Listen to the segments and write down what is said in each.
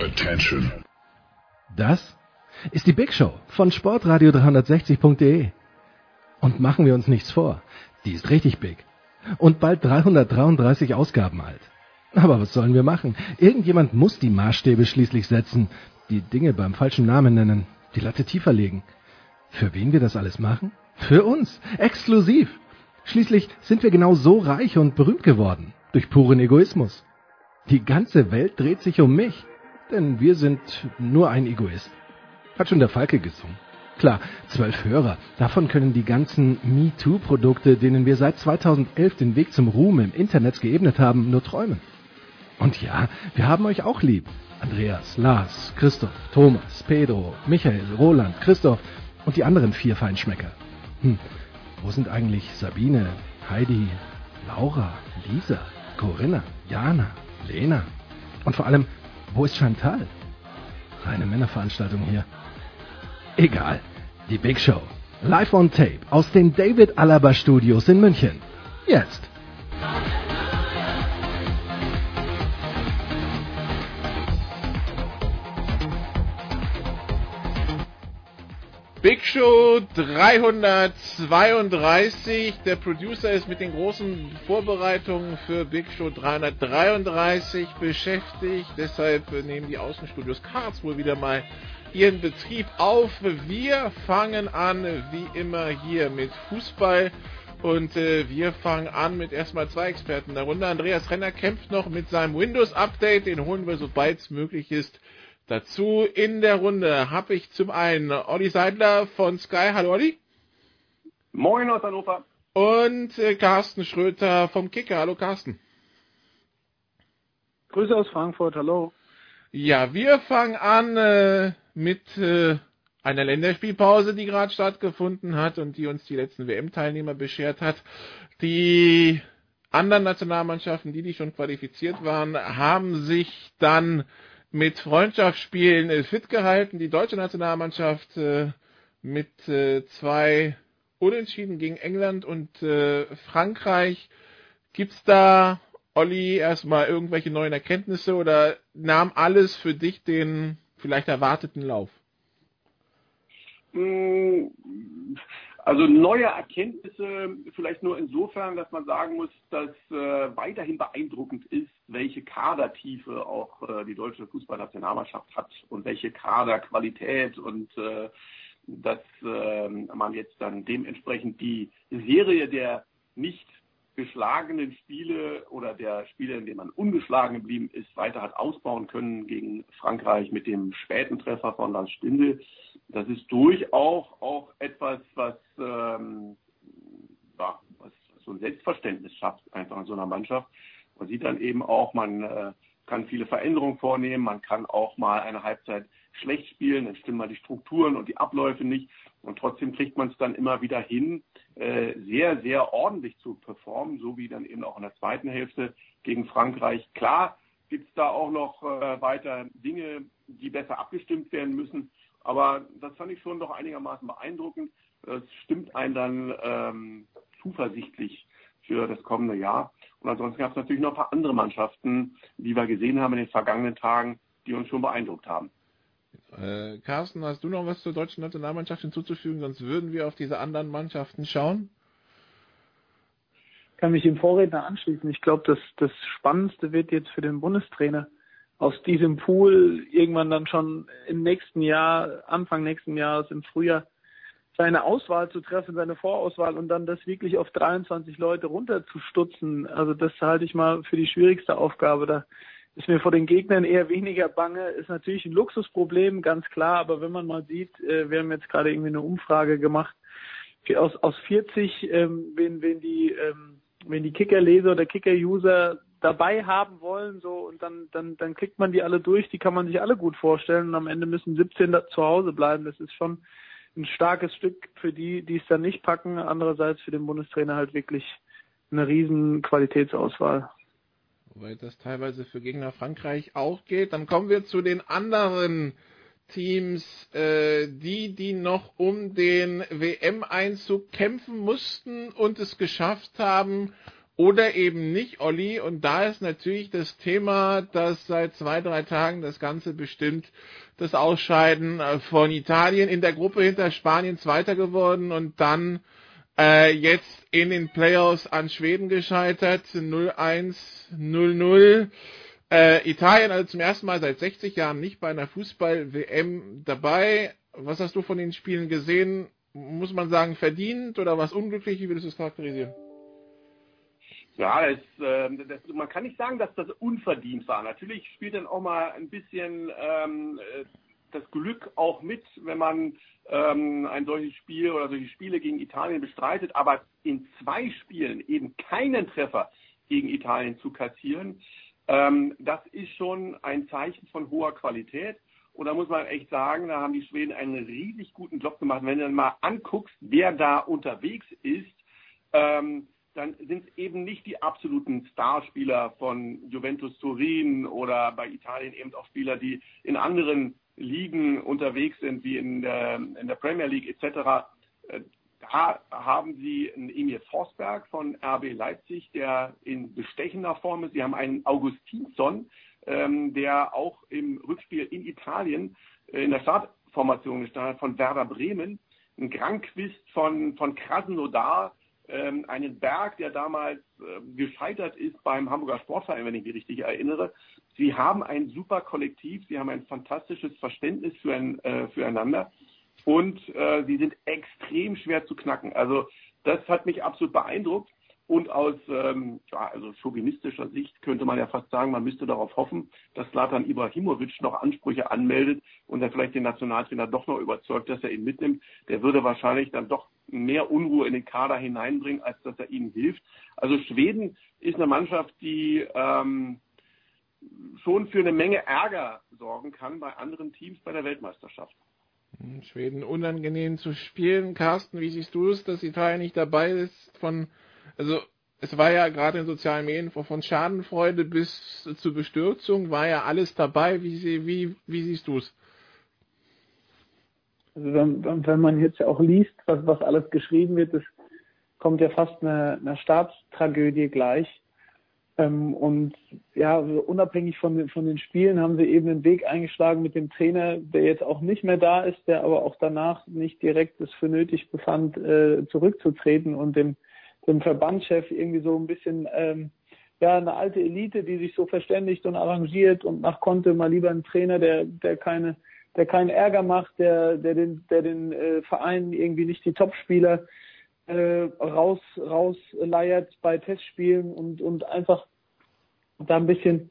Attention. Das ist die Big Show von Sportradio 360.de. Und machen wir uns nichts vor, die ist richtig big. Und bald 333 Ausgaben alt. Aber was sollen wir machen? Irgendjemand muss die Maßstäbe schließlich setzen, die Dinge beim falschen Namen nennen, die Latte tiefer legen. Für wen wir das alles machen? Für uns, exklusiv. Schließlich sind wir genau so reich und berühmt geworden, durch puren Egoismus. Die ganze Welt dreht sich um mich, denn wir sind nur ein Egoist. Hat schon der Falke gesungen. Klar, zwölf Hörer. Davon können die ganzen MeToo-Produkte, denen wir seit 2011 den Weg zum Ruhm im Internet geebnet haben, nur träumen. Und ja, wir haben euch auch lieb. Andreas, Lars, Christoph, Thomas, Pedro, Michael, Roland, Christoph und die anderen vier Feinschmecker. Hm, wo sind eigentlich Sabine, Heidi, Laura, Lisa, Corinna, Jana, Lena? Und vor allem, wo ist Chantal? Reine Männerveranstaltung hier. Egal. Die Big Show. Live on Tape aus den David Alaba Studios in München. Jetzt. Big Show 332. Der Producer ist mit den großen Vorbereitungen für Big Show 333 beschäftigt. Deshalb nehmen die Außenstudios wohl wieder mal ihren Betrieb auf. Wir fangen an, wie immer, hier mit Fußball. Und äh, wir fangen an mit erstmal zwei Experten darunter. Andreas Renner kämpft noch mit seinem Windows-Update. Den holen wir, sobald es möglich ist, Dazu in der Runde habe ich zum einen Olli Seidler von Sky. Hallo Olli. Moin aus Hannover. Und äh, Carsten Schröter vom Kicker. Hallo Carsten. Grüße aus Frankfurt. Hallo. Ja, wir fangen an äh, mit äh, einer Länderspielpause, die gerade stattgefunden hat und die uns die letzten WM-Teilnehmer beschert hat. Die anderen Nationalmannschaften, die, die schon qualifiziert waren, haben sich dann mit Freundschaftsspielen fit gehalten. Die deutsche Nationalmannschaft äh, mit äh, zwei Unentschieden gegen England und äh, Frankreich. Gibt's da, Olli, erstmal irgendwelche neuen Erkenntnisse oder nahm alles für dich den vielleicht erwarteten Lauf? Also neue Erkenntnisse vielleicht nur insofern, dass man sagen muss, dass äh, weiterhin beeindruckend ist, welche Kadertiefe auch äh, die deutsche Fußballnationalmannschaft hat und welche Kaderqualität und äh, dass äh, man jetzt dann dementsprechend die Serie der nicht geschlagenen Spiele oder der Spiele, in denen man ungeschlagen geblieben ist, weiter hat ausbauen können gegen Frankreich mit dem späten Treffer von Lars Stindl. Das ist durchaus auch etwas, was, ähm, ja, was so ein Selbstverständnis schafft, einfach in so einer Mannschaft. Man sieht dann eben auch, man äh, kann viele Veränderungen vornehmen, man kann auch mal eine Halbzeit schlecht spielen, dann stimmen mal die Strukturen und die Abläufe nicht und trotzdem kriegt man es dann immer wieder hin, äh, sehr, sehr ordentlich zu performen, so wie dann eben auch in der zweiten Hälfte gegen Frankreich. Klar gibt es da auch noch äh, weiter Dinge, die besser abgestimmt werden müssen, aber das fand ich schon doch einigermaßen beeindruckend. Das stimmt einen dann ähm, zuversichtlich für das kommende Jahr. Und ansonsten gab es natürlich noch ein paar andere Mannschaften, die wir gesehen haben in den vergangenen Tagen, die uns schon beeindruckt haben. Äh, Carsten, hast du noch was zur deutschen Nationalmannschaft hinzuzufügen? Sonst würden wir auf diese anderen Mannschaften schauen. Ich kann mich dem Vorredner anschließen. Ich glaube, das, das Spannendste wird jetzt für den Bundestrainer aus diesem Pool irgendwann dann schon im nächsten Jahr, Anfang nächsten Jahres, im Frühjahr, seine Auswahl zu treffen, seine Vorauswahl und dann das wirklich auf 23 Leute runterzustutzen. Also das halte ich mal für die schwierigste Aufgabe. Da ist mir vor den Gegnern eher weniger bange. Ist natürlich ein Luxusproblem, ganz klar, aber wenn man mal sieht, äh, wir haben jetzt gerade irgendwie eine Umfrage gemacht, aus, aus 40, ähm, wenn, wenn die, ähm, wenn die Kicker-Leser oder Kicker-User dabei haben wollen, so, und dann, dann, dann klickt man die alle durch, die kann man sich alle gut vorstellen und am Ende müssen 17 da zu Hause bleiben. Das ist schon ein starkes Stück für die, die es dann nicht packen. Andererseits für den Bundestrainer halt wirklich eine riesen Qualitätsauswahl weil das teilweise für Gegner Frankreich auch gilt. Dann kommen wir zu den anderen Teams, äh, die, die noch um den WM-Einzug kämpfen mussten und es geschafft haben. oder eben nicht, Olli. Und da ist natürlich das Thema, dass seit zwei, drei Tagen das Ganze bestimmt das Ausscheiden von Italien in der Gruppe hinter Spanien Zweiter geworden und dann äh, jetzt in den Playoffs an Schweden gescheitert, 0-1, 0-0. Äh, Italien also zum ersten Mal seit 60 Jahren nicht bei einer Fußball-WM dabei. Was hast du von den Spielen gesehen? Muss man sagen, verdient oder was unglücklich? Wie würdest du es charakterisieren? Ja, das, äh, das, man kann nicht sagen, dass das unverdient war. Natürlich spielt dann auch mal ein bisschen ähm, das Glück auch mit, wenn man ähm, ein solches Spiel oder solche Spiele gegen Italien bestreitet, aber in zwei Spielen eben keinen Treffer gegen Italien zu kassieren, ähm, das ist schon ein Zeichen von hoher Qualität. Und da muss man echt sagen, da haben die Schweden einen riesig guten Job gemacht. Wenn du dann mal anguckst, wer da unterwegs ist, ähm, dann sind es eben nicht die absoluten Starspieler von Juventus Turin oder bei Italien eben auch Spieler, die in anderen Ligen unterwegs sind, wie in der, in der Premier League etc. Äh, da haben sie einen Emil Forsberg von RB Leipzig, der in bestechender Form ist. Sie haben einen Augustinsson, ähm, der auch im Rückspiel in Italien äh, in der Startformation gestanden hat von Werder Bremen. Ein Granquist von, von Krasnodar, ähm, einen Berg, der damals äh, gescheitert ist beim Hamburger Sportverein, wenn ich mich richtig erinnere. Sie haben ein super Kollektiv, sie haben ein fantastisches Verständnis für ein, äh, füreinander und äh, sie sind extrem schwer zu knacken. Also das hat mich absolut beeindruckt. Und aus ähm, ja, also chauvinistischer Sicht könnte man ja fast sagen, man müsste darauf hoffen, dass Slatan Ibrahimovic noch Ansprüche anmeldet und er vielleicht den Nationaltrainer doch noch überzeugt, dass er ihn mitnimmt. Der würde wahrscheinlich dann doch mehr Unruhe in den Kader hineinbringen, als dass er ihnen hilft. Also Schweden ist eine Mannschaft, die ähm, schon für eine Menge Ärger sorgen kann bei anderen Teams bei der Weltmeisterschaft. Schweden unangenehm zu spielen. Carsten, wie siehst du es, dass Italien nicht dabei ist von also es war ja gerade in sozialen Medien von Schadenfreude bis zu Bestürzung, war ja alles dabei. Wie, wie, wie siehst du es? Also wenn, wenn man jetzt auch liest, was, was alles geschrieben wird, es kommt ja fast eine, eine Staatstragödie gleich. Ähm, und ja, also unabhängig von den, von den Spielen haben sie eben einen Weg eingeschlagen mit dem Trainer, der jetzt auch nicht mehr da ist, der aber auch danach nicht direkt es für nötig befand, äh, zurückzutreten und dem dem Verbandschef irgendwie so ein bisschen ähm, ja eine alte Elite, die sich so verständigt und arrangiert und nach konnte mal lieber einen Trainer, der der keine der keinen Ärger macht, der der den der den äh, Verein irgendwie nicht die Topspieler äh, raus rausleiert bei Testspielen und und einfach da ein bisschen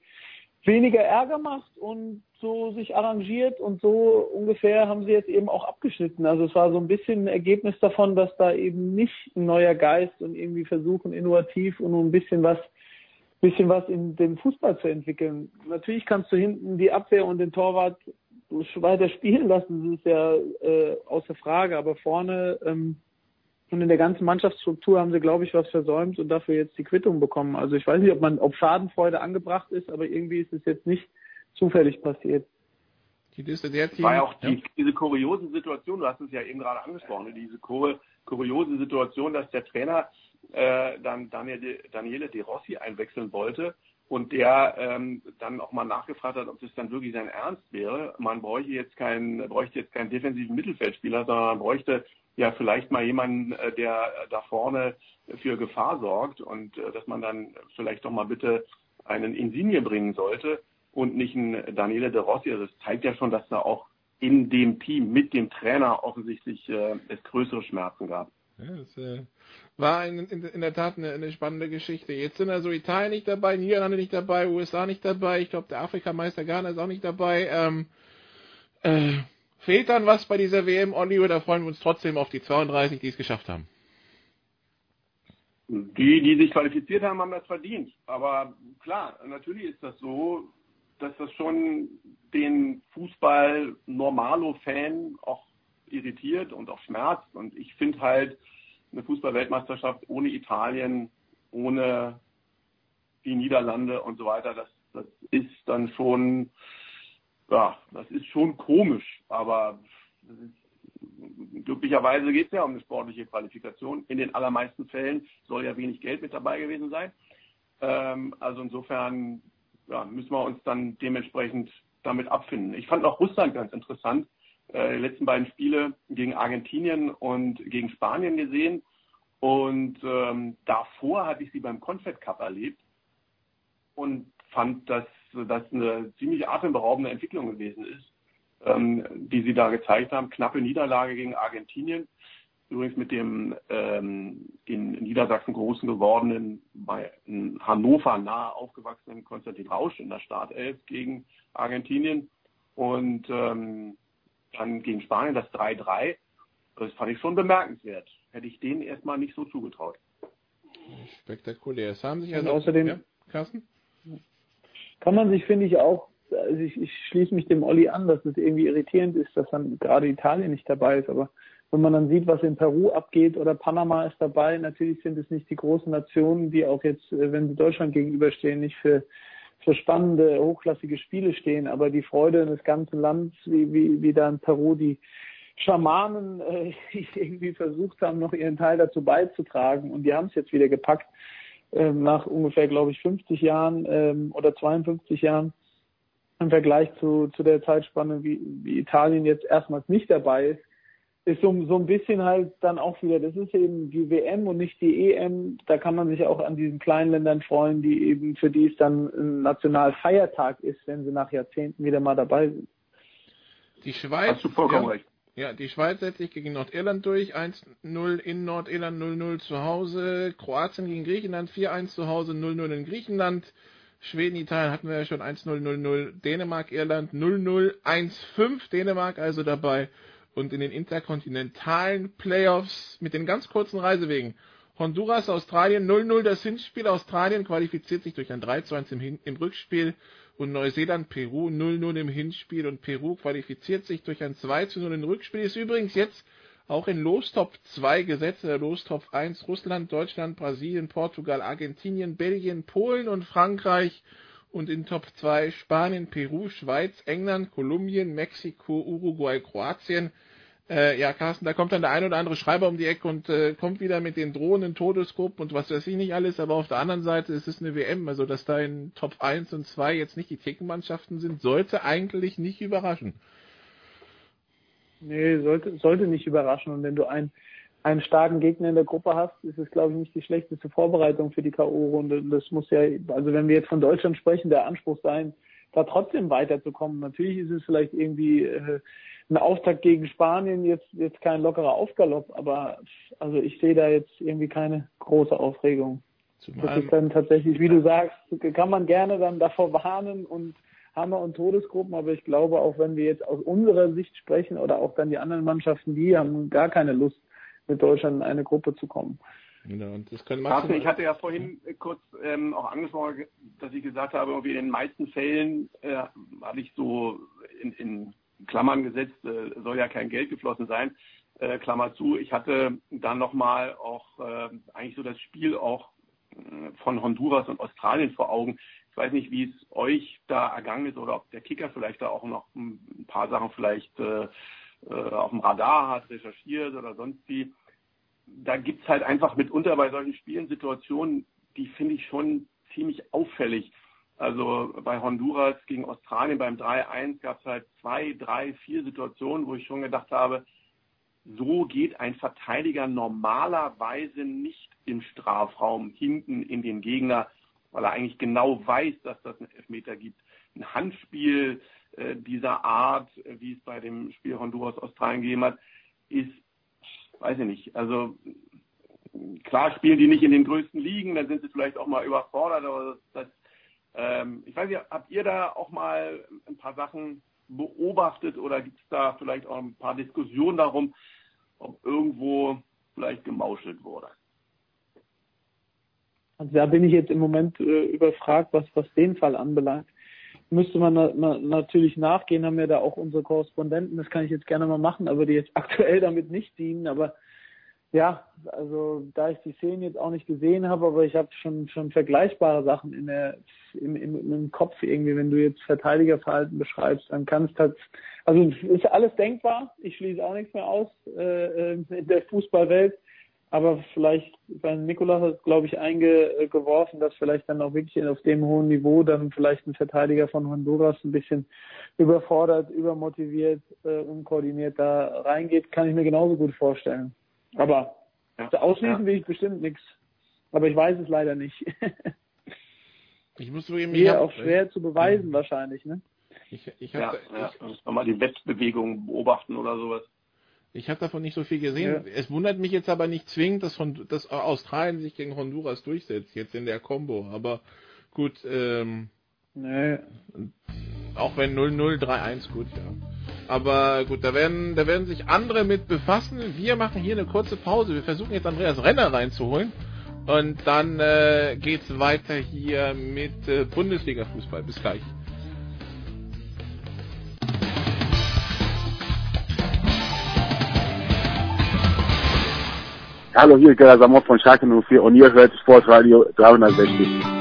weniger Ärger macht und so sich arrangiert und so ungefähr haben sie jetzt eben auch abgeschnitten. Also es war so ein bisschen ein Ergebnis davon, dass da eben nicht ein neuer Geist und irgendwie versuchen innovativ und ein bisschen was bisschen was in dem Fußball zu entwickeln. Natürlich kannst du hinten die Abwehr und den Torwart weiter spielen lassen, das ist ja äh, außer Frage, aber vorne ähm, und in der ganzen Mannschaftsstruktur haben sie, glaube ich, was versäumt und dafür jetzt die Quittung bekommen. Also ich weiß nicht, ob man, ob Schadenfreude angebracht ist, aber irgendwie ist es jetzt nicht zufällig passiert. Die Teams. War ja auch die, ja. diese kuriose Situation, du hast es ja eben gerade angesprochen, diese kuriose Situation, dass der Trainer äh, dann Daniel, Daniele De Rossi einwechseln wollte und der ähm, dann auch mal nachgefragt hat, ob das dann wirklich sein Ernst wäre. Man bräuchte jetzt keinen, bräuchte jetzt keinen defensiven Mittelfeldspieler, sondern man bräuchte ja vielleicht mal jemanden, äh, der da vorne für Gefahr sorgt und äh, dass man dann vielleicht doch mal bitte einen Insigne bringen sollte und nicht einen Daniele De Rossi. Also das zeigt ja schon, dass da auch in dem Team mit dem Trainer offensichtlich äh, es größere Schmerzen gab. Ja, das äh, war in, in, in, der Tat eine, eine, spannende Geschichte. Jetzt sind also Italien nicht dabei, Niederlande nicht dabei, USA nicht dabei, ich glaube der Afrikameister Ghana ist auch nicht dabei. Ähm, äh, Fehlt dann was bei dieser WM, Olli, oder freuen wir uns trotzdem auf die 32, die es geschafft haben? Die, die sich qualifiziert haben, haben das verdient. Aber klar, natürlich ist das so, dass das schon den Fußball-Normalo-Fan auch irritiert und auch schmerzt. Und ich finde halt eine Fußball-Weltmeisterschaft ohne Italien, ohne die Niederlande und so weiter, das, das ist dann schon ja, das ist schon komisch, aber glücklicherweise geht es ja um eine sportliche Qualifikation. In den allermeisten Fällen soll ja wenig Geld mit dabei gewesen sein. Ähm, also insofern ja, müssen wir uns dann dementsprechend damit abfinden. Ich fand auch Russland ganz interessant. Äh, die letzten beiden Spiele gegen Argentinien und gegen Spanien gesehen. Und ähm, davor hatte ich sie beim Confed Cup erlebt und fand, dass das eine ziemlich atemberaubende Entwicklung gewesen ist, ähm, die sie da gezeigt haben. Knappe Niederlage gegen Argentinien. Übrigens mit dem ähm, in Niedersachsen großen gewordenen, bei Hannover nahe aufgewachsenen Konstantin Rausch in der Startelf gegen Argentinien. Und ähm, dann gegen Spanien das 3-3. Das fand ich schon bemerkenswert. Hätte ich denen erstmal nicht so zugetraut. Spektakulär. Es haben sich also. Und außerdem, ja, Carsten? Kann man sich, finde ich, auch, also ich, ich schließe mich dem Olli an, dass es irgendwie irritierend ist, dass dann gerade Italien nicht dabei ist, aber wenn man dann sieht, was in Peru abgeht oder Panama ist dabei, natürlich sind es nicht die großen Nationen, die auch jetzt, äh, wenn sie Deutschland gegenüberstehen, nicht für, für spannende, hochklassige Spiele stehen, aber die Freude des ganzen Landes, wie, wie, wie da in Peru die Schamanen äh, irgendwie versucht haben, noch ihren Teil dazu beizutragen. Und die haben es jetzt wieder gepackt nach ungefähr, glaube ich, 50 Jahren ähm, oder 52 Jahren im Vergleich zu, zu der Zeitspanne, wie, wie Italien jetzt erstmals nicht dabei ist, ist so, so ein bisschen halt dann auch wieder, das ist eben die WM und nicht die EM. Da kann man sich auch an diesen kleinen Ländern freuen, die eben, für die es dann ein Nationalfeiertag ist, wenn sie nach Jahrzehnten wieder mal dabei sind. Die Schweiz. Hast du vollkommen ja, recht. Ja, die Schweiz setzt sich gegen Nordirland durch, 1-0 in Nordirland, 0-0 zu Hause. Kroatien gegen Griechenland, 4-1 zu Hause, 0-0 in Griechenland. Schweden, Italien hatten wir ja schon 1-0, 0-0. Dänemark, Irland 0-0, 1-5. Dänemark also dabei. Und in den interkontinentalen Playoffs mit den ganz kurzen Reisewegen. Honduras, Australien 0-0 das Hinspiel. Australien qualifiziert sich durch ein 3-1 im, im Rückspiel und Neuseeland, Peru 0-0 im Hinspiel und Peru qualifiziert sich durch ein 2-0 im Rückspiel. Ist übrigens jetzt auch in Lostop 2 gesetzt, der Lostop 1 Russland, Deutschland, Brasilien, Portugal, Argentinien, Belgien, Polen und Frankreich und in Top 2 Spanien, Peru, Schweiz, England, Kolumbien, Mexiko, Uruguay, Kroatien. Äh, ja, Carsten, da kommt dann der ein oder andere Schreiber um die Ecke und äh, kommt wieder mit den drohenden Todesgruppen und was weiß ich nicht alles, aber auf der anderen Seite ist es eine WM, also dass da in Top 1 und 2 jetzt nicht die Theke-Mannschaften sind, sollte eigentlich nicht überraschen. Nee, sollte, sollte nicht überraschen. Und wenn du einen, einen starken Gegner in der Gruppe hast, ist es, glaube ich, nicht die schlechteste Vorbereitung für die K.O.-Runde. Das muss ja, also wenn wir jetzt von Deutschland sprechen, der Anspruch sein, da trotzdem weiterzukommen. Natürlich ist es vielleicht irgendwie äh, ein Auftakt gegen Spanien jetzt jetzt kein lockerer Aufgalopp, aber also ich sehe da jetzt irgendwie keine große Aufregung. Zumal das ist dann tatsächlich, wie du sagst, kann man gerne dann davor warnen und Hammer- und Todesgruppen, aber ich glaube, auch wenn wir jetzt aus unserer Sicht sprechen oder auch dann die anderen Mannschaften, die haben gar keine Lust, mit Deutschland in eine Gruppe zu kommen. Genau, und das können Carsten, ich hatte ja vorhin kurz ähm, auch angesprochen, dass ich gesagt habe, irgendwie in den meisten Fällen äh, habe ich so in, in Klammern gesetzt, äh, soll ja kein Geld geflossen sein, äh, Klammer zu. Ich hatte dann nochmal auch äh, eigentlich so das Spiel auch äh, von Honduras und Australien vor Augen. Ich weiß nicht, wie es euch da ergangen ist oder ob der Kicker vielleicht da auch noch ein paar Sachen vielleicht äh, äh, auf dem Radar hat, recherchiert oder sonst wie. Da gibt's halt einfach mitunter bei solchen Spielen Situationen, die finde ich schon ziemlich auffällig. Also bei Honduras gegen Australien beim 3-1 gab es halt zwei, drei, vier Situationen, wo ich schon gedacht habe, so geht ein Verteidiger normalerweise nicht im Strafraum hinten in den Gegner, weil er eigentlich genau weiß, dass das einen Elfmeter gibt. Ein Handspiel äh, dieser Art, wie es bei dem Spiel Honduras-Australien gegeben hat, ist, weiß ich nicht, also klar spielen die nicht in den größten Ligen, dann sind sie vielleicht auch mal überfordert, aber das ähm, ich weiß nicht, habt ihr da auch mal ein paar Sachen beobachtet oder gibt es da vielleicht auch ein paar Diskussionen darum, ob irgendwo vielleicht gemauschelt wurde? Also da bin ich jetzt im Moment äh, überfragt, was, was den Fall anbelangt. Müsste man na, na, natürlich nachgehen, haben wir da auch unsere Korrespondenten, das kann ich jetzt gerne mal machen, aber die jetzt aktuell damit nicht dienen. Aber ja, also da ich die Szenen jetzt auch nicht gesehen habe, aber ich habe schon schon vergleichbare Sachen in der im, im, im Kopf irgendwie, wenn du jetzt Verteidigerverhalten beschreibst, dann kannst halt also ist alles denkbar. Ich schließe auch nichts mehr aus äh, in der Fußballwelt, aber vielleicht, weil Nikolas hat, glaube ich, eingeworfen, dass vielleicht dann auch wirklich auf dem hohen Niveau dann vielleicht ein Verteidiger von Honduras ein bisschen überfordert, übermotiviert, äh, unkoordiniert da reingeht, kann ich mir genauso gut vorstellen. Aber ja, ausschließen ja. will ich bestimmt nichts. Aber ich weiß es leider nicht. ich muss zugeben, Mir auch schwer zu beweisen, wahrscheinlich, ne? Ich, ich hab, ja, ja. Ich, muss man mal die Wettbewegung beobachten oder sowas. Ich habe davon nicht so viel gesehen. Ja. Es wundert mich jetzt aber nicht zwingend, dass, von, dass Australien sich gegen Honduras durchsetzt, jetzt in der Combo. Aber gut, ähm, nee. auch wenn 0-0, 3-1, gut, ja. Aber gut, da werden, da werden sich andere mit befassen. Wir machen hier eine kurze Pause. Wir versuchen jetzt Andreas Renner reinzuholen. Und dann äh, geht's weiter hier mit äh, Bundesliga-Fußball. Bis gleich. Hallo, hier ist Gerhard Samot von Schalke 04 und ihr hört Sportradio 360.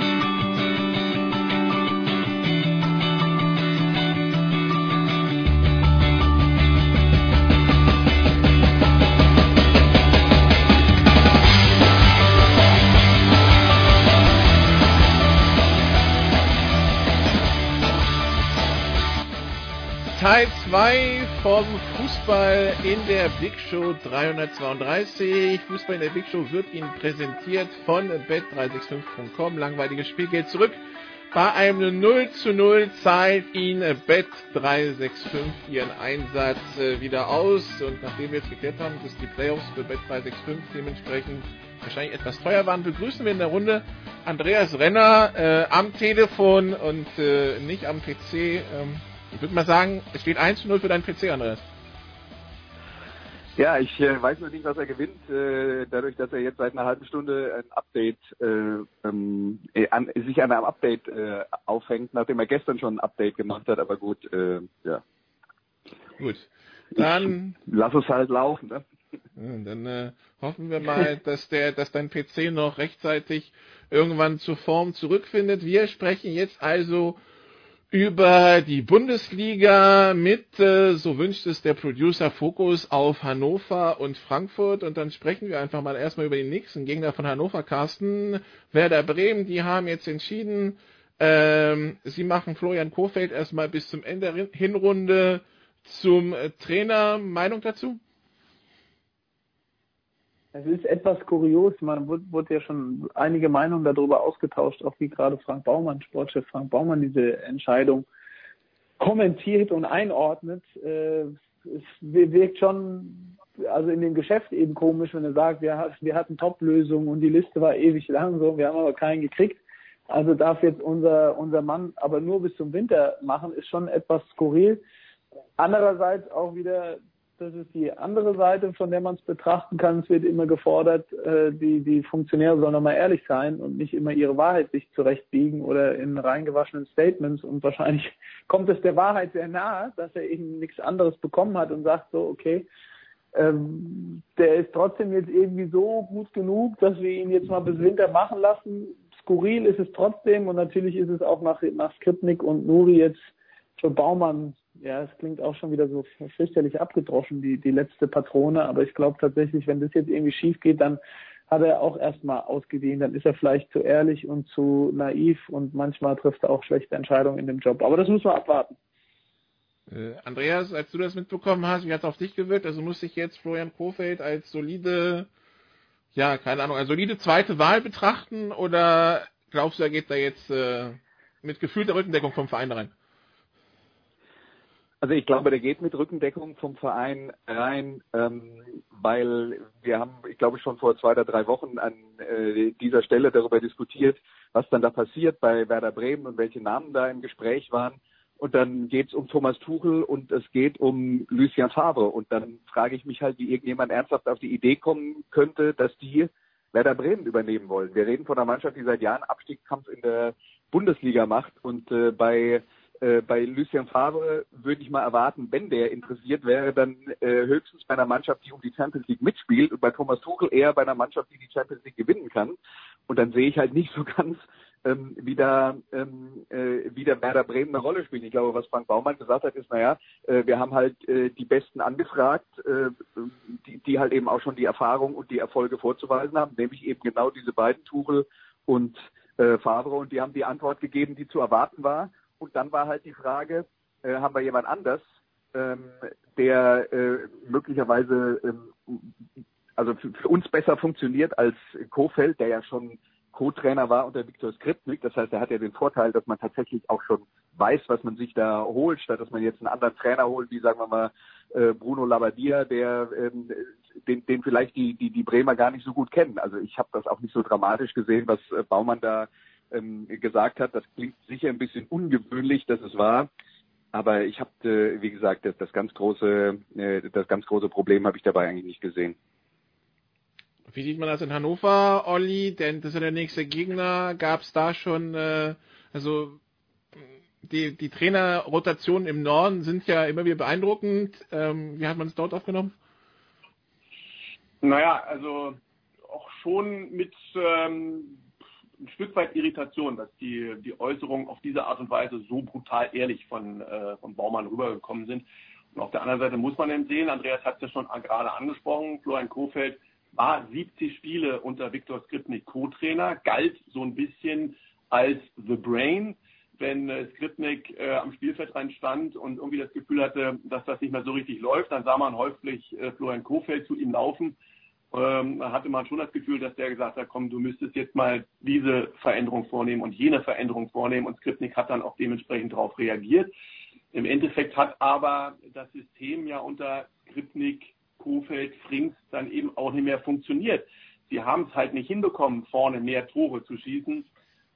vom Fußball in der Big Show 332. Fußball in der Big Show wird Ihnen präsentiert von bet365.com. Langweiliges Spielgeld zurück. Bei einem 0 zu 0 zahlt Ihnen Bet365 Ihren Einsatz äh, wieder aus. Und nachdem wir jetzt geklärt haben, dass die Playoffs für Bet365 dementsprechend wahrscheinlich etwas teuer waren, begrüßen wir in der Runde Andreas Renner äh, am Telefon und äh, nicht am PC. Ähm, ich würde mal sagen, es steht 1 zu 0 für deinen PC, Andreas. Ja, ich äh, weiß noch nicht, was er gewinnt, äh, dadurch, dass er jetzt seit einer halben Stunde ein Update, äh, ähm, äh, an, sich an einem Update äh, aufhängt, nachdem er gestern schon ein Update gemacht hat, aber gut, äh, ja. Gut. Dann. Ich lass es halt laufen, ne? Dann hoffen wir mal, dass der, dass dein PC noch rechtzeitig irgendwann zur Form zurückfindet. Wir sprechen jetzt also über die Bundesliga mit, äh, so wünscht es der Producer, Fokus auf Hannover und Frankfurt. Und dann sprechen wir einfach mal erstmal über den nächsten Gegner von Hannover, Carsten. Werder Bremen, die haben jetzt entschieden, ähm, sie machen Florian Kofeld erstmal bis zum Ende der Hinrunde zum äh, Trainer. Meinung dazu? Es ist etwas kurios, man wurde, wurde ja schon einige Meinungen darüber ausgetauscht, auch wie gerade Frank Baumann, Sportchef Frank Baumann, diese Entscheidung kommentiert und einordnet. Äh, es wirkt schon, also in dem Geschäft eben komisch, wenn er sagt, wir, wir hatten Top-Lösungen und die Liste war ewig lang so, wir haben aber keinen gekriegt. Also darf jetzt unser, unser Mann aber nur bis zum Winter machen, ist schon etwas skurril. Andererseits auch wieder das ist die andere Seite, von der man es betrachten kann. Es wird immer gefordert, äh, die, die Funktionäre sollen nochmal ehrlich sein und nicht immer ihre Wahrheit sich zurechtbiegen oder in reingewaschenen Statements. Und wahrscheinlich kommt es der Wahrheit sehr nahe, dass er eben nichts anderes bekommen hat und sagt so, okay, ähm, der ist trotzdem jetzt irgendwie so gut genug, dass wir ihn jetzt mal bis Winter machen lassen. Skurril ist es trotzdem und natürlich ist es auch nach, nach Skripnik und Nuri jetzt für Baumann ja, es klingt auch schon wieder so fürchterlich abgedroschen, die, die letzte Patrone, aber ich glaube tatsächlich, wenn das jetzt irgendwie schief geht, dann hat er auch erstmal ausgedient, dann ist er vielleicht zu ehrlich und zu naiv und manchmal trifft er auch schlechte Entscheidungen in dem Job. Aber das muss man abwarten. Äh, Andreas, als du das mitbekommen hast, wie hat es auf dich gewirkt? Also muss ich jetzt Florian Kofeld als solide, ja, keine Ahnung, als solide zweite Wahl betrachten oder glaubst du, er geht da jetzt äh, mit gefühlter Rückendeckung vom Verein rein? Also ich glaube, der geht mit Rückendeckung vom Verein rein, ähm, weil wir haben, ich glaube, schon vor zwei oder drei Wochen an äh, dieser Stelle darüber diskutiert, was dann da passiert bei Werder Bremen und welche Namen da im Gespräch waren. Und dann geht es um Thomas Tuchel und es geht um Lucien Favre. Und dann frage ich mich halt, wie irgendjemand ernsthaft auf die Idee kommen könnte, dass die Werder Bremen übernehmen wollen. Wir reden von einer Mannschaft, die seit Jahren Abstiegskampf in der Bundesliga macht und äh, bei äh, bei Lucien Favre würde ich mal erwarten, wenn der interessiert wäre, dann äh, höchstens bei einer Mannschaft, die um die Champions League mitspielt und bei Thomas Tuchel eher bei einer Mannschaft, die die Champions League gewinnen kann. Und dann sehe ich halt nicht so ganz, ähm, wieder, ähm, äh, wieder Werder Bremen eine Rolle spielen. Ich glaube, was Frank Baumann gesagt hat, ist, naja, äh, wir haben halt äh, die Besten angefragt, äh, die, die halt eben auch schon die Erfahrung und die Erfolge vorzuweisen haben, nämlich eben genau diese beiden, Tuchel und äh, Favre, und die haben die Antwort gegeben, die zu erwarten war. Und dann war halt die Frage, äh, haben wir jemand anders, ähm, der äh, möglicherweise ähm, also für, für uns besser funktioniert als Kofeld, der ja schon Co-Trainer war unter Viktor Skripnik. Das heißt, er hat ja den Vorteil, dass man tatsächlich auch schon weiß, was man sich da holt, statt dass man jetzt einen anderen Trainer holt, wie sagen wir mal äh, Bruno Labbadia, der ähm, den, den vielleicht die, die, die Bremer gar nicht so gut kennen. Also ich habe das auch nicht so dramatisch gesehen, was äh, Baumann da ähm, gesagt hat. Das klingt sicher ein bisschen ungewöhnlich, dass es war. Aber ich habe, äh, wie gesagt, das, das ganz große, äh, das ganz große Problem habe ich dabei eigentlich nicht gesehen. Wie sieht man das in Hannover, Olli? Denn das ist ja der nächste Gegner. Gab es da schon, äh, also die, die Trainerrotationen im Norden sind ja immer wieder beeindruckend. Ähm, wie hat man es dort aufgenommen? Naja, also auch schon mit ähm, ein Stück weit Irritation, dass die, die Äußerungen auf diese Art und Weise so brutal ehrlich von, äh, von Baumann rübergekommen sind. Und auf der anderen Seite muss man eben sehen, Andreas hat es ja schon gerade angesprochen, Florian Kofeld war 70 Spiele unter Viktor Skripnik Co-Trainer, galt so ein bisschen als The Brain, wenn äh, Skripnik äh, am Spielfeld rein stand und irgendwie das Gefühl hatte, dass das nicht mehr so richtig läuft, dann sah man häufig äh, Florian Kofeld zu ihm laufen. Ähm, hatte man schon das Gefühl, dass der gesagt hat, komm, du müsstest jetzt mal diese Veränderung vornehmen und jene Veränderung vornehmen und Skripnik hat dann auch dementsprechend darauf reagiert. Im Endeffekt hat aber das System ja unter Skripnik Kofeld, Frings dann eben auch nicht mehr funktioniert. Sie haben es halt nicht hinbekommen, vorne mehr Tore zu schießen,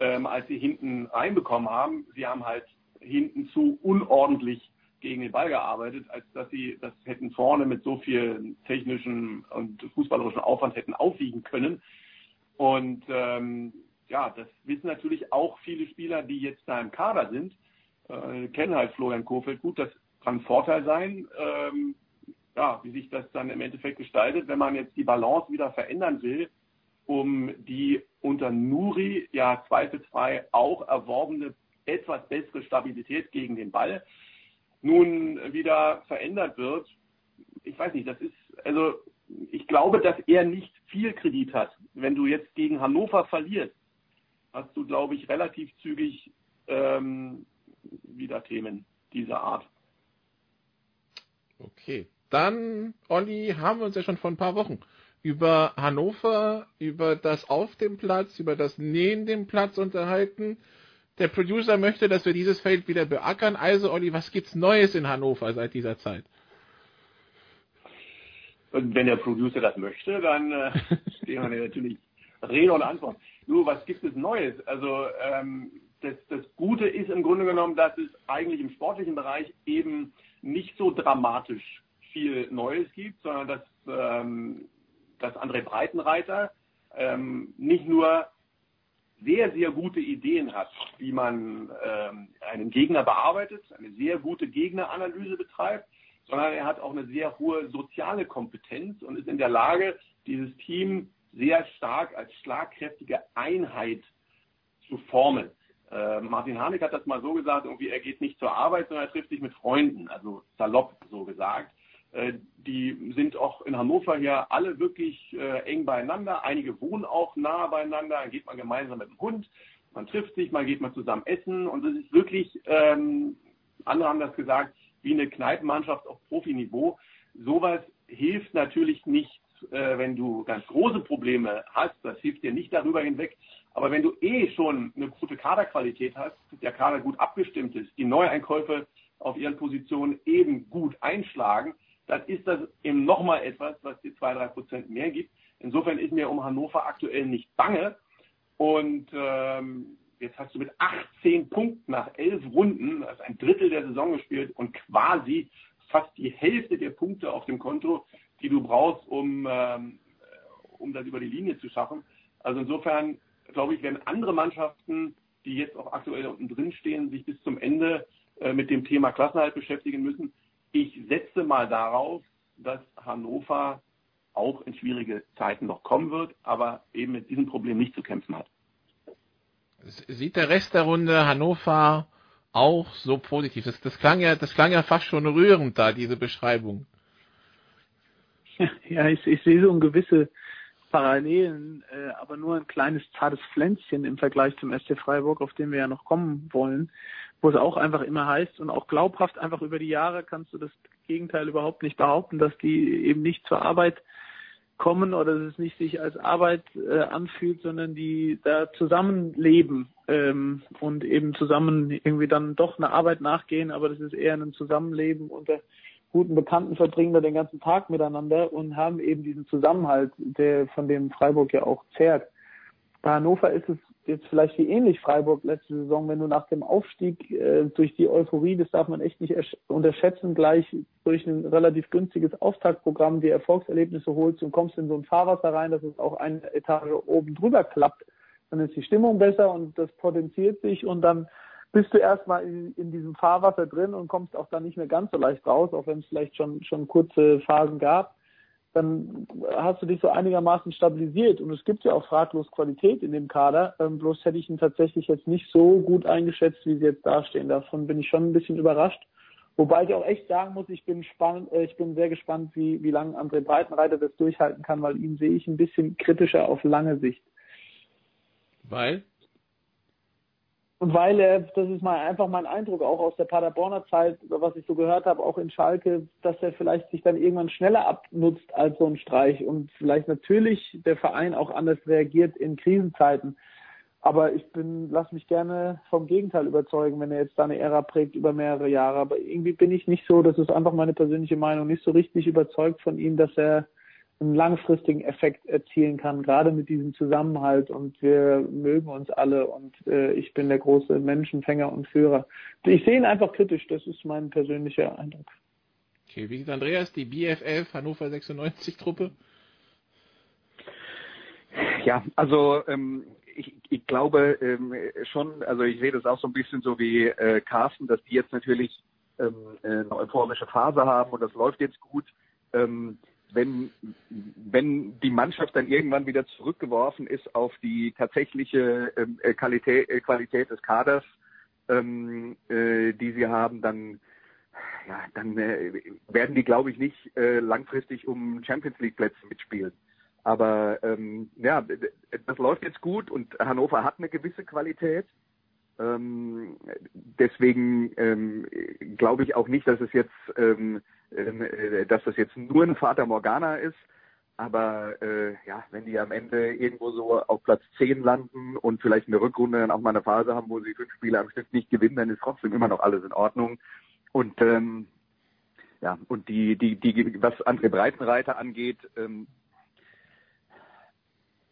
ähm, als sie hinten reinbekommen haben. Sie haben halt hinten zu unordentlich gegen den Ball gearbeitet, als dass sie das hätten vorne mit so viel technischen und fußballerischen Aufwand hätten aufwiegen können. Und ähm, ja, das wissen natürlich auch viele Spieler, die jetzt da im Kader sind, äh, kennen halt Florian Kofeld gut. Das kann ein Vorteil sein. Ähm, ja, wie sich das dann im Endeffekt gestaltet, wenn man jetzt die Balance wieder verändern will, um die unter Nuri ja zweifelsfrei auch erworbene etwas bessere Stabilität gegen den Ball nun wieder verändert wird. Ich weiß nicht, das ist, also ich glaube, dass er nicht viel Kredit hat. Wenn du jetzt gegen Hannover verlierst, hast du, glaube ich, relativ zügig ähm, wieder Themen dieser Art. Okay. Dann, Olli, haben wir uns ja schon vor ein paar Wochen über Hannover, über das auf dem Platz, über das neben dem Platz unterhalten. Der Producer möchte, dass wir dieses Feld wieder beackern. Also, Olli, was gibt's Neues in Hannover seit dieser Zeit? Und wenn der Producer das möchte, dann äh, stehen wir natürlich Rede und Antwort. Nur, was gibt es Neues? Also, ähm, das, das Gute ist im Grunde genommen, dass es eigentlich im sportlichen Bereich eben nicht so dramatisch viel Neues gibt, sondern dass, ähm, dass André Breitenreiter ähm, nicht nur sehr, sehr gute Ideen hat, wie man ähm, einen Gegner bearbeitet, eine sehr gute Gegneranalyse betreibt, sondern er hat auch eine sehr hohe soziale Kompetenz und ist in der Lage, dieses Team sehr stark als schlagkräftige Einheit zu formen. Äh, Martin Harnik hat das mal so gesagt, irgendwie er geht nicht zur Arbeit, sondern er trifft sich mit Freunden, also salopp so gesagt. Äh, die sind auch in Hannover hier alle wirklich äh, eng beieinander. Einige wohnen auch nah beieinander. Dann geht man gemeinsam mit dem Hund, man trifft sich, man geht mal zusammen essen und es ist wirklich, ähm, andere haben das gesagt, wie eine Kneipenmannschaft auf Profiniveau. Sowas hilft natürlich nicht, äh, wenn du ganz große Probleme hast. Das hilft dir nicht darüber hinweg. Aber wenn du eh schon eine gute Kaderqualität hast, der Kader gut abgestimmt ist, die Neueinkäufe auf ihren Positionen eben gut einschlagen, dann ist das eben nochmal etwas, was dir zwei, drei Prozent mehr gibt. Insofern ist mir um Hannover aktuell nicht bange. Und ähm, jetzt hast du mit 18 Punkten nach elf Runden, also ein Drittel der Saison gespielt und quasi fast die Hälfte der Punkte auf dem Konto, die du brauchst, um, ähm, um das über die Linie zu schaffen. Also insofern glaube ich, werden andere Mannschaften, die jetzt auch aktuell unten drin stehen, sich bis zum Ende äh, mit dem Thema Klassenhalt beschäftigen müssen. Ich setze mal darauf, dass Hannover auch in schwierige Zeiten noch kommen wird, aber eben mit diesem Problem nicht zu kämpfen hat. Sieht der Rest der Runde Hannover auch so positiv? Das, das klang ja, das klang ja fast schon rührend da, diese Beschreibung. Ja, ich, ich sehe so ein gewisse Parallelen, äh, aber nur ein kleines zartes Pflänzchen im Vergleich zum SC Freiburg, auf den wir ja noch kommen wollen, wo es auch einfach immer heißt und auch glaubhaft einfach über die Jahre kannst du das Gegenteil überhaupt nicht behaupten, dass die eben nicht zur Arbeit kommen oder dass es nicht sich als Arbeit äh, anfühlt, sondern die da zusammenleben ähm, und eben zusammen irgendwie dann doch eine Arbeit nachgehen, aber das ist eher ein Zusammenleben unter guten Bekannten verbringen da den ganzen Tag miteinander und haben eben diesen Zusammenhalt, der von dem Freiburg ja auch zehrt. Bei Hannover ist es jetzt vielleicht wie ähnlich Freiburg letzte Saison, wenn du nach dem Aufstieg äh, durch die Euphorie, das darf man echt nicht unterschätzen, gleich durch ein relativ günstiges Auftaktprogramm die Erfolgserlebnisse holst und kommst in so ein Fahrwasser rein, dass es auch eine Etage oben drüber klappt, dann ist die Stimmung besser und das potenziert sich und dann bist du erstmal in, in diesem Fahrwasser drin und kommst auch dann nicht mehr ganz so leicht raus, auch wenn es vielleicht schon, schon kurze Phasen gab dann hast du dich so einigermaßen stabilisiert. Und es gibt ja auch fraglos Qualität in dem Kader. Ähm, bloß hätte ich ihn tatsächlich jetzt nicht so gut eingeschätzt, wie sie jetzt dastehen. Davon bin ich schon ein bisschen überrascht. Wobei ich auch echt sagen muss, ich bin spannend, äh, ich bin sehr gespannt, wie, wie lange André Breitenreiter das durchhalten kann, weil ihn sehe ich ein bisschen kritischer auf lange Sicht. Weil? Weil er, das ist mal einfach mein Eindruck, auch aus der Paderborner Zeit, was ich so gehört habe, auch in Schalke, dass er vielleicht sich dann irgendwann schneller abnutzt als so ein Streich und vielleicht natürlich der Verein auch anders reagiert in Krisenzeiten. Aber ich bin, lass mich gerne vom Gegenteil überzeugen, wenn er jetzt da eine Ära prägt über mehrere Jahre. Aber irgendwie bin ich nicht so, das ist einfach meine persönliche Meinung, nicht so richtig überzeugt von ihm, dass er einen langfristigen Effekt erzielen kann, gerade mit diesem Zusammenhalt und wir mögen uns alle und äh, ich bin der große Menschenfänger und Führer. Ich sehe ihn einfach kritisch, das ist mein persönlicher Eindruck. Okay, wie sieht Andreas die BFF Hannover 96 Truppe? Ja, also ähm, ich, ich glaube ähm, schon, also ich sehe das auch so ein bisschen so wie äh, Carsten, dass die jetzt natürlich ähm, eine euphorische Phase haben und das läuft jetzt gut. Ähm, wenn, wenn die Mannschaft dann irgendwann wieder zurückgeworfen ist auf die tatsächliche ähm, äh, Qualität, äh, Qualität des Kaders, ähm, äh, die sie haben, dann, ja, dann äh, werden die, glaube ich, nicht äh, langfristig um Champions League Plätze mitspielen. Aber ähm, ja, das läuft jetzt gut und Hannover hat eine gewisse Qualität. Ähm, deswegen ähm, glaube ich auch nicht, dass es jetzt, ähm, äh, dass das jetzt nur ein Vater Morgana ist. Aber äh, ja, wenn die am Ende irgendwo so auf Platz 10 landen und vielleicht in der Rückrunde dann auch mal eine Phase haben, wo sie fünf Spiele am Stück nicht gewinnen, dann ist trotzdem immer noch alles in Ordnung. Und ähm, ja, und die, die, die, was André Breitenreiter angeht, ähm,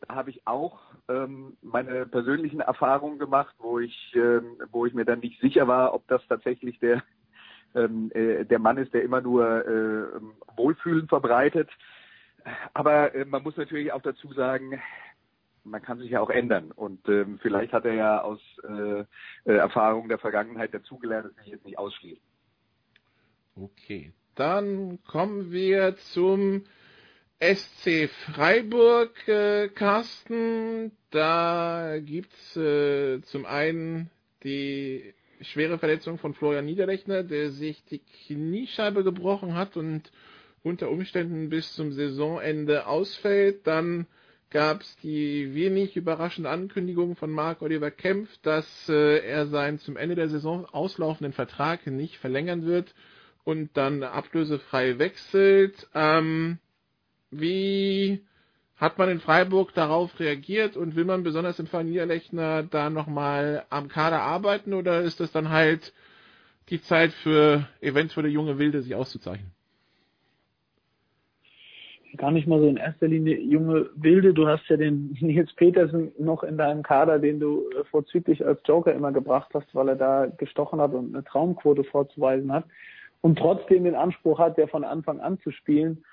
habe ich auch ähm, meine persönlichen Erfahrungen gemacht, wo ich, ähm, wo ich mir dann nicht sicher war, ob das tatsächlich der ähm, äh, der Mann ist, der immer nur äh, Wohlfühlen verbreitet. Aber äh, man muss natürlich auch dazu sagen, man kann sich ja auch ändern. Und ähm, vielleicht hat er ja aus äh, äh, Erfahrungen der Vergangenheit dazugelernt, das will ich jetzt nicht ausschließen. Okay, dann kommen wir zum SC Freiburg, äh, Carsten, da gibt's äh, zum einen die schwere Verletzung von Florian Niederlechner, der sich die Kniescheibe gebrochen hat und unter Umständen bis zum Saisonende ausfällt. Dann gab's die wenig überraschende Ankündigung von Marc Oliver Kempf, dass äh, er seinen zum Ende der Saison auslaufenden Vertrag nicht verlängern wird und dann ablösefrei wechselt. Ähm, wie hat man in Freiburg darauf reagiert und will man besonders im Fall Niederlechner da nochmal am Kader arbeiten oder ist das dann halt die Zeit für eventuelle junge Wilde sich auszuzeichnen? Gar nicht mal so in erster Linie junge Wilde. Du hast ja den Nils Petersen noch in deinem Kader, den du vorzüglich als Joker immer gebracht hast, weil er da gestochen hat und eine Traumquote vorzuweisen hat und trotzdem den Anspruch hat, der von Anfang an zu spielen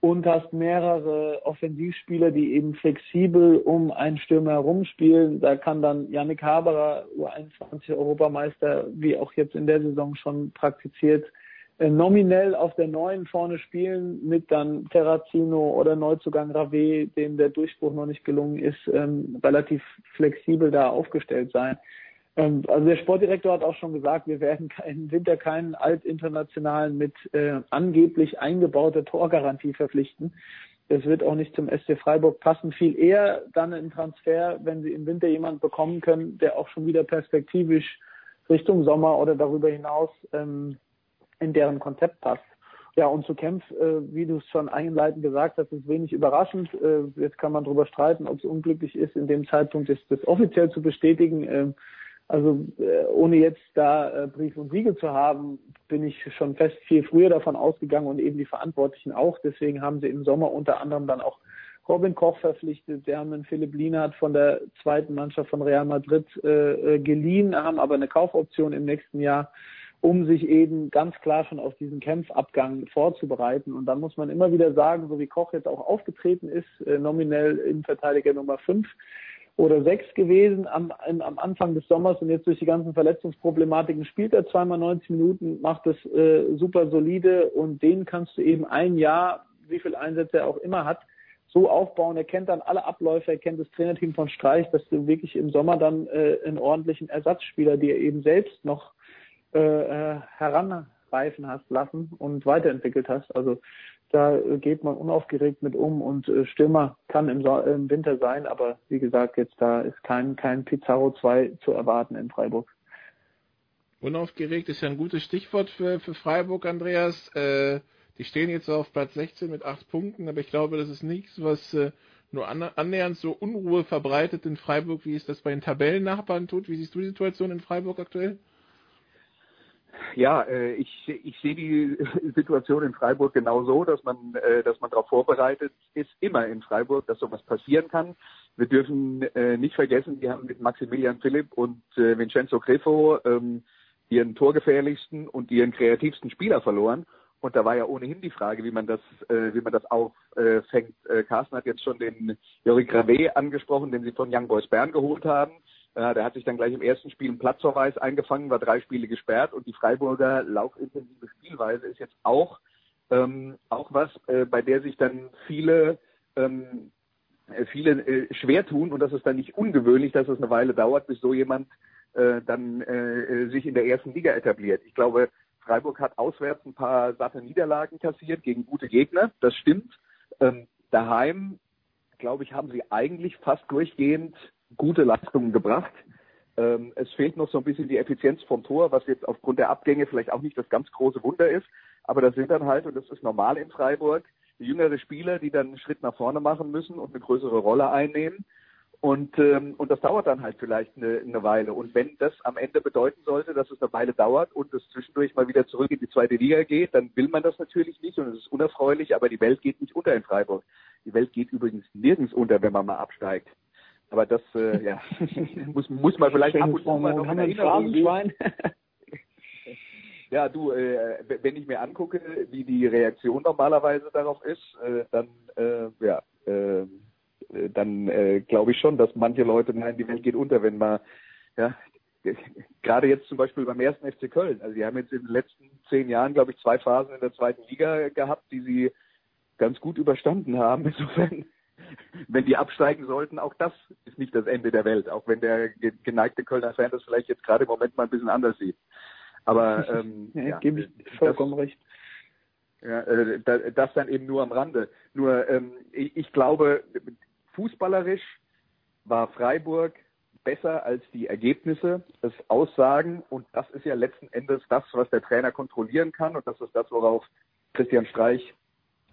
und hast mehrere Offensivspieler, die eben flexibel um einen Stürmer herumspielen. Da kann dann Yannick Haberer, U21 Europameister, wie auch jetzt in der Saison schon praktiziert, äh, nominell auf der neuen vorne spielen mit dann Terrazino oder Neuzugang Rave, dem der Durchbruch noch nicht gelungen ist, ähm, relativ flexibel da aufgestellt sein. Ähm, also der Sportdirektor hat auch schon gesagt, wir werden im Winter keinen Altinternationalen mit äh, angeblich eingebauter Torgarantie verpflichten. Das wird auch nicht zum SC Freiburg passen. Viel eher dann ein Transfer, wenn sie im Winter jemanden bekommen können, der auch schon wieder perspektivisch Richtung Sommer oder darüber hinaus ähm, in deren Konzept passt. Ja, und zu Kempf, äh, wie du es schon einleitend gesagt hast, ist wenig überraschend. Äh, jetzt kann man darüber streiten, ob es unglücklich ist, in dem Zeitpunkt das, das offiziell zu bestätigen. Äh, also äh, ohne jetzt da äh, Brief und Siegel zu haben, bin ich schon fest viel früher davon ausgegangen und eben die Verantwortlichen auch. Deswegen haben sie im Sommer unter anderem dann auch Robin Koch verpflichtet. Sie haben einen Philipp Lienhardt von der zweiten Mannschaft von Real Madrid äh, äh geliehen, haben aber eine Kaufoption im nächsten Jahr um sich eben ganz klar schon auf diesen Kämpfabgang vorzubereiten. Und dann muss man immer wieder sagen, so wie Koch jetzt auch aufgetreten ist, äh, nominell Innenverteidiger Nummer 5 oder 6 gewesen am, am Anfang des Sommers und jetzt durch die ganzen Verletzungsproblematiken spielt er zweimal 90 Minuten, macht es äh, super solide und den kannst du eben ein Jahr, wie viel Einsätze er auch immer hat, so aufbauen. Er kennt dann alle Abläufe, er kennt das Trainerteam von Streich, dass du wirklich im Sommer dann äh, einen ordentlichen Ersatzspieler, die er eben selbst noch äh, äh, heranreifen hast lassen und weiterentwickelt hast. Also da geht man unaufgeregt mit um und äh, Stürmer kann im, so im Winter sein, aber wie gesagt, jetzt da ist kein, kein Pizarro 2 zu erwarten in Freiburg. Unaufgeregt ist ja ein gutes Stichwort für, für Freiburg, Andreas. Äh, die stehen jetzt auf Platz 16 mit 8 Punkten, aber ich glaube, das ist nichts, was äh, nur an, annähernd so Unruhe verbreitet in Freiburg, wie es das bei den Tabellennachbarn tut. Wie siehst du die Situation in Freiburg aktuell? Ja, äh, ich, ich sehe die Situation in Freiburg genau so, dass man, äh, dass man darauf vorbereitet ist, immer in Freiburg, dass sowas passieren kann. Wir dürfen äh, nicht vergessen, die haben mit Maximilian Philipp und äh, Vincenzo Greffo ähm, ihren torgefährlichsten und ihren kreativsten Spieler verloren. Und da war ja ohnehin die Frage, wie man das, äh, wie man das auffängt. Äh, Carsten hat jetzt schon den Jori Grave angesprochen, den sie von Young Boys Bern geholt haben. Äh, der hat sich dann gleich im ersten Spiel einen Platzverweis eingefangen, war drei Spiele gesperrt und die Freiburger laufintensive Spielweise ist jetzt auch, ähm, auch was, äh, bei der sich dann viele ähm, äh, viele äh, schwer tun und das ist dann nicht ungewöhnlich, dass es eine Weile dauert, bis so jemand äh, dann äh, sich in der ersten Liga etabliert. Ich glaube, Freiburg hat auswärts ein paar satte Niederlagen kassiert gegen gute Gegner, das stimmt. Ähm, daheim, glaube ich, haben sie eigentlich fast durchgehend gute Leistungen gebracht. Ähm, es fehlt noch so ein bisschen die Effizienz vom Tor, was jetzt aufgrund der Abgänge vielleicht auch nicht das ganz große Wunder ist. Aber das sind dann halt, und das ist normal in Freiburg, jüngere Spieler, die dann einen Schritt nach vorne machen müssen und eine größere Rolle einnehmen. Und, ähm, und das dauert dann halt vielleicht eine, eine Weile. Und wenn das am Ende bedeuten sollte, dass es eine Weile dauert und es zwischendurch mal wieder zurück in die zweite Liga geht, dann will man das natürlich nicht und es ist unerfreulich, aber die Welt geht nicht unter in Freiburg. Die Welt geht übrigens nirgends unter, wenn man mal absteigt. Aber das äh, ja, muss, muss man vielleicht ab und zu mal noch in Erinnerung Ja, du, äh, wenn ich mir angucke, wie die Reaktion normalerweise darauf ist, äh, dann äh, ja, äh, dann äh, glaube ich schon, dass manche Leute meinen, die Welt geht unter, wenn man ja gerade jetzt zum Beispiel beim ersten FC Köln. Also die haben jetzt in den letzten zehn Jahren, glaube ich, zwei Phasen in der zweiten Liga gehabt, die sie ganz gut überstanden haben. Insofern wenn die absteigen sollten, auch das ist nicht das Ende der Welt, auch wenn der geneigte Kölner Fan das vielleicht jetzt gerade im Moment mal ein bisschen anders sieht. Aber ähm, ja, ja, gebe ich vollkommen das, recht. Ja, äh, das dann eben nur am Rande. Nur ähm, ich, ich glaube, fußballerisch war Freiburg besser als die Ergebnisse, das Aussagen und das ist ja letzten Endes das, was der Trainer kontrollieren kann und das ist das, worauf Christian Streich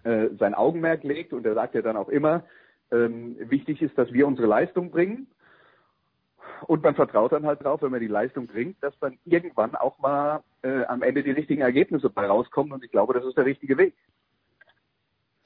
äh, sein Augenmerk legt und er sagt ja dann auch immer, ähm, wichtig ist, dass wir unsere Leistung bringen. Und man vertraut dann halt drauf, wenn man die Leistung bringt, dass dann irgendwann auch mal äh, am Ende die richtigen Ergebnisse bei rauskommen. Und ich glaube, das ist der richtige Weg.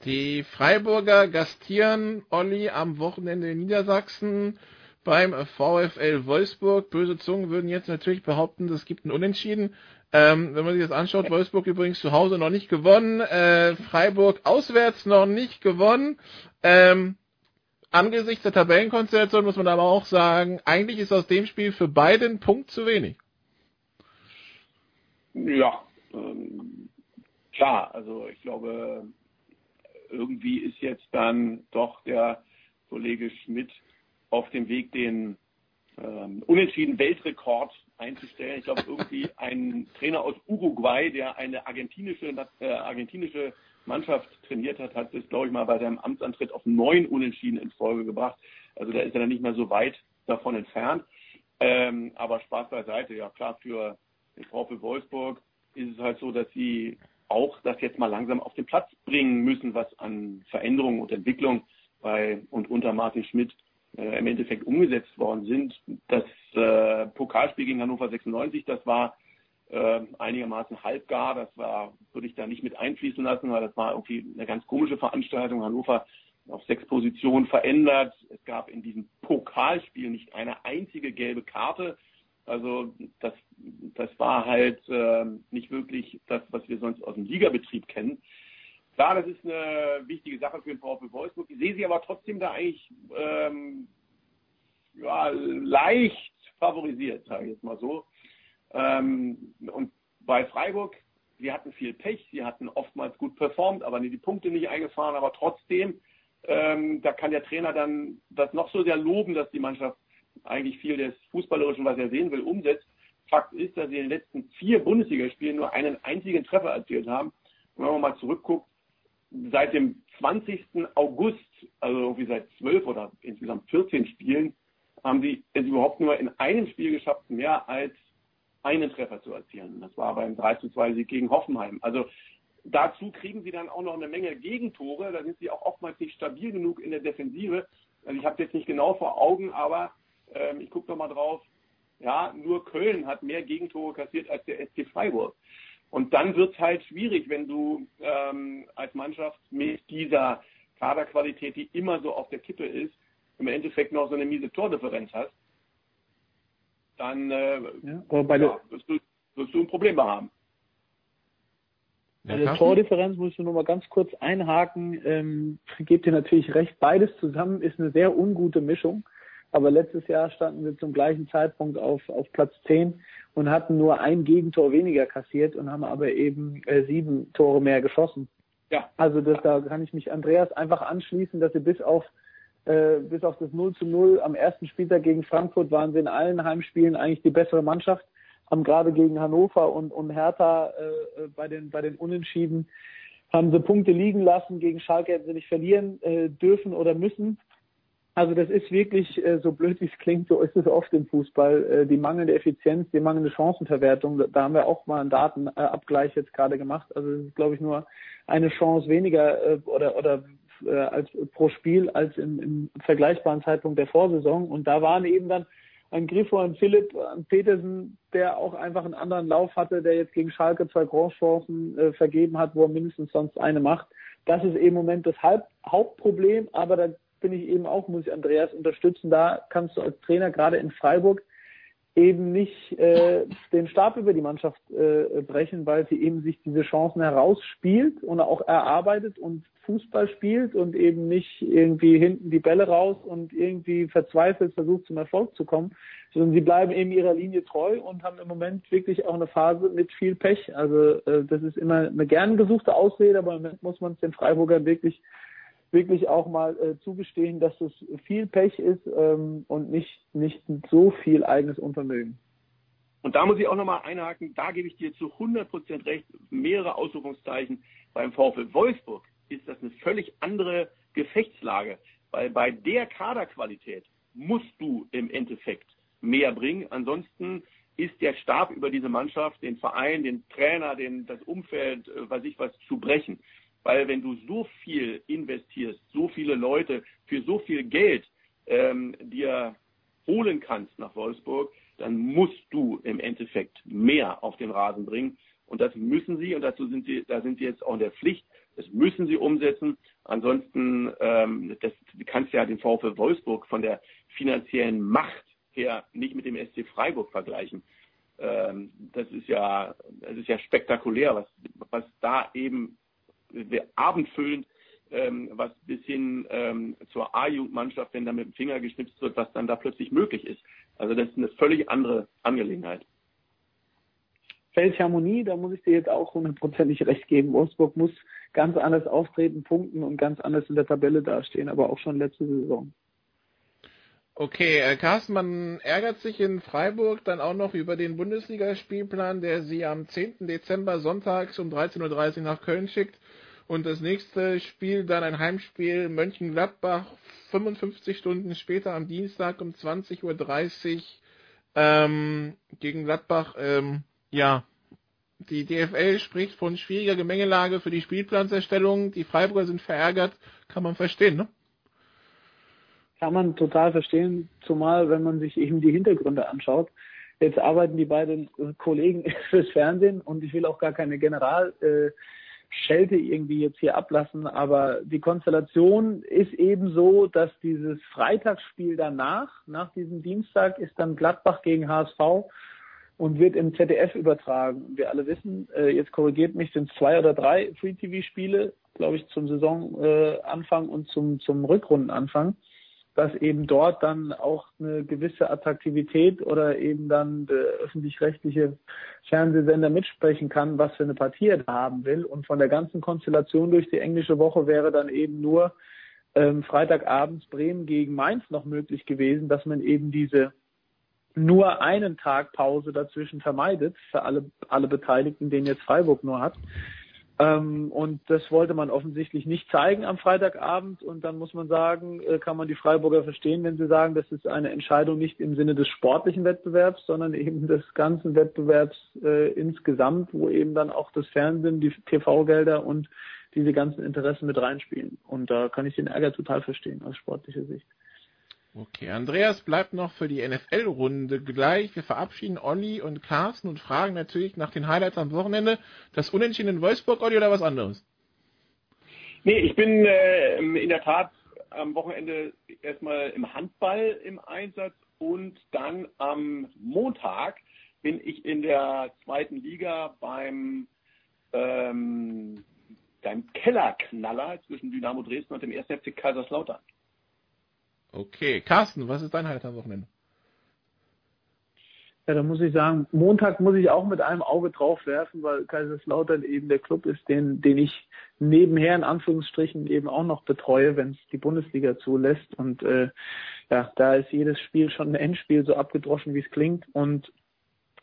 Die Freiburger gastieren Olli am Wochenende in Niedersachsen beim VfL Wolfsburg. Böse Zungen würden jetzt natürlich behaupten, es gibt ein Unentschieden. Ähm, wenn man sich das anschaut, Wolfsburg übrigens zu Hause noch nicht gewonnen, äh, Freiburg auswärts noch nicht gewonnen. Ähm, angesichts der Tabellenkonstellation muss man aber auch sagen, eigentlich ist aus dem Spiel für beide ein Punkt zu wenig. Ja, ähm, klar, also ich glaube, irgendwie ist jetzt dann doch der Kollege Schmidt auf dem Weg, den ähm, unentschieden Weltrekord einzustellen. Ich glaube, irgendwie ein Trainer aus Uruguay, der eine argentinische, äh, argentinische Mannschaft trainiert hat, hat es, glaube ich, mal bei seinem Amtsantritt auf neun Unentschieden in Folge gebracht. Also da ist er dann nicht mehr so weit davon entfernt. Ähm, aber Spaß beiseite, ja klar, für den VfL Wolfsburg ist es halt so, dass sie auch das jetzt mal langsam auf den Platz bringen müssen, was an Veränderungen und Entwicklung bei und unter Martin Schmidt im Endeffekt umgesetzt worden sind. Das äh, Pokalspiel gegen Hannover 96, das war äh, einigermaßen halbgar. Das war, würde ich da nicht mit einfließen lassen, weil das war irgendwie eine ganz komische Veranstaltung. Hannover auf sechs Positionen verändert. Es gab in diesem Pokalspiel nicht eine einzige gelbe Karte. Also das, das war halt äh, nicht wirklich das, was wir sonst aus dem Ligabetrieb kennen. Klar, das ist eine wichtige Sache für den VfB Wolfsburg. Ich sehe sie aber trotzdem da eigentlich ähm, ja, leicht favorisiert, sage ich jetzt mal so. Ähm, und bei Freiburg, sie hatten viel Pech, sie hatten oftmals gut performt, aber die Punkte nicht eingefahren, aber trotzdem, ähm, da kann der Trainer dann das noch so sehr loben, dass die Mannschaft eigentlich viel des Fußballerischen, was er sehen will, umsetzt. Fakt ist, dass sie in den letzten vier Bundesligaspielen nur einen einzigen Treffer erzielt haben. Und wenn man mal zurückguckt, seit dem 20. August, also irgendwie seit zwölf oder insgesamt 14 Spielen, haben sie es überhaupt nur in einem Spiel geschafft, mehr als einen Treffer zu erzielen. Das war beim 3 zu 2 Sieg gegen Hoffenheim. Also dazu kriegen sie dann auch noch eine Menge Gegentore. Da sind sie auch oftmals nicht stabil genug in der Defensive. Also ich habe es jetzt nicht genau vor Augen, aber ähm, ich gucke noch mal drauf. Ja, nur Köln hat mehr Gegentore kassiert als der SC Freiburg. Und dann wird es halt schwierig, wenn du ähm, als Mannschaft mit dieser Kaderqualität, die immer so auf der Kippe ist, im Endeffekt noch so eine miese Tordifferenz hast, dann äh, ja, ja, wirst, du, wirst du ein Problem haben. Bei der Tordifferenz muss ich nur mal ganz kurz einhaken. Ähm, gebt ihr natürlich recht, beides zusammen ist eine sehr ungute Mischung. Aber letztes Jahr standen wir zum gleichen Zeitpunkt auf, auf Platz 10 und hatten nur ein Gegentor weniger kassiert und haben aber eben äh, sieben Tore mehr geschossen. Ja. Also das, da kann ich mich Andreas einfach anschließen, dass sie bis auf äh, bis auf das 0 zu 0 am ersten Spieltag gegen Frankfurt waren sie in allen Heimspielen eigentlich die bessere Mannschaft, haben gerade gegen Hannover und, und Hertha äh, bei den bei den Unentschieden haben sie Punkte liegen lassen, gegen Schalke hätten sie nicht verlieren äh, dürfen oder müssen. Also das ist wirklich, äh, so blöd wie es klingt, so ist es oft im Fußball. Äh, die mangelnde Effizienz, die mangelnde Chancenverwertung, da haben wir auch mal einen Datenabgleich jetzt gerade gemacht. Also es ist, glaube ich, nur eine Chance weniger äh, oder, oder als pro Spiel als im, im vergleichbaren Zeitpunkt der Vorsaison. Und da waren eben dann ein Griffo, ein Philipp, ein Petersen, der auch einfach einen anderen Lauf hatte, der jetzt gegen Schalke zwei Großchancen äh, vergeben hat, wo er mindestens sonst eine macht. Das ist im Moment das Halb Hauptproblem, aber da bin ich eben auch, muss ich Andreas unterstützen. Da kannst du als Trainer gerade in Freiburg eben nicht äh, den Stab über die Mannschaft äh, brechen, weil sie eben sich diese Chancen herausspielt und auch erarbeitet und Fußball spielt und eben nicht irgendwie hinten die Bälle raus und irgendwie verzweifelt versucht zum Erfolg zu kommen, sondern sie bleiben eben ihrer Linie treu und haben im Moment wirklich auch eine Phase mit viel Pech. Also äh, das ist immer eine gern gesuchte Ausrede, aber im Moment muss man es den Freiburgern wirklich wirklich auch mal äh, zugestehen, dass es viel Pech ist ähm, und nicht, nicht so viel eigenes Unvermögen. Und da muss ich auch nochmal einhaken, da gebe ich dir zu 100 Prozent recht, mehrere Ausrufungszeichen. Beim VfL Wolfsburg ist das eine völlig andere Gefechtslage, weil bei der Kaderqualität musst du im Endeffekt mehr bringen. Ansonsten ist der Stab über diese Mannschaft, den Verein, den Trainer, den, das Umfeld, äh, was ich was, zu brechen. Weil wenn du so viel investierst, so viele Leute für so viel Geld ähm, dir holen kannst nach Wolfsburg, dann musst du im Endeffekt mehr auf den Rasen bringen. Und das müssen sie, und dazu sind sie, da sind sie jetzt auch in der Pflicht, das müssen sie umsetzen. Ansonsten ähm, das, du ja den VfL Wolfsburg von der finanziellen Macht her nicht mit dem SC Freiburg vergleichen. Ähm, das ist ja, das ist ja spektakulär, was, was da eben abendfüllend, ähm, was bis hin ähm, zur A-Jugendmannschaft, wenn da mit dem Finger geschnipst wird, was dann da plötzlich möglich ist. Also das ist eine völlig andere Angelegenheit. Feldharmonie, da muss ich dir jetzt auch hundertprozentig recht geben. Wolfsburg muss ganz anders auftreten, punkten und ganz anders in der Tabelle dastehen, aber auch schon letzte Saison. Okay, äh, Carsten, man ärgert sich in Freiburg dann auch noch über den Bundesligaspielplan, der sie am 10. Dezember sonntags um 13.30 Uhr nach Köln schickt. Und das nächste Spiel dann ein Heimspiel Mönchengladbach 55 Stunden später am Dienstag um 20.30 Uhr ähm, gegen Gladbach. Ähm, ja, die DFL spricht von schwieriger Gemengelage für die Spielplanserstellung. Die Freiburger sind verärgert, kann man verstehen, ne? Kann man total verstehen, zumal wenn man sich eben die Hintergründe anschaut. Jetzt arbeiten die beiden Kollegen fürs Fernsehen und ich will auch gar keine Generalschelte äh, irgendwie jetzt hier ablassen, aber die Konstellation ist eben so, dass dieses Freitagsspiel danach, nach diesem Dienstag, ist dann Gladbach gegen HSV und wird im ZDF übertragen. Wir alle wissen, äh, jetzt korrigiert mich, sind zwei oder drei Free-TV-Spiele, glaube ich, zum Saisonanfang und zum, zum Rückrundenanfang dass eben dort dann auch eine gewisse Attraktivität oder eben dann der öffentlich-rechtliche Fernsehsender mitsprechen kann, was für eine Partie er da haben will. Und von der ganzen Konstellation durch die englische Woche wäre dann eben nur ähm, Freitagabends Bremen gegen Mainz noch möglich gewesen, dass man eben diese nur einen Tag Pause dazwischen vermeidet für alle, alle Beteiligten, den jetzt Freiburg nur hat. Ähm, und das wollte man offensichtlich nicht zeigen am Freitagabend. Und dann muss man sagen, äh, kann man die Freiburger verstehen, wenn sie sagen, das ist eine Entscheidung nicht im Sinne des sportlichen Wettbewerbs, sondern eben des ganzen Wettbewerbs äh, insgesamt, wo eben dann auch das Fernsehen, die TV-Gelder und diese ganzen Interessen mit reinspielen. Und da kann ich den Ärger total verstehen aus sportlicher Sicht. Okay, Andreas bleibt noch für die NFL-Runde gleich. Wir verabschieden Olli und Carsten und fragen natürlich nach den Highlights am Wochenende. Das Unentschieden in Wolfsburg, Olli, oder was anderes? Nee, ich bin äh, in der Tat am Wochenende erstmal im Handball im Einsatz und dann am Montag bin ich in der zweiten Liga beim, ähm, beim Kellerknaller zwischen Dynamo Dresden und dem 1. FC Kaiserslautern. Okay, Carsten, was ist dein Highlight am Wochenende? Ja, da muss ich sagen, Montag muss ich auch mit einem Auge drauf werfen, weil Kaiserslautern eben der Club ist, den, den ich nebenher in Anführungsstrichen eben auch noch betreue, wenn es die Bundesliga zulässt. Und äh, ja, da ist jedes Spiel schon ein Endspiel, so abgedroschen wie es klingt. Und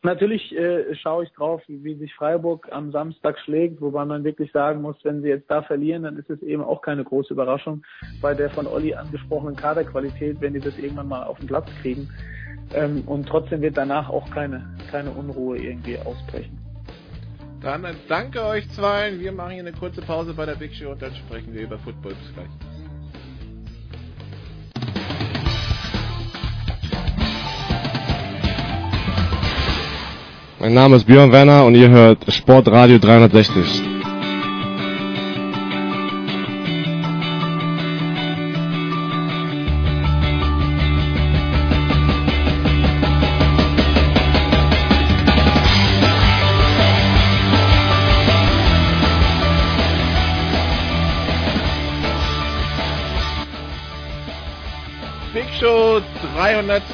Natürlich äh, schaue ich drauf, wie, sich Freiburg am Samstag schlägt, wobei man wirklich sagen muss, wenn sie jetzt da verlieren, dann ist es eben auch keine große Überraschung bei der von Olli angesprochenen Kaderqualität, wenn die das irgendwann mal auf den Platz kriegen. Ähm, und trotzdem wird danach auch keine, keine Unruhe irgendwie ausbrechen. Dann danke euch zwei. Wir machen hier eine kurze Pause bei der Big Show und dann sprechen wir über Football. Gleich. Mein Name ist Björn Werner und ihr hört Sportradio 360.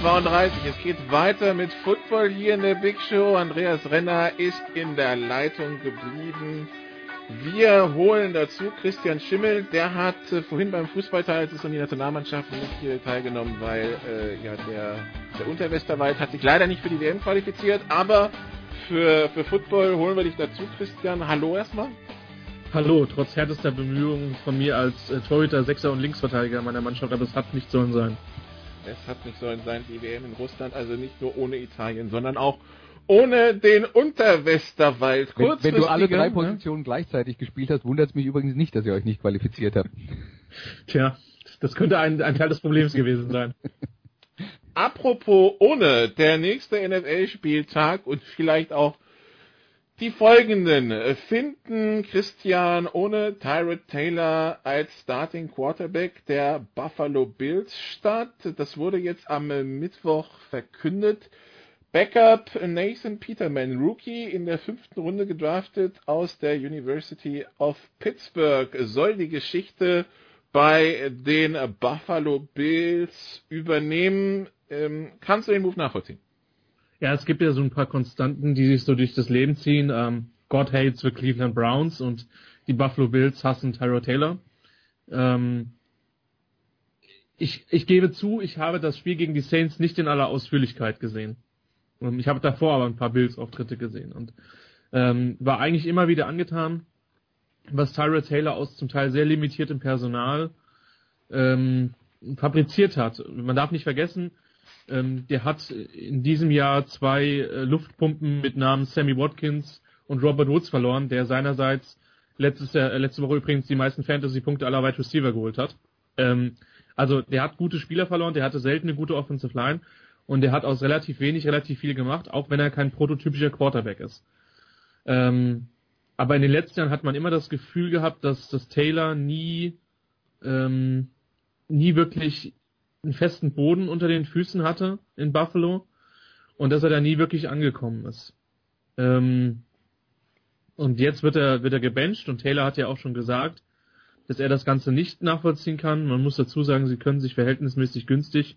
332. Es geht weiter mit Football hier in der Big Show. Andreas Renner ist in der Leitung geblieben. Wir holen dazu Christian Schimmel. Der hat äh, vorhin beim Fußballteil des die Nationalmannschaft nicht hier teilgenommen, weil äh, ja, der, der Unterwesterwald hat sich leider nicht für die WM qualifiziert. Aber für, für Football holen wir dich dazu, Christian. Hallo erstmal. Hallo, trotz härtester Bemühungen von mir als äh, Torhüter, Sechser und Linksverteidiger meiner Mannschaft, aber es hat nicht sollen sein. Es hat nicht sollen sein, die WM in Russland, also nicht nur ohne Italien, sondern auch ohne den Unterwesterwald. Wenn, wenn du alle drei ne? Positionen ne? gleichzeitig gespielt hast, wundert es mich übrigens nicht, dass ihr euch nicht qualifiziert habt. Tja, das könnte ein, ein Teil des Problems gewesen sein. Apropos ohne, der nächste NFL-Spieltag und vielleicht auch die folgenden finden Christian ohne Tyrod Taylor als Starting Quarterback der Buffalo Bills statt. Das wurde jetzt am Mittwoch verkündet. Backup Nathan Peterman, Rookie in der fünften Runde gedraftet aus der University of Pittsburgh, soll die Geschichte bei den Buffalo Bills übernehmen. Ähm, kannst du den Move nachvollziehen? Ja, es gibt ja so ein paar Konstanten, die sich so durch das Leben ziehen. Ähm, God hates the Cleveland Browns und die Buffalo Bills hassen Tyrod Taylor. Ähm, ich, ich gebe zu, ich habe das Spiel gegen die Saints nicht in aller Ausführlichkeit gesehen. Ähm, ich habe davor aber ein paar Bills-Auftritte gesehen und ähm, war eigentlich immer wieder angetan, was Tyrod Taylor aus zum Teil sehr limitiertem Personal ähm, fabriziert hat. Man darf nicht vergessen, ähm, der hat in diesem Jahr zwei äh, Luftpumpen mit Namen Sammy Watkins und Robert Woods verloren, der seinerseits letztes äh, letzte Woche übrigens die meisten Fantasy-Punkte aller Wide Receiver geholt hat. Ähm, also der hat gute Spieler verloren, der hatte selten eine gute Offensive Line und der hat aus relativ wenig relativ viel gemacht, auch wenn er kein prototypischer Quarterback ist. Ähm, aber in den letzten Jahren hat man immer das Gefühl gehabt, dass das Taylor nie ähm, nie wirklich einen festen Boden unter den Füßen hatte in Buffalo und dass er da nie wirklich angekommen ist. Ähm, und jetzt wird er, wird er gebencht und Taylor hat ja auch schon gesagt, dass er das Ganze nicht nachvollziehen kann. Man muss dazu sagen, sie können sich verhältnismäßig günstig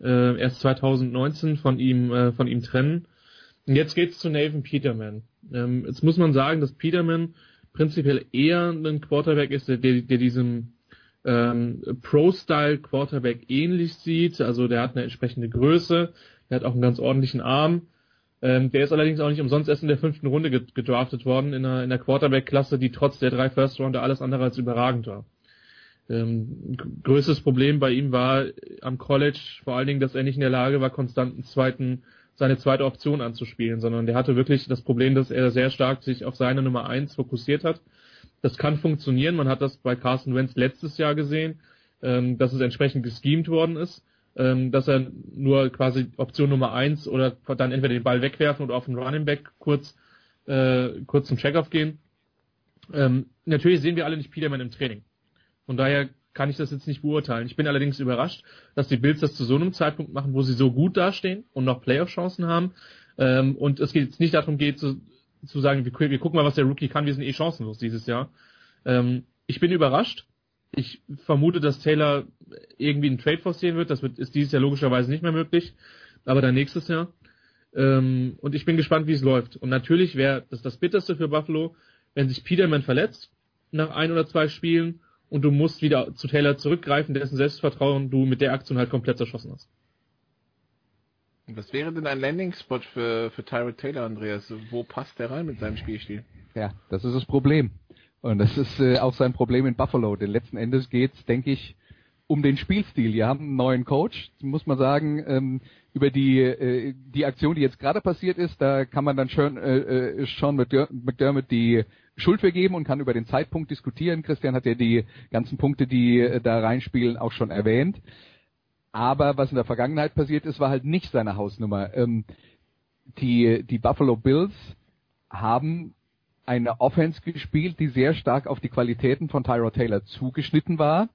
äh, erst 2019 von ihm, äh, von ihm trennen. Und jetzt geht's zu Nathan Peterman. Ähm, jetzt muss man sagen, dass Peterman prinzipiell eher ein Quarterback ist, der, der diesem ähm, Pro-Style Quarterback ähnlich sieht. Also der hat eine entsprechende Größe, der hat auch einen ganz ordentlichen Arm. Ähm, der ist allerdings auch nicht umsonst erst in der fünften Runde gedraftet worden in der, in der Quarterback-Klasse, die trotz der drei First-Rounder alles andere als überragend war. Ähm, größtes Problem bei ihm war am College vor allen Dingen, dass er nicht in der Lage war, konstant einen zweiten, seine zweite Option anzuspielen, sondern der hatte wirklich das Problem, dass er sehr stark sich auf seine Nummer eins fokussiert hat das kann funktionieren. Man hat das bei Carson Wentz letztes Jahr gesehen, ähm, dass es entsprechend geschemt worden ist, ähm, dass er nur quasi Option Nummer eins oder dann entweder den Ball wegwerfen oder auf den Running Back kurz, äh, kurz zum Checkoff gehen. Ähm, natürlich sehen wir alle nicht Peterman im Training. Von daher kann ich das jetzt nicht beurteilen. Ich bin allerdings überrascht, dass die Bills das zu so einem Zeitpunkt machen, wo sie so gut dastehen und noch Playoff-Chancen haben. Ähm, und es geht jetzt nicht darum geht, zu, zu sagen, wir, wir gucken mal, was der Rookie kann, wir sind eh chancenlos dieses Jahr. Ähm, ich bin überrascht. Ich vermute, dass Taylor irgendwie einen Trade forcieren wird. Das wird, ist dieses Jahr logischerweise nicht mehr möglich, aber dann nächstes Jahr. Ähm, und ich bin gespannt, wie es läuft. Und natürlich wäre das das Bitterste für Buffalo, wenn sich Peterman verletzt nach ein oder zwei Spielen und du musst wieder zu Taylor zurückgreifen, dessen Selbstvertrauen du mit der Aktion halt komplett zerschossen hast. Was wäre denn ein Landing-Spot für, für Tyrod Taylor, Andreas? Wo passt der rein mit seinem Spielstil? Ja, das ist das Problem. Und das ist äh, auch sein Problem in Buffalo. Denn letzten Endes geht's, denke ich, um den Spielstil. Wir haben einen neuen Coach, muss man sagen, ähm, über die äh, die Aktion, die jetzt gerade passiert ist, da kann man dann schon äh, äh Sean McDermott die Schuld vergeben und kann über den Zeitpunkt diskutieren. Christian hat ja die ganzen Punkte, die äh, da reinspielen, auch schon erwähnt. Aber was in der Vergangenheit passiert ist, war halt nicht seine Hausnummer. Ähm, die, die Buffalo Bills haben eine Offense gespielt, die sehr stark auf die Qualitäten von Tyrod Taylor zugeschnitten war.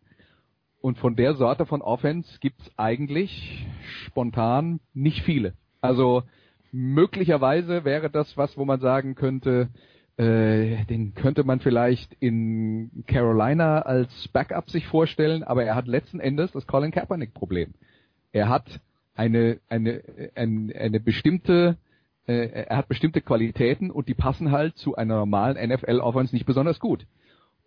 Und von der Sorte von Offense gibt's eigentlich spontan nicht viele. Also möglicherweise wäre das was, wo man sagen könnte, äh, den könnte man vielleicht in Carolina als Backup sich vorstellen, aber er hat letzten Endes das Colin Kaepernick-Problem. Er hat eine, eine, eine, eine bestimmte, äh, er hat bestimmte Qualitäten und die passen halt zu einer normalen NFL-Offense nicht besonders gut.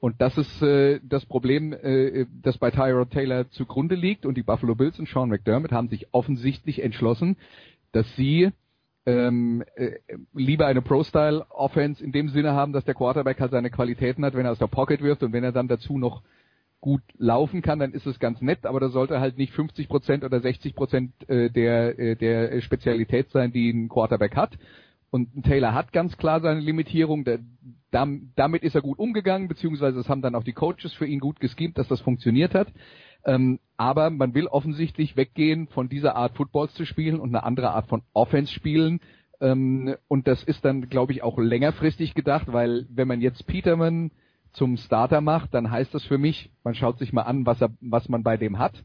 Und das ist äh, das Problem, äh, das bei Tyrod Taylor zugrunde liegt. Und die Buffalo Bills und Sean McDermott haben sich offensichtlich entschlossen, dass sie ähm, äh, lieber eine Pro-Style-Offense in dem Sinne haben, dass der Quarterback halt seine Qualitäten hat, wenn er aus der Pocket wirft und wenn er dann dazu noch gut laufen kann, dann ist es ganz nett, aber das sollte halt nicht 50 Prozent oder 60 Prozent äh, der, äh, der Spezialität sein, die ein Quarterback hat. Und Taylor hat ganz klar seine Limitierung. Der, damit ist er gut umgegangen, beziehungsweise es haben dann auch die Coaches für ihn gut geschemt, dass das funktioniert hat. Ähm, aber man will offensichtlich weggehen von dieser Art Footballs zu spielen und eine andere Art von Offense spielen. Ähm, und das ist dann, glaube ich, auch längerfristig gedacht, weil wenn man jetzt Peterman zum Starter macht, dann heißt das für mich, man schaut sich mal an, was, er, was man bei dem hat.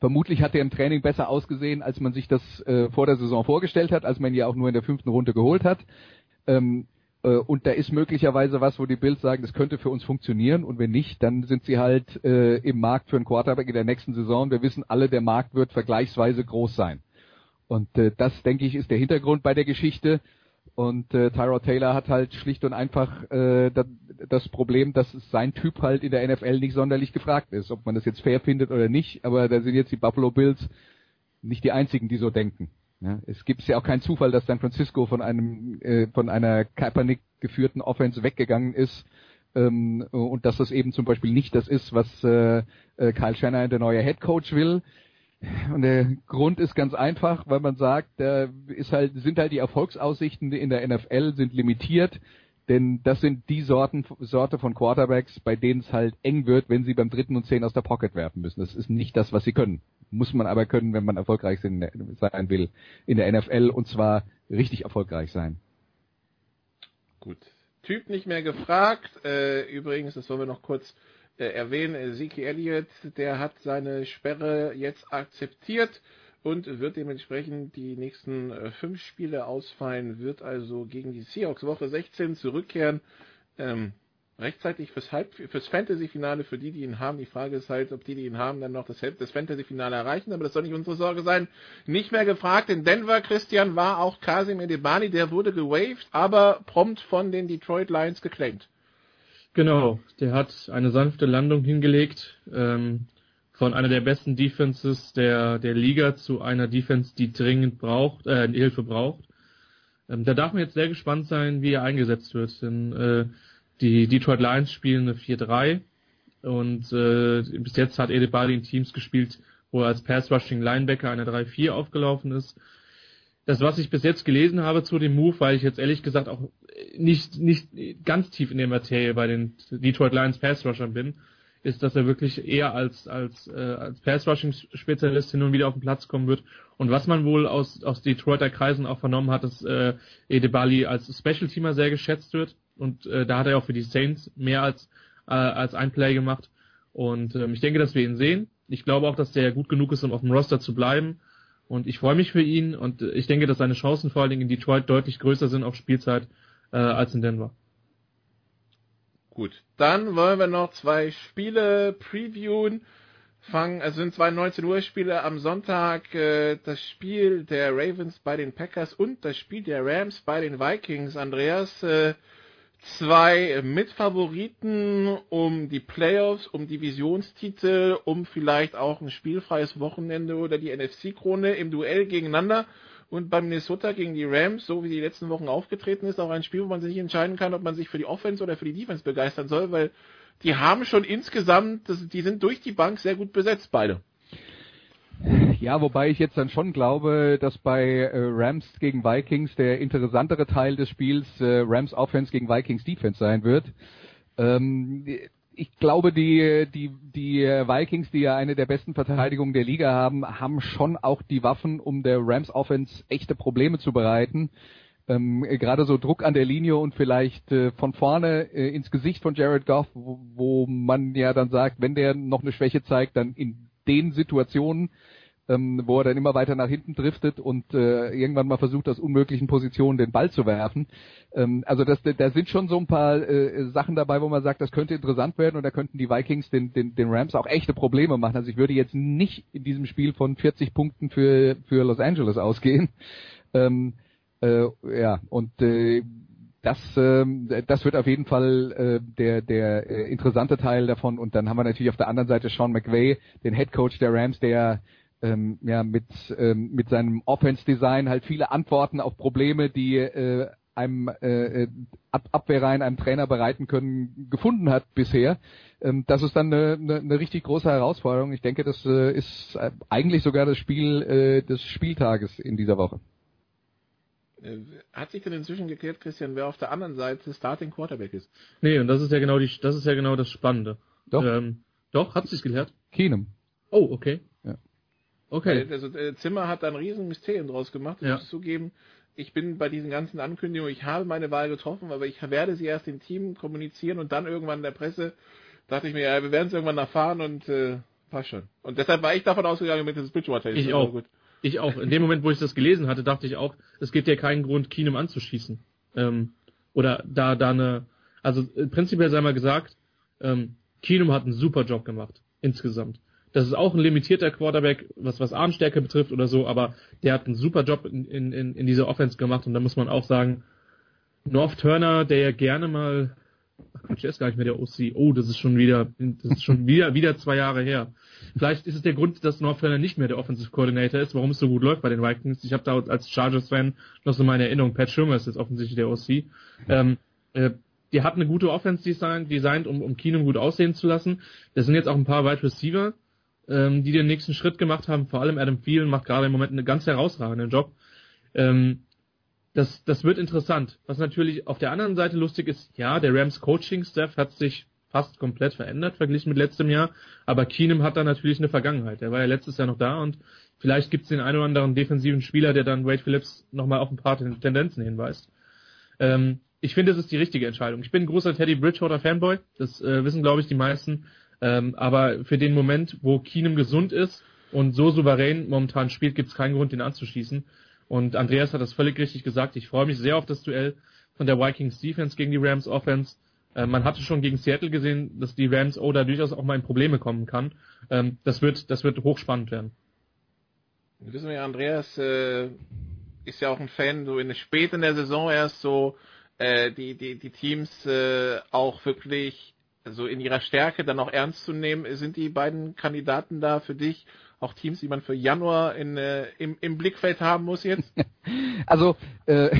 Vermutlich hat er im Training besser ausgesehen, als man sich das äh, vor der Saison vorgestellt hat, als man ihn ja auch nur in der fünften Runde geholt hat. Ähm, äh, und da ist möglicherweise was, wo die Bills sagen, das könnte für uns funktionieren und wenn nicht, dann sind sie halt äh, im Markt für einen Quarterback in der nächsten Saison. Wir wissen alle, der Markt wird vergleichsweise groß sein. Und äh, das, denke ich, ist der Hintergrund bei der Geschichte. Und äh, Tyrod Taylor hat halt schlicht und einfach äh, das Problem, dass sein Typ halt in der NFL nicht sonderlich gefragt ist. Ob man das jetzt fair findet oder nicht, aber da sind jetzt die Buffalo Bills nicht die einzigen, die so denken. Ja, es gibt ja auch keinen Zufall, dass San Francisco von einem äh, von einer Kaepernick geführten Offense weggegangen ist ähm, und dass das eben zum Beispiel nicht das ist, was äh, äh, Kyle Shanahan, der neue Head Coach, will. Und der Grund ist ganz einfach, weil man sagt, da ist halt, sind halt die Erfolgsaussichten in der NFL sind limitiert, denn das sind die Sorten, Sorte von Quarterbacks, bei denen es halt eng wird, wenn sie beim dritten und zehn aus der Pocket werfen müssen. Das ist nicht das, was sie können. Muss man aber können, wenn man erfolgreich sein will in der NFL und zwar richtig erfolgreich sein. Gut. Typ nicht mehr gefragt. Äh, übrigens, das wollen wir noch kurz äh, erwähnen, Zeke Elliott, der hat seine Sperre jetzt akzeptiert und wird dementsprechend die nächsten äh, fünf Spiele ausfallen, wird also gegen die Seahawks Woche 16 zurückkehren. Ähm, rechtzeitig fürs, fürs Fantasy-Finale, für die, die ihn haben. Die Frage ist halt, ob die, die ihn haben, dann noch das, das Fantasy-Finale erreichen, aber das soll nicht unsere Sorge sein. Nicht mehr gefragt, in Denver, Christian, war auch Kasim Edebani, der wurde gewaved, aber prompt von den Detroit Lions geclaimed. Genau, der hat eine sanfte Landung hingelegt, ähm, von einer der besten Defenses der, der Liga zu einer Defense, die dringend braucht, äh, Hilfe braucht. Ähm, da darf man jetzt sehr gespannt sein, wie er eingesetzt wird, denn äh, die Detroit Lions spielen eine 4-3 und äh, bis jetzt hat Edebali in Teams gespielt, wo er als Pass-Rushing Linebacker eine 3-4 aufgelaufen ist. Das, was ich bis jetzt gelesen habe zu dem Move, weil ich jetzt ehrlich gesagt auch nicht, nicht ganz tief in der Materie bei den Detroit Lions Pass-Rushern bin, ist, dass er wirklich eher als, als, äh, als Pass-Rushing-Spezialist hin und wieder auf den Platz kommen wird. Und was man wohl aus, aus Detroiter Kreisen auch vernommen hat, dass äh, Edebali als Special-Teamer sehr geschätzt wird. Und äh, da hat er auch für die Saints mehr als, äh, als ein Play gemacht. Und ähm, ich denke, dass wir ihn sehen. Ich glaube auch, dass der gut genug ist, um auf dem Roster zu bleiben. Und ich freue mich für ihn und ich denke, dass seine Chancen vor allen Dingen in Detroit deutlich größer sind auf Spielzeit äh, als in Denver. Gut, dann wollen wir noch zwei Spiele previewen. Fangen, also sind zwei 19 Uhr Spiele am Sonntag, äh, das Spiel der Ravens bei den Packers und das Spiel der Rams bei den Vikings. Andreas, äh, zwei Mitfavoriten um die Playoffs, um Divisionstitel, um vielleicht auch ein spielfreies Wochenende oder die NFC-Krone im Duell gegeneinander. Und beim Minnesota gegen die Rams, so wie die letzten Wochen aufgetreten ist, auch ein Spiel, wo man sich entscheiden kann, ob man sich für die Offense oder für die Defense begeistern soll, weil die haben schon insgesamt, die sind durch die Bank sehr gut besetzt, beide. Ja, wobei ich jetzt dann schon glaube, dass bei äh, Rams gegen Vikings der interessantere Teil des Spiels äh, Rams Offense gegen Vikings Defense sein wird. Ähm, ich glaube, die, die, die Vikings, die ja eine der besten Verteidigungen der Liga haben, haben schon auch die Waffen, um der Rams Offense echte Probleme zu bereiten. Ähm, Gerade so Druck an der Linie und vielleicht äh, von vorne äh, ins Gesicht von Jared Goff, wo, wo man ja dann sagt, wenn der noch eine Schwäche zeigt, dann in den Situationen ähm, wo er dann immer weiter nach hinten driftet und äh, irgendwann mal versucht, aus unmöglichen Positionen den Ball zu werfen. Ähm, also das, da sind schon so ein paar äh, Sachen dabei, wo man sagt, das könnte interessant werden und da könnten die Vikings den, den, den Rams auch echte Probleme machen. Also ich würde jetzt nicht in diesem Spiel von 40 Punkten für, für Los Angeles ausgehen. Ähm, äh, ja, und äh, das, ähm, das wird auf jeden Fall äh, der, der äh, interessante Teil davon. Und dann haben wir natürlich auf der anderen Seite Sean McVay, den Head Coach der Rams, der ähm, ja, mit, ähm, mit seinem Offense-Design halt viele Antworten auf Probleme, die äh, einem äh, Ab Abwehrreihen, einem Trainer bereiten können, gefunden hat bisher. Ähm, das ist dann eine, eine, eine richtig große Herausforderung. Ich denke, das äh, ist äh, eigentlich sogar das Spiel äh, des Spieltages in dieser Woche. Äh, hat sich denn inzwischen geklärt, Christian, wer auf der anderen Seite Starting Quarterback ist? Nee, und das ist ja genau die, das ist ja genau das Spannende. Doch. Ähm, doch, hat sich geklärt? Keenum. Oh, okay. Okay. Weil, also äh, Zimmer hat da ein riesen Mysterium draus gemacht. Ich ja. muss zugeben, ich bin bei diesen ganzen Ankündigungen, ich habe meine Wahl getroffen, aber ich werde sie erst im Team kommunizieren und dann irgendwann in der Presse dachte ich mir, ja, wir werden es irgendwann erfahren und äh, passt schon. Und deshalb war ich davon ausgegangen mit dem Bridgewater. Ich auch. Gut. Ich auch. In dem Moment, wo ich das gelesen hatte, dachte ich auch, es gibt ja keinen Grund, Keenum anzuschießen. Ähm, oder da, da eine, also äh, prinzipiell sei mal gesagt, ähm, Keenum hat einen super Job gemacht. Insgesamt Das ist auch ein limitierter Quarterback, was, was Armstärke betrifft oder so, aber der hat einen super Job in, in, in dieser Offense gemacht und da muss man auch sagen, North Turner, der ja gerne mal, ach Quatsch, der ist gar nicht mehr der OC. Oh, das ist schon wieder, das ist schon wieder, wieder zwei Jahre her. Vielleicht ist es der Grund, dass North Turner nicht mehr der Offensive Coordinator ist, warum es so gut läuft bei den Vikings. Ich habe da als Chargers-Fan noch so meine Erinnerung, Pat Schirmer ist jetzt offensichtlich der OC. Ähm, äh, die hat eine gute Offense design, designt, um, um Keenum gut aussehen zu lassen. Das sind jetzt auch ein paar Wide Receiver, ähm, die den nächsten Schritt gemacht haben. Vor allem Adam Thielen macht gerade im Moment einen ganz herausragenden Job. Ähm, das, das wird interessant. Was natürlich auf der anderen Seite lustig ist, ja, der Rams Coaching Staff hat sich fast komplett verändert verglichen mit letztem Jahr, aber Keenum hat da natürlich eine Vergangenheit. Er war ja letztes Jahr noch da und vielleicht gibt es den einen oder anderen defensiven Spieler, der dann Wade Phillips nochmal auf ein paar Tendenzen hinweist. Ähm, ich finde, es ist die richtige Entscheidung. Ich bin ein großer Teddy Bridgewater Fanboy, das äh, wissen, glaube ich, die meisten. Ähm, aber für den Moment, wo Keenum gesund ist und so souverän momentan spielt, gibt es keinen Grund, ihn anzuschießen. Und Andreas hat das völlig richtig gesagt. Ich freue mich sehr auf das Duell von der Vikings Defense gegen die Rams Offense. Äh, man hatte schon gegen Seattle gesehen, dass die Rams oh, da durchaus auch mal in Probleme kommen kann. Ähm, das wird, das wird hochspannend werden. Wir wissen ja, Andreas äh, ist ja auch ein Fan, so in spät in der Saison erst so äh, die, die, die Teams äh, auch wirklich so in ihrer Stärke dann auch ernst zu nehmen. Sind die beiden Kandidaten da für dich auch Teams, die man für Januar in, äh, im, im Blickfeld haben muss jetzt? Also äh,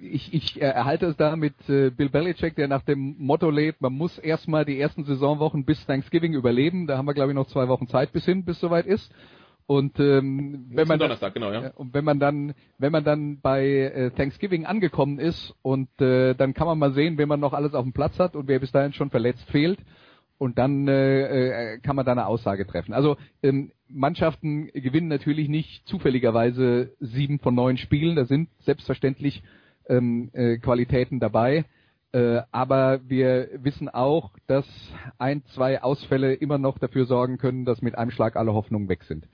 ich, ich erhalte es da mit äh, Bill Belichick, der nach dem Motto lebt, man muss erstmal die ersten Saisonwochen bis Thanksgiving überleben. Da haben wir, glaube ich, noch zwei Wochen Zeit bis hin, bis soweit ist. Und ähm, wenn man Donnerstag, genau, ja. Und wenn man dann, wenn man dann bei äh, Thanksgiving angekommen ist und äh, dann kann man mal sehen, wen man noch alles auf dem Platz hat und wer bis dahin schon verletzt fehlt. Und dann äh, äh, kann man da eine Aussage treffen. Also ähm, Mannschaften gewinnen natürlich nicht zufälligerweise sieben von neun Spielen. Da sind selbstverständlich ähm, äh, Qualitäten dabei. Äh, aber wir wissen auch, dass ein, zwei Ausfälle immer noch dafür sorgen können, dass mit einem Schlag alle Hoffnungen weg sind.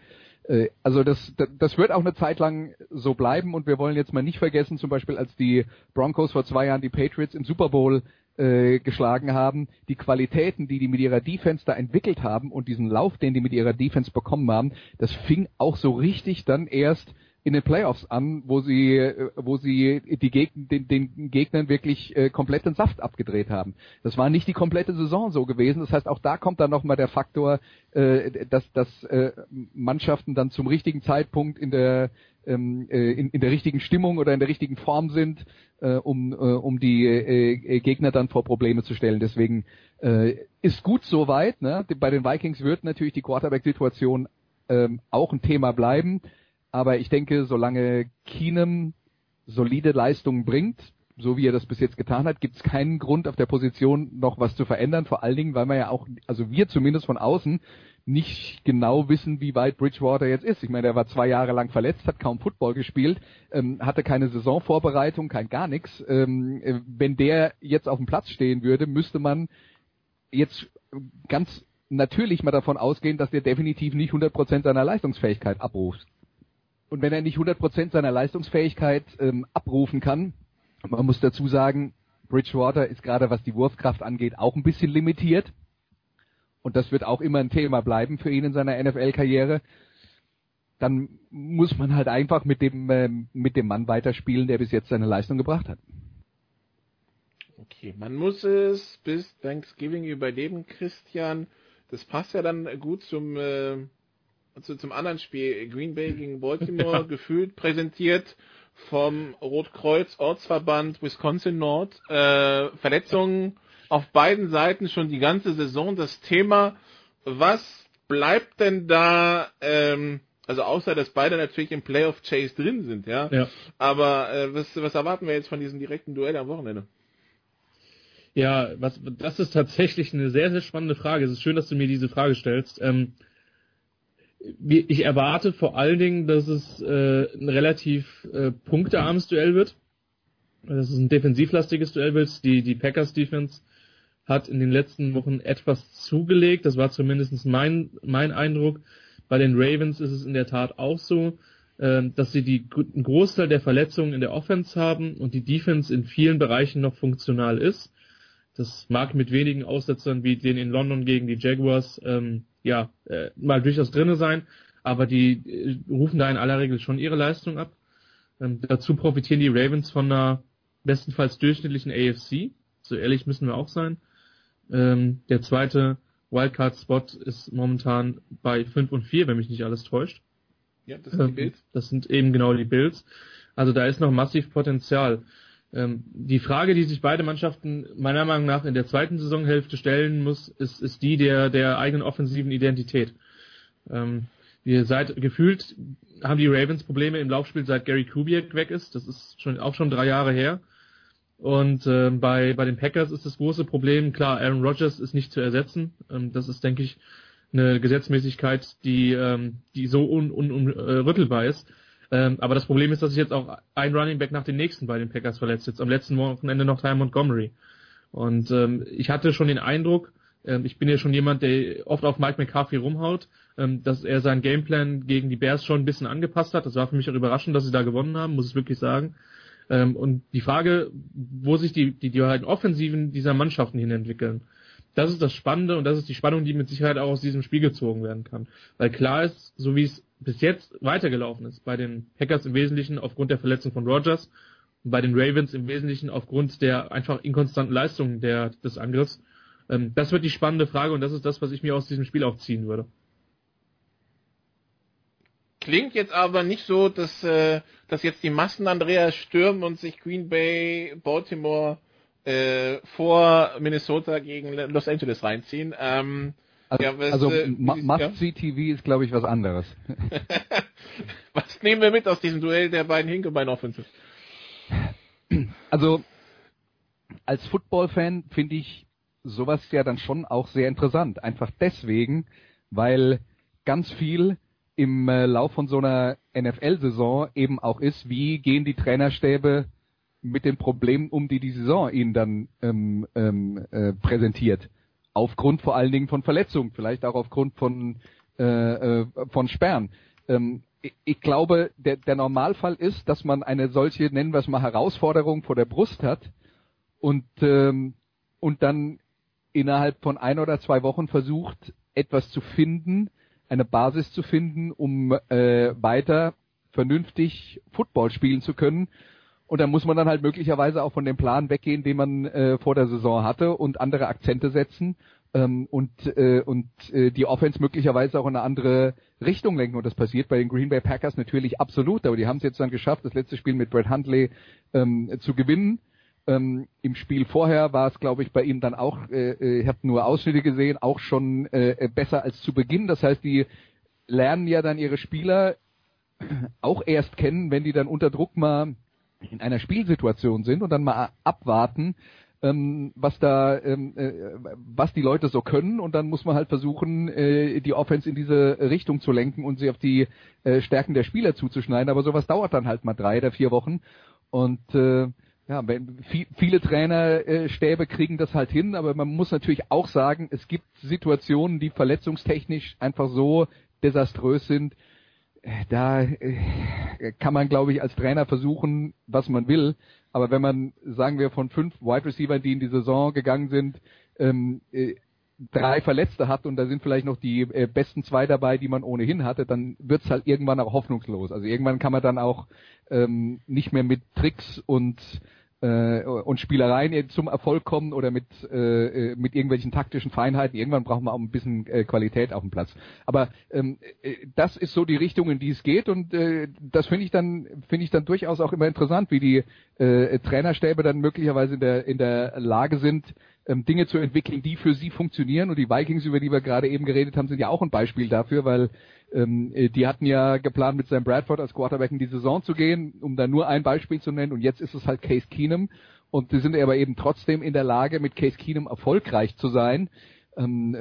Äh, also das, das wird auch eine Zeit lang so bleiben und wir wollen jetzt mal nicht vergessen, zum Beispiel als die Broncos vor zwei Jahren die Patriots im Super Bowl äh, geschlagen haben, die Qualitäten, die die mit ihrer Defense da entwickelt haben und diesen Lauf, den die mit ihrer Defense bekommen haben, das fing auch so richtig dann erst in den Playoffs an, wo sie, äh, wo sie die Geg den, den Gegnern wirklich äh, komplett den Saft abgedreht haben. Das war nicht die komplette Saison so gewesen. Das heißt, auch da kommt dann nochmal der Faktor, äh, dass, dass äh, Mannschaften dann zum richtigen Zeitpunkt in der ähm, äh, in, in der richtigen Stimmung oder in der richtigen Form sind, äh, um, äh, um die äh, Gegner dann vor Probleme zu stellen. Deswegen äh, ist gut soweit. Ne? Bei den Vikings wird natürlich die Quarterback-Situation ähm, auch ein Thema bleiben. Aber ich denke, solange Keenum solide Leistungen bringt, so wie er das bis jetzt getan hat, gibt es keinen Grund auf der Position noch was zu verändern. Vor allen Dingen, weil man ja auch, also wir zumindest von außen, nicht genau wissen, wie weit Bridgewater jetzt ist. Ich meine, er war zwei Jahre lang verletzt, hat kaum Football gespielt, ähm, hatte keine Saisonvorbereitung, kein gar nichts. Ähm, äh, wenn der jetzt auf dem Platz stehen würde, müsste man jetzt ganz natürlich mal davon ausgehen, dass der definitiv nicht 100% seiner Leistungsfähigkeit abruft. Und wenn er nicht 100% seiner Leistungsfähigkeit ähm, abrufen kann, man muss dazu sagen, Bridgewater ist gerade was die Wurfkraft angeht auch ein bisschen limitiert. Und das wird auch immer ein Thema bleiben für ihn in seiner NFL-Karriere. Dann muss man halt einfach mit dem, äh, mit dem Mann weiterspielen, der bis jetzt seine Leistung gebracht hat. Okay, man muss es bis Thanksgiving überleben, Christian. Das passt ja dann gut zum äh, zu, zum anderen Spiel Green Bay gegen Baltimore ja. gefühlt präsentiert vom Rotkreuz Ortsverband Wisconsin Nord. Äh, Verletzungen auf beiden Seiten schon die ganze Saison. Das Thema, was bleibt denn da, ähm, also außer dass beide natürlich im Playoff Chase drin sind, ja. ja. Aber äh, was, was erwarten wir jetzt von diesem direkten Duell am Wochenende? Ja, was, das ist tatsächlich eine sehr, sehr spannende Frage. Es ist schön, dass du mir diese Frage stellst. Ähm, ich erwarte vor allen Dingen, dass es äh, ein relativ äh, punktearmes Duell wird. Dass es ein defensivlastiges Duell wird. Die, die Packers Defense hat in den letzten Wochen etwas zugelegt. Das war zumindest mein, mein Eindruck. Bei den Ravens ist es in der Tat auch so, äh, dass sie die, einen Großteil der Verletzungen in der Offense haben und die Defense in vielen Bereichen noch funktional ist. Das mag mit wenigen Aussetzern wie den in London gegen die Jaguars ähm, ja äh, mal durchaus drinne sein, aber die äh, rufen da in aller Regel schon ihre Leistung ab. Ähm, dazu profitieren die Ravens von einer bestenfalls durchschnittlichen AFC. So ehrlich müssen wir auch sein. Ähm, der zweite Wildcard-Spot ist momentan bei 5 und 4, wenn mich nicht alles täuscht. Ja, das sind die ähm, Bills. Das sind eben genau die Bills. Also da ist noch massiv Potenzial. Ähm, die Frage, die sich beide Mannschaften meiner Meinung nach in der zweiten Saisonhälfte stellen muss, ist, ist die der, der eigenen offensiven Identität. Ähm, wir seit gefühlt haben die Ravens Probleme im Laufspiel, seit Gary Kubiak weg ist. Das ist schon auch schon drei Jahre her. Und äh, bei, bei den Packers ist das große Problem, klar, Aaron Rodgers ist nicht zu ersetzen. Ähm, das ist, denke ich, eine Gesetzmäßigkeit, die, ähm, die so unrüttelbar un, un, äh, ist. Ähm, aber das Problem ist, dass sich jetzt auch ein Running Back nach dem nächsten bei den Packers verletzt. Jetzt am letzten Wochenende noch Ty Montgomery. Und ähm, ich hatte schon den Eindruck, ähm, ich bin ja schon jemand, der oft auf Mike McCarthy rumhaut, ähm, dass er seinen Gameplan gegen die Bears schon ein bisschen angepasst hat. Das war für mich auch überraschend, dass sie da gewonnen haben, muss ich wirklich sagen. Ähm, und die Frage, wo sich die, die, die Offensiven dieser Mannschaften hin entwickeln, das ist das Spannende und das ist die Spannung, die mit Sicherheit auch aus diesem Spiel gezogen werden kann. Weil klar ist, so wie es bis jetzt weitergelaufen ist, bei den Packers im Wesentlichen aufgrund der Verletzung von Rogers und bei den Ravens im Wesentlichen aufgrund der einfach inkonstanten Leistungen der, des Angriffs, ähm, das wird die spannende Frage und das ist das, was ich mir aus diesem Spiel auch ziehen würde. Klingt jetzt aber nicht so, dass, äh, dass jetzt die Massen Andreas stürmen und sich Green Bay, Baltimore äh, vor Minnesota gegen Los Angeles reinziehen. Ähm, also, ja, was, also äh, Must-See-TV ist, glaube ich, was anderes. was nehmen wir mit aus diesem Duell der beiden Hinkebein-Offensive? Also, als Football-Fan finde ich sowas ja dann schon auch sehr interessant. Einfach deswegen, weil ganz viel im äh, Lauf von so einer NFL-Saison eben auch ist, wie gehen die Trainerstäbe mit den Problemen um, die die Saison ihnen dann ähm, ähm, äh, präsentiert. Aufgrund vor allen Dingen von Verletzungen, vielleicht auch aufgrund von, äh, äh, von Sperren. Ähm, ich, ich glaube, der, der Normalfall ist, dass man eine solche, nennen wir es mal, Herausforderung vor der Brust hat und, ähm, und dann innerhalb von ein oder zwei Wochen versucht, etwas zu finden, eine Basis zu finden, um äh, weiter vernünftig Football spielen zu können. Und da muss man dann halt möglicherweise auch von dem Plan weggehen, den man äh, vor der Saison hatte und andere Akzente setzen ähm, und, äh, und äh, die Offense möglicherweise auch in eine andere Richtung lenken. Und das passiert bei den Green Bay Packers natürlich absolut, aber die haben es jetzt dann geschafft, das letzte Spiel mit Brett Huntley ähm, zu gewinnen. Ähm, Im Spiel vorher war es, glaube ich, bei ihm dann auch, äh, äh ich habe nur Ausschnitte gesehen, auch schon äh, besser als zu Beginn. Das heißt, die lernen ja dann ihre Spieler auch erst kennen, wenn die dann unter Druck mal in einer Spielsituation sind und dann mal abwarten, ähm, was da, ähm, äh, was die Leute so können und dann muss man halt versuchen, äh, die Offense in diese Richtung zu lenken und sie auf die äh, Stärken der Spieler zuzuschneiden. Aber sowas dauert dann halt mal drei oder vier Wochen und äh, ja, viele Trainerstäbe kriegen das halt hin, aber man muss natürlich auch sagen, es gibt Situationen, die verletzungstechnisch einfach so desaströs sind. Da äh, kann man, glaube ich, als Trainer versuchen, was man will. Aber wenn man, sagen wir, von fünf Wide Receivers, die in die Saison gegangen sind, ähm, äh, drei Verletzte hat und da sind vielleicht noch die äh, besten zwei dabei, die man ohnehin hatte, dann wird's halt irgendwann auch hoffnungslos. Also irgendwann kann man dann auch ähm, nicht mehr mit Tricks und äh, und Spielereien zum Erfolg kommen oder mit, äh, mit irgendwelchen taktischen Feinheiten. Irgendwann brauchen wir auch ein bisschen äh, Qualität auf dem Platz. Aber ähm, äh, das ist so die Richtung, in die es geht und äh, das finde ich dann finde ich dann durchaus auch immer interessant, wie die äh, Trainerstäbe dann möglicherweise in der in der Lage sind, ähm, Dinge zu entwickeln, die für sie funktionieren. Und die Vikings, über die wir gerade eben geredet haben, sind ja auch ein Beispiel dafür, weil ähm, äh, die hatten ja geplant, mit Sam Bradford als Quarterback in die Saison zu gehen, um da nur ein Beispiel zu nennen. Und jetzt ist es halt Case Keenum. Und sie sind aber eben trotzdem in der Lage, mit Case Keenum erfolgreich zu sein. Ähm,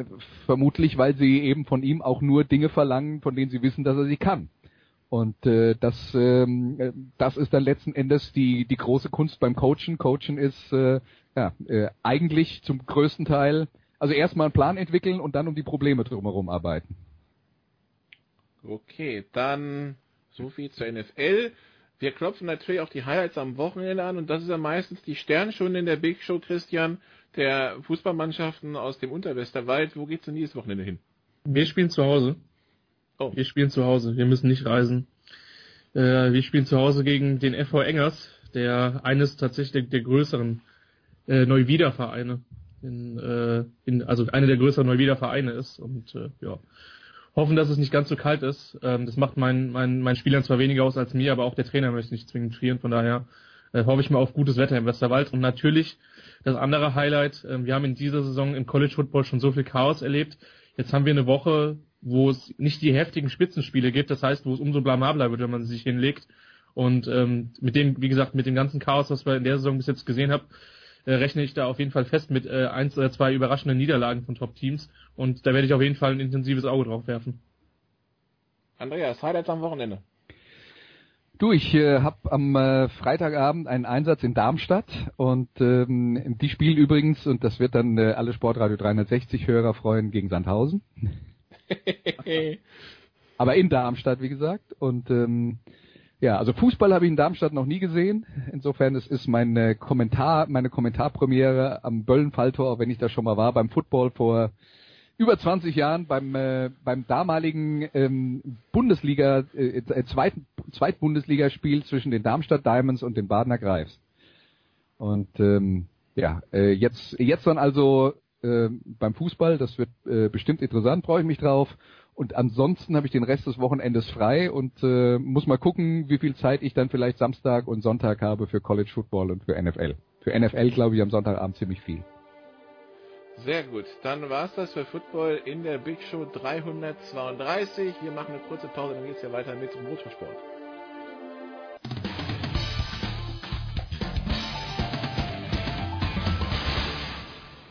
vermutlich, weil sie eben von ihm auch nur Dinge verlangen, von denen sie wissen, dass er sie kann. Und äh, das, ähm, äh, das ist dann letzten Endes die, die große Kunst beim Coachen. Coachen ist äh, ja, äh, eigentlich zum größten Teil, also erstmal einen Plan entwickeln und dann um die Probleme drumherum arbeiten. Okay, dann so viel zur NFL. Wir klopfen natürlich auch die Highlights am Wochenende an und das ist ja meistens die Sternstunde in der Big Show, Christian. der Fußballmannschaften aus dem Unterwesterwald. Wo geht's denn dieses Wochenende hin? Wir spielen zu Hause. Oh. Wir spielen zu Hause. Wir müssen nicht reisen. Äh, wir spielen zu Hause gegen den FV Engers, der eines tatsächlich der größeren äh, Neuwiedervereine in, äh, in, also einer der größeren Neuwiedervereine ist und äh, ja hoffen, dass es nicht ganz so kalt ist. Ähm, das macht meinen mein, mein Spielern zwar weniger aus als mir, aber auch der Trainer möchte nicht zwingend frieren. Von daher äh, hoffe ich mal auf gutes Wetter im Westerwald. Und natürlich das andere Highlight, äh, wir haben in dieser Saison im College Football schon so viel Chaos erlebt. Jetzt haben wir eine Woche, wo es nicht die heftigen Spitzenspiele gibt, das heißt, wo es umso blamabler wird, wenn man sich hinlegt. Und ähm, mit dem, wie gesagt, mit dem ganzen Chaos, was wir in der Saison bis jetzt gesehen haben, äh, rechne ich da auf jeden Fall fest mit äh, eins oder zwei überraschenden Niederlagen von Top-Teams. Und da werde ich auf jeden Fall ein intensives Auge drauf werfen. Andreas, Highlights am Wochenende. Du, ich äh, habe am äh, Freitagabend einen Einsatz in Darmstadt und ähm, die spielen übrigens, und das wird dann äh, alle Sportradio 360 Hörer freuen, gegen Sandhausen. Aber in Darmstadt, wie gesagt. Und ähm, ja, also Fußball habe ich in Darmstadt noch nie gesehen. Insofern es ist meine Kommentar, meine Kommentarpremiere am Böllenfalltor, wenn ich da schon mal war, beim Football vor über 20 Jahren beim äh, beim damaligen ähm, Bundesliga äh, äh, zweiten Zweitbundesligaspiel zwischen den Darmstadt Diamonds und den Badener Greifs. Und ähm, ja, äh, jetzt jetzt dann also äh, beim Fußball, das wird äh, bestimmt interessant, freue ich mich drauf. Und ansonsten habe ich den Rest des Wochenendes frei und äh, muss mal gucken, wie viel Zeit ich dann vielleicht Samstag und Sonntag habe für College Football und für NFL. Für NFL glaube ich am Sonntagabend ziemlich viel. Sehr gut. Dann war es das für Football in der Big Show 332. Wir machen eine kurze Pause, dann geht es ja weiter mit Motorsport.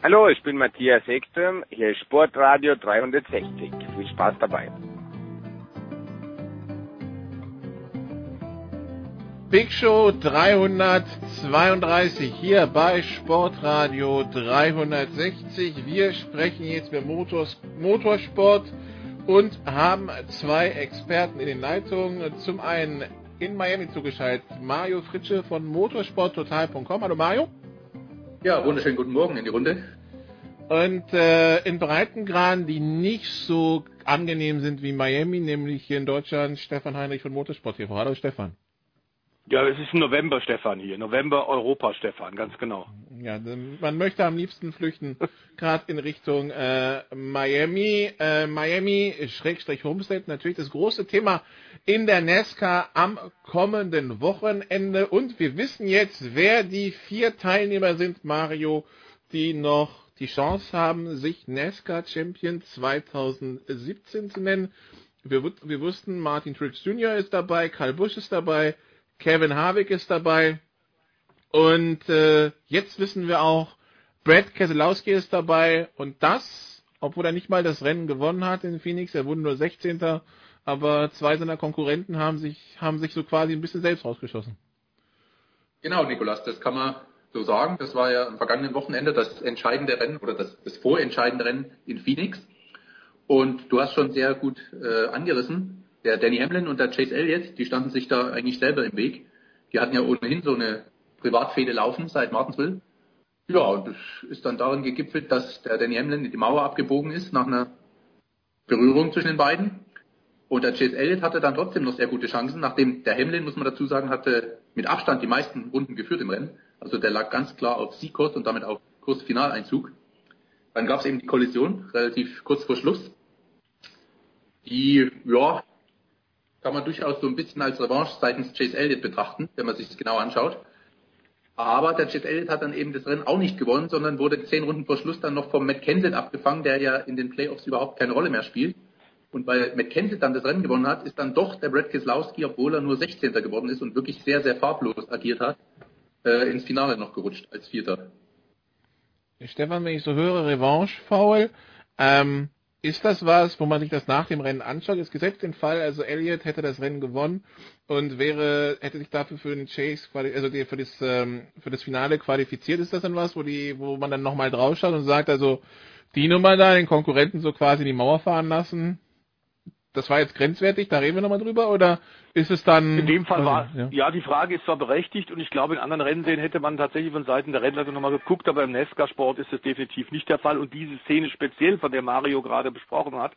Hallo, ich bin Matthias Ekström, hier ist Sportradio 360. Viel Spaß dabei. Big Show 332 hier bei Sportradio 360. Wir sprechen jetzt über Motors, Motorsport und haben zwei Experten in den Leitungen. Zum einen in Miami zugeschaltet Mario Fritsche von motorsporttotal.com. Hallo Mario. Ja, wunderschönen guten Morgen in die Runde. Und äh, in Breitengraden, die nicht so angenehm sind wie Miami, nämlich hier in Deutschland, Stefan Heinrich von Motorsport TV. Hallo Stefan. Ja, es ist November Stefan hier, November Europa Stefan, ganz genau. Ja, man möchte am liebsten flüchten, gerade in Richtung äh, Miami. Äh, Miami, Schrägstrich Homestead, natürlich das große Thema in der NASCAR am kommenden Wochenende. Und wir wissen jetzt, wer die vier Teilnehmer sind, Mario, die noch die Chance haben, sich NASCAR Champion 2017 zu nennen. Wir, wir wussten, Martin Truex Jr. ist dabei, Karl Busch ist dabei, Kevin Harvick ist dabei. Und äh, jetzt wissen wir auch, Brad Keselowski ist dabei. Und das, obwohl er nicht mal das Rennen gewonnen hat in Phoenix, er wurde nur 16. Aber zwei seiner Konkurrenten haben sich, haben sich so quasi ein bisschen selbst rausgeschossen. Genau, Nikolas, das kann man so sagen. Das war ja am vergangenen Wochenende das entscheidende Rennen oder das, das vorentscheidende Rennen in Phoenix. Und du hast schon sehr gut äh, angerissen der Danny Hamlin und der Chase Elliott, die standen sich da eigentlich selber im Weg. Die hatten ja ohnehin so eine Privatfehde laufen seit Martinsville. Ja, und das ist dann darin gegipfelt, dass der Danny Hamlin in die Mauer abgebogen ist nach einer Berührung zwischen den beiden. Und der Chase Elliott hatte dann trotzdem noch sehr gute Chancen, nachdem der Hamlin, muss man dazu sagen, hatte mit Abstand die meisten Runden geführt im Rennen. Also der lag ganz klar auf Siegkurs und damit auf Kurs Finaleinzug. Dann gab es eben die Kollision, relativ kurz vor Schluss. Die, ja, kann man durchaus so ein bisschen als Revanche seitens Chase Elliott betrachten, wenn man sich das genau anschaut. Aber der Chase Elliott hat dann eben das Rennen auch nicht gewonnen, sondern wurde zehn Runden vor Schluss dann noch vom Matt Kenseth abgefangen, der ja in den Playoffs überhaupt keine Rolle mehr spielt. Und weil Matt Kenseth dann das Rennen gewonnen hat, ist dann doch der Brad Keselowski, obwohl er nur 16. geworden ist und wirklich sehr, sehr farblos agiert hat, äh, ins Finale noch gerutscht als Vierter. Stefan, wenn ich so höre, Revanche, Foul, ähm, ist das was, wo man sich das nach dem Rennen anschaut? Ist gesetzt den Fall, also Elliott hätte das Rennen gewonnen und wäre, hätte sich dafür für den Chase, also für das, ähm, für das Finale qualifiziert. Ist das dann was, wo die, wo man dann nochmal draufschaut und sagt, also die Nummer da, den Konkurrenten so quasi in die Mauer fahren lassen, das war jetzt grenzwertig, da reden wir nochmal drüber, oder ist es dann... In dem Fall war, ja. ja. die Frage ist zwar berechtigt und ich glaube, in anderen Rennserien hätte man tatsächlich von Seiten der Rennleitung nochmal geguckt, aber im Nesca-Sport ist es definitiv nicht der Fall und diese Szene speziell, von der Mario gerade besprochen hat,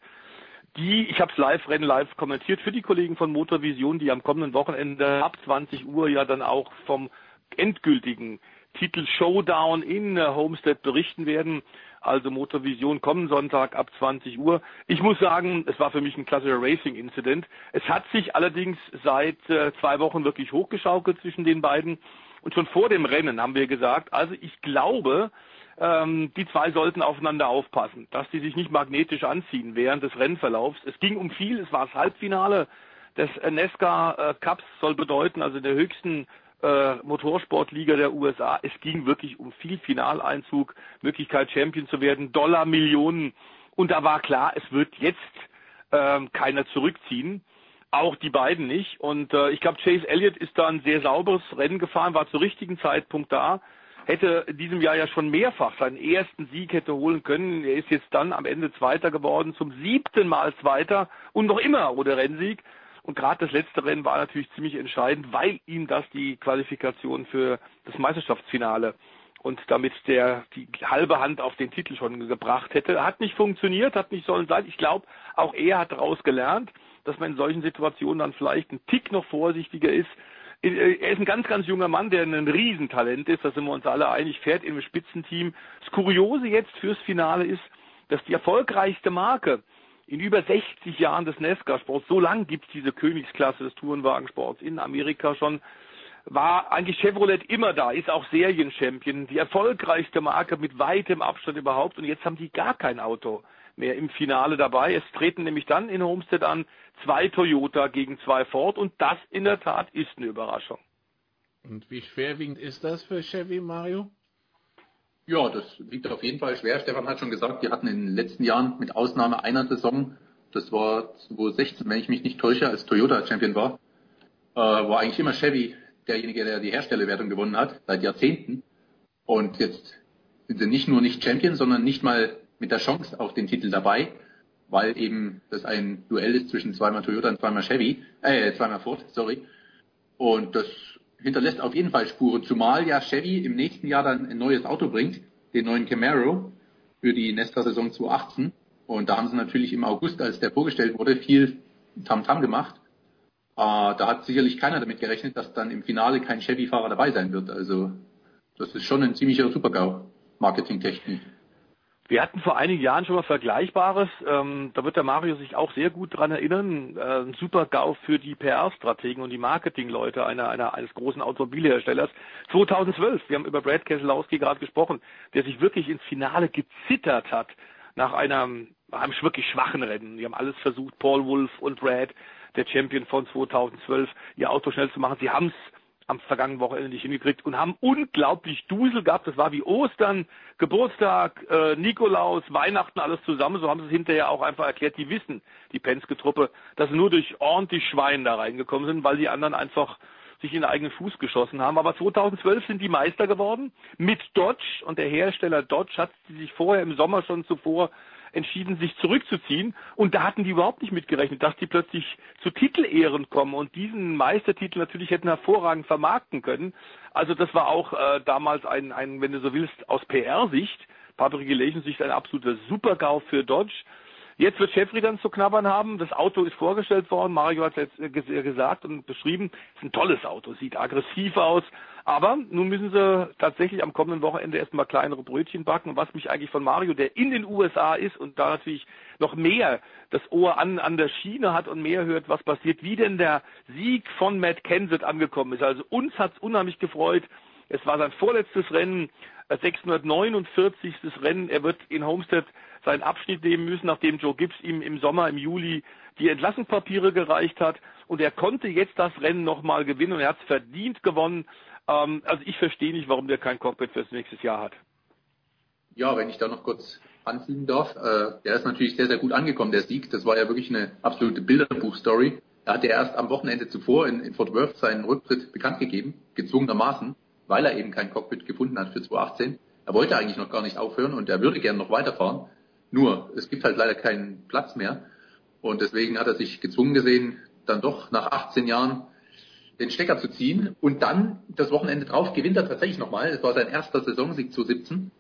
die, ich habe es live, Rennen live kommentiert für die Kollegen von Motorvision, die am kommenden Wochenende ab 20 Uhr ja dann auch vom endgültigen Titel Showdown in äh, Homestead berichten werden. Also Motorvision kommen Sonntag ab 20 Uhr. Ich muss sagen, es war für mich ein klassischer Racing-Incident. Es hat sich allerdings seit äh, zwei Wochen wirklich hochgeschaukelt zwischen den beiden. Und schon vor dem Rennen haben wir gesagt, also ich glaube, ähm, die zwei sollten aufeinander aufpassen, dass die sich nicht magnetisch anziehen während des Rennverlaufs. Es ging um viel, es war das Halbfinale des Nesca äh, Cups, soll bedeuten, also der höchsten äh, Motorsportliga der USA. Es ging wirklich um viel Finaleinzug, Möglichkeit Champion zu werden, Dollar, Millionen. Und da war klar, es wird jetzt ähm, keiner zurückziehen. Auch die beiden nicht. Und äh, ich glaube, Chase Elliott ist da ein sehr sauberes Rennen gefahren, war zur richtigen Zeitpunkt da hätte in diesem Jahr ja schon mehrfach seinen ersten Sieg hätte holen können. Er ist jetzt dann am Ende Zweiter geworden, zum siebten Mal Zweiter und noch immer ohne Rennsieg. Und gerade das letzte Rennen war natürlich ziemlich entscheidend, weil ihm das die Qualifikation für das Meisterschaftsfinale und damit der die halbe Hand auf den Titel schon gebracht hätte. Hat nicht funktioniert, hat nicht sollen sein. Ich glaube, auch er hat daraus gelernt, dass man in solchen Situationen dann vielleicht ein Tick noch vorsichtiger ist, er ist ein ganz, ganz junger Mann, der ein Riesentalent ist, da sind wir uns alle einig, fährt im Spitzenteam. Das Kuriose jetzt fürs Finale ist, dass die erfolgreichste Marke in über 60 Jahren des NASCAR-Sports, so gibt es diese Königsklasse des Tourenwagensports in Amerika schon, war eigentlich Chevrolet immer da, ist auch Serienchampion, die erfolgreichste Marke mit weitem Abstand überhaupt und jetzt haben die gar kein Auto mehr im Finale dabei. Es treten nämlich dann in Homestead an zwei Toyota gegen zwei Ford und das in der Tat ist eine Überraschung. Und wie schwerwiegend ist das für Chevy, Mario? Ja, das liegt auf jeden Fall schwer. Stefan hat schon gesagt, die hatten in den letzten Jahren mit Ausnahme einer Saison, das war 2016, wenn ich mich nicht täusche, als Toyota Champion war, äh, war eigentlich immer Chevy derjenige, der die Herstellerwertung gewonnen hat, seit Jahrzehnten. Und jetzt sind sie nicht nur nicht Champion, sondern nicht mal mit der Chance auf den Titel dabei, weil eben das ein Duell ist zwischen zweimal Toyota und zweimal Chevy, äh, zweimal Ford, sorry. Und das hinterlässt auf jeden Fall Spuren, zumal ja Chevy im nächsten Jahr dann ein neues Auto bringt, den neuen Camaro für die Nesta-Saison 2018. Und da haben sie natürlich im August, als der vorgestellt wurde, viel Tamtam -Tam gemacht. Äh, da hat sicherlich keiner damit gerechnet, dass dann im Finale kein Chevy-Fahrer dabei sein wird. Also das ist schon ein ziemlicher Supergau, marketingtechnisch. Wir hatten vor einigen Jahren schon mal Vergleichbares. Ähm, da wird der Mario sich auch sehr gut dran erinnern. Äh, ein super GAU für die PR-Strategen und die Marketingleute einer, einer, eines großen Automobilherstellers. 2012, wir haben über Brad Keselowski gerade gesprochen, der sich wirklich ins Finale gezittert hat nach einem, einem wirklich schwachen Rennen. Die haben alles versucht, Paul Wolf und Brad, der Champion von 2012, ihr Auto schnell zu machen. Sie haben es am vergangenen Wochenende nicht hingekriegt und haben unglaublich Dusel gehabt. Das war wie Ostern, Geburtstag, äh, Nikolaus, Weihnachten, alles zusammen. So haben sie es hinterher auch einfach erklärt. Die wissen, die Penske-Truppe, dass sie nur durch ordentlich Schwein da reingekommen sind, weil die anderen einfach sich in den eigenen Fuß geschossen haben. Aber 2012 sind die Meister geworden mit Dodge und der Hersteller Dodge hat sich vorher im Sommer schon zuvor entschieden, sich zurückzuziehen. Und da hatten die überhaupt nicht mitgerechnet, dass die plötzlich zu Titelehren kommen und diesen Meistertitel natürlich hätten hervorragend vermarkten können. Also das war auch äh, damals ein, ein, wenn du so willst, aus PR-Sicht, Public Relations Sicht ein absoluter Supergau für Dodge. Jetzt wird Chevry dann zu knabbern haben. Das Auto ist vorgestellt worden. Mario hat es jetzt gesagt und beschrieben. Es ist ein tolles Auto, sieht aggressiv aus. Aber nun müssen sie tatsächlich am kommenden Wochenende erstmal kleinere Brötchen backen. was mich eigentlich von Mario, der in den USA ist und da natürlich noch mehr das Ohr an, an der Schiene hat und mehr hört, was passiert, wie denn der Sieg von Matt Kenseth angekommen ist. Also uns hat es unheimlich gefreut. Es war sein vorletztes Rennen, 649. Rennen. Er wird in Homestead seinen Abschnitt nehmen müssen, nachdem Joe Gibbs ihm im Sommer, im Juli die Entlassungspapiere gereicht hat. Und er konnte jetzt das Rennen nochmal gewinnen und er hat es verdient gewonnen. Ähm, also ich verstehe nicht, warum der kein Cockpit fürs nächste Jahr hat. Ja, wenn ich da noch kurz anfügen darf, äh, der ist natürlich sehr, sehr gut angekommen, der Sieg. Das war ja wirklich eine absolute Bilderbuch-Story. Er hatte erst am Wochenende zuvor in, in Fort Worth seinen Rücktritt bekannt gegeben, gezwungenermaßen, weil er eben kein Cockpit gefunden hat für 2018. Er wollte eigentlich noch gar nicht aufhören und er würde gerne noch weiterfahren. Nur, es gibt halt leider keinen Platz mehr. Und deswegen hat er sich gezwungen gesehen, dann doch nach 18 Jahren den Stecker zu ziehen. Und dann das Wochenende drauf gewinnt er tatsächlich nochmal. Es war sein erster Saisonsieg zu 17.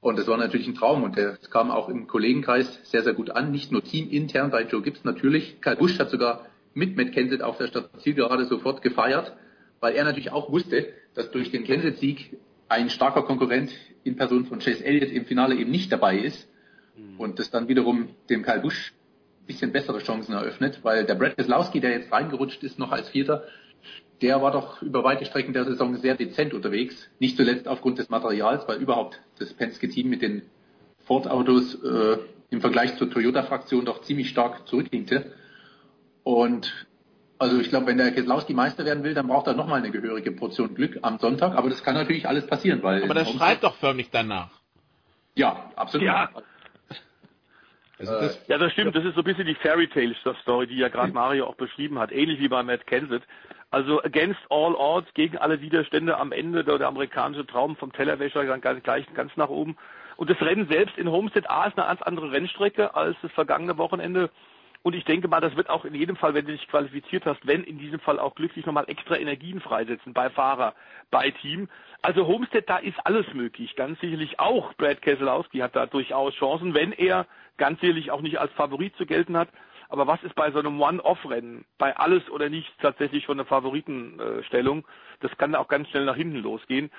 Und das war natürlich ein Traum. Und der kam auch im Kollegenkreis sehr, sehr gut an. Nicht nur teamintern bei Joe Gibbs natürlich. Karl Busch hat sogar mit Matt Kenseth auf der Stadt gerade sofort gefeiert, weil er natürlich auch wusste, dass durch den Kenseth-Sieg ein starker Konkurrent in Person von Chase Elliott im Finale eben nicht dabei ist. Mhm. Und das dann wiederum dem Karl Busch ein bisschen bessere Chancen eröffnet, weil der Brad Keselowski, der jetzt reingerutscht ist, noch als Vierter, der war doch über weite Strecken der Saison sehr dezent unterwegs. Nicht zuletzt aufgrund des Materials, weil überhaupt das Penske-Team mit den Ford-Autos äh, im Vergleich zur Toyota-Fraktion doch ziemlich stark zurückhinkte. Und also ich glaube, wenn der Keselowski Meister werden will, dann braucht er nochmal eine gehörige Portion Glück am Sonntag. Aber das kann natürlich alles passieren, weil. Aber das schreit doch förmlich danach. Ja, absolut. Ja. Also das, ja, das stimmt. Das ist so ein bisschen die Fairy Tale Story, die ja gerade Mario auch beschrieben hat. Ähnlich wie bei Matt Kenseth. Also against all odds, gegen alle Widerstände am Ende der, der amerikanische Traum vom Tellerwäscher dann gleich ganz nach oben. Und das Rennen selbst in Homestead A ist eine ganz andere Rennstrecke als das vergangene Wochenende. Und ich denke mal, das wird auch in jedem Fall, wenn du dich qualifiziert hast, wenn in diesem Fall auch glücklich nochmal extra Energien freisetzen bei Fahrer, bei Team. Also Homestead, da ist alles möglich. Ganz sicherlich auch Brad Keselowski hat da durchaus Chancen, wenn er ganz sicherlich auch nicht als Favorit zu gelten hat. Aber was ist bei so einem One-Off-Rennen, bei alles oder nichts tatsächlich schon eine Favoritenstellung? Das kann auch ganz schnell nach hinten losgehen.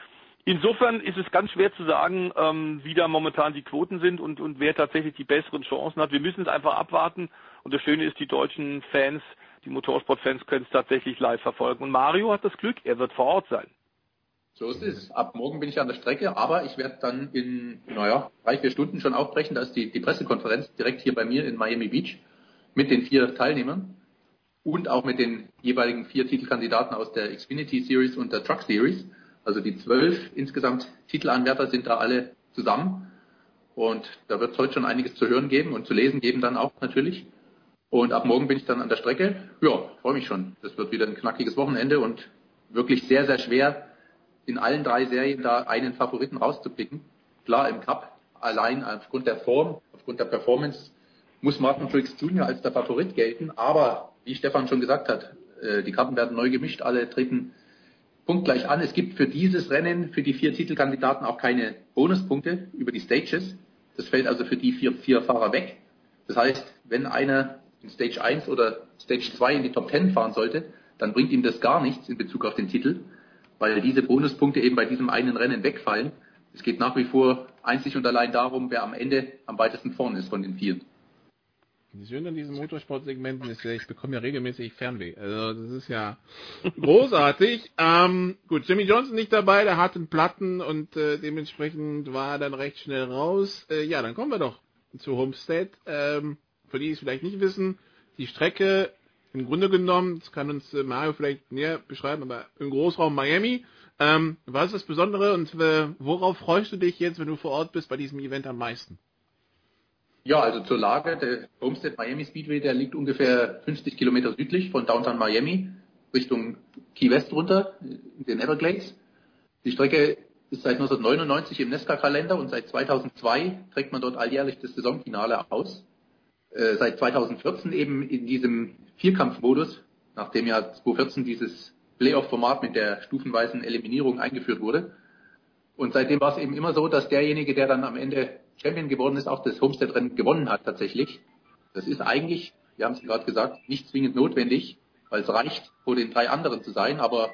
Insofern ist es ganz schwer zu sagen, ähm, wie da momentan die Quoten sind und, und wer tatsächlich die besseren Chancen hat. Wir müssen es einfach abwarten. Und das Schöne ist, die deutschen Fans, die Motorsportfans können es tatsächlich live verfolgen. Und Mario hat das Glück, er wird vor Ort sein. So ist es. Ab morgen bin ich an der Strecke, aber ich werde dann in, naja, drei, vier Stunden schon aufbrechen. Da ist die, die Pressekonferenz direkt hier bei mir in Miami Beach mit den vier Teilnehmern und auch mit den jeweiligen vier Titelkandidaten aus der Xfinity Series und der Truck Series. Also die zwölf insgesamt Titelanwärter sind da alle zusammen. Und da wird es heute schon einiges zu hören geben und zu lesen geben dann auch natürlich. Und ab morgen bin ich dann an der Strecke. Ja, freue mich schon. Das wird wieder ein knackiges Wochenende und wirklich sehr, sehr schwer, in allen drei Serien da einen Favoriten rauszupicken. Klar, im Cup allein aufgrund der Form, aufgrund der Performance muss Martin Truex Jr. als der Favorit gelten. Aber wie Stefan schon gesagt hat, äh, die Karten werden neu gemischt, alle treten punktgleich an. Es gibt für dieses Rennen, für die vier Titelkandidaten auch keine Bonuspunkte über die Stages. Das fällt also für die vier, vier Fahrer weg. Das heißt, wenn einer in Stage 1 oder Stage 2 in die Top 10 fahren sollte, dann bringt ihm das gar nichts in Bezug auf den Titel, weil diese Bonuspunkte eben bei diesem einen Rennen wegfallen. Es geht nach wie vor einzig und allein darum, wer am Ende am weitesten vorne ist von den vier. Das Schöne an diesen Motorsportsegmenten ist ja, ich bekomme ja regelmäßig Fernweh. Also das ist ja großartig. ähm, gut, Jimmy Johnson nicht dabei, der hat einen Platten und äh, dementsprechend war er dann recht schnell raus. Äh, ja, dann kommen wir doch zu Homestead. Ähm, für die, es vielleicht nicht wissen, die Strecke im Grunde genommen, das kann uns äh, Mario vielleicht näher beschreiben, aber im Großraum Miami. Ähm, was ist das Besondere und äh, worauf freust du dich jetzt, wenn du vor Ort bist bei diesem Event am meisten? Ja, also zur Lage, der Homestead Miami Speedway, der liegt ungefähr 50 Kilometer südlich von Downtown Miami Richtung Key West runter, in den Everglades. Die Strecke ist seit 1999 im Nesca-Kalender und seit 2002 trägt man dort alljährlich das Saisonfinale aus. Äh, seit 2014 eben in diesem Vierkampfmodus, nachdem ja 2014 dieses Playoff-Format mit der stufenweisen Eliminierung eingeführt wurde. Und seitdem war es eben immer so, dass derjenige, der dann am Ende Champion geworden ist, auch das Homestead-Rennen gewonnen hat tatsächlich. Das ist eigentlich, wir haben es gerade gesagt, nicht zwingend notwendig, weil es reicht, vor den drei anderen zu sein, aber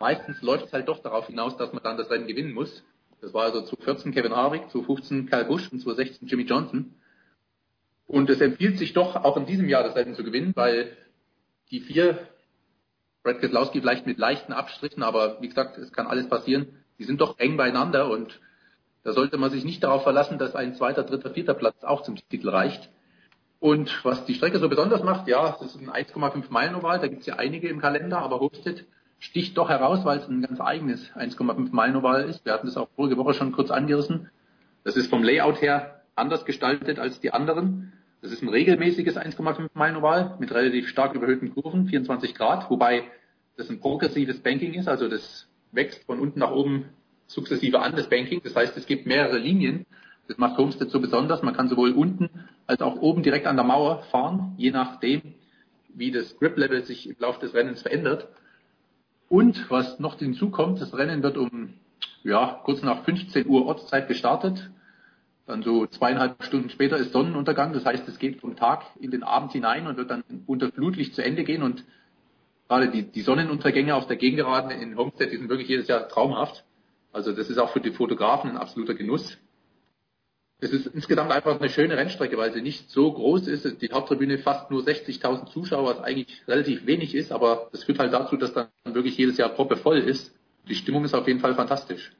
meistens läuft es halt doch darauf hinaus, dass man dann das Rennen gewinnen muss. Das war also zu 14 Kevin Harvick, zu 15 Kyle Busch und zu 16 Jimmy Johnson. Und es empfiehlt sich doch auch in diesem Jahr das Rennen zu gewinnen, weil die vier, Brad Keselowski vielleicht mit leichten Abstrichen, aber wie gesagt, es kann alles passieren, die sind doch eng beieinander und da sollte man sich nicht darauf verlassen, dass ein zweiter, dritter, vierter Platz auch zum Titel reicht. Und was die Strecke so besonders macht, ja, das ist ein 1,5 Meilen Oval, da gibt es ja einige im Kalender, aber Hofstedt sticht doch heraus, weil es ein ganz eigenes 1,5 Meilen Oval ist. Wir hatten das auch vorige Woche schon kurz angerissen. Das ist vom Layout her anders gestaltet als die anderen. Das ist ein regelmäßiges 1,5 Meilen Oval mit relativ stark überhöhten Kurven, 24 Grad, wobei das ein progressives Banking ist, also das wächst von unten nach oben sukzessive an, das Banking. Das heißt, es gibt mehrere Linien. Das macht Homestead so besonders. Man kann sowohl unten als auch oben direkt an der Mauer fahren, je nachdem, wie das Grip-Level sich im Laufe des Rennens verändert. Und was noch hinzukommt, das Rennen wird um ja, kurz nach 15 Uhr Ortszeit gestartet. Dann so zweieinhalb Stunden später ist Sonnenuntergang. Das heißt, es geht vom Tag in den Abend hinein und wird dann unter Flutlicht zu Ende gehen. Und gerade die, die Sonnenuntergänge auf der Gegengeraden in Homestead, die sind wirklich jedes Jahr traumhaft. Also das ist auch für die Fotografen ein absoluter Genuss. Es ist insgesamt einfach eine schöne Rennstrecke, weil sie nicht so groß ist. Die Haupttribüne fast nur 60.000 Zuschauer, was eigentlich relativ wenig ist, aber das führt halt dazu, dass dann wirklich jedes Jahr Proppe voll ist. Die Stimmung ist auf jeden Fall fantastisch.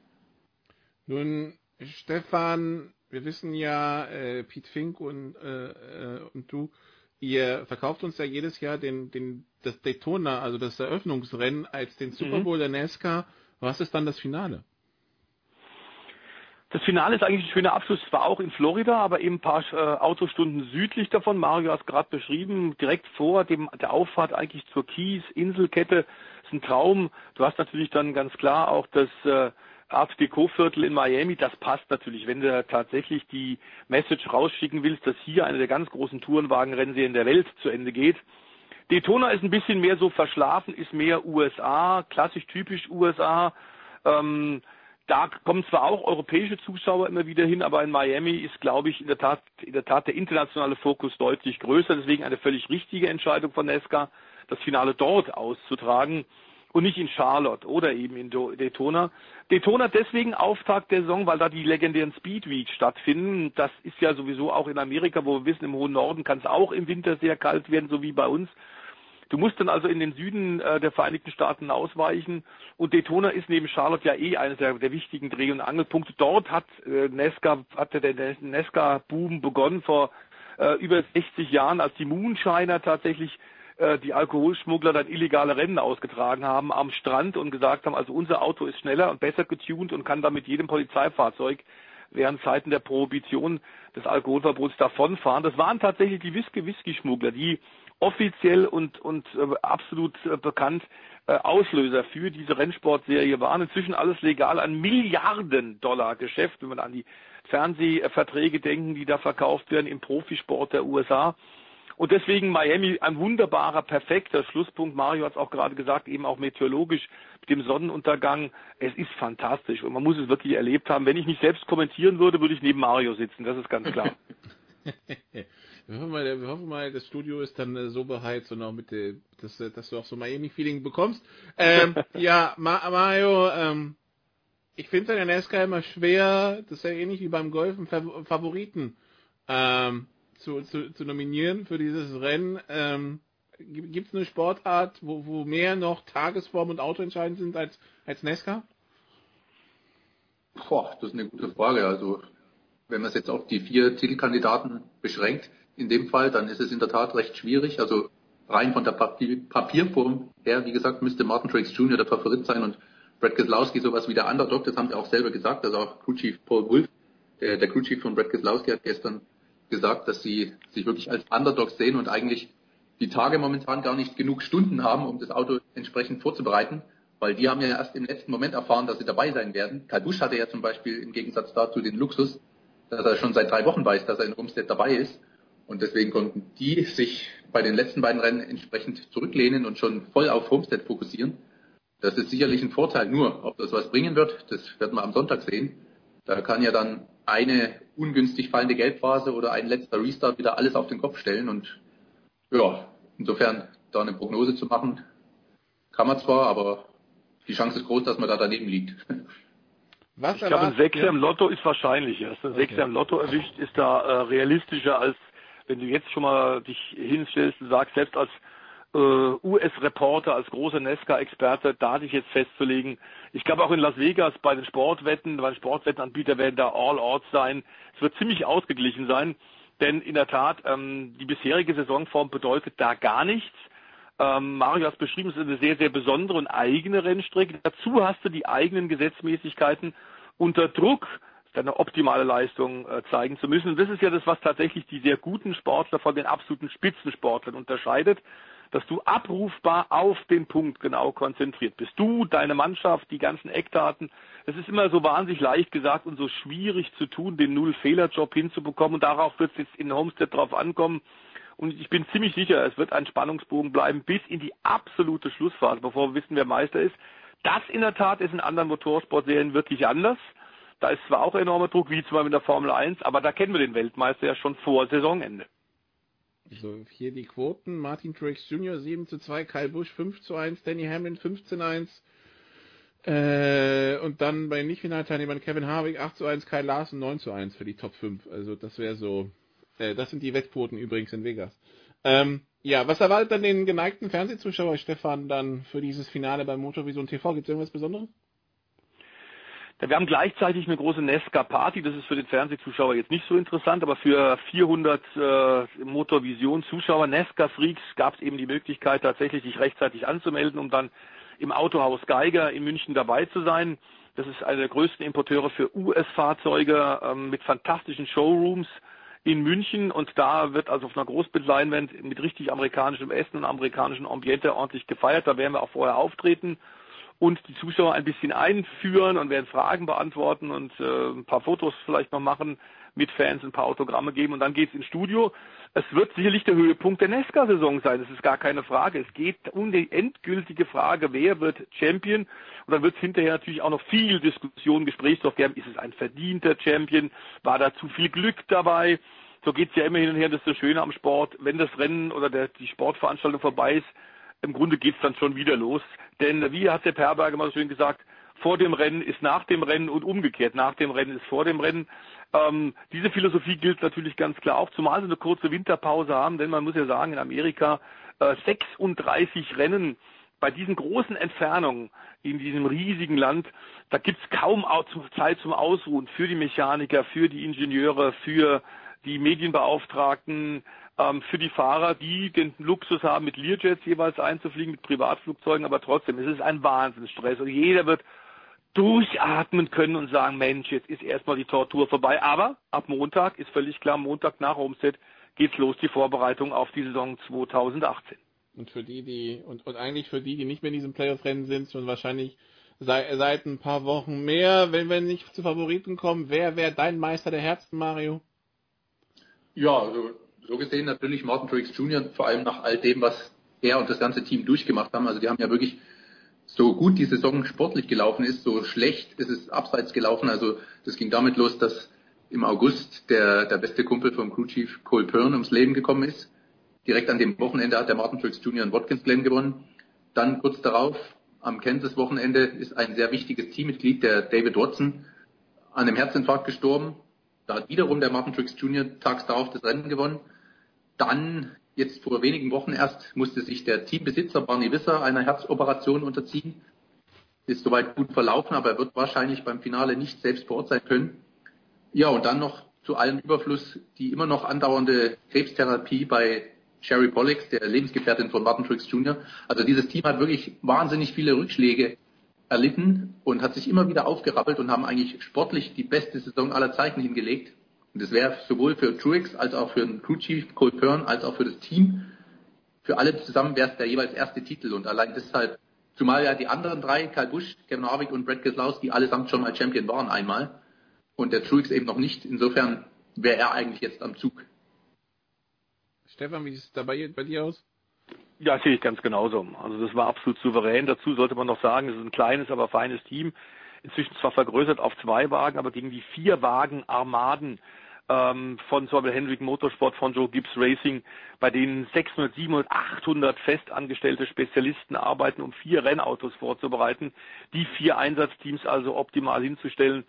Nun, Stefan, wir wissen ja, äh, Pete Fink und, äh, äh, und du, ihr verkauft uns ja jedes Jahr den, den, das Daytona, also das Eröffnungsrennen, als den Super mhm. Bowl mhm. der NASCAR. Was ist dann das Finale? Das Finale ist eigentlich ein schöner Abschluss, zwar auch in Florida, aber eben ein paar äh, Autostunden südlich davon. Mario hat es gerade beschrieben, direkt vor dem, der Auffahrt eigentlich zur Keys, Inselkette. Das ist ein Traum. Du hast natürlich dann ganz klar auch das äh, Art Deco-Viertel in Miami. Das passt natürlich, wenn du tatsächlich die Message rausschicken willst, dass hier eine der ganz großen Tourenwagenrennserien der Welt zu Ende geht. Daytona ist ein bisschen mehr so verschlafen, ist mehr USA, klassisch typisch USA. Ähm, da kommen zwar auch europäische Zuschauer immer wieder hin, aber in Miami ist, glaube ich, in der Tat, in der Tat der internationale Fokus deutlich größer. Deswegen eine völlig richtige Entscheidung von Nesca, das Finale dort auszutragen und nicht in Charlotte oder eben in Daytona. Daytona deswegen Auftakt der Saison, weil da die legendären Speed Weeks stattfinden. Das ist ja sowieso auch in Amerika, wo wir wissen, im hohen Norden kann es auch im Winter sehr kalt werden, so wie bei uns. Du musst dann also in den Süden äh, der Vereinigten Staaten ausweichen und Daytona ist neben Charlotte ja eh eines der, der wichtigen Dreh- und Angelpunkte. Dort hat äh, Nesca, hatte der Nesca-Boom begonnen vor äh, über 60 Jahren, als die Moonshiner tatsächlich äh, die Alkoholschmuggler dann illegale Rennen ausgetragen haben am Strand und gesagt haben, also unser Auto ist schneller und besser getuned und kann damit jedem Polizeifahrzeug während Zeiten der Prohibition des Alkoholverbots davonfahren. Das waren tatsächlich die Whisky-Whisky-Schmuggler, die offiziell und, und äh, absolut äh, bekannt äh, Auslöser für diese Rennsportserie waren. Inzwischen alles legal, ein Milliarden-Dollar-Geschäft, wenn man an die Fernsehverträge denken, die da verkauft werden im Profisport der USA. Und deswegen Miami ein wunderbarer, perfekter Schlusspunkt. Mario hat es auch gerade gesagt, eben auch meteorologisch mit dem Sonnenuntergang. Es ist fantastisch und man muss es wirklich erlebt haben. Wenn ich nicht selbst kommentieren würde, würde ich neben Mario sitzen. Das ist ganz klar. Wir hoffen, mal, wir hoffen mal, das Studio ist dann äh, so beheizt und auch mit, äh, dass, äh, dass du auch so Miami-Feeling bekommst. Ähm, ja, Ma Mario, ähm, ich finde es in der NASCAR immer schwer, das ist ja ähnlich wie beim Golfen, Favoriten ähm, zu, zu, zu nominieren für dieses Rennen. Ähm, Gibt es eine Sportart, wo, wo mehr noch Tagesform und Auto entscheidend sind als, als NASCAR? Boah, das ist eine gute Frage. Also, wenn man es jetzt auf die vier Titelkandidaten beschränkt, in dem Fall, dann ist es in der Tat recht schwierig. Also rein von der Papier Papierform her, wie gesagt, müsste Martin Triggs Jr. der Favorit sein und Brad Keselowski sowas wie der Underdog, das haben sie auch selber gesagt, also auch Crew Chief Paul Wolf, der, der Crew Chief von Brad Keselowski hat gestern gesagt, dass sie sich wirklich als Underdog sehen und eigentlich die Tage momentan gar nicht genug Stunden haben, um das Auto entsprechend vorzubereiten, weil die haben ja erst im letzten Moment erfahren, dass sie dabei sein werden. Kyle hatte ja zum Beispiel im Gegensatz dazu den Luxus, dass er schon seit drei Wochen weiß, dass er in Rumstead dabei ist und deswegen konnten die sich bei den letzten beiden Rennen entsprechend zurücklehnen und schon voll auf Homestead fokussieren. Das ist sicherlich ein Vorteil. Nur, ob das was bringen wird, das werden wir am Sonntag sehen. Da kann ja dann eine ungünstig fallende Gelbphase oder ein letzter Restart wieder alles auf den Kopf stellen. Und ja, insofern da eine Prognose zu machen, kann man zwar, aber die Chance ist groß, dass man da daneben liegt. Was ich glaube, ein Sechser ja. im Lotto ist wahrscheinlich. Ein okay. Sechser im Lotto erwischt ist da äh, realistischer als wenn du jetzt schon mal dich hinstellst und sagst, selbst als äh, US-Reporter, als großer Nesca-Experte, da sich jetzt festzulegen. Ich glaube auch in Las Vegas bei den Sportwetten, bei den Sportwettenanbieter werden da All-Outs sein. Es wird ziemlich ausgeglichen sein, denn in der Tat, ähm, die bisherige Saisonform bedeutet da gar nichts. Ähm, Mario hat es beschrieben, es ist eine sehr, sehr besondere und eigene Rennstrecke. Dazu hast du die eigenen Gesetzmäßigkeiten unter Druck eine optimale Leistung äh, zeigen zu müssen. Und das ist ja das, was tatsächlich die sehr guten Sportler von den absoluten Spitzensportlern unterscheidet. Dass du abrufbar auf den Punkt genau konzentriert bist. Du, deine Mannschaft, die ganzen Eckdaten. Es ist immer so wahnsinnig leicht gesagt und so schwierig zu tun, den Null-Fehler-Job hinzubekommen. Und darauf wird es jetzt in Homestead drauf ankommen. Und ich bin ziemlich sicher, es wird ein Spannungsbogen bleiben bis in die absolute Schlussphase, bevor wir wissen, wer Meister ist. Das in der Tat ist in anderen Motorsportserien wirklich anders. Da ist zwar auch enormer Druck, wie zum Beispiel in der Formel 1, aber da kennen wir den Weltmeister ja schon vor Saisonende. So, hier die Quoten. Martin Truex Jr. 7 zu 2, Kyle Busch 5 zu 1, Danny Hamlin 15 zu 1. Äh, und dann bei den Nicht-Finalteilnehmern Kevin Harvick 8 zu 1, Kyle Larson 9 zu 1 für die Top 5. Also das wäre so, äh, das sind die Wettquoten übrigens in Vegas. Ähm, ja, was erwartet dann den geneigten Fernsehzuschauer Stefan dann für dieses Finale bei Motorvision TV? Gibt es irgendwas Besonderes? Wir haben gleichzeitig eine große Nesca-Party. Das ist für den Fernsehzuschauer jetzt nicht so interessant, aber für 400 äh, Motorvision-Zuschauer, Nesca-Freaks, gab es eben die Möglichkeit, tatsächlich sich rechtzeitig anzumelden, um dann im Autohaus Geiger in München dabei zu sein. Das ist einer der größten Importeure für US-Fahrzeuge ähm, mit fantastischen Showrooms in München und da wird also auf einer Großbildleinwand mit richtig amerikanischem Essen und amerikanischem Ambiente ordentlich gefeiert. Da werden wir auch vorher auftreten und die Zuschauer ein bisschen einführen und werden Fragen beantworten und äh, ein paar Fotos vielleicht noch machen mit Fans, ein paar Autogramme geben und dann geht's ins Studio. Es wird sicherlich der Höhepunkt der Nesca-Saison sein, das ist gar keine Frage. Es geht um die endgültige Frage, wer wird Champion und dann wird es hinterher natürlich auch noch viel Diskussion, Gesprächsstoff geben. Ist es ein verdienter Champion? War da zu viel Glück dabei? So geht's ja immer hin und her, das ist das Schöne am Sport. Wenn das Rennen oder der, die Sportveranstaltung vorbei ist, im Grunde geht's dann schon wieder los. Denn wie hat der Perberger mal schön gesagt, vor dem Rennen ist nach dem Rennen und umgekehrt. Nach dem Rennen ist vor dem Rennen. Ähm, diese Philosophie gilt natürlich ganz klar auch, zumal sie eine kurze Winterpause haben, denn man muss ja sagen, in Amerika äh, 36 Rennen bei diesen großen Entfernungen in diesem riesigen Land, da gibt's kaum Zeit zum Ausruhen für die Mechaniker, für die Ingenieure, für die Medienbeauftragten, ähm, für die Fahrer, die den Luxus haben, mit Learjets jeweils einzufliegen, mit Privatflugzeugen, aber trotzdem, es ist ein Wahnsinnsstress und jeder wird durchatmen können und sagen, Mensch, jetzt ist erstmal die Tortur vorbei. Aber ab Montag ist völlig klar, Montag nach Homestead geht's los, die Vorbereitung auf die Saison 2018. Und für die, die, und, und eigentlich für die, die nicht mehr in diesem Playoff-Rennen sind, schon wahrscheinlich seit, seit ein paar Wochen mehr, wenn wir nicht zu Favoriten kommen, wer wäre dein Meister der Herzen, Mario? Ja, also so gesehen natürlich Martin Truex Jr., vor allem nach all dem, was er und das ganze Team durchgemacht haben. Also die haben ja wirklich so gut die Saison sportlich gelaufen ist, so schlecht ist es abseits gelaufen. Also das ging damit los, dass im August der, der beste Kumpel vom Crew Chief Cole Pern ums Leben gekommen ist. Direkt an dem Wochenende hat der Martin Truex Jr. in Watkins Glen gewonnen. Dann kurz darauf, am Kansas-Wochenende, ist ein sehr wichtiges Teammitglied, der David Watson, an einem Herzinfarkt gestorben. Da hat wiederum der Martin Truex Jr. tags darauf das Rennen gewonnen. Dann, jetzt vor wenigen Wochen erst, musste sich der Teambesitzer Barney Wisser einer Herzoperation unterziehen. Ist soweit gut verlaufen, aber er wird wahrscheinlich beim Finale nicht selbst vor Ort sein können. Ja, und dann noch zu allem Überfluss die immer noch andauernde Krebstherapie bei Sherry Pollix, der Lebensgefährtin von Martin Truex Jr. Also dieses Team hat wirklich wahnsinnig viele Rückschläge erlitten und hat sich immer wieder aufgerappelt und haben eigentlich sportlich die beste Saison aller Zeiten hingelegt. Und das wäre sowohl für Truex als auch für den Crew Chief Cole Pern als auch für das Team, für alle zusammen wäre es der jeweils erste Titel. Und allein deshalb, zumal ja die anderen drei, Kyle Busch, Kevin Harvick und Brad Keselowski, allesamt schon mal Champion waren einmal. Und der Truex eben noch nicht. Insofern wäre er eigentlich jetzt am Zug. Stefan, wie sieht es dabei bei dir aus? Ja, sehe ich ganz genauso. Also das war absolut souverän. Dazu sollte man noch sagen, es ist ein kleines, aber feines Team. Inzwischen zwar vergrößert auf zwei Wagen, aber gegen die vier Wagen Armaden ähm, von Beispiel Hendrick Motorsport, von Joe Gibbs Racing, bei denen 600, 700, 800 festangestellte Spezialisten arbeiten, um vier Rennautos vorzubereiten, die vier Einsatzteams also optimal hinzustellen,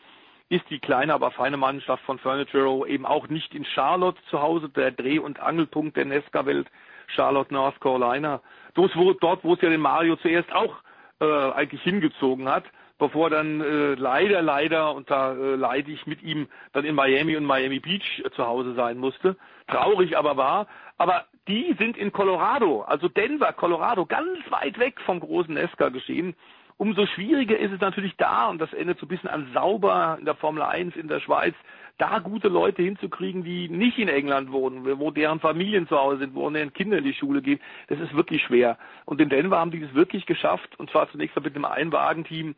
ist die kleine, aber feine Mannschaft von Furniture eben auch nicht in Charlotte zu Hause, der Dreh- und Angelpunkt der Nesca-Welt, Charlotte, North Carolina. Dort, wo, dort, wo es ja den Mario zuerst auch äh, eigentlich hingezogen hat bevor dann äh, leider, leider, und da äh, leide ich mit ihm, dann in Miami und Miami Beach äh, zu Hause sein musste. Traurig aber war. Aber die sind in Colorado, also Denver, Colorado, ganz weit weg vom großen Nesca geschehen. Umso schwieriger ist es natürlich da, und das endet so ein bisschen an sauber in der Formel 1 in der Schweiz, da gute Leute hinzukriegen, die nicht in England wohnen, wo deren Familien zu Hause sind, wo deren Kinder in die Schule gehen, das ist wirklich schwer. Und in Denver haben die es wirklich geschafft, und zwar zunächst mal mit einem Einwagenteam,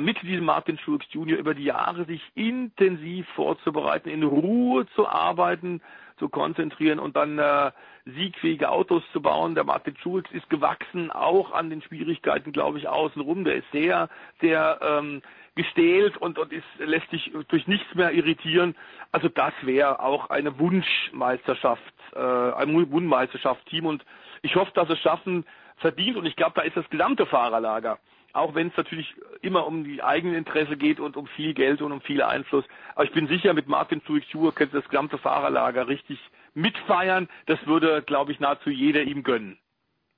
mit diesem Martin Truex Jr. über die Jahre sich intensiv vorzubereiten, in Ruhe zu arbeiten, zu konzentrieren und dann äh, siegfähige Autos zu bauen. Der Martin Schulz ist gewachsen, auch an den Schwierigkeiten, glaube ich, außenrum. Der ist sehr, sehr ähm, gestählt und, und ist, lässt sich durch nichts mehr irritieren. Also das wäre auch eine Wunschmeisterschaft, äh, ein Wunschmeisterschaft-Team und ich hoffe, dass es schaffen, verdient und ich glaube, da ist das gesamte Fahrerlager auch wenn es natürlich immer um die eigenen Interesse geht und um viel Geld und um viel Einfluss. Aber ich bin sicher, mit Martin Truex-Jr. könnte das gesamte Fahrerlager richtig mitfeiern. Das würde, glaube ich, nahezu jeder ihm gönnen.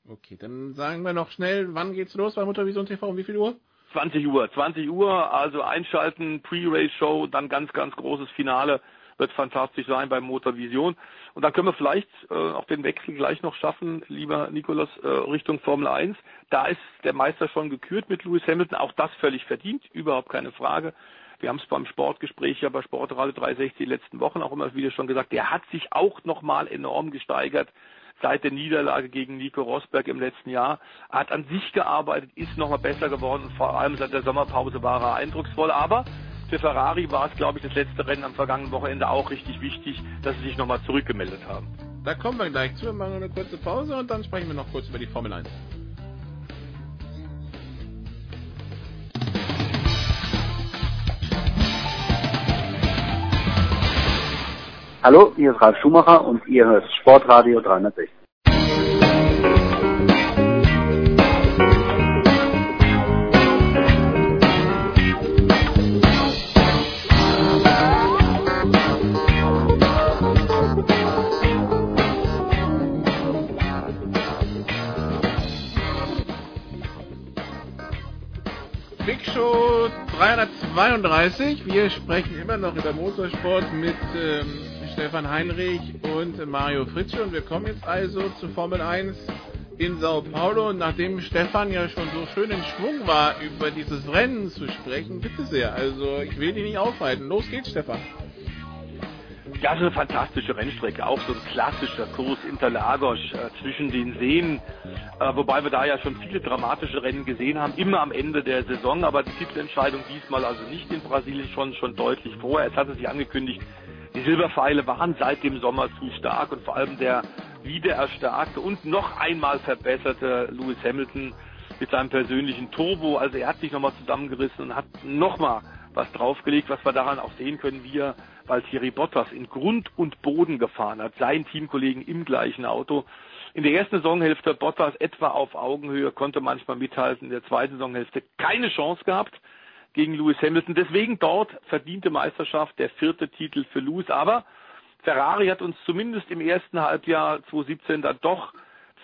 Okay, dann sagen wir noch schnell, wann geht's los bei Muttervision TV? Um wie viel Uhr? 20 Uhr. 20 Uhr, also einschalten, Pre-Race-Show, dann ganz, ganz großes Finale wird fantastisch sein beim Motorvision. Und dann können wir vielleicht äh, auch den Wechsel gleich noch schaffen, lieber Nikolas, äh, Richtung Formel 1. Da ist der Meister schon gekürt mit Lewis Hamilton, auch das völlig verdient, überhaupt keine Frage. Wir haben es beim Sportgespräch ja bei Sportradio 360 die letzten Wochen auch immer wieder schon gesagt, der hat sich auch nochmal enorm gesteigert seit der Niederlage gegen Nico Rosberg im letzten Jahr. Er hat an sich gearbeitet, ist nochmal besser geworden und vor allem seit der Sommerpause war er eindrucksvoll. Aber für Ferrari war es, glaube ich, das letzte Rennen am vergangenen Wochenende auch richtig wichtig, dass sie sich nochmal zurückgemeldet haben. Da kommen wir gleich zu. Wir machen eine kurze Pause und dann sprechen wir noch kurz über die Formel 1. Hallo, hier ist Ralf Schumacher und ihr hört Sportradio 360. Big Show 332. Wir sprechen immer noch über Motorsport mit ähm, Stefan Heinrich und Mario Fritsche und wir kommen jetzt also zu Formel 1 in Sao Paulo und nachdem Stefan ja schon so schön in Schwung war, über dieses Rennen zu sprechen, bitte sehr. Also ich will dich nicht aufhalten. Los geht's, Stefan. Ja, so eine fantastische Rennstrecke, auch so ein klassischer Kurs Interlagos äh, zwischen den Seen, äh, wobei wir da ja schon viele dramatische Rennen gesehen haben, immer am Ende der Saison, aber die Titelentscheidung diesmal also nicht in Brasilien. Schon, schon deutlich vorher. Es hatte sich angekündigt, die Silberpfeile waren seit dem Sommer zu stark. Und vor allem der wieder erstarkte und noch einmal verbesserte Lewis Hamilton mit seinem persönlichen Turbo, also er hat sich nochmal zusammengerissen und hat nochmal was draufgelegt, was wir daran auch sehen können, wie er Valtteri Bottas in Grund und Boden gefahren hat, seinen Teamkollegen im gleichen Auto. In der ersten Saisonhälfte Bottas etwa auf Augenhöhe, konnte manchmal mithalten, in der zweiten Saisonhälfte keine Chance gehabt gegen Lewis Hamilton. Deswegen dort verdiente Meisterschaft, der vierte Titel für Lewis. Aber Ferrari hat uns zumindest im ersten Halbjahr 2017 dann doch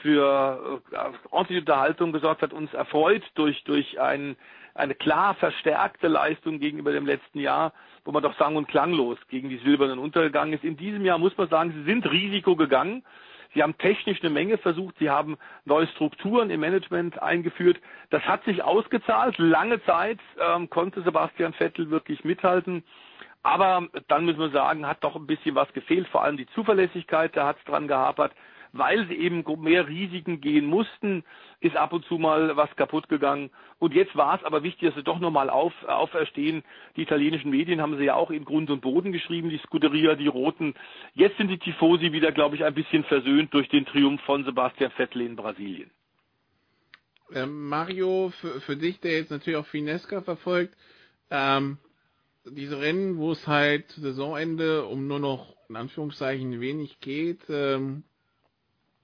für äh, ordentliche Unterhaltung gesorgt, hat uns erfreut durch, durch ein, eine klar verstärkte Leistung gegenüber dem letzten Jahr, wo man doch sang- und klanglos gegen die Silbernen untergegangen ist. In diesem Jahr muss man sagen, sie sind Risiko gegangen. Sie haben technisch eine Menge versucht. Sie haben neue Strukturen im Management eingeführt. Das hat sich ausgezahlt. Lange Zeit ähm, konnte Sebastian Vettel wirklich mithalten. Aber dann müssen wir sagen, hat doch ein bisschen was gefehlt. Vor allem die Zuverlässigkeit, da hat es dran gehapert weil sie eben mehr Risiken gehen mussten, ist ab und zu mal was kaputt gegangen. Und jetzt war es aber wichtig, dass sie doch nochmal auf, auferstehen. Die italienischen Medien haben sie ja auch in Grund und Boden geschrieben, die Scuderia, die Roten. Jetzt sind die Tifosi wieder, glaube ich, ein bisschen versöhnt durch den Triumph von Sebastian Vettel in Brasilien. Ähm, Mario, für, für dich, der jetzt natürlich auch Finesca verfolgt, ähm, diese Rennen, wo es halt Saisonende um nur noch in Anführungszeichen wenig geht, ähm,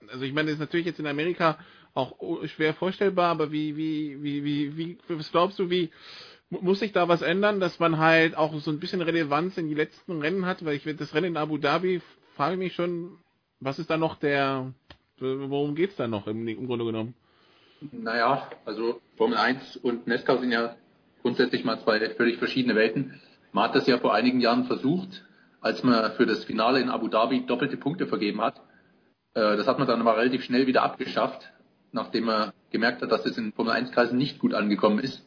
also ich meine, das ist natürlich jetzt in Amerika auch schwer vorstellbar, aber wie, wie, wie, wie, wie, was glaubst du, wie, muss sich da was ändern, dass man halt auch so ein bisschen Relevanz in die letzten Rennen hat? Weil ich das Rennen in Abu Dhabi frage mich schon, was ist da noch der, worum geht's da noch im, im Grunde genommen? Naja, also Formel 1 und NASCAR sind ja grundsätzlich mal zwei völlig verschiedene Welten. Man hat das ja vor einigen Jahren versucht, als man für das Finale in Abu Dhabi doppelte Punkte vergeben hat. Äh, das hat man dann aber relativ schnell wieder abgeschafft, nachdem man gemerkt hat, dass das in Formel 1 Kreisen nicht gut angekommen ist.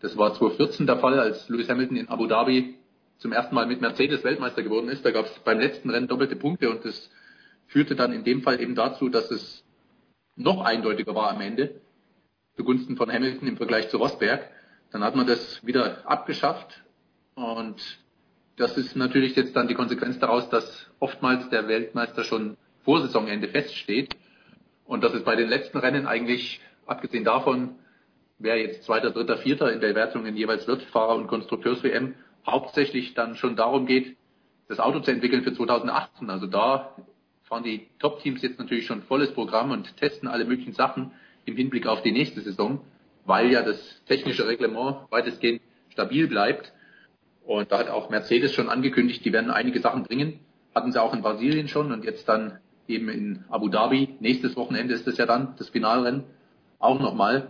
Das war 2014 der Fall, als Lewis Hamilton in Abu Dhabi zum ersten Mal mit Mercedes Weltmeister geworden ist. Da gab es beim letzten Rennen doppelte Punkte und das führte dann in dem Fall eben dazu, dass es noch eindeutiger war am Ende zugunsten von Hamilton im Vergleich zu Rosberg. Dann hat man das wieder abgeschafft und das ist natürlich jetzt dann die Konsequenz daraus, dass oftmals der Weltmeister schon vor Saisonende feststeht und dass es bei den letzten Rennen eigentlich, abgesehen davon, wer jetzt Zweiter, Dritter, Vierter in der Wertungen jeweils wird, Fahrer- und Konstrukteurs-WM, hauptsächlich dann schon darum geht, das Auto zu entwickeln für 2018. Also da fahren die Top-Teams jetzt natürlich schon volles Programm und testen alle möglichen Sachen im Hinblick auf die nächste Saison, weil ja das technische Reglement weitestgehend stabil bleibt. Und da hat auch Mercedes schon angekündigt, die werden einige Sachen bringen. Hatten sie auch in Brasilien schon und jetzt dann eben in Abu Dhabi. Nächstes Wochenende ist es ja dann, das Finalrennen, auch nochmal.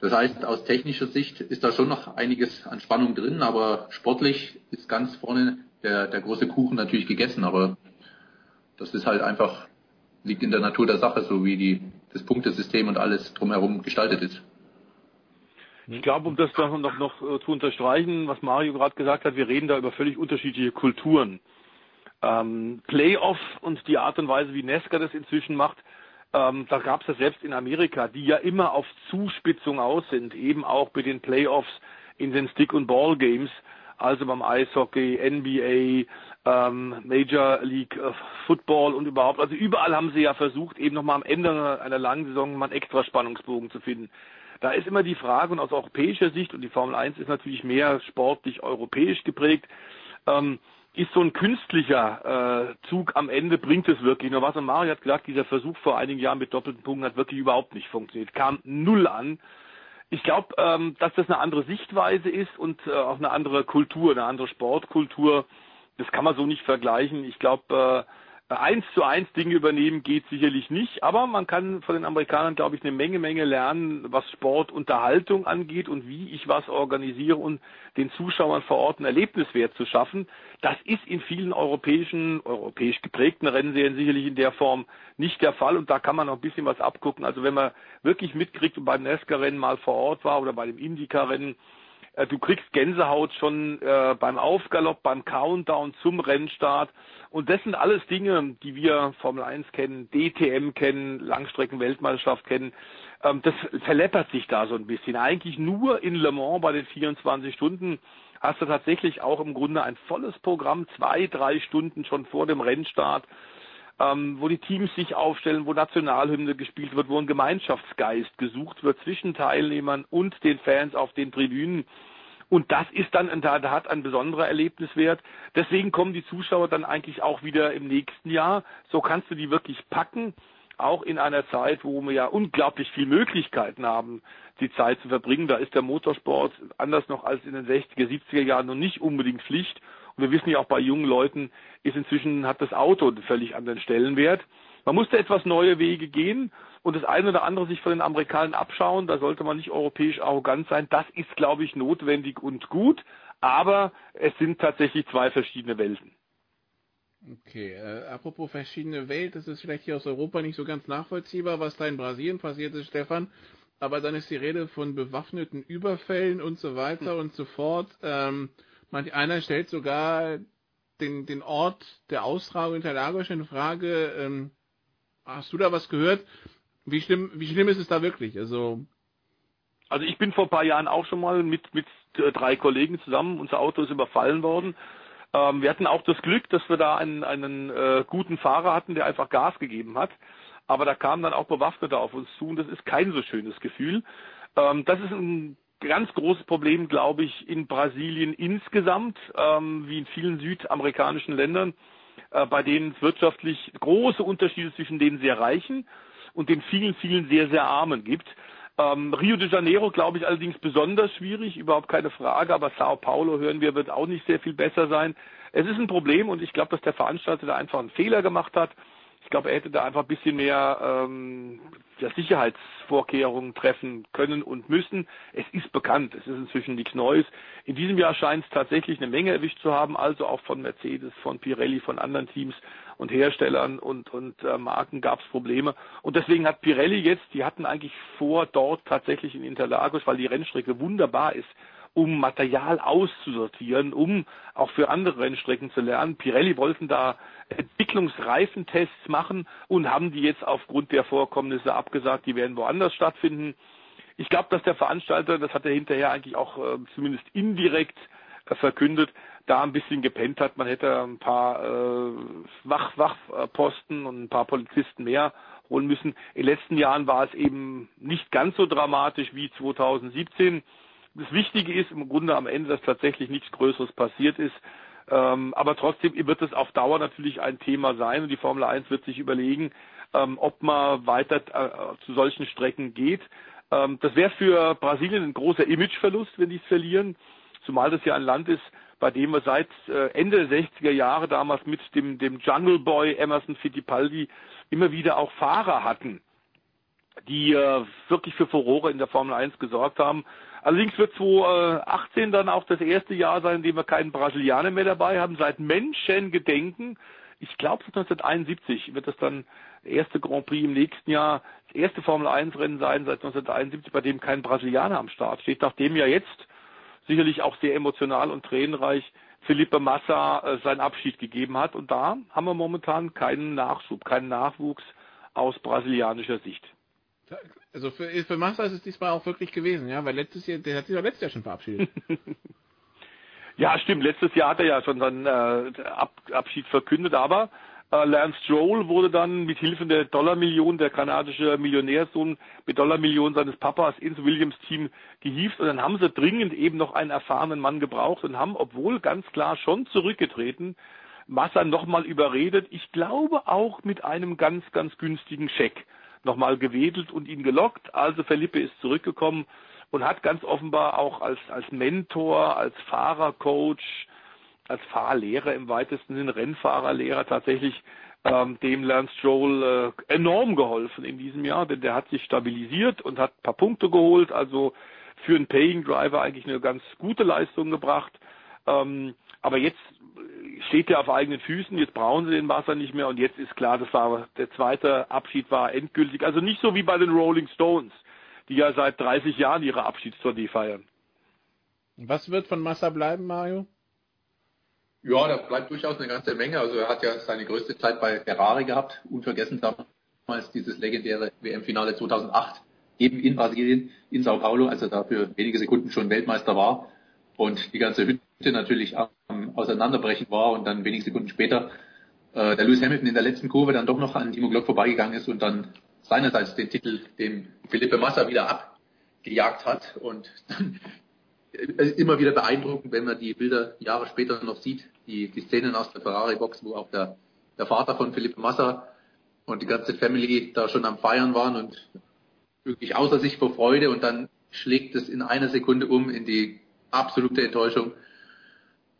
Das heißt, aus technischer Sicht ist da schon noch einiges an Spannung drin, aber sportlich ist ganz vorne der, der große Kuchen natürlich gegessen. Aber das ist halt einfach, liegt in der Natur der Sache, so wie die, das Punktesystem und alles drumherum gestaltet ist. Ich glaube, um das noch, noch, noch äh, zu unterstreichen, was Mario gerade gesagt hat, wir reden da über völlig unterschiedliche Kulturen. Ähm, Playoff und die Art und Weise, wie Nesca das inzwischen macht, ähm, da gab es ja selbst in Amerika, die ja immer auf Zuspitzung aus sind, eben auch bei den Playoffs in den Stick- und Ball-Games, also beim Eishockey, NBA, ähm, Major League äh, Football und überhaupt. Also überall haben sie ja versucht, eben nochmal am Ende einer, einer langen Saison mal einen extra Spannungsbogen zu finden. Da ist immer die Frage, und aus europäischer Sicht, und die Formel 1 ist natürlich mehr sportlich europäisch geprägt, ähm, ist so ein künstlicher äh, Zug am Ende, bringt es wirklich. Nur was Mario hat gesagt, dieser Versuch vor einigen Jahren mit doppelten Punkten hat wirklich überhaupt nicht funktioniert. Kam null an. Ich glaube, ähm, dass das eine andere Sichtweise ist und äh, auch eine andere Kultur, eine andere Sportkultur. Das kann man so nicht vergleichen. Ich glaube, äh, eins zu eins Dinge übernehmen geht sicherlich nicht, aber man kann von den Amerikanern, glaube ich, eine Menge, Menge lernen, was Sportunterhaltung angeht und wie ich was organisiere und den Zuschauern vor Ort einen Erlebniswert zu schaffen. Das ist in vielen europäischen, europäisch geprägten Rennserien sicherlich in der Form nicht der Fall und da kann man noch ein bisschen was abgucken. Also wenn man wirklich mitkriegt und beim NASCAR-Rennen mal vor Ort war oder bei dem IndyCar-Rennen, äh, du kriegst Gänsehaut schon äh, beim Aufgalopp, beim Countdown zum Rennstart. Und das sind alles Dinge, die wir Formel 1 kennen, DTM kennen, Langstreckenweltmeisterschaft kennen. Ähm, das verleppert sich da so ein bisschen. Eigentlich nur in Le Mans bei den 24 Stunden hast du tatsächlich auch im Grunde ein volles Programm, zwei, drei Stunden schon vor dem Rennstart ähm, wo die Teams sich aufstellen, wo Nationalhymne gespielt wird, wo ein Gemeinschaftsgeist gesucht wird zwischen Teilnehmern und den Fans auf den Tribünen. Und das ist dann, da, hat ein besonderer Erlebniswert. Deswegen kommen die Zuschauer dann eigentlich auch wieder im nächsten Jahr. So kannst du die wirklich packen, auch in einer Zeit, wo wir ja unglaublich viele Möglichkeiten haben, die Zeit zu verbringen. Da ist der Motorsport anders noch als in den 60er, 70er Jahren noch nicht unbedingt Pflicht. Und wir wissen ja auch bei jungen Leuten ist inzwischen, hat das Auto einen völlig anderen Stellenwert. Man musste etwas neue Wege gehen und das eine oder andere sich von den Amerikanern abschauen. Da sollte man nicht europäisch arrogant sein. Das ist, glaube ich, notwendig und gut. Aber es sind tatsächlich zwei verschiedene Welten. Okay, äh, apropos verschiedene Welt, das ist vielleicht hier aus Europa nicht so ganz nachvollziehbar, was da in Brasilien passiert ist, Stefan. Aber dann ist die Rede von bewaffneten Überfällen und so weiter hm. und so fort. Ähm, Manch einer stellt sogar den, den Ort der Austragung in Lagos in Frage. Ähm, hast du da was gehört? Wie schlimm, wie schlimm ist es da wirklich? Also, also ich bin vor ein paar Jahren auch schon mal mit, mit drei Kollegen zusammen, unser Auto ist überfallen worden. Ähm, wir hatten auch das Glück, dass wir da einen, einen äh, guten Fahrer hatten, der einfach Gas gegeben hat. Aber da kamen dann auch Bewaffnete auf uns zu und das ist kein so schönes Gefühl. Ähm, das ist ein ganz großes Problem, glaube ich, in Brasilien insgesamt, ähm, wie in vielen südamerikanischen Ländern, äh, bei denen es wirtschaftlich große Unterschiede zwischen den sehr Reichen und den vielen, vielen sehr, sehr Armen gibt. Ähm, Rio de Janeiro, glaube ich, allerdings besonders schwierig, überhaupt keine Frage, aber Sao Paulo, hören wir, wird auch nicht sehr viel besser sein. Es ist ein Problem und ich glaube, dass der Veranstalter da einfach einen Fehler gemacht hat ich glaube, er hätte da einfach ein bisschen mehr ähm, ja, Sicherheitsvorkehrungen treffen können und müssen. Es ist bekannt, es ist inzwischen nichts Neues. In diesem Jahr scheint es tatsächlich eine Menge erwischt zu haben, also auch von Mercedes, von Pirelli, von anderen Teams und Herstellern und, und äh, Marken gab es Probleme. Und deswegen hat Pirelli jetzt, die hatten eigentlich vor, dort tatsächlich in Interlagos, weil die Rennstrecke wunderbar ist, um Material auszusortieren, um auch für andere Rennstrecken zu lernen. Pirelli wollten da Entwicklungsreifentests machen und haben die jetzt aufgrund der Vorkommnisse abgesagt, die werden woanders stattfinden. Ich glaube, dass der Veranstalter, das hat er hinterher eigentlich auch äh, zumindest indirekt äh, verkündet, da ein bisschen gepennt hat. Man hätte ein paar äh, Wach Wachposten und ein paar Polizisten mehr holen müssen. In den letzten Jahren war es eben nicht ganz so dramatisch wie 2017 das Wichtige ist im Grunde am Ende, dass tatsächlich nichts Größeres passiert ist. Ähm, aber trotzdem wird es auf Dauer natürlich ein Thema sein und die Formel 1 wird sich überlegen, ähm, ob man weiter äh, zu solchen Strecken geht. Ähm, das wäre für Brasilien ein großer Imageverlust, wenn die es verlieren, zumal das ja ein Land ist, bei dem wir seit äh, Ende der 60er Jahre damals mit dem, dem Jungle Boy Emerson Fittipaldi immer wieder auch Fahrer hatten, die äh, wirklich für Furore in der Formel 1 gesorgt haben. Allerdings wird 2018 dann auch das erste Jahr sein, in dem wir keinen Brasilianer mehr dabei haben. Seit Menschengedenken, ich glaube seit 1971 wird das dann erste Grand Prix im nächsten Jahr, das erste Formel 1 Rennen sein seit 1971, bei dem kein Brasilianer am Start steht, nachdem ja jetzt sicherlich auch sehr emotional und tränenreich Felipe Massa äh, seinen Abschied gegeben hat. Und da haben wir momentan keinen Nachschub, keinen Nachwuchs aus brasilianischer Sicht. Also für, für Massa ist es diesmal auch wirklich gewesen, ja, weil letztes Jahr, der hat sich doch letztes Jahr schon verabschiedet. ja, stimmt. Letztes Jahr hat er ja schon seinen äh, Ab Abschied verkündet, aber äh, Lance Stroll wurde dann mit Hilfe der Dollarmillion, der kanadische Millionärsohn mit Dollarmillion seines Papas ins Williams-Team gehievt und dann haben sie dringend eben noch einen erfahrenen Mann gebraucht und haben, obwohl ganz klar schon zurückgetreten, Massa nochmal überredet. Ich glaube auch mit einem ganz, ganz günstigen Scheck nochmal gewedelt und ihn gelockt. Also Felipe ist zurückgekommen und hat ganz offenbar auch als, als Mentor, als Fahrercoach, als Fahrlehrer im weitesten Sinne, Rennfahrerlehrer tatsächlich ähm, dem Lance Stroll äh, enorm geholfen in diesem Jahr, denn der hat sich stabilisiert und hat ein paar Punkte geholt, also für einen Paying Driver eigentlich eine ganz gute Leistung gebracht. Ähm, aber jetzt steht er auf eigenen Füßen, jetzt brauchen sie den Wasser nicht mehr und jetzt ist klar, das war der zweite Abschied war endgültig. Also nicht so wie bei den Rolling Stones, die ja seit 30 Jahren ihre Abschiedstournee feiern. Was wird von Massa bleiben, Mario? Ja, da bleibt durchaus eine ganze Menge. Also er hat ja seine größte Zeit bei Ferrari gehabt. Unvergessen damals dieses legendäre WM-Finale 2008 eben in Brasilien, in Sao Paulo, als er da für wenige Sekunden schon Weltmeister war und die ganze Hütte natürlich am Auseinanderbrechen war und dann wenige Sekunden später äh, der Lewis Hamilton in der letzten Kurve dann doch noch an Timo Glock vorbeigegangen ist und dann seinerseits den Titel dem Felipe Massa wieder abgejagt hat und äh, immer wieder beeindruckend, wenn man die Bilder Jahre später noch sieht, die, die Szenen aus der Ferrari-Box, wo auch der, der Vater von Felipe Massa und die ganze Family da schon am Feiern waren und wirklich außer sich vor Freude und dann schlägt es in einer Sekunde um in die absolute Enttäuschung.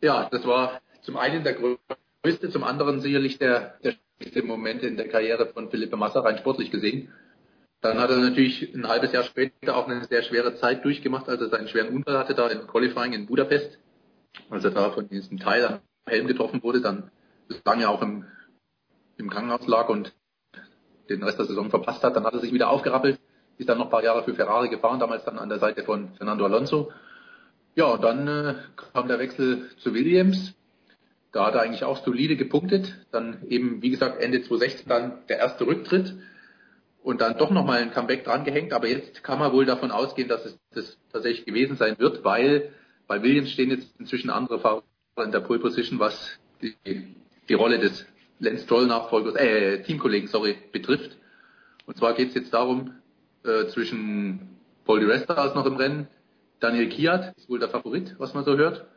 Ja, das war zum einen der größte, zum anderen sicherlich der, der schwierigste Moment in der Karriere von Philippe Massa, rein sportlich gesehen. Dann hat er natürlich ein halbes Jahr später auch eine sehr schwere Zeit durchgemacht, als er seinen schweren Unfall hatte da im Qualifying in Budapest. Als er da von diesem Teil am Helm getroffen wurde, dann lange auch im, im Krankenhaus lag und den Rest der Saison verpasst hat. Dann hat er sich wieder aufgerappelt, ist dann noch ein paar Jahre für Ferrari gefahren, damals dann an der Seite von Fernando Alonso ja, dann äh, kam der Wechsel zu Williams. Da hat er eigentlich auch solide gepunktet. Dann eben, wie gesagt, Ende 2016 dann der erste Rücktritt und dann doch nochmal ein Comeback dran gehängt. Aber jetzt kann man wohl davon ausgehen, dass es das tatsächlich gewesen sein wird, weil bei Williams stehen jetzt inzwischen andere Fahrer in der Pole Position, was die, die Rolle des Lance Stroll Nachfolgers, äh, Teamkollegen, sorry, betrifft. Und zwar geht es jetzt darum, äh, zwischen Paul Resta ist noch im Rennen, Daniel Kiat ist wohl der Favorit, was man so hört.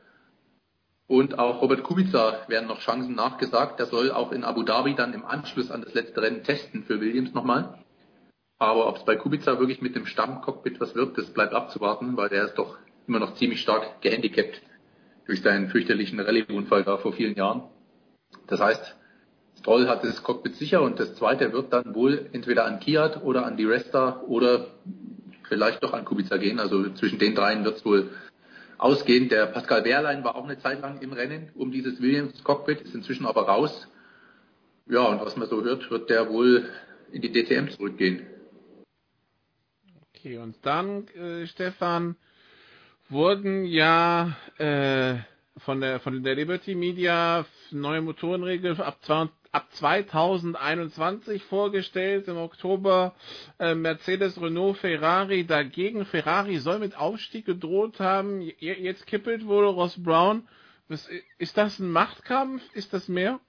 Und auch Robert Kubica werden noch Chancen nachgesagt. Der soll auch in Abu Dhabi dann im Anschluss an das letzte Rennen testen für Williams nochmal. Aber ob es bei Kubica wirklich mit dem Stammcockpit was wird, das bleibt abzuwarten, weil der ist doch immer noch ziemlich stark gehandicapt durch seinen fürchterlichen Rallye-Unfall da vor vielen Jahren. Das heißt, Stroll hat das Cockpit sicher und das zweite wird dann wohl entweder an Kiat oder an die Resta oder vielleicht doch an Kubica gehen. Also zwischen den dreien wird es wohl ausgehen. Der Pascal Wehrlein war auch eine Zeit lang im Rennen um dieses Williams Cockpit, ist inzwischen aber raus. Ja, und was man so hört, wird der wohl in die DTM zurückgehen. Okay, und dann, äh, Stefan, wurden ja äh, von der von der Liberty Media neue Motorenregel ab, ab 2021 vorgestellt im Oktober äh, Mercedes, Renault, Ferrari dagegen. Ferrari soll mit Aufstieg gedroht haben. Jetzt kippelt wohl Ross Brown. Was, ist das ein Machtkampf? Ist das mehr?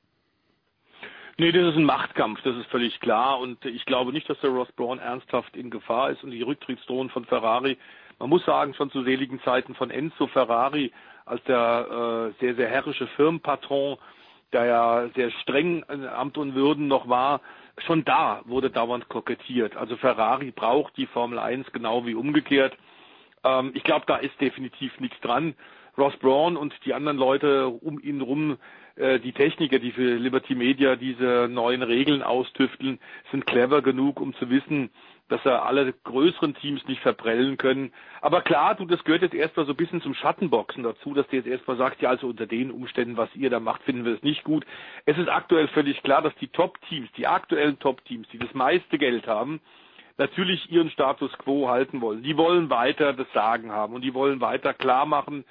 Nee, das ist ein Machtkampf, das ist völlig klar. Und ich glaube nicht, dass der Ross Brown ernsthaft in Gefahr ist und die Rücktrittsdrohungen von Ferrari, man muss sagen, schon zu seligen Zeiten von Enzo Ferrari als der äh, sehr, sehr herrische Firmenpatron, der ja sehr streng in Amt und Würden noch war, schon da wurde dauernd kokettiert. Also Ferrari braucht die Formel 1 genau wie umgekehrt. Ähm, ich glaube, da ist definitiv nichts dran. Ross Braun und die anderen Leute um ihn rum, äh, die Techniker, die für Liberty Media diese neuen Regeln austüfteln, sind clever genug, um zu wissen, dass er alle größeren Teams nicht verprellen können. Aber klar, du, das gehört jetzt erstmal so ein bisschen zum Schattenboxen dazu, dass du jetzt erstmal sagst, ja, also unter den Umständen, was ihr da macht, finden wir es nicht gut. Es ist aktuell völlig klar, dass die Top-Teams, die aktuellen Top-Teams, die das meiste Geld haben, natürlich ihren Status quo halten wollen. Die wollen weiter das Sagen haben und die wollen weiter klar machen,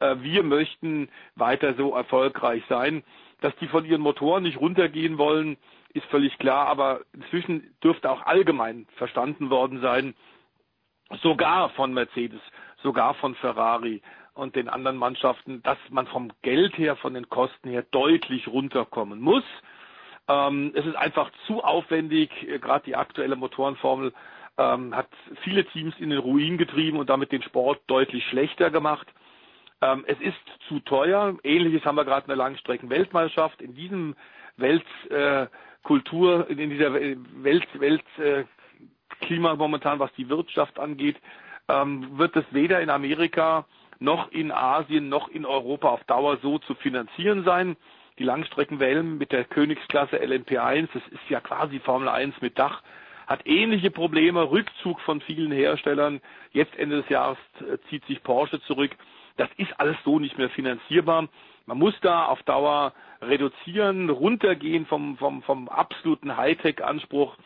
äh, wir möchten weiter so erfolgreich sein. Dass die von ihren Motoren nicht runtergehen wollen, ist völlig klar, aber inzwischen dürfte auch allgemein verstanden worden sein, sogar von Mercedes, sogar von Ferrari und den anderen Mannschaften, dass man vom Geld her, von den Kosten her deutlich runterkommen muss. Ähm, es ist einfach zu aufwendig, gerade die aktuelle Motorenformel ähm, hat viele Teams in den Ruin getrieben und damit den Sport deutlich schlechter gemacht. Ähm, es ist zu teuer. Ähnliches haben wir gerade in der Langstrecken-Weltmeisterschaft. In diesem Weltkultur, äh, in dieser Welt, Weltklima äh, momentan, was die Wirtschaft angeht, ähm, wird es weder in Amerika noch in Asien noch in Europa auf Dauer so zu finanzieren sein. Die Langstreckenwellen mit der Königsklasse LMP1, das ist ja quasi Formel 1 mit Dach, hat ähnliche Probleme, Rückzug von vielen Herstellern. Jetzt Ende des Jahres äh, zieht sich Porsche zurück. Das ist alles so nicht mehr finanzierbar. Man muss da auf Dauer reduzieren, runtergehen vom, vom, vom absoluten Hightech-Anspruch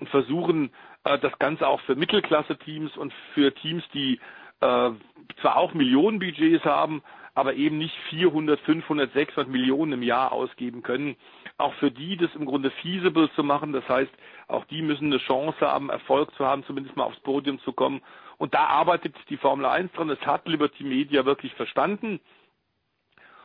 und versuchen, äh, das Ganze auch für Mittelklasse-Teams und für Teams, die äh, zwar auch Millionenbudgets haben, aber eben nicht 400, 500, 600 Millionen im Jahr ausgeben können. Auch für die das im Grunde feasible zu machen. Das heißt, auch die müssen eine Chance haben, Erfolg zu haben, zumindest mal aufs Podium zu kommen. Und da arbeitet die Formel 1 dran. Das hat Liberty Media wirklich verstanden.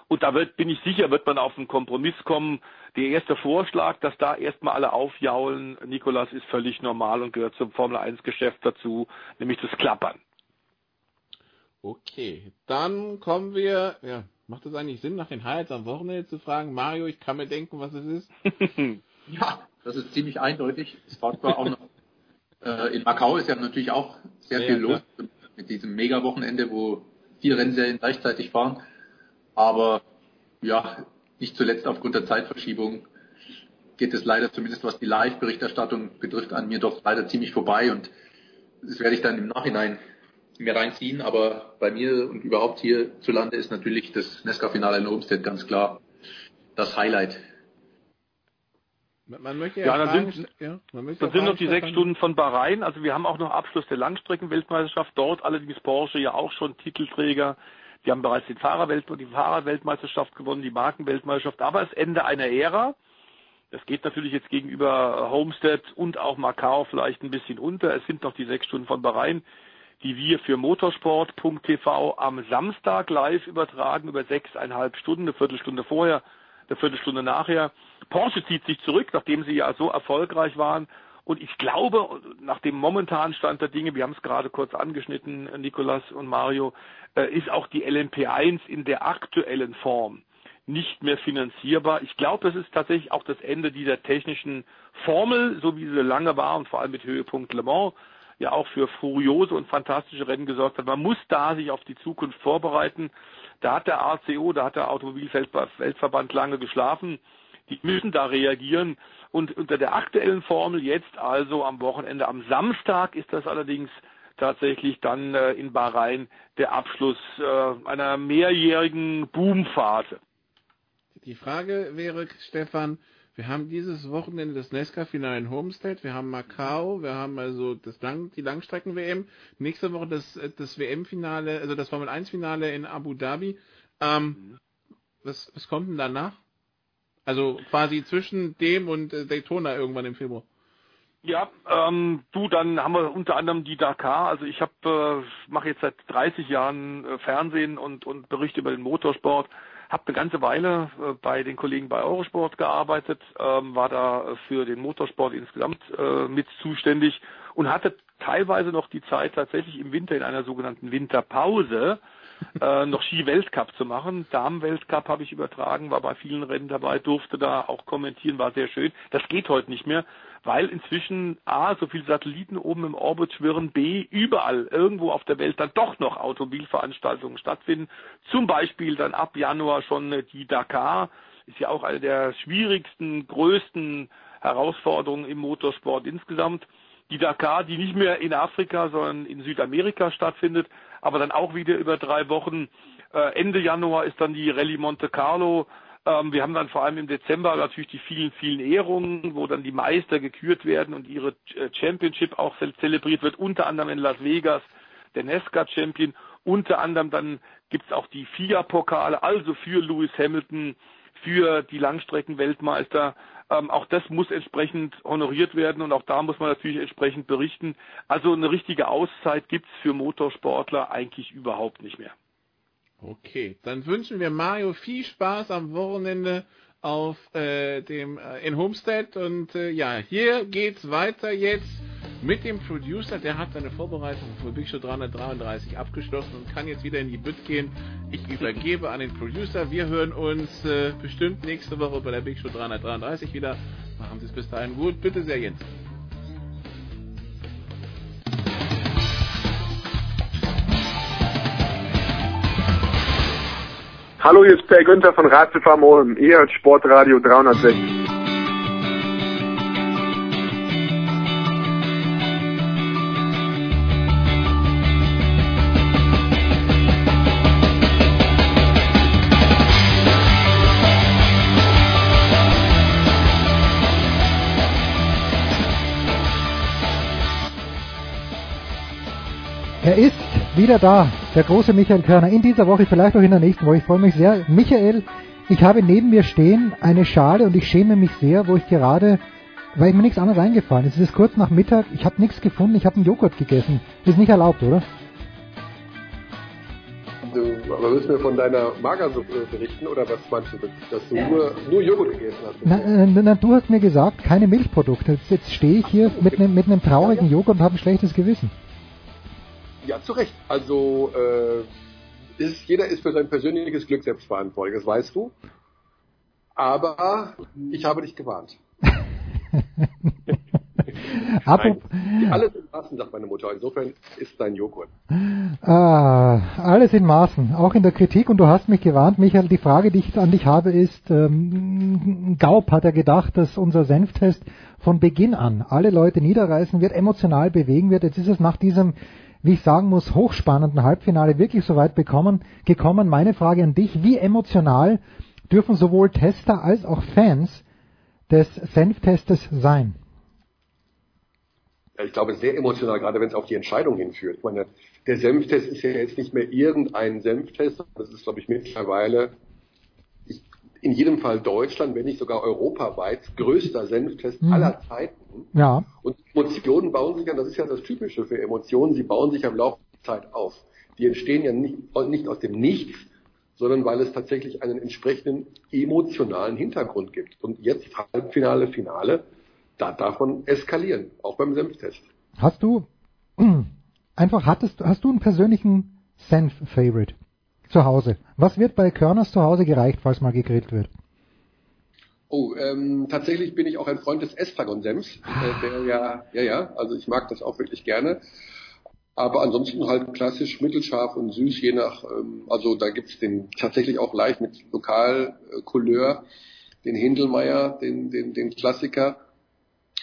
Und da wird, bin ich sicher, wird man auf einen Kompromiss kommen. Der erste Vorschlag, dass da erstmal alle aufjaulen, Nikolas, ist völlig normal und gehört zum Formel 1 Geschäft dazu, nämlich das Klappern. Okay, dann kommen wir, ja, macht es eigentlich Sinn, nach den Highlights am Wochenende zu fragen? Mario, ich kann mir denken, was es ist. ja, das ist ziemlich eindeutig. Es war zwar auch noch äh, in Macau ist ja natürlich auch sehr ja, viel los klar. mit diesem Mega-Wochenende, wo vier Rennserien gleichzeitig fahren. Aber ja, nicht zuletzt aufgrund der Zeitverschiebung geht es leider, zumindest was die Live-Berichterstattung betrifft, an mir doch leider ziemlich vorbei und das werde ich dann im Nachhinein mir reinziehen. Aber bei mir und überhaupt hier zu Lande ist natürlich das Nesca-Finale in Olmsted ganz klar das Highlight man möchte ja, ja fragen, sind, ja, dann sind noch die sechs Stunden von Bahrain. Also wir haben auch noch Abschluss der Langstreckenweltmeisterschaft. Dort allerdings Porsche ja auch schon Titelträger. Die haben bereits den Fahrerwelt die Fahrerweltmeisterschaft gewonnen, die Markenweltmeisterschaft. Aber es Ende einer Ära. Das geht natürlich jetzt gegenüber Homestead und auch Macau vielleicht ein bisschen unter. Es sind noch die sechs Stunden von Bahrain, die wir für motorsport.tv am Samstag live übertragen über sechseinhalb Stunden, eine Viertelstunde vorher eine Viertelstunde nachher. Porsche zieht sich zurück, nachdem sie ja so erfolgreich waren. Und ich glaube, nach dem momentanen Stand der Dinge, wir haben es gerade kurz angeschnitten, Nikolas und Mario, äh, ist auch die LMP1 in der aktuellen Form nicht mehr finanzierbar. Ich glaube, es ist tatsächlich auch das Ende dieser technischen Formel, so wie sie lange war und vor allem mit Höhepunkt Le Mans ja auch für furiose und fantastische Rennen gesorgt hat. Man muss da sich auf die Zukunft vorbereiten. Da hat der ACO, da hat der Automobilweltverband lange geschlafen. Die müssen da reagieren. Und unter der aktuellen Formel jetzt also am Wochenende, am Samstag ist das allerdings tatsächlich dann äh, in Bahrain der Abschluss äh, einer mehrjährigen Boomphase. Die Frage wäre, Stefan, Wir haben dieses Wochenende das Nesca-Finale in Homestead, wir haben Macau, wir haben also das Lang die Langstrecken-WM, nächste Woche das, das WM-Finale, also das Formel-1-Finale in Abu Dhabi. Ähm, was, was kommt denn danach? Also quasi zwischen dem und äh, Daytona irgendwann im Februar. Ja, ähm, du, dann haben wir unter anderem die Dakar. Also ich habe, äh, mache jetzt seit 30 Jahren äh, Fernsehen und, und Berichte über den Motorsport. Habe eine ganze Weile äh, bei den Kollegen bei Eurosport gearbeitet, ähm, war da für den Motorsport insgesamt äh, mit zuständig und hatte teilweise noch die Zeit, tatsächlich im Winter in einer sogenannten Winterpause äh, noch Ski-Weltcup zu machen. Damen-Weltcup habe ich übertragen, war bei vielen Rennen dabei, durfte da auch kommentieren, war sehr schön. Das geht heute nicht mehr, weil inzwischen A, so viele Satelliten oben im Orbit schwirren, B, überall irgendwo auf der Welt dann doch noch Automobilveranstaltungen stattfinden. Zum Beispiel dann ab Januar schon die Dakar, ist ja auch eine der schwierigsten, größten Herausforderungen im Motorsport insgesamt. Die Dakar, die nicht mehr in Afrika, sondern in Südamerika stattfindet, aber dann auch wieder über drei Wochen. Äh, Ende Januar ist dann die Rallye Monte Carlo. Ähm, wir haben dann vor allem im Dezember natürlich die vielen, vielen Ehrungen, wo dann die Meister gekürt werden und ihre äh, Championship auch zelebriert wird, unter anderem in Las Vegas, der Nesca Champion. Unter anderem dann gibt es auch die FIA-Pokale, also für Lewis Hamilton, für die Langstreckenweltmeister. Ähm, auch das muss entsprechend honoriert werden und auch da muss man natürlich entsprechend berichten. Also eine richtige Auszeit gibt es für Motorsportler eigentlich überhaupt nicht mehr. Okay, dann wünschen wir Mario viel Spaß am Wochenende auf äh, dem äh, in Homestead und äh, ja, hier geht's weiter jetzt mit dem Producer, der hat seine Vorbereitung für Big Show 333 abgeschlossen und kann jetzt wieder in die Bütt gehen. Ich übergebe an den Producer. Wir hören uns äh, bestimmt nächste Woche bei der Big Show 333 wieder. Machen Sie es bis dahin gut. Bitte sehr, Jens. Hallo, hier ist Per Günther von Ratzefarm Ulm. Ihr hört Sportradio 360. wieder da, der große Michael Körner. In dieser Woche, vielleicht auch in der nächsten Woche. Ich freue mich sehr. Michael, ich habe neben mir stehen eine Schale und ich schäme mich sehr, wo ich gerade, weil mir nichts anderes eingefallen ist. Es ist kurz nach Mittag, ich habe nichts gefunden, ich habe einen Joghurt gegessen. Ist nicht erlaubt, oder? Du, aber willst du mir von deiner Magersuppe berichten oder was meinst du, dass du nur, nur Joghurt gegessen hast? Na, äh, na, du hast mir gesagt, keine Milchprodukte. Jetzt, jetzt stehe ich hier mit einem mit einem traurigen Joghurt und habe ein schlechtes Gewissen. Ja, zu Recht. Also äh, ist, jeder ist für sein persönliches Glück selbst verantwortlich, das weißt du. Aber ich habe dich gewarnt. Alles in Maßen, sagt meine Mutter. Insofern ist dein Joghurt. Ah, alles in Maßen, auch in der Kritik. Und du hast mich gewarnt, Michael. Die Frage, die ich an dich habe, ist, ähm, Gaup hat er gedacht, dass unser Senftest von Beginn an alle Leute niederreißen wird, emotional bewegen wird. Jetzt ist es nach diesem wie ich sagen muss, hochspannenden Halbfinale wirklich so weit bekommen, gekommen. Meine Frage an dich, wie emotional dürfen sowohl Tester als auch Fans des Senftestes sein? Ich glaube, sehr emotional, gerade wenn es auf die Entscheidung hinführt. Ich meine, der Senftest ist ja jetzt nicht mehr irgendein Senftest, das ist, glaube ich, mittlerweile in jedem Fall Deutschland, wenn nicht sogar europaweit, größter Senftest mhm. aller Zeiten. Ja. Und Emotionen bauen sich ja, das ist ja das Typische für Emotionen, sie bauen sich am Laufe der Zeit auf. Die entstehen ja nicht, nicht aus dem Nichts, sondern weil es tatsächlich einen entsprechenden emotionalen Hintergrund gibt. Und jetzt Halbfinale, Finale, da man eskalieren, auch beim Senftest. Hast du einfach hattest, hast du einen persönlichen Senf-Favorite? Zu Hause. Was wird bei Körners zu Hause gereicht, falls mal gegrillt wird? Oh, ähm, tatsächlich bin ich auch ein Freund des Estragon-Senfs. Äh, der ja, ja, ja, also ich mag das auch wirklich gerne. Aber ansonsten halt klassisch mittelscharf und süß, je nach, ähm, also da gibt's den tatsächlich auch leicht mit Lokalcouleur, den Hindelmeier, den, den, den Klassiker.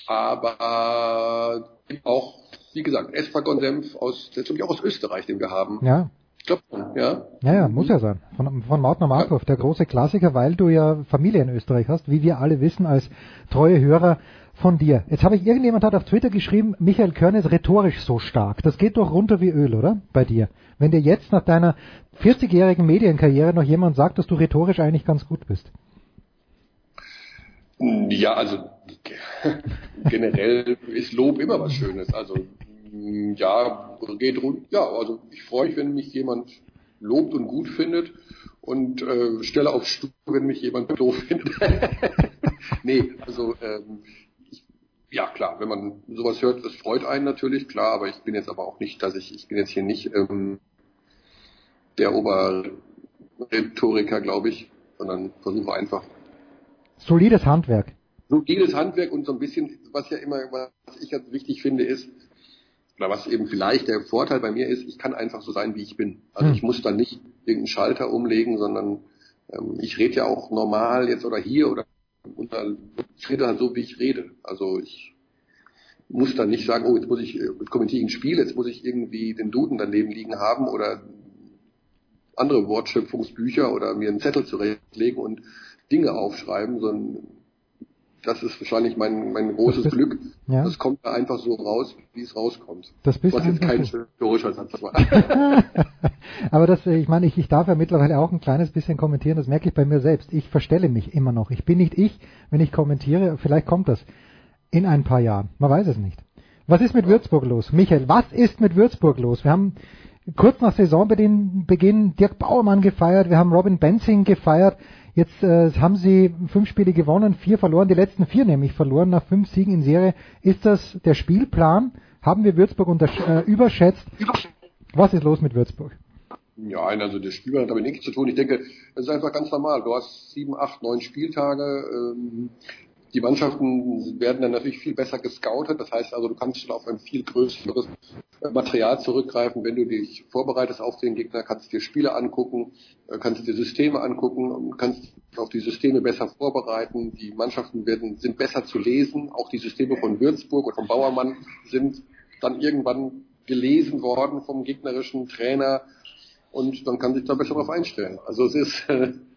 Aber auch, wie gesagt, Estragon-Senf aus, der ist glaube ich auch aus Österreich, den wir haben. Ja Ich glaube, ja. Ja, ja, muss ja sein. Von, von Mautner Markov, der große Klassiker, weil du ja Familie in Österreich hast, wie wir alle wissen als treue Hörer von dir. Jetzt habe ich, irgendjemand hat auf Twitter geschrieben, Michael Körn ist rhetorisch so stark. Das geht doch runter wie Öl, oder? Bei dir. Wenn dir jetzt nach deiner 40-jährigen Medienkarriere noch jemand sagt, dass du rhetorisch eigentlich ganz gut bist. Ja, also generell ist Lob immer was Schönes. Also ja, geht rund. Ja, also ich freue mich, wenn mich jemand lobt und gut findet und äh, stelle auf Stuhl, wenn mich jemand doof findet. nee, also ähm, ich, ja klar, wenn man sowas hört, das freut einen natürlich, klar, aber ich bin jetzt aber auch nicht, dass ich, ich bin jetzt hier nicht ähm, der Oberrhetoriker, glaube ich, sondern versuche einfach. Solides Handwerk. Solides Handwerk und so ein bisschen, was ja immer, was ich ganz wichtig finde, ist, oder was eben vielleicht der Vorteil bei mir ist, ich kann einfach so sein, wie ich bin. Also hm. ich muss dann nicht irgendeinen Schalter umlegen, sondern ähm, ich rede ja auch normal jetzt oder hier oder unter, ich rede halt so, wie ich rede. Also ich muss dann nicht sagen, oh, jetzt muss ich, jetzt kommentiere ich ein Spiel, jetzt muss ich irgendwie den Duden daneben liegen haben oder andere Wortschöpfungsbücher oder mir einen Zettel zurechtlegen und Dinge aufschreiben, sondern das ist wahrscheinlich mein, mein großes bist, Glück. Ja. Das kommt da einfach so raus, wie es rauskommt. Das bist Was jetzt kein historischer Satz war. Aber das, ich meine, ich, ich darf ja mittlerweile auch ein kleines bisschen kommentieren, das merke ich bei mir selbst. Ich verstelle mich immer noch. Ich bin nicht ich, wenn ich kommentiere. Vielleicht kommt das in ein paar Jahren. Man weiß es nicht. Was ist mit Würzburg los? Michael, was ist mit Würzburg los? Wir haben kurz nach Saisonbeginn Beginn Dirk Bauermann gefeiert, wir haben Robin Benzing gefeiert. Jetzt äh, haben sie fünf Spiele gewonnen, vier verloren, die letzten vier nämlich verloren nach fünf Siegen in Serie. Ist das der Spielplan? Haben wir Würzburg äh, überschätzt? Was ist los mit Würzburg? Ja, also der Spielplan hat damit nichts zu tun. Ich denke, es ist einfach ganz normal. Du hast sieben, acht, neun Spieltage. Ähm, die Mannschaften werden dann natürlich viel besser gescoutet. Das heißt also, du kannst auf ein viel größeres Material zurückgreifen. Wenn du dich vorbereitest auf den Gegner, kannst du dir Spiele angucken, äh, kannst dir Systeme angucken, kannst auf die Systeme besser vorbereiten. Die Mannschaften werden, sind besser zu lesen. Auch die Systeme von Würzburg und von Bauermann sind dann irgendwann gelesen worden vom gegnerischen Trainer und dann kann sich da besser darauf einstellen. Also es ist,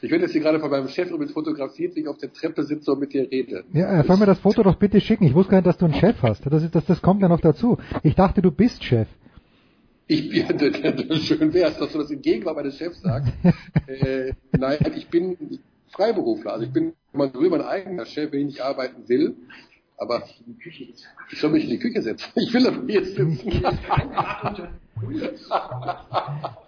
Ich werde jetzt hier gerade von meinem Chef übrigens fotografiert, wie ich auf der Treppe sitze und mit dir rede. Ja, er soll mir das Foto doch bitte schicken. Ich wusste gar nicht, dass du einen Chef hast. Das, ist, das, das kommt ja noch dazu. Ich dachte, du bist Chef. Ich, ja, schön wär's, dass du das in Gegenwart meines Chefs sagst. äh, nein, ich bin Freiberufler. Also ich bin man will mein eigener Chef, wenn ich nicht arbeiten will. Aber ich soll mich in die Küche setzen. Ich will aber jetzt sitzen.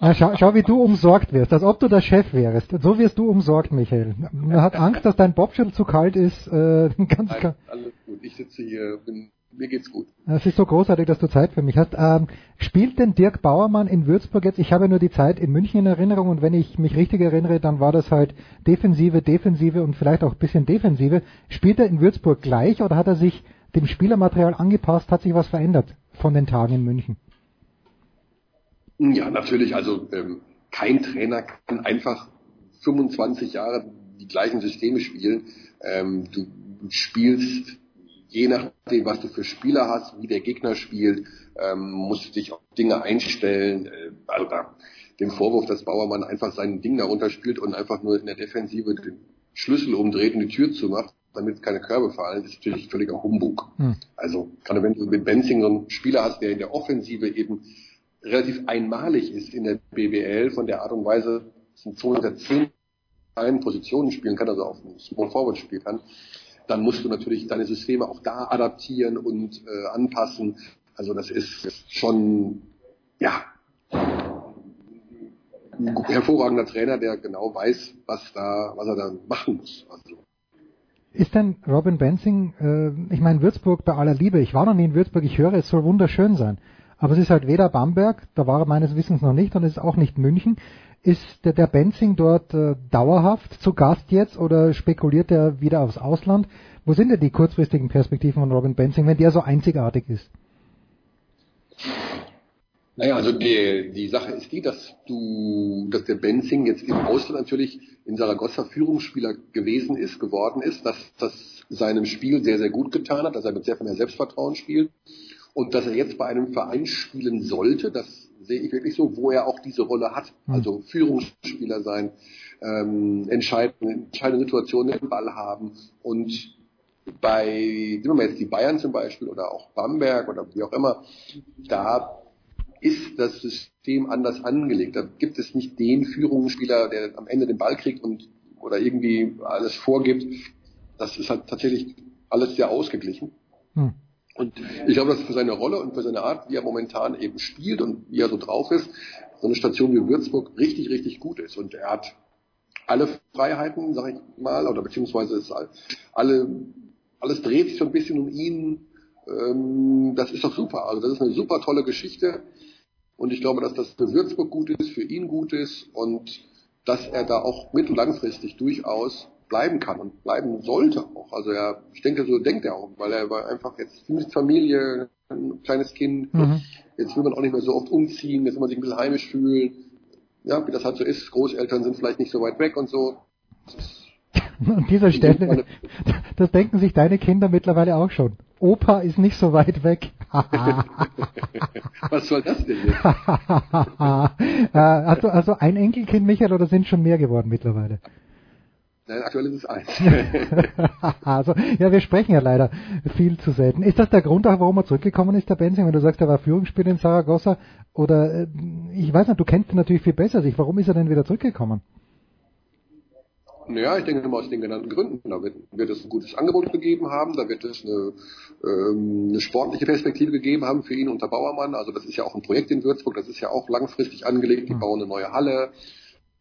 Na, schau, schau, wie du umsorgt wirst, als ob du der Chef wärst. So wirst du umsorgt, Michael. Man hat Angst, dass dein Bobschirm zu kalt ist. Äh, ganz Nein, alles gut. Ich sitze hier, bin, mir geht's gut. Es ist so großartig, dass du Zeit für mich hast. Ähm, spielt denn Dirk Bauermann in Würzburg jetzt? Ich habe nur die Zeit in München in Erinnerung und wenn ich mich richtig erinnere, dann war das halt Defensive, Defensive und vielleicht auch ein bisschen Defensive. Spielt er in Würzburg gleich oder hat er sich dem Spielermaterial angepasst? Hat sich was verändert von den Tagen in München? Ja, natürlich. Also ähm, kein Trainer kann einfach 25 Jahre die gleichen Systeme spielen. Ähm, du spielst je nachdem, was du für Spieler hast, wie der Gegner spielt, ähm, musst du dich auf Dinge einstellen. Äh, also da, den Vorwurf, dass Bauermann einfach sein Ding darunter spielt und einfach nur in der Defensive den Schlüssel umdreht und die Tür zumacht, damit keine Körbe fallen, ist natürlich völliger Humbug. Hm. Also gerade wenn du mit Benzing so einen Spieler hast, der in der Offensive eben relativ einmalig ist in der BBL von der Art und Weise, dass ein 210 einen Positionen spielen kann, also auf dem Small Forward spielen kann, dann musst du natürlich deine Systeme auch da adaptieren und äh, anpassen. Also das ist schon, ja, ein hervorragender Trainer, der genau weiß, was da, was er da machen muss. Also. Ist denn Robin Benzing, äh, ich meine Würzburg bei aller Liebe, ich war noch nie in Würzburg, ich höre, es soll wunderschön sein. Aber es ist halt weder Bamberg, da war er meines Wissens noch nicht, und es ist auch nicht München. Ist der, der Benzing dort äh, dauerhaft zu Gast jetzt oder spekuliert er wieder aufs Ausland? Wo sind denn die kurzfristigen Perspektiven von Robin Benzing, wenn der so einzigartig ist? Naja, also die, die Sache ist die, dass du, dass der Benzing jetzt im Ausland natürlich in Saragossa Führungsspieler gewesen ist, geworden ist, dass das seinem Spiel sehr, sehr gut getan hat, dass er mit sehr viel mehr Selbstvertrauen spielt und dass er jetzt bei einem Verein spielen sollte, das sehe ich wirklich so, wo er auch diese Rolle hat. Also Führungsspieler sein, ähm, entscheidende, entscheidende Situationen im Ball haben und bei, nehmen wir jetzt die Bayern zum Beispiel oder auch Bamberg oder wie auch immer, da ist das System anders angelegt. Da gibt es nicht den Führungsspieler, der am Ende den Ball kriegt und oder irgendwie alles vorgibt. Das ist halt tatsächlich alles sehr ausgeglichen. Hm. Und ich glaube, dass für seine Rolle und für seine Art, wie er momentan eben spielt und wie er so drauf ist, so eine Station wie Würzburg richtig, richtig gut ist. Und er hat alle Freiheiten, sag ich mal, oder beziehungsweise ist alle, alles dreht sich so ein bisschen um ihn. Ähm, das ist doch super. Also das ist eine super tolle Geschichte. Und ich glaube, dass das für Würzburg gut ist, für ihn gut ist und dass er da auch mittel- langfristig durchaus bleiben kann und bleiben sollte auch. Also er, ich denke, so denkt er auch, weil er war einfach jetzt Familie, ein kleines Kind. Mhm. Jetzt will man auch nicht mehr so oft umziehen, jetzt will man sich ein bisschen heimisch fühlen. Ja, wie das halt so ist. Großeltern sind vielleicht nicht so weit weg und so. An dieser Stelle, das denken sich deine Kinder mittlerweile auch schon. Opa ist nicht so weit weg. Was soll das denn jetzt? Äh, hast, du, hast du ein Enkelkind, Michael, oder sind schon mehr geworden mittlerweile? Nein, aktuell ist es eins. also, ja, wir sprechen ja leider viel zu selten. Ist das der Grund auch, warum er zurückgekommen ist, der Benzing, wenn du sagst, er war Führungsspieler in Saragossa? Oder, äh, ich weiß nicht, du kennst ihn natürlich viel besser sich. Warum ist er denn wieder zurückgekommen? Naja, ich denke mal aus den genannten Gründen. Da wird, wird es ein gutes Angebot gegeben haben, da wird es eine, ähm, eine sportliche Perspektive gegeben haben für ihn unter Bauermann. Also das ist ja auch ein Projekt in Würzburg, das ist ja auch langfristig angelegt. Die bauen eine neue Halle,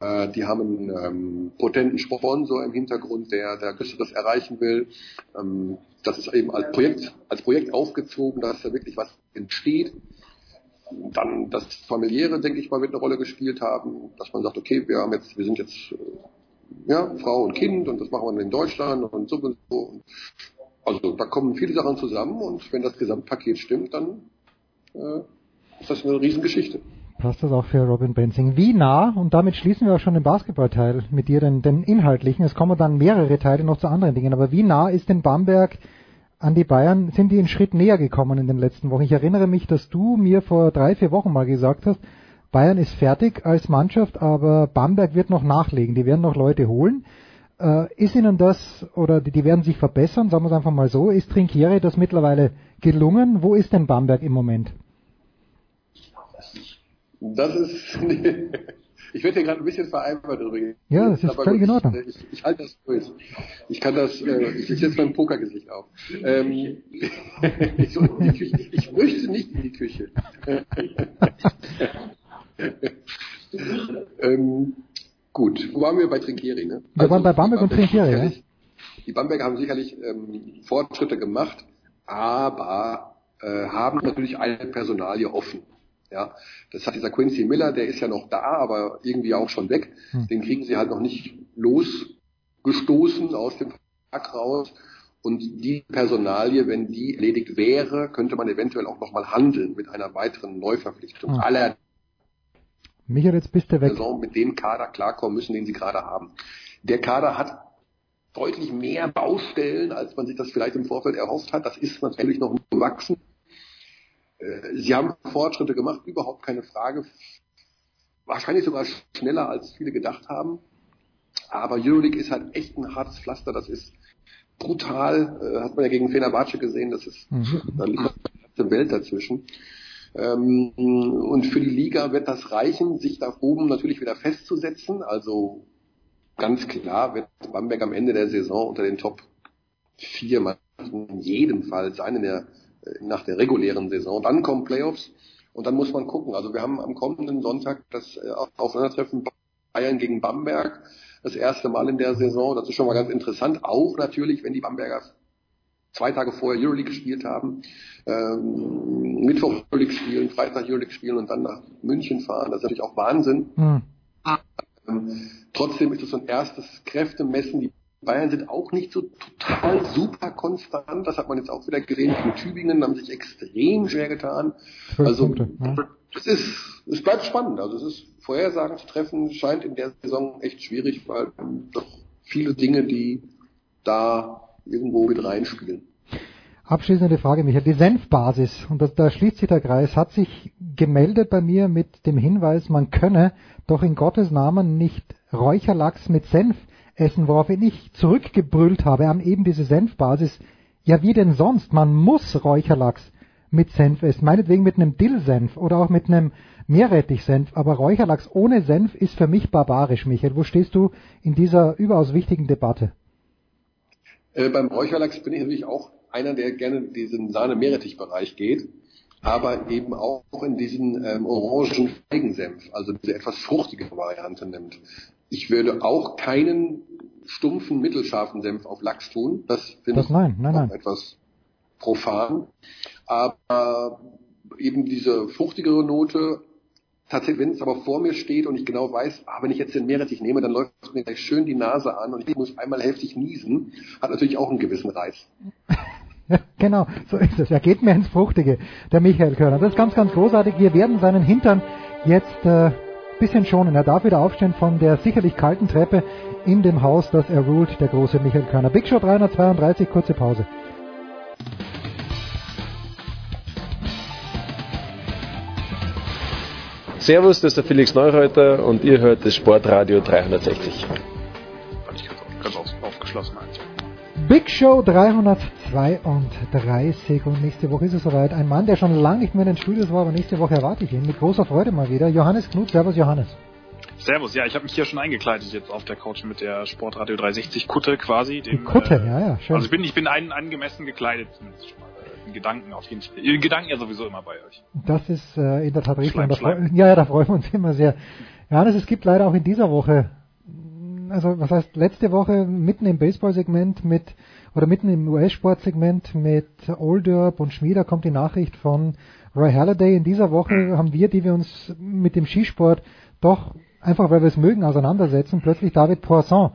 äh, die haben einen ähm, potenten Sponsor im Hintergrund, der, der das erreichen will. Ähm, das ist eben als Projekt, als Projekt aufgezogen, dass da wirklich was entsteht. Dann das familiäre, denke ich mal, wird eine Rolle gespielt haben, dass man sagt, okay, wir haben jetzt, wir sind jetzt äh, ja, Frau und Kind und das machen wir in Deutschland und so und so. Also da kommen viele Sachen zusammen und wenn das Gesamtpaket stimmt, dann äh, ist das eine Riesengeschichte passt das auch für Robin Benzing. Wie nah, und damit schließen wir auch schon den Basketballteil mit dir, den, den inhaltlichen, es kommen dann mehrere Teile noch zu anderen Dingen, aber wie nah ist denn Bamberg an die Bayern, sind die einen Schritt näher gekommen in den letzten Wochen? Ich erinnere mich, dass du mir vor drei, vier Wochen mal gesagt hast, Bayern ist fertig als Mannschaft, aber Bamberg wird noch nachlegen, die werden noch Leute holen. Äh, ist Ihnen das, oder die, die werden sich verbessern, sagen wir es einfach mal so, ist Trinkieri das mittlerweile gelungen? Wo ist denn Bamberg im Moment? Das ist, ich werde hier gerade ein bisschen vereinbart darüber. Ja, das ist völlig in Ordnung. Ich, ich halte das durch. Ich kann das, äh, ich setze jetzt mein Pokergesicht auf. Ähm, ich, ich, möchte nicht in die Küche. ähm, gut, wo waren wir bei Trinkieri? Ne? Wir also, waren bei Bamberg und Trinkieri, ja. Die Bamberger haben sicherlich ähm, Fortschritte gemacht, aber äh, haben natürlich eine Personalie offen. Ja, das hat dieser Quincy Miller, der ist ja noch da, aber irgendwie auch schon weg. Hm. Den kriegen sie halt noch nicht losgestoßen aus dem Vertrag raus. Und die Personalie, wenn die erledigt wäre, könnte man eventuell auch nochmal handeln mit einer weiteren Neuverpflichtung. Hm. Aller Michael, jetzt bist du weg. Saison mit dem Kader klarkommen müssen, den sie gerade haben. Der Kader hat deutlich mehr Baustellen, als man sich das vielleicht im Vorfeld erhofft hat. Das ist natürlich noch gewachsen. Sie haben Fortschritte gemacht, überhaupt keine Frage. Wahrscheinlich sogar schneller, als viele gedacht haben. Aber Euroleague ist halt echt ein hartes Pflaster. Das ist brutal. Äh, hat man ja gegen Fenerbahce gesehen. Das ist, mhm. da liegt eine Welt dazwischen. Ähm, und für die Liga wird das reichen, sich da oben natürlich wieder festzusetzen. Also ganz klar wird Bamberg am Ende der Saison unter den Top 4 in jedem Fall sein in der nach der regulären Saison. Dann kommen Playoffs und dann muss man gucken. Also wir haben am kommenden Sonntag das äh, Aufeinandertreffen Bayern gegen Bamberg. Das erste Mal in der Saison. Das ist schon mal ganz interessant. Auch natürlich, wenn die Bamberger zwei Tage vorher Euroleague gespielt haben, ähm, Mittwoch Euroleague spielen, Freitag Euroleague spielen und dann nach München fahren. Das ist natürlich auch Wahnsinn. Hm. Ähm, trotzdem ist es so ein erstes Kräftemessen. Die Bayern sind auch nicht so total super konstant. Das hat man jetzt auch wieder gesehen. Die Tübingen haben sich extrem schwer getan. Also es ist, es bleibt spannend. Also es ist Vorhersagen zu treffen, scheint in der Saison echt schwierig, weil doch viele Dinge, die da irgendwo mit reinspielen. Abschließende Frage, Michael. Die Senfbasis, und das, da schließt sich der Kreis, hat sich gemeldet bei mir mit dem Hinweis, man könne doch in Gottes Namen nicht Räucherlachs mit Senf essen, woraufhin ich zurückgebrüllt habe an eben diese Senfbasis. Ja, wie denn sonst? Man muss Räucherlachs mit Senf essen. Meinetwegen mit einem Dillsenf oder auch mit einem Meerrettichsenf. Aber Räucherlachs ohne Senf ist für mich barbarisch, Michael. Wo stehst du in dieser überaus wichtigen Debatte? Äh, beim Räucherlachs bin ich natürlich auch einer, der gerne in diesen Sahne-Meerrettich-Bereich geht, aber eben auch in diesen ähm, orangen Feigensenf, also diese etwas fruchtige Variante nimmt. Ich würde auch keinen stumpfen, mittelscharfen Senf auf Lachs tun. Das finde ich nein, nein, nein. etwas profan. Aber eben diese fruchtigere Note, tatsächlich, wenn es aber vor mir steht und ich genau weiß, ah, wenn ich jetzt den Meerrettich nehme, dann läuft mir gleich schön die Nase an und ich muss einmal heftig niesen, hat natürlich auch einen gewissen Reiz. Ja, genau, so ist es. Er geht mir ins Fruchtige, der Michael Körner. Das ist ganz, ganz großartig. Wir werden seinen Hintern jetzt äh, bisschen schonen. Er darf wieder aufstehen von der sicherlich kalten Treppe in dem Haus, das er ruht, der große Michael Körner. Big Show 332, kurze Pause. Servus, das ist der Felix Neureuter und ihr hört das Sportradio 360. Ganz aufgeschlossen. Big Show 332 und nächste Woche ist es soweit. Ein Mann, der schon lange nicht mehr in den Studios war, aber nächste Woche erwarte ich ihn mit großer Freude mal wieder. Johannes Knut, Servus Johannes. Servus, ja, ich habe mich hier schon eingekleidet jetzt auf der Couch mit der Sportradio 360 Kutte quasi. Dem, Kutte, äh, ja, ja, schön. Also ich bin, ich bin ein, angemessen gekleidet zumindest schon mal. In Gedanken auf jeden Fall. In Gedanken ja sowieso immer bei euch. Das ist äh, in der Tat richtig. Schleim, Schleim. ja, ja, da freuen wir uns immer sehr. Johannes, es gibt leider auch in dieser Woche, also was heißt letzte Woche mitten im Baseball-Segment mit oder mitten im US-Sport-Segment mit Olderb und Schmieder kommt die Nachricht von Roy Halladay. In dieser Woche haben wir, die wir uns mit dem Skisport doch einfach, weil wir es mögen, auseinandersetzen, plötzlich David Poisson,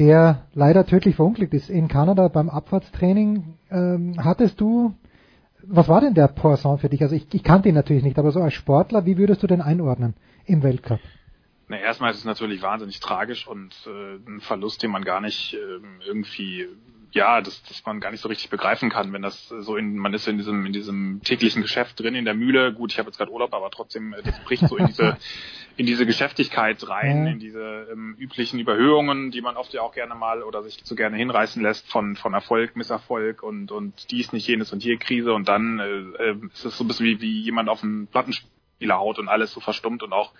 der leider tödlich verunglückt ist in Kanada beim Abfahrtstraining. Ähm, hattest du, was war denn der Poisson für dich? Also ich, ich kannte ihn natürlich nicht, aber so als Sportler, wie würdest du den einordnen im Weltcup? Na, erstmal ist es natürlich wahnsinnig tragisch und äh, ein Verlust, den man gar nicht ähm, irgendwie, ja, das, das man gar nicht so richtig begreifen kann, wenn das so in, man ist in diesem, in diesem täglichen Geschäft drin in der Mühle. Gut, ich habe jetzt gerade Urlaub, aber trotzdem, äh, das bricht so in diese, in diese Geschäftigkeit rein, in diese ähm, üblichen Überhöhungen, die man oft ja auch gerne mal oder sich zu gerne hinreißen lässt von, von Erfolg, Misserfolg und, und dies, nicht jenes und hier Krise und dann äh, äh, ist es so ein bisschen wie, wie jemand auf einen Plattenspieler haut und alles so verstummt und auch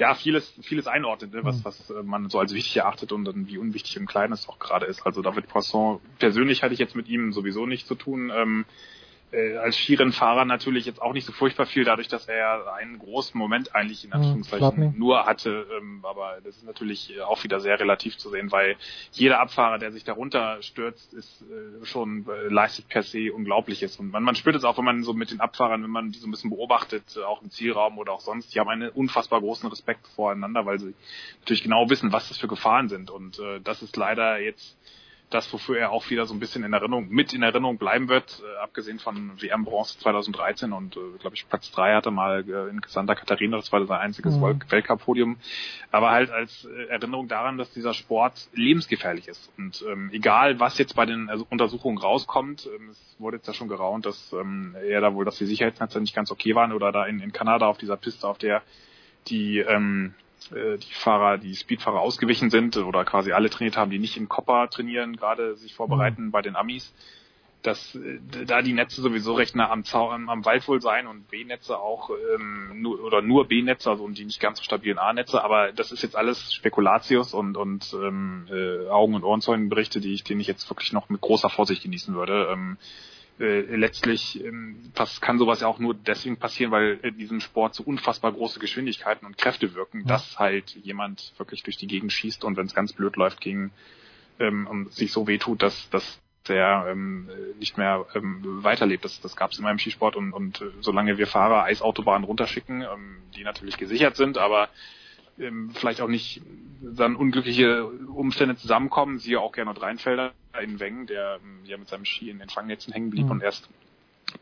ja, vieles, vieles einordnet, ne, was, was äh, man so als wichtig erachtet und dann wie unwichtig und klein es auch gerade ist. Also David Poisson, persönlich hatte ich jetzt mit ihm sowieso nichts zu tun. Ähm, äh, als Skirennfahrer natürlich jetzt auch nicht so furchtbar viel, dadurch, dass er einen großen Moment eigentlich in Anführungszeichen Schladming. nur hatte. Ähm, aber das ist natürlich äh, auch wieder sehr relativ zu sehen, weil jeder Abfahrer, der sich darunter stürzt, ist äh, schon äh, leistet per se Unglaubliches. Und man, man spürt es auch, wenn man so mit den Abfahrern, wenn man die so ein bisschen beobachtet, äh, auch im Zielraum oder auch sonst, die haben einen unfassbar großen Respekt voreinander, weil sie natürlich genau wissen, was das für Gefahren sind. Und äh, das ist leider jetzt das, wofür er auch wieder so ein bisschen in Erinnerung, mit in Erinnerung bleiben wird, äh, abgesehen von WM Bronze 2013 und äh, glaube ich Platz drei hatte mal äh, in Santa Catarina, das war sein einziges Mhm. Wel- Weltcup-Podium, aber halt als äh, Erinnerung daran, dass dieser Sport lebensgefährlich ist und ähm, egal was jetzt bei den Untersuchungen rauskommt, ähm, es wurde jetzt ja schon geraunt, dass ähm, er da wohl, dass die Sicherheitsnetze nicht ganz okay waren oder da in, in Kanada auf dieser Piste, auf der die ähm, äh, die Fahrer, die Speedfahrer ausgewichen sind oder quasi alle trainiert haben, die nicht in Copper trainieren, gerade sich vorbereiten bei den Amis, dass äh, da die Netze sowieso recht nah am, Zau am, am Wald wohl sein und B-Netze auch ähm, nur, oder nur B-Netze, also und die nicht ganz so stabilen A-Netze, aber das ist jetzt alles Spekulatius und und ähm, äh, Augen- und Ohrenzeugenberichte, die ich, den ich jetzt wirklich noch mit großer Vorsicht genießen würde. Ähm, äh, letztlich ähm, pass, kann sowas ja auch nur deswegen passieren, weil in diesem Sport so unfassbar große Geschwindigkeiten und Kräfte wirken, Ja. dass halt jemand wirklich durch die Gegend schießt und wenn es ganz blöd läuft gegen ähm, und sich so wehtut, dass dass der ähm, äh, nicht mehr ähm, weiterlebt. Das, das gab es immer im Skisport und, und äh, solange wir Fahrer Eisautobahnen runterschicken, ähm, die natürlich gesichert sind, aber ähm, vielleicht auch nicht dann unglückliche Umstände zusammenkommen, siehe auch Gernot Reinfelder in Wengen, der ähm, ja mit seinem Ski in den Fangnetzen hängen blieb Mhm. und erst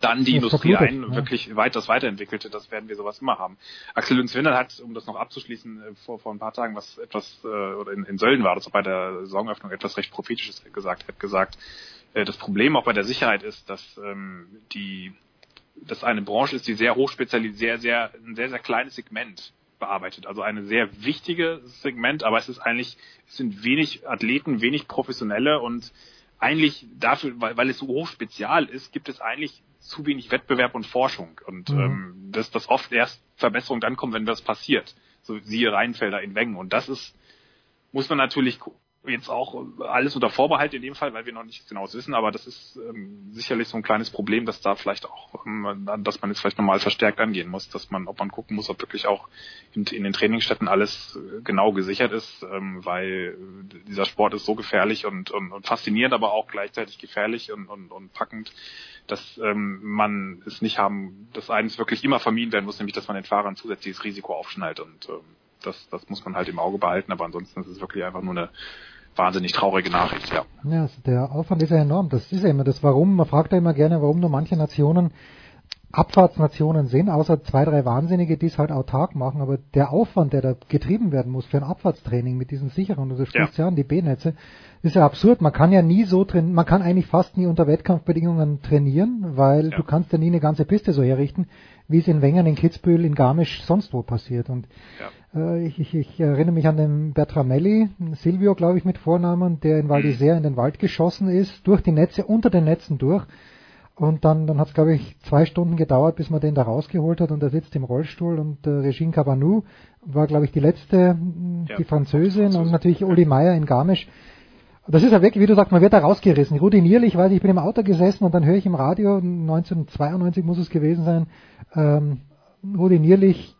dann die Industrie ein ja. wirklich weit das weiterentwickelte, das werden wir sowas immer haben. Axel Lünz-Windel hat, um das noch abzuschließen, äh, vor, vor ein paar Tagen was etwas, äh, oder in, in Sölden war das bei der Saisonöffnung etwas recht prophetisches gesagt, hat gesagt, äh, das Problem auch bei der Sicherheit ist, dass ähm, die das eine Branche ist, die sehr hochspezialisiert, sehr, sehr, ein sehr, sehr kleines Segment bearbeitet. Also eine sehr wichtige Segment, aber es ist eigentlich, es sind wenig Athleten, wenig Professionelle und eigentlich dafür, weil, weil es so hochspezial ist, gibt es eigentlich zu wenig Wettbewerb und Forschung. Und Mhm. ähm, dass das oft erst Verbesserung dann kommt, wenn das passiert. So siehe Rheinfelder in Wengen. Und das ist, muss man natürlich gu- jetzt auch alles unter Vorbehalt in dem Fall, weil wir noch nicht genau wissen, aber das ist ähm, sicherlich so ein kleines Problem, dass da vielleicht auch, ähm, dass man jetzt vielleicht nochmal verstärkt angehen muss, dass man, ob man gucken muss, ob wirklich auch in, in den Trainingsstätten alles äh, genau gesichert ist, ähm, weil äh, dieser Sport ist so gefährlich und, und, und faszinierend, aber auch gleichzeitig gefährlich und, und, und packend, dass ähm, man es nicht haben, dass eines wirklich immer vermieden werden muss, nämlich dass man den Fahrern zusätzliches Risiko aufschnallt und ähm, das, das muss man halt im Auge behalten, aber ansonsten ist es wirklich einfach nur eine wahnsinnig traurige Nachricht, ja. Ja, also der Aufwand ist ja enorm. Das ist ja immer das Warum. Man fragt ja immer gerne, warum nur manche Nationen Abfahrtsnationen sind, außer zwei, drei Wahnsinnige, die es halt autark machen. Aber der Aufwand, der da getrieben werden muss für ein Abfahrtstraining mit diesen Sicherungen, und du sprichst ja, an, die B-Netze, ist ja absurd. Man kann ja nie so trainieren, man kann eigentlich fast nie unter Wettkampfbedingungen trainieren, weil du kannst ja nie eine ganze Piste so herrichten, wie es in Wengen, in Kitzbühel, in Garmisch, sonst wo passiert. Und äh, ich, ich, ich erinnere mich an den Bertramelli, Silvio, glaube ich, mit Vornamen, der in Val d'Isère in den Wald geschossen ist, durch die Netze, unter den Netzen durch. Und dann, dann hat es, glaube ich, zwei Stunden gedauert, bis man den da rausgeholt hat und er sitzt im Rollstuhl und äh, Regine Cabanou war, glaube ich, die letzte, mh, die Französin und natürlich Uli Meier in Garmisch. Das ist ja wirklich, wie du sagst, man wird da rausgerissen. Routinierlich, weiß ich, ich bin im Auto gesessen und dann höre ich im Radio, 1992 muss es gewesen sein, ähm, routinierlich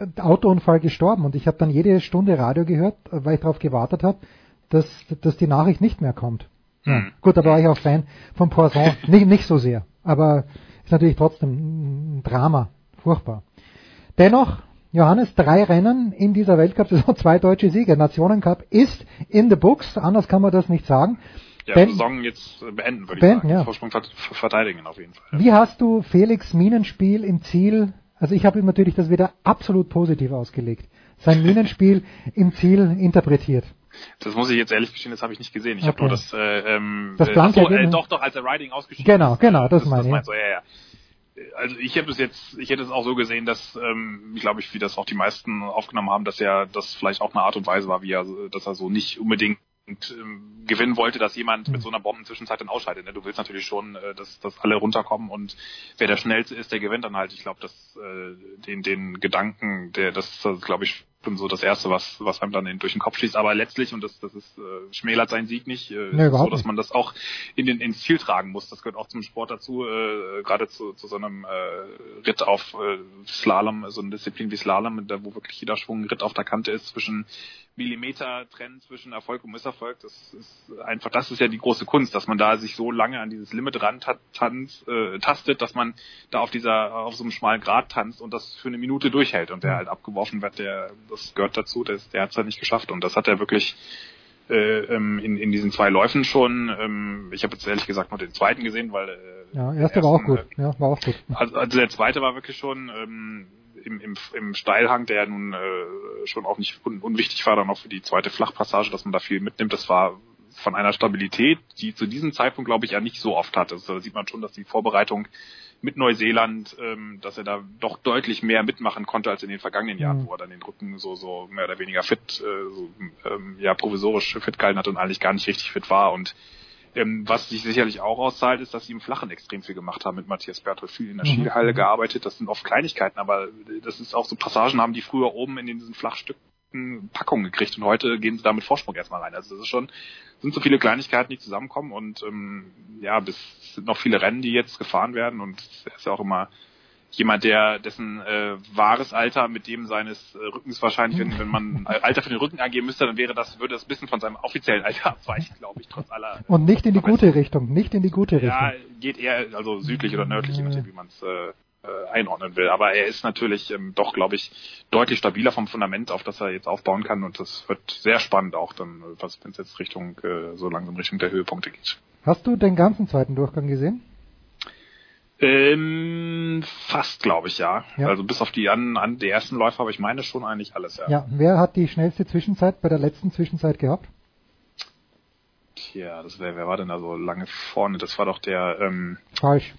äh, Autounfall gestorben. Und ich habe dann jede Stunde Radio gehört, äh, weil ich darauf gewartet habe, dass, dass die Nachricht nicht mehr kommt. Ja. Gut, da war ich auch Fan von Poisson. nicht, nicht so sehr. Aber ist natürlich trotzdem ein Drama. Furchtbar. Dennoch, Johannes, drei Rennen in dieser Weltcup-Saison, zwei deutsche Siege. Nationencup ist in the books, anders kann man das nicht sagen. Ja, Ben- Saison jetzt beenden, würde Beenden, ich sagen. ja. Vorsprung vert- verteidigen auf jeden Fall. Wie hast du Felix Minenspiel im Ziel, also ich habe ihm natürlich das wieder absolut positiv ausgelegt, sein Minenspiel im Ziel interpretiert. Das muss ich jetzt ehrlich gestehen, das habe ich nicht gesehen. Ich Okay. habe nur das, äh, ähm, Das äh, blanke ach so, äh, doch, doch, als der Riding ausgeschieden Genau, genau, das das, meine ich. meinst du, ja, ja. Also ich habe es jetzt, ich hätte es auch so gesehen, dass, ähm, glaube ich, wie das auch die meisten aufgenommen haben, dass er das vielleicht auch eine Art und Weise war, wie er, dass er so nicht unbedingt ähm, gewinnen wollte, dass jemand mit so einer Bombenzwischenzeit dann ausscheidet. Ne? Du willst natürlich schon, äh, dass, dass alle runterkommen und wer der schnellste ist, der gewinnt dann halt. Ich glaube, dass äh, den, den Gedanken, der das ist, glaube ich, schon so das Erste, was, was einem dann durch den Kopf schießt. Aber letztlich, und das, das ist, äh, schmälert sein Sieg nicht, äh, Nee, so, dass man das auch in den, ins Ziel tragen muss. Das gehört auch zum Sport dazu, äh, gerade zu, zu so einem äh, Ritt auf äh, Slalom, so eine Disziplin wie Slalom, wo wirklich jeder Schwung ein Ritt auf der Kante ist zwischen Millimeter Trend zwischen Erfolg und Misserfolg. Das ist einfach, das ist ja die große Kunst, dass man da sich so lange an dieses Limit ran ta- tanzt, äh, tastet, dass man da auf dieser, auf so einem schmalen Grat tanzt und das für eine Minute durchhält und der halt abgeworfen wird, der, das gehört dazu, der, der hat es halt nicht geschafft und das hat er wirklich äh, ähm, in, in diesen zwei Läufen schon. Ähm, ich habe jetzt ehrlich gesagt nur den zweiten gesehen, weil äh, Ja, erste war auch gut. Ja, war auch gut. also, also der zweite war wirklich schon ähm, im, im, im Steilhang, der ja nun äh, schon auch nicht un, unwichtig war, dann auch für die zweite Flachpassage, dass man da viel mitnimmt. Das war von einer Stabilität, die zu diesem Zeitpunkt, glaube ich, ja nicht so oft hatte. Also, da sieht man schon, dass die Vorbereitung mit Neuseeland, ähm, dass er da doch deutlich mehr mitmachen konnte als in den vergangenen Jahren, Mhm. wo er dann den Rücken so so mehr oder weniger fit, äh, so, ähm, ja provisorisch fit gehalten hat und eigentlich gar nicht richtig fit war und ähm, was sich sicherlich auch auszahlt, ist, dass sie im Flachen extrem viel gemacht haben mit Matthias Berthold, viel in der Mhm. Skihalle gearbeitet. Das sind oft Kleinigkeiten, aber das ist auch so Passagen haben die früher oben in diesen Flachstücken Packungen gekriegt und heute gehen sie da mit Vorsprung erstmal rein. Also das ist schon, sind so viele Kleinigkeiten, die zusammenkommen und ähm, ja, bis es sind noch viele Rennen, die jetzt gefahren werden und er ist ja auch immer jemand, der dessen äh, wahres Alter mit dem seines äh, Rückens wahrscheinlich, wenn, wenn man Alter für den Rücken angeben müsste, dann wäre das, würde das ein bisschen von seinem offiziellen Alter abweichen, glaube ich, trotz aller Und nicht in die gute Richtung, nicht in die gute Richtung. ja, geht eher also südlich oder nördlich, je nachdem, wie man es äh, äh, einordnen will. Aber er ist natürlich ähm, doch, glaube ich, deutlich stabiler vom Fundament, auf das er jetzt aufbauen kann. Und das wird sehr spannend auch dann, was wenn es jetzt Richtung äh, so langsam Richtung der Höhepunkte geht. Hast du den ganzen zweiten Durchgang gesehen? Ähm, fast, glaube ich, ja. Ja. Also bis auf die an, an die ersten Läufe habe ich meine schon eigentlich alles, ja. Ja. Wer hat die schnellste Zwischenzeit bei der letzten Zwischenzeit gehabt? Tja, das wär, wer war denn da so lange vorne? Das war doch der, ähm, Falsch.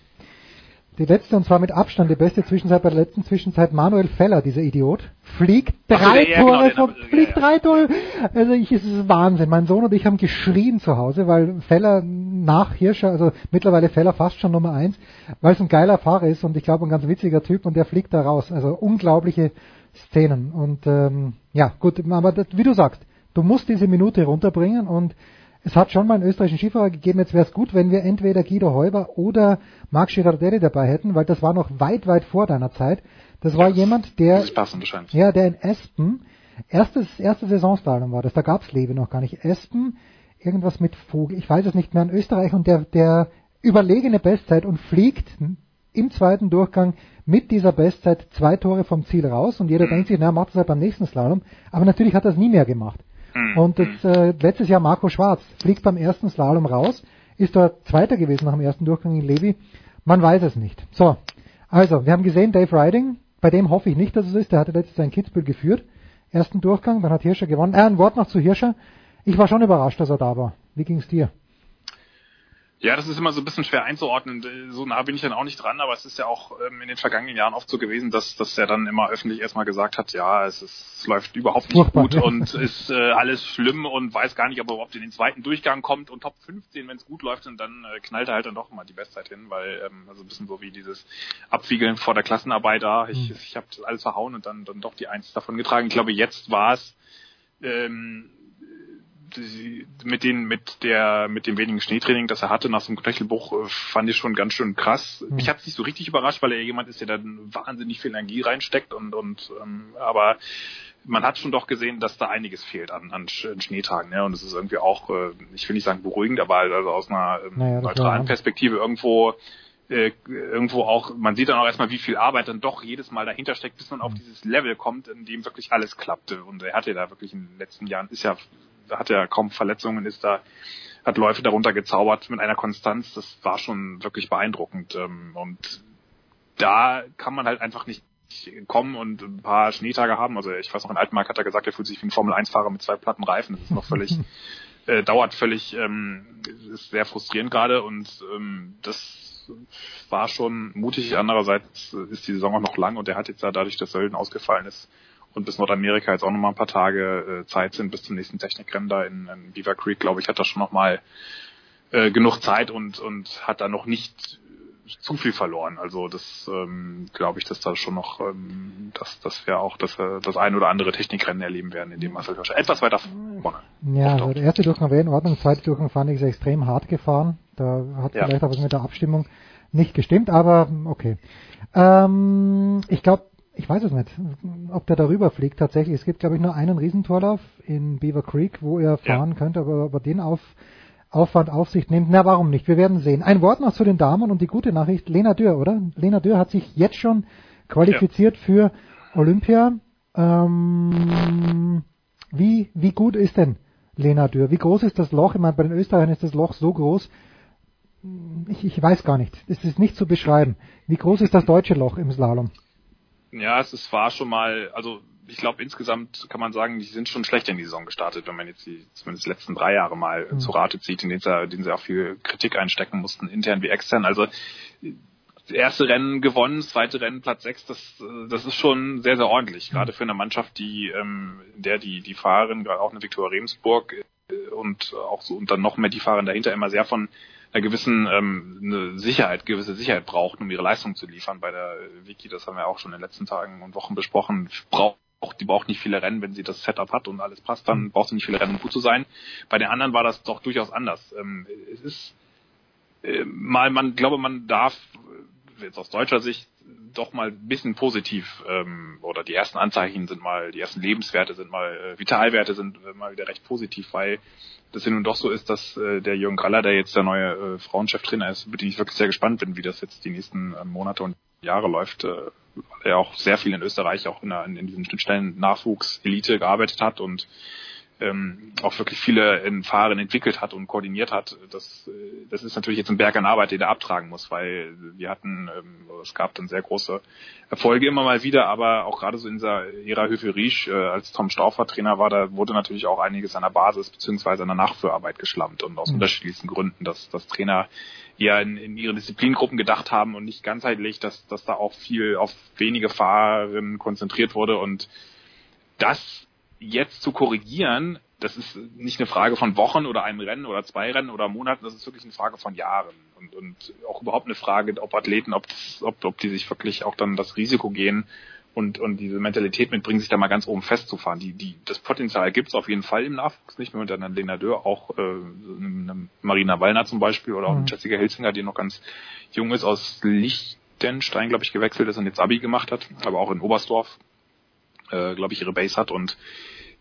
Die letzte und zwar mit Abstand die beste Zwischenzeit bei der letzten Zwischenzeit Manuel Feller, dieser Idiot, fliegt drei ja, ja, Tore genau, vom, den- fliegt ja, drei Tore. Also ich, es ist Wahnsinn. Mein Sohn und ich haben geschrien zu Hause, weil Feller nach Hirscher, also mittlerweile Feller fast schon Nummer eins, weil es ein geiler Fahrer ist und ich glaube ein ganz witziger Typ und der fliegt da raus. Also unglaubliche Szenen. Und ähm, ja, gut, aber das, wie du sagst, du musst diese Minute runterbringen und es hat schon mal einen österreichischen Skifahrer gegeben, jetzt wäre es gut, wenn wir entweder Guido Heuber oder Marc Girardelli dabei hätten, weil das war noch weit, weit vor deiner Zeit. Das war jemand, der, Das passend ja, der in Espen, erstes, erste Saisonslalom war das, da gab's Lewe noch gar nicht. Espen, irgendwas mit Vogel, ich weiß es nicht mehr, in Österreich und der, der überlegene Bestzeit und fliegt im zweiten Durchgang mit dieser Bestzeit zwei Tore vom Ziel raus und jeder denkt sich, na, macht das halt beim nächsten Slalom, aber natürlich hat er es nie mehr gemacht. Und das, äh, letztes Jahr Marco Schwarz fliegt beim ersten Slalom raus, ist dort Zweiter gewesen nach dem ersten Durchgang in Levi. Man weiß es nicht. So, also, wir haben gesehen, Dave Riding, bei dem hoffe ich nicht, dass es ist, der hatte letztes Jahr in Kitzbühel geführt, ersten Durchgang, dann hat Hirscher gewonnen. Äh, ein Wort noch zu Hirscher. Ich war schon überrascht, dass er da war. Wie ging's dir? Ja, das ist immer so ein bisschen schwer einzuordnen. So nah bin ich dann auch nicht dran, aber es ist ja auch ähm, in den vergangenen Jahren oft so gewesen, dass, dass er dann immer öffentlich erstmal gesagt hat, ja, es, ist, es läuft überhaupt nicht Furchtbar, gut und ist äh, alles schlimm und weiß gar nicht, ob er überhaupt in den zweiten Durchgang kommt und Top 15, wenn es gut läuft, und dann äh, knallt er halt dann doch mal die Bestzeit hin, weil ähm, also ein bisschen so wie dieses Abwiegeln vor der Klassenarbeit da, ich, Mhm. ich habe alles verhauen und dann, dann doch die Eins davon getragen. Ich glaube, jetzt war es ähm, die, mit den mit der mit dem wenigen Schneetraining, das er hatte nach so einem Knöchelbruch, äh, fand ich schon ganz schön krass. Mhm. Mich hat es nicht so richtig überrascht, weil er jemand ist, der dann wahnsinnig viel Energie reinsteckt und und ähm, aber man hat schon doch gesehen, dass da einiges fehlt an, an Sch- an Schneetagen, ja, und es ist irgendwie auch, äh, ich will nicht sagen beruhigend, aber also aus einer ähm, Naja, neutralen ja- Perspektive irgendwo äh, irgendwo auch, man sieht dann auch erstmal, wie viel Arbeit dann doch jedes Mal dahinter steckt, bis man auf dieses Level kommt, in dem wirklich alles klappte. Und er hatte da wirklich in den letzten Jahren, ist ja, hat ja kaum Verletzungen, ist da, hat Läufe darunter gezaubert mit einer Konstanz, das war schon wirklich beeindruckend. Ähm, Und da kann man halt einfach nicht kommen und ein paar Schneetage haben. Also ich weiß noch, in Altmark hat er gesagt, er fühlt sich wie ein Formel-1-Fahrer mit zwei platten Reifen. Das ist noch völlig, äh, dauert völlig, ähm, ist sehr frustrierend gerade und ähm, das war schon mutig. Andererseits ist die Saison auch noch lang und er hat jetzt ja dadurch, dass Sölden ausgefallen ist und bis Nordamerika jetzt auch noch mal ein paar Tage äh, Zeit sind bis zum nächsten Technikrennen da in, in Beaver Creek, glaube ich, hat er schon noch mal äh, genug Zeit und und hat da noch nicht zu viel verloren. Also das ähm, glaube ich, dass da schon noch, ähm, dass, dass wir auch das, äh, das ein oder andere Technikrennen erleben werden, in dem Marcel Hirscher etwas weiter vorne. Ja, also der erste Durchgang wäre in Ordnung, der zweite Durchgang fand ich sehr extrem hart gefahren. Da hat Ja. vielleicht auch was mit der Abstimmung nicht gestimmt, aber okay. Ähm, ich glaube, ich weiß es nicht, ob der darüber fliegt tatsächlich. Es gibt, glaube ich, nur einen Riesentorlauf in Beaver Creek, wo er fahren könnte, aber ob er den auf, Aufwand auf sich nimmt, na warum nicht? Wir werden sehen. Ein Wort noch zu den Damen und die gute Nachricht, Lena Dürr, oder? Lena Dürr hat sich jetzt schon qualifiziert für Olympia. Ähm, wie, wie gut ist denn Lena Dürr? Wie groß ist das Loch? Ich meine, bei den Österreichern ist das Loch so groß. Ich, ich weiß gar nicht. Es ist nicht zu beschreiben. Wie groß ist das deutsche Loch im Slalom? Ja, es ist, war schon mal, also ich glaube insgesamt kann man sagen, die sind schon schlecht in die Saison gestartet, wenn man jetzt die zumindest die letzten drei Jahre mal Mhm. zu Rate zieht, in denen sie, denen sie auch viel Kritik einstecken mussten, intern wie extern. Also erste Rennen gewonnen, zweite Rennen Platz sechs, das, das ist schon sehr, sehr ordentlich. Gerade für eine Mannschaft, die, ähm, in der die, die Fahrerin, gerade auch eine Viktoria Remsburg äh, und auch so und dann noch mehr die Fahrerin dahinter immer sehr von einer gewissen ähm, eine Sicherheit, gewisse Sicherheit braucht, um ihre Leistung zu liefern. Bei der äh, Wiki, das haben wir auch schon in den letzten Tagen und Wochen besprochen, braucht die braucht nicht viele Rennen, wenn sie das Setup hat und alles passt, dann braucht sie nicht viele Rennen, um gut zu sein. Bei den anderen war das doch durchaus anders. Ähm, es ist äh, mal, man glaube, man darf jetzt aus deutscher Sicht doch mal ein bisschen positiv ähm, oder die ersten Anzeichen sind mal, die ersten Lebenswerte sind mal, äh, Vitalwerte sind äh, mal wieder recht positiv, weil das ja nun doch so ist, dass äh, der Jürgen Graller, der jetzt der neue äh, Frauencheftrainer ist, mit dem ich wirklich sehr gespannt bin, wie das jetzt die nächsten äh, Monate und Jahre läuft, äh, weil er auch sehr viel in Österreich auch in, in, diesen Schnittstellen Nachwuchs, Elite gearbeitet hat und ähm, auch wirklich viele in Fahrern entwickelt hat und koordiniert hat, das, äh, das ist natürlich jetzt ein Berg an Arbeit, den er abtragen muss, weil wir hatten, ähm, es gab dann sehr große Erfolge immer mal wieder, aber auch gerade so in dieser Ära Höfe-Riesch, äh, als Tom Stauffer Trainer war, da wurde natürlich auch einiges an der Basis beziehungsweise an der Nachführarbeit geschlampt und aus mhm. unterschiedlichsten Gründen, dass, dass Trainer eher in, in ihre Disziplingruppen gedacht haben und nicht ganzheitlich, dass, dass da auch viel auf wenige Fahrerinnen konzentriert wurde und das jetzt zu korrigieren, das ist nicht eine Frage von Wochen oder einem Rennen oder zwei Rennen oder Monaten, das ist wirklich eine Frage von Jahren und, und auch überhaupt eine Frage, ob Athleten, ob, das, ob, ob die sich wirklich auch dann das Risiko gehen und, und diese Mentalität mitbringen, sich da mal ganz oben festzufahren. Die, die, das Potenzial gibt es auf jeden Fall im Nachwuchs, nicht nur mit einer Lena Dörr, auch äh, eine Marina Wallner zum Beispiel oder auch mhm. Jessica Hilzinger, die noch ganz jung ist, aus Liechtenstein, glaube ich, gewechselt ist und jetzt Abi gemacht hat, aber auch in Oberstdorf äh, glaube ich, ihre Base hat und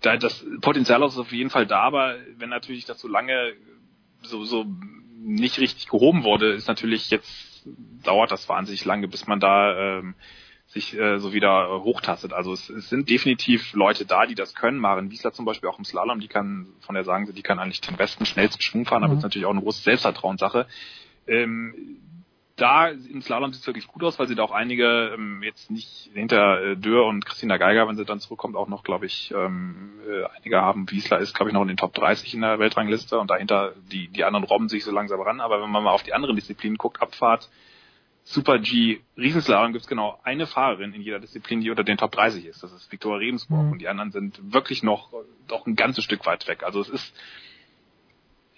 da das Potenzial ist auf jeden Fall da, aber wenn natürlich das so lange so, so nicht richtig gehoben wurde, ist natürlich jetzt dauert das wahnsinnig lange, bis man da ähm, sich äh, so wieder hochtastet. Also es, es sind definitiv Leute da, die das können. Maren Wiesler zum Beispiel auch im Slalom, die kann, von der sagen sie, die kann eigentlich den besten, schnellsten Schwung fahren, mhm. aber das ist natürlich auch eine große Selbstvertrauenssache. Ähm, da im Slalom sieht es wirklich gut aus, weil sie da auch einige ähm, jetzt nicht hinter äh, Dürr und Christina Geiger, wenn sie dann zurückkommt, auch noch, glaube ich, ähm, äh, einige haben. Wiesler ist, glaube ich, noch in den Top 30 in der Weltrangliste und dahinter die, die anderen robben sich so langsam ran. Aber wenn man mal auf die anderen Disziplinen guckt, Abfahrt, Super G, Riesenslalom gibt es genau eine Fahrerin in jeder Disziplin, die unter den Top 30 ist. Das ist Viktoria Rebensburg mhm. und die anderen sind wirklich noch doch ein ganzes Stück weit weg. Also es ist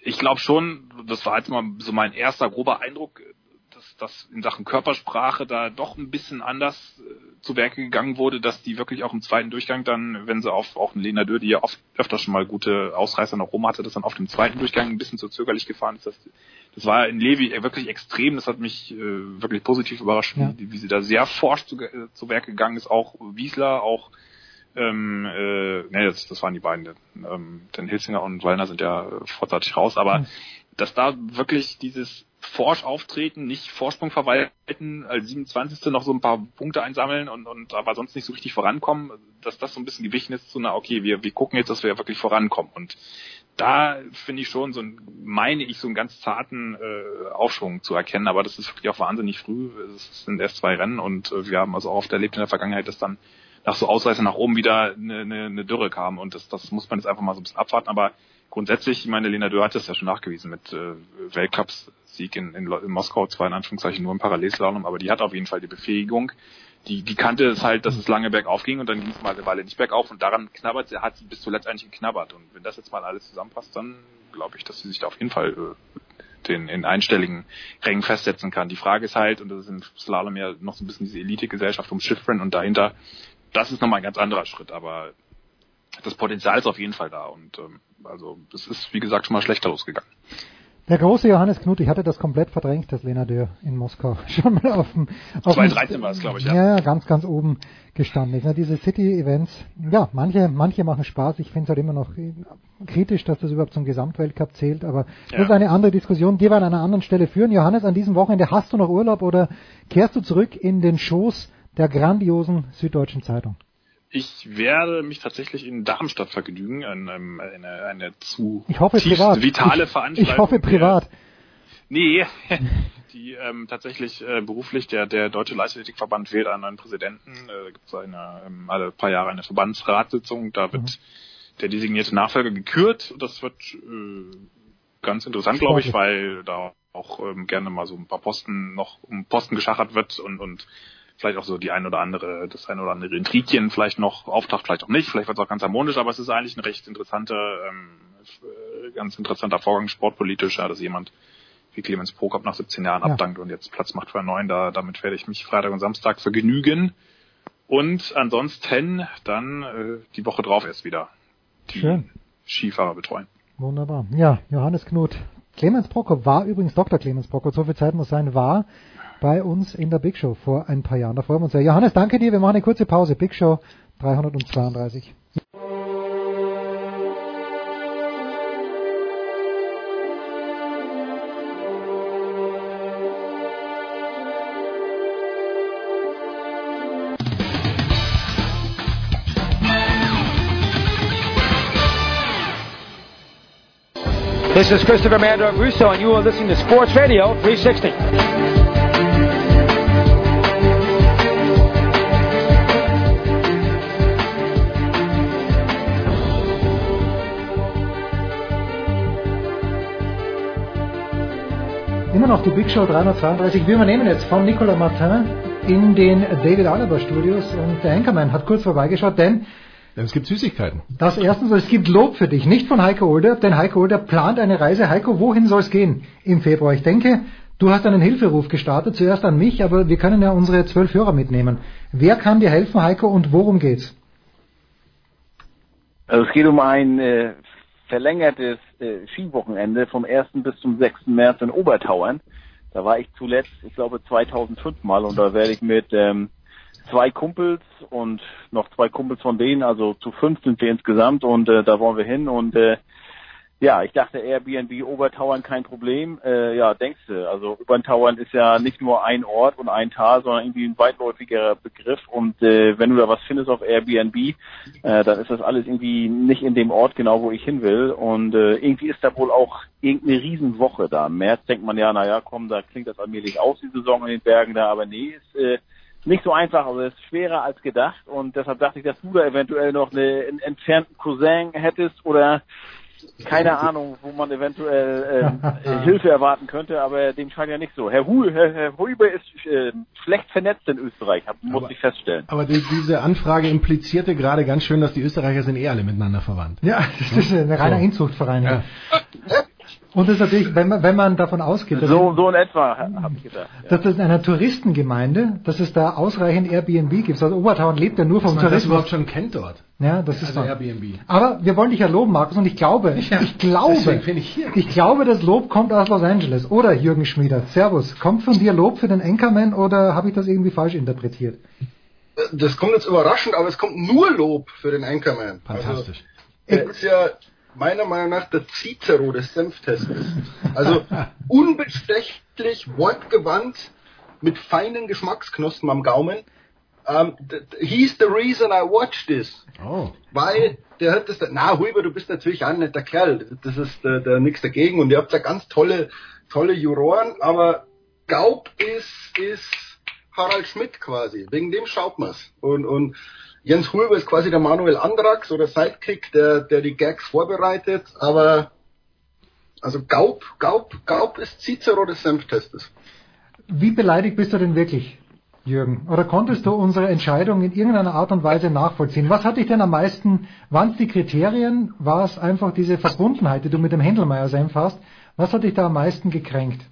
ich glaube schon, das war jetzt mal so mein erster grober Eindruck, dass das in Sachen Körpersprache da doch ein bisschen anders äh, zu Werke gegangen wurde, dass die wirklich auch im zweiten Durchgang dann, wenn sie auf auch eine Lena Dürr, die ja oft öfter schon mal gute Ausreißer nach oben hatte, dass dann auf dem zweiten Durchgang ein bisschen zu zögerlich gefahren ist. Das, das war in Levi wirklich extrem. Das hat mich äh, wirklich positiv überrascht, ja. wie, wie, sie da sehr forsch zu, äh, zu Werke gegangen ist. Auch Wiesler, auch ähm, äh, nee, das, das waren die beiden. Ähm, denn Hilsinger und Wallner sind ja vorzeitig raus, aber mhm. dass da wirklich dieses forsch auftreten, nicht Vorsprung verwalten, als 27. noch so ein paar Punkte einsammeln und, und aber sonst nicht so richtig vorankommen, dass das so ein bisschen gewichen ist zu einer, okay, wir, wir gucken jetzt, dass wir wirklich vorankommen. Und da finde ich schon so ein, meine ich, so einen ganz zarten äh, Aufschwung zu erkennen, aber das ist wirklich auch wahnsinnig früh. Es sind erst zwei Rennen und äh, wir haben also auch oft erlebt in der Vergangenheit, dass dann nach so Ausreißer nach oben wieder eine, eine, eine Dürre kam und das, das muss man jetzt einfach mal so ein bisschen abwarten, aber grundsätzlich, ich meine, Lena Dürr hat das ja schon nachgewiesen mit äh, Weltcups Sieg in, in, in Moskau, zwar in Anführungszeichen nur im Parallelslalom, aber die hat auf jeden Fall die Befähigung. Die, die kannte es halt, dass es lange bergauf ging und dann ging es mal eine Weile nicht bergauf und daran knabbert sie, hat sie bis zuletzt eigentlich geknabbert. Und wenn das jetzt mal alles zusammenpasst, dann glaube ich, dass sie sich da auf jeden Fall äh, den in einstelligen Rängen festsetzen kann. Die Frage ist halt, und das ist im Slalom ja noch so ein bisschen diese Elite-Gesellschaft um Schiffren und dahinter, das ist nochmal ein ganz anderer Schritt, aber das Potenzial ist auf jeden Fall da und ähm, also es ist wie gesagt schon mal schlechter losgegangen. Der große Johannes Knut, ich hatte das komplett verdrängt, dass Lena Dürr in Moskau schon mal auf dem... Auf 2013 war es, glaube ich, ja. Ja, ganz, ganz oben gestanden ist. Diese City-Events, ja, manche, manche machen Spaß. Ich finde es halt immer noch kritisch, dass das überhaupt zum Gesamtweltcup zählt, aber ja. das ist eine andere Diskussion, die wir an einer anderen Stelle führen. Johannes, an diesem Wochenende hast du noch Urlaub oder kehrst du zurück in den Schoß der grandiosen Süddeutschen Zeitung? Ich werde mich tatsächlich in Darmstadt vergnügen, eine, eine, eine zu ich hoffe, privat. vitale ich, Veranstaltung. Ich hoffe privat. Nee, die ähm, tatsächlich äh, beruflich, der, der Deutsche Leichtathletikverband wählt einen neuen Präsidenten. Äh, da gibt es eine, ähm, alle paar Jahre eine Verbandsratssitzung, da wird mhm. der designierte Nachfolger gekürt. Das wird äh, ganz interessant, glaube ich, weil da auch ähm, gerne mal so ein paar Posten noch um Posten geschachert wird und, und vielleicht auch so die ein oder andere, das ein oder andere Intrigien vielleicht noch auftaucht, vielleicht auch nicht, vielleicht wird es auch ganz harmonisch, aber es ist eigentlich ein recht interessanter, ähm, äh, ganz interessanter Vorgang sportpolitisch, ja, dass jemand wie Clemens Prokop nach 17 Jahren ja. abdankt und jetzt Platz macht für einen neuen, da, damit werde ich mich Freitag und Samstag vergnügen. Und ansonsten dann äh, die Woche drauf erst wieder die Schön. Skifahrer betreuen. Wunderbar. Ja, Johannes Knut. Clemens Prokop war übrigens Dr. Clemens Prokop, so viel Zeit muss sein, war bei uns in der Big Show vor ein paar Jahren. Da freuen wir uns sehr. Johannes, danke dir. Wir machen eine kurze Pause. Big Show 332. This is Christopher Mandor Russo, and you are listening to Sports Radio 360. Immer noch die Big Show 332. Wir übernehmen jetzt von Nicolas Martin in den David Alaba Studios und der Anchorman hat kurz vorbeigeschaut, denn es gibt Süßigkeiten. Das erstens, es gibt Lob für dich, nicht von Heiko Older, denn Heiko Older plant eine Reise. Heiko, wohin soll es gehen im Februar? Ich denke, du hast einen Hilferuf gestartet, zuerst an mich, aber wir können ja unsere zwölf Hörer mitnehmen. Wer kann dir helfen, Heiko, und worum geht's? Also es geht um ein äh, verlängertes äh, Skiwochenende vom 1. bis zum 6. März in Obertauern. Da war ich zuletzt, ich glaube 2005 mal und da werde ich mit ähm, zwei Kumpels und noch zwei Kumpels von denen, also zu fünf sind wir insgesamt und äh, da wollen wir hin und äh, ja, ich dachte Airbnb Obertauern kein Problem. Äh, ja, denkst du, also Obertauern ist ja nicht nur ein Ort und ein Tal, sondern irgendwie ein weitläufiger Begriff. Und äh, wenn du da was findest auf Airbnb, äh, dann ist das alles irgendwie nicht in dem Ort genau, wo ich hin will. Und äh, irgendwie ist da wohl auch irgendeine Riesenwoche da. Im März denkt man ja, naja, komm, da klingt das allmählich aus, die Saison in den Bergen da, aber nee, ist äh, nicht so einfach, also es ist schwerer als gedacht. Und deshalb dachte ich, dass du da eventuell noch eine, einen entfernten Cousin hättest oder keine Ahnung, wo man eventuell ähm, Hilfe erwarten könnte, aber dem scheint ja nicht so. Herr, Hu, Herr, Herr Huber ist äh, schlecht vernetzt in Österreich, hab, muss Aber- ich feststellen. Aber die, diese Anfrage implizierte gerade ganz schön, dass die Österreicher sind eh alle miteinander verwandt. Ja, das ist ein reiner So. Inzuchtverein. Ja. Und das ist natürlich, wenn man, wenn man davon ausgeht, dass, So, so in etwa, habe ich gedacht. dass das in einer Touristengemeinde, dass es da ausreichend Airbnb gibt. Also Obertauern lebt ja nur vom Dass man das Tourismus. überhaupt schon kennt dort. Ja, das ist Also. Airbnb. Aber wir wollen dich ja loben, Markus, und ich glaube, Ja, ich glaube, ich hier. ich glaube, das Lob kommt aus Los Angeles. Oder Jürgen Schmieder. Servus. Kommt von dir Lob für den Anchorman oder habe ich das irgendwie falsch interpretiert? Das kommt jetzt überraschend, aber es kommt nur Lob für den Anchorman. Fantastisch. Also, er ist ja meiner Meinung nach der Cicero des Senftestes. Also unbestechlich, wortgewandt, mit feinen Geschmacksknospen am Gaumen. Um, he's the reason I watch this. Oh. Weil der hat das, na Huber, du bist natürlich auch ein netter Kerl, das ist der, der nichts dagegen und ihr habt ja ganz tolle, tolle Juroren, aber Gaub ist, ist Harald Schmidt quasi, wegen dem schaut man's. Und, und Jens Huber ist quasi der Manuel Andrax oder Sidekick, der, der die Gags vorbereitet, aber also Gaub, Gaub, Gaub ist Cicero des Senftestes. Wie beleidigt bist du denn wirklich, Jürgen? Oder konntest du unsere Entscheidung in irgendeiner Art und Weise nachvollziehen? Was hat dich denn am meisten, waren es die Kriterien? War es einfach diese Verbundenheit, die du mit dem Händelmeier-Senf hast? Was hat dich da am meisten gekränkt?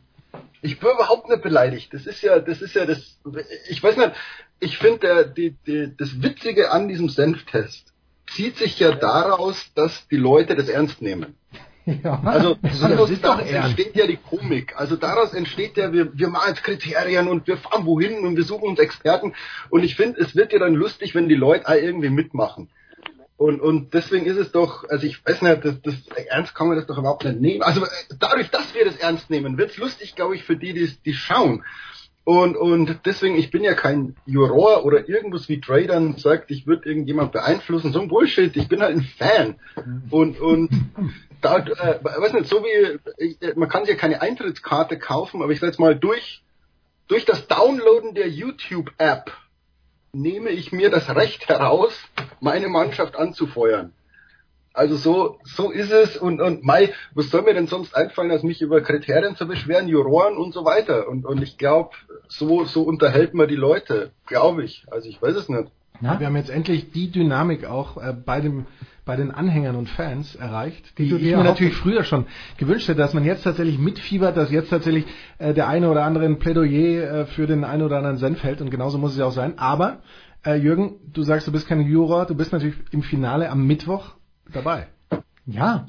Ich bin überhaupt nicht beleidigt. Das ist ja, das ist ja das, ich weiß nicht, ich finde, die, das Witzige an diesem Senftest zieht sich ja daraus, dass die Leute das ernst nehmen. Ja, Also daraus, entsteht ja die Komik. Also daraus entsteht ja, wir, wir machen jetzt Kriterien und wir fahren wohin und wir suchen uns Experten. Und ich finde, es wird ja dann lustig, wenn die Leute irgendwie mitmachen. Und, und deswegen ist es doch, also ich weiß nicht, das, das, ernst kann man das doch überhaupt nicht nehmen. Also äh, dadurch, dass wir das ernst nehmen, wird's lustig, glaube ich, für die, die die schauen. Und, und deswegen, ich bin ja kein Juror oder irgendwas wie Dre dann sagt, ich würde irgendjemand beeinflussen. So ein Bullshit. Ich bin halt ein Fan. Und, und da, äh, weiß nicht, so wie, äh, man kann sich ja keine Eintrittskarte kaufen, aber ich sag jetzt mal, durch, durch das Downloaden der YouTube-App nehme ich mir das Recht heraus, meine Mannschaft anzufeuern. Also so, so ist es und, und Mai, was soll mir denn sonst einfallen, als mich über Kriterien zu beschweren, Juroren und so weiter. Und, und ich glaube, so, so unterhält man die Leute, glaube ich. Also ich weiß es nicht. Wir haben jetzt endlich die Dynamik auch äh, bei dem bei den Anhängern und Fans erreicht, die, Die ich mir natürlich früher schon gewünscht hätte, dass man jetzt tatsächlich mitfiebert, dass jetzt tatsächlich äh, der eine oder andere ein Plädoyer äh, für den einen oder anderen Senf hält und genauso muss es ja auch sein. Aber äh, Jürgen, du sagst, du bist kein Juror, du bist natürlich im Finale am Mittwoch dabei. Ja.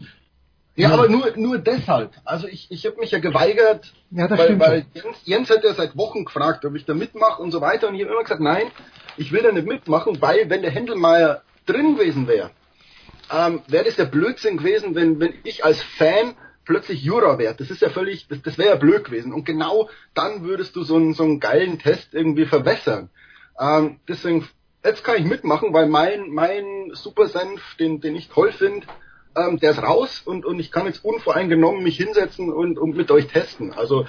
Ja, aber nur, nur deshalb. Also ich, ich habe mich ja geweigert, Ja, das weil, stimmt weil Jens, Jens hat ja seit Wochen gefragt, ob ich da mitmache und so weiter. Und ich habe immer gesagt, nein, ich will da nicht mitmachen, weil wenn der Händelmeier drin gewesen wäre, ähm, wäre das ja Blödsinn gewesen, wenn, wenn ich als Fan plötzlich Juror wäre. Das ist ja völlig, das, das wäre ja blöd gewesen. Und genau dann würdest du so einen, so einen geilen Test irgendwie verwässern. Ähm, deswegen, jetzt kann ich mitmachen, weil mein, mein Supersenf, den, den ich toll finde, ähm, der ist raus und, und ich kann jetzt unvoreingenommen mich hinsetzen und, und mit euch testen. Also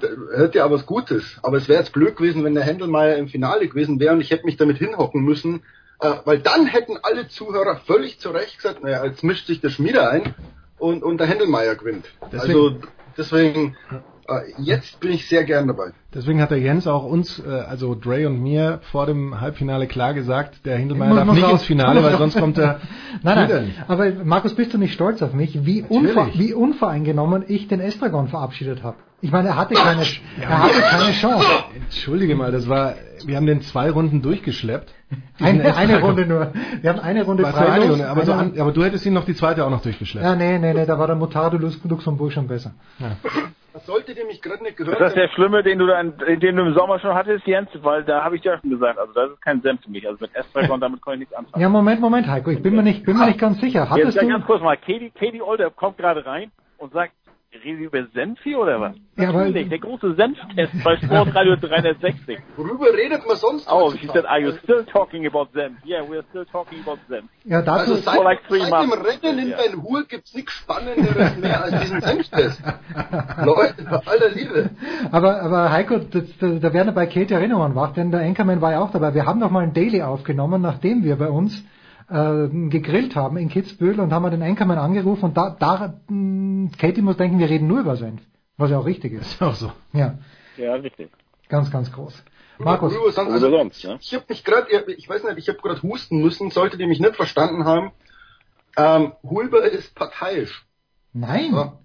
hört ja aber was Gutes. Aber es wäre jetzt blöd gewesen, wenn der Händelmeier im Finale gewesen wäre und ich hätte mich damit hinhocken müssen, äh, weil dann hätten alle Zuhörer völlig zu Recht gesagt, naja, jetzt mischt sich der Schmieder ein und, und der Händelmeier gewinnt. Deswegen- also deswegen, jetzt bin ich sehr gern dabei. Deswegen hat der Jens auch uns, äh, also Dre und mir, vor dem Halbfinale klar gesagt, der Hindelmeier darf nicht raus. ins Finale, weil sonst kommt er Nein, nein. Aber Markus, bist du nicht stolz auf mich, wie, unver wie unvoreingenommen ich den Estragon verabschiedet habe? Ich meine, er hatte keine, er hatte keine Chance. Entschuldige mal, das war, wir haben den zwei Runden durchgeschleppt. Eine, eine. Runde nur. Wir haben eine Runde War für eine freilos. Runde, aber, so an, aber du hättest ihn noch die zweite auch noch durchgeschleppt. ja, nee, nee, nee, da war der Motardo Lux- Luxemburg schon besser. Das solltet ihr mich gerade nicht Ist gehört das der Schlimme, den du dann, den du im Sommer schon hattest, Jens? Weil da habe ich dir ja schon gesagt, also das ist kein Senf für mich. Also mit Estragon, damit kann ich nichts anfangen. Ja, Moment, Moment, Heiko, ich bin mir nicht, bin mir nicht ganz sicher. Jetzt Hattest ja, du, ganz kurz mal, Katie, Katie Older kommt gerade rein und sagt, reden Sie über Senf hier oder was? Ja, Natürlich, der große Senftest bei Sportradio 360. Worüber redet man sonst? Oh, she said, are you still talking about Senf? Yeah, we're still talking about Senf. ja, dazu, Also seit, For like three seit dem months. Rennen in Ja. Ben Hur gibt's nichts Spannenderes mehr als diesen Senftest. Leute, bei aller Liebe. aber, aber Heiko, das, da, da werden wir bei Kate Erinnerungen wach, denn der Enkermann war ja auch dabei. Wir haben noch mal ein Daily aufgenommen, nachdem wir bei uns äh, gegrillt haben in Kitzbühel und haben wir den Enkermann angerufen und da, da mh, Katie muss denken, wir reden nur über Senf, was ja auch richtig ist. Ist auch so. Ja, Ja, richtig. ganz, ganz groß. Markus, sonst, also, sonst, ne? ich habe mich gerade, ich weiß nicht, ich habe gerade husten müssen, solltet ihr mich nicht verstanden haben. Ähm, Hulber ist parteiisch. nein, Ja.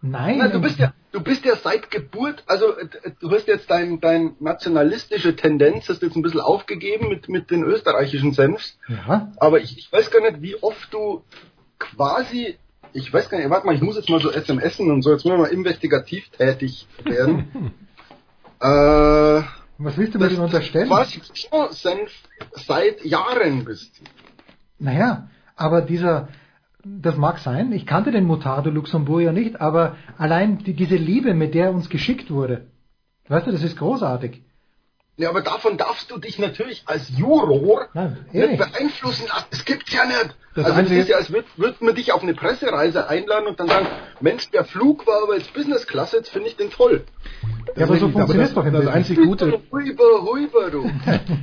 Nein, Na, du bist ja, du bist ja seit Geburt, also äh, du hast jetzt dein, dein nationalistische Tendenz, hast jetzt ein bisschen aufgegeben mit, mit den österreichischen Senfs. ja, Aber ich, ich weiß gar nicht, wie oft du quasi, ich weiß gar nicht, warte mal, ich muss jetzt mal so SMSen und so, jetzt müssen wir mal investigativ tätig werden. äh, was willst du mir denn unterstellen? quasi schon Senf seit Jahren bist. Naja, aber dieser, das mag sein, ich kannte den Mutardo Luxemburg ja nicht, aber allein die, diese Liebe, mit der er uns geschickt wurde, weißt du, das ist großartig. Ja, aber davon darfst du dich natürlich als Juror Nein, eh nicht beeinflussen lassen. Es gibt's ja nicht. Das also das ist ja, als würde würd man dich auf eine Pressereise einladen und dann sagen, Mensch, der Flug war aber jetzt Business Class, jetzt finde ich den toll. Ja, aber so funktioniert das, doch im das Business. einzig Gute, Huiber, huiber, du.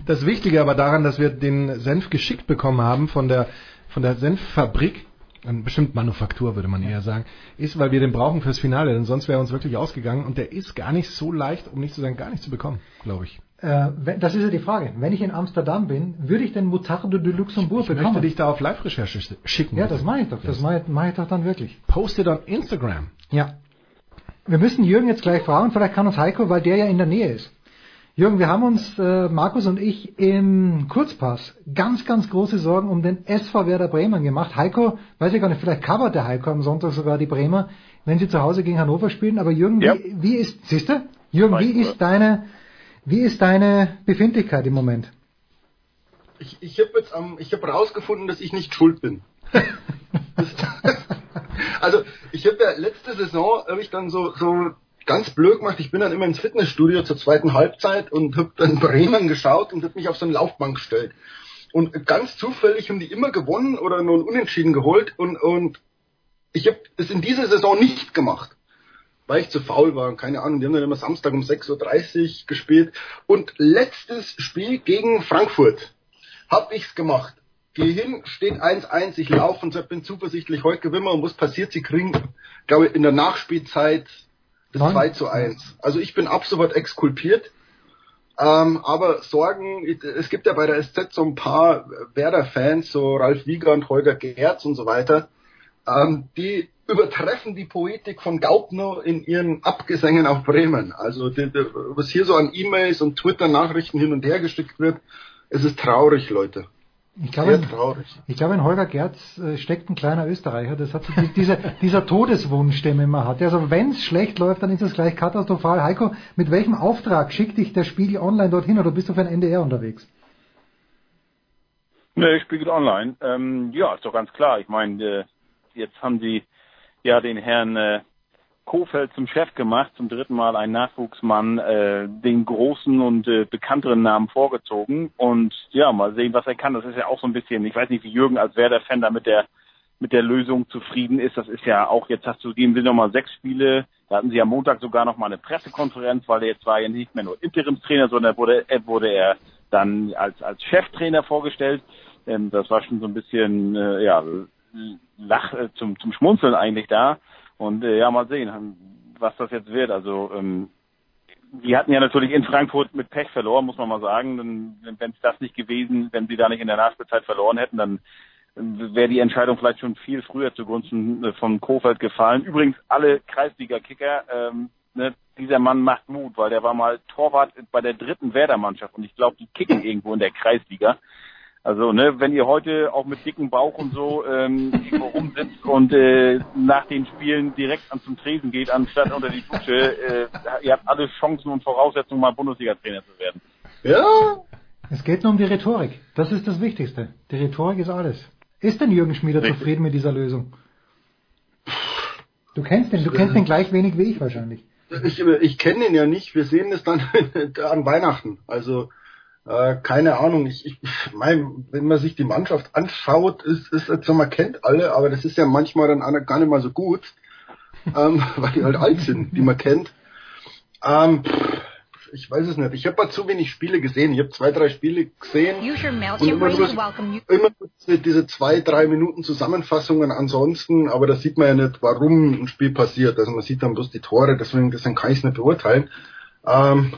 das Wichtige aber daran, dass wir den Senf geschickt bekommen haben von der, von der Senffabrik, ähm, bestimmt Manufaktur würde man eher sagen, ist, weil wir den brauchen fürs Finale, denn sonst wäre uns wirklich ausgegangen und der ist gar nicht so leicht, um nicht zu sagen, gar nicht zu bekommen, glaube ich. Äh, wenn, das ist ja die Frage. Wenn ich in Amsterdam bin, würde ich den Mutardo de Luxemburg Ich möchte bekommen? dich da auf Live-Recherche sch- schicken. ja, das mache ich doch. Das mache ich, mache ich doch dann wirklich. Post it on Instagram. Ja. Wir müssen Jürgen jetzt gleich fragen, vielleicht kann uns Heiko, weil der ja in der Nähe ist. Jürgen, wir haben uns, äh, Markus und ich, im Kurzpass ganz, ganz große Sorgen um den SV Werder Bremen gemacht. Heiko, weiß ich gar nicht, vielleicht covert der Heiko am Sonntag sogar die Bremer, wenn sie zu Hause gegen Hannover spielen. Aber Jürgen, Ja. wie, wie ist, siehst du? Jürgen, wie ist deine, wie ist deine Befindlichkeit im Moment? Ich, ich habe jetzt am, ich habe rausgefunden, dass ich nicht schuld bin. Also ich habe ja letzte Saison habe ich dann so so ganz blöd gemacht. Ich bin dann immer ins Fitnessstudio zur zweiten Halbzeit und habe dann Bremen geschaut und habe mich auf so eine Laufbank gestellt. Und ganz zufällig haben die immer gewonnen oder nur ein Unentschieden geholt und und ich habe das in dieser Saison nicht gemacht weil ich zu faul war. Keine Ahnung, die haben dann immer Samstag um 6.30 Uhr gespielt. Und letztes Spiel gegen Frankfurt habe ich's gemacht. Geh hin, steht 1-1, ich laufe und bin zuversichtlich, heute gewinnen wir und was passiert? Sie kriegen, glaube ich, in der Nachspielzeit das Neun. 2 zu 1. Also ich bin ab sofort exkulpiert. Ähm, aber Sorgen, es gibt ja bei der SZ so ein paar Werder-Fans, so Ralf Wieger und Holger Gerz und so weiter, ähm, die übertreffen die Poetik von Gaubner in ihren Abgesängen auf Bremen. Also die, die, was hier so an E-Mails und Twitter-Nachrichten hin und her geschickt wird, es ist traurig, Leute. Ich glaube, Sehr traurig. ich glaube, in Holger Gerz äh, steckt ein kleiner Österreicher. Das hat so die- dieser, dieser Todeswunsch, den man immer hat. Also wenn es schlecht läuft, dann ist es gleich katastrophal. Heiko, mit welchem Auftrag schickt dich der Spiegel online dorthin oder bist du für ein NDR unterwegs? Nee, Spiegel Online. Ähm, ja, ist doch ganz klar. Ich meine, äh, jetzt haben sie ja den Herrn äh, Kofeld zum Chef gemacht, zum dritten Mal ein Nachwuchsmann, äh, den großen und äh, bekannteren Namen vorgezogen. Und ja, mal sehen, was er kann. Das ist ja auch so ein bisschen, ich weiß nicht, wie Jürgen als Werder-Fan da mit der mit der Lösung zufrieden ist. Das ist ja auch, jetzt hast du die im Sinne nochmal sechs Spiele. Da hatten sie am Montag sogar noch mal eine Pressekonferenz, weil er jetzt war ja nicht mehr nur Interimstrainer, sondern wurde, wurde er dann als, als Cheftrainer vorgestellt. Ähm, das war schon so ein bisschen, äh, ja, Lach, äh, zum, zum Schmunzeln eigentlich da. Und äh, ja, mal sehen, was das jetzt wird. Also ähm, die hatten ja natürlich in Frankfurt mit Pech verloren, muss man mal sagen. Wenn es das nicht gewesen, wenn sie da nicht in der Nachspielzeit verloren hätten, dann wäre die Entscheidung vielleicht schon viel früher zugunsten äh, von Kofeld gefallen. Übrigens alle Kreisliga-Kicker, ähm, ne, dieser Mann macht Mut, weil der war mal Torwart bei der dritten Werder-Mannschaft und ich glaube, die kicken irgendwo in der Kreisliga. Also, ne, wenn ihr heute auch mit dicken Bauch und so ähm, irgendwo rumsitzt und äh, nach den Spielen direkt an zum Tresen geht, anstatt unter die Dusche, äh, ihr habt alle Chancen und Voraussetzungen, mal Bundesliga-Trainer zu werden. Ja. Es geht nur um die Rhetorik. Das ist das Wichtigste. Die Rhetorik ist alles. Ist denn Jürgen Schmieder Richtig. zufrieden mit dieser Lösung? Du kennst den, du kennst den gleich wenig wie ich wahrscheinlich. Ich, ich kenne ihn ja nicht. Wir sehen es dann an Weihnachten. Also äh, keine Ahnung. Ich, ich mein, wenn man sich die Mannschaft anschaut, ist, ist also man kennt alle, aber das ist ja manchmal dann gar nicht mal so gut, ähm, weil die halt alt sind, die man kennt. Ähm, ich weiß es nicht. Ich habe mal zu wenig Spiele gesehen. Ich habe zwei, drei Spiele gesehen. Und immer nur, immer diese zwei, drei Minuten Zusammenfassungen ansonsten, aber da sieht man ja nicht, warum ein Spiel passiert. Also man sieht dann bloß die Tore, deswegen, deswegen kann ich es nicht beurteilen. Ähm,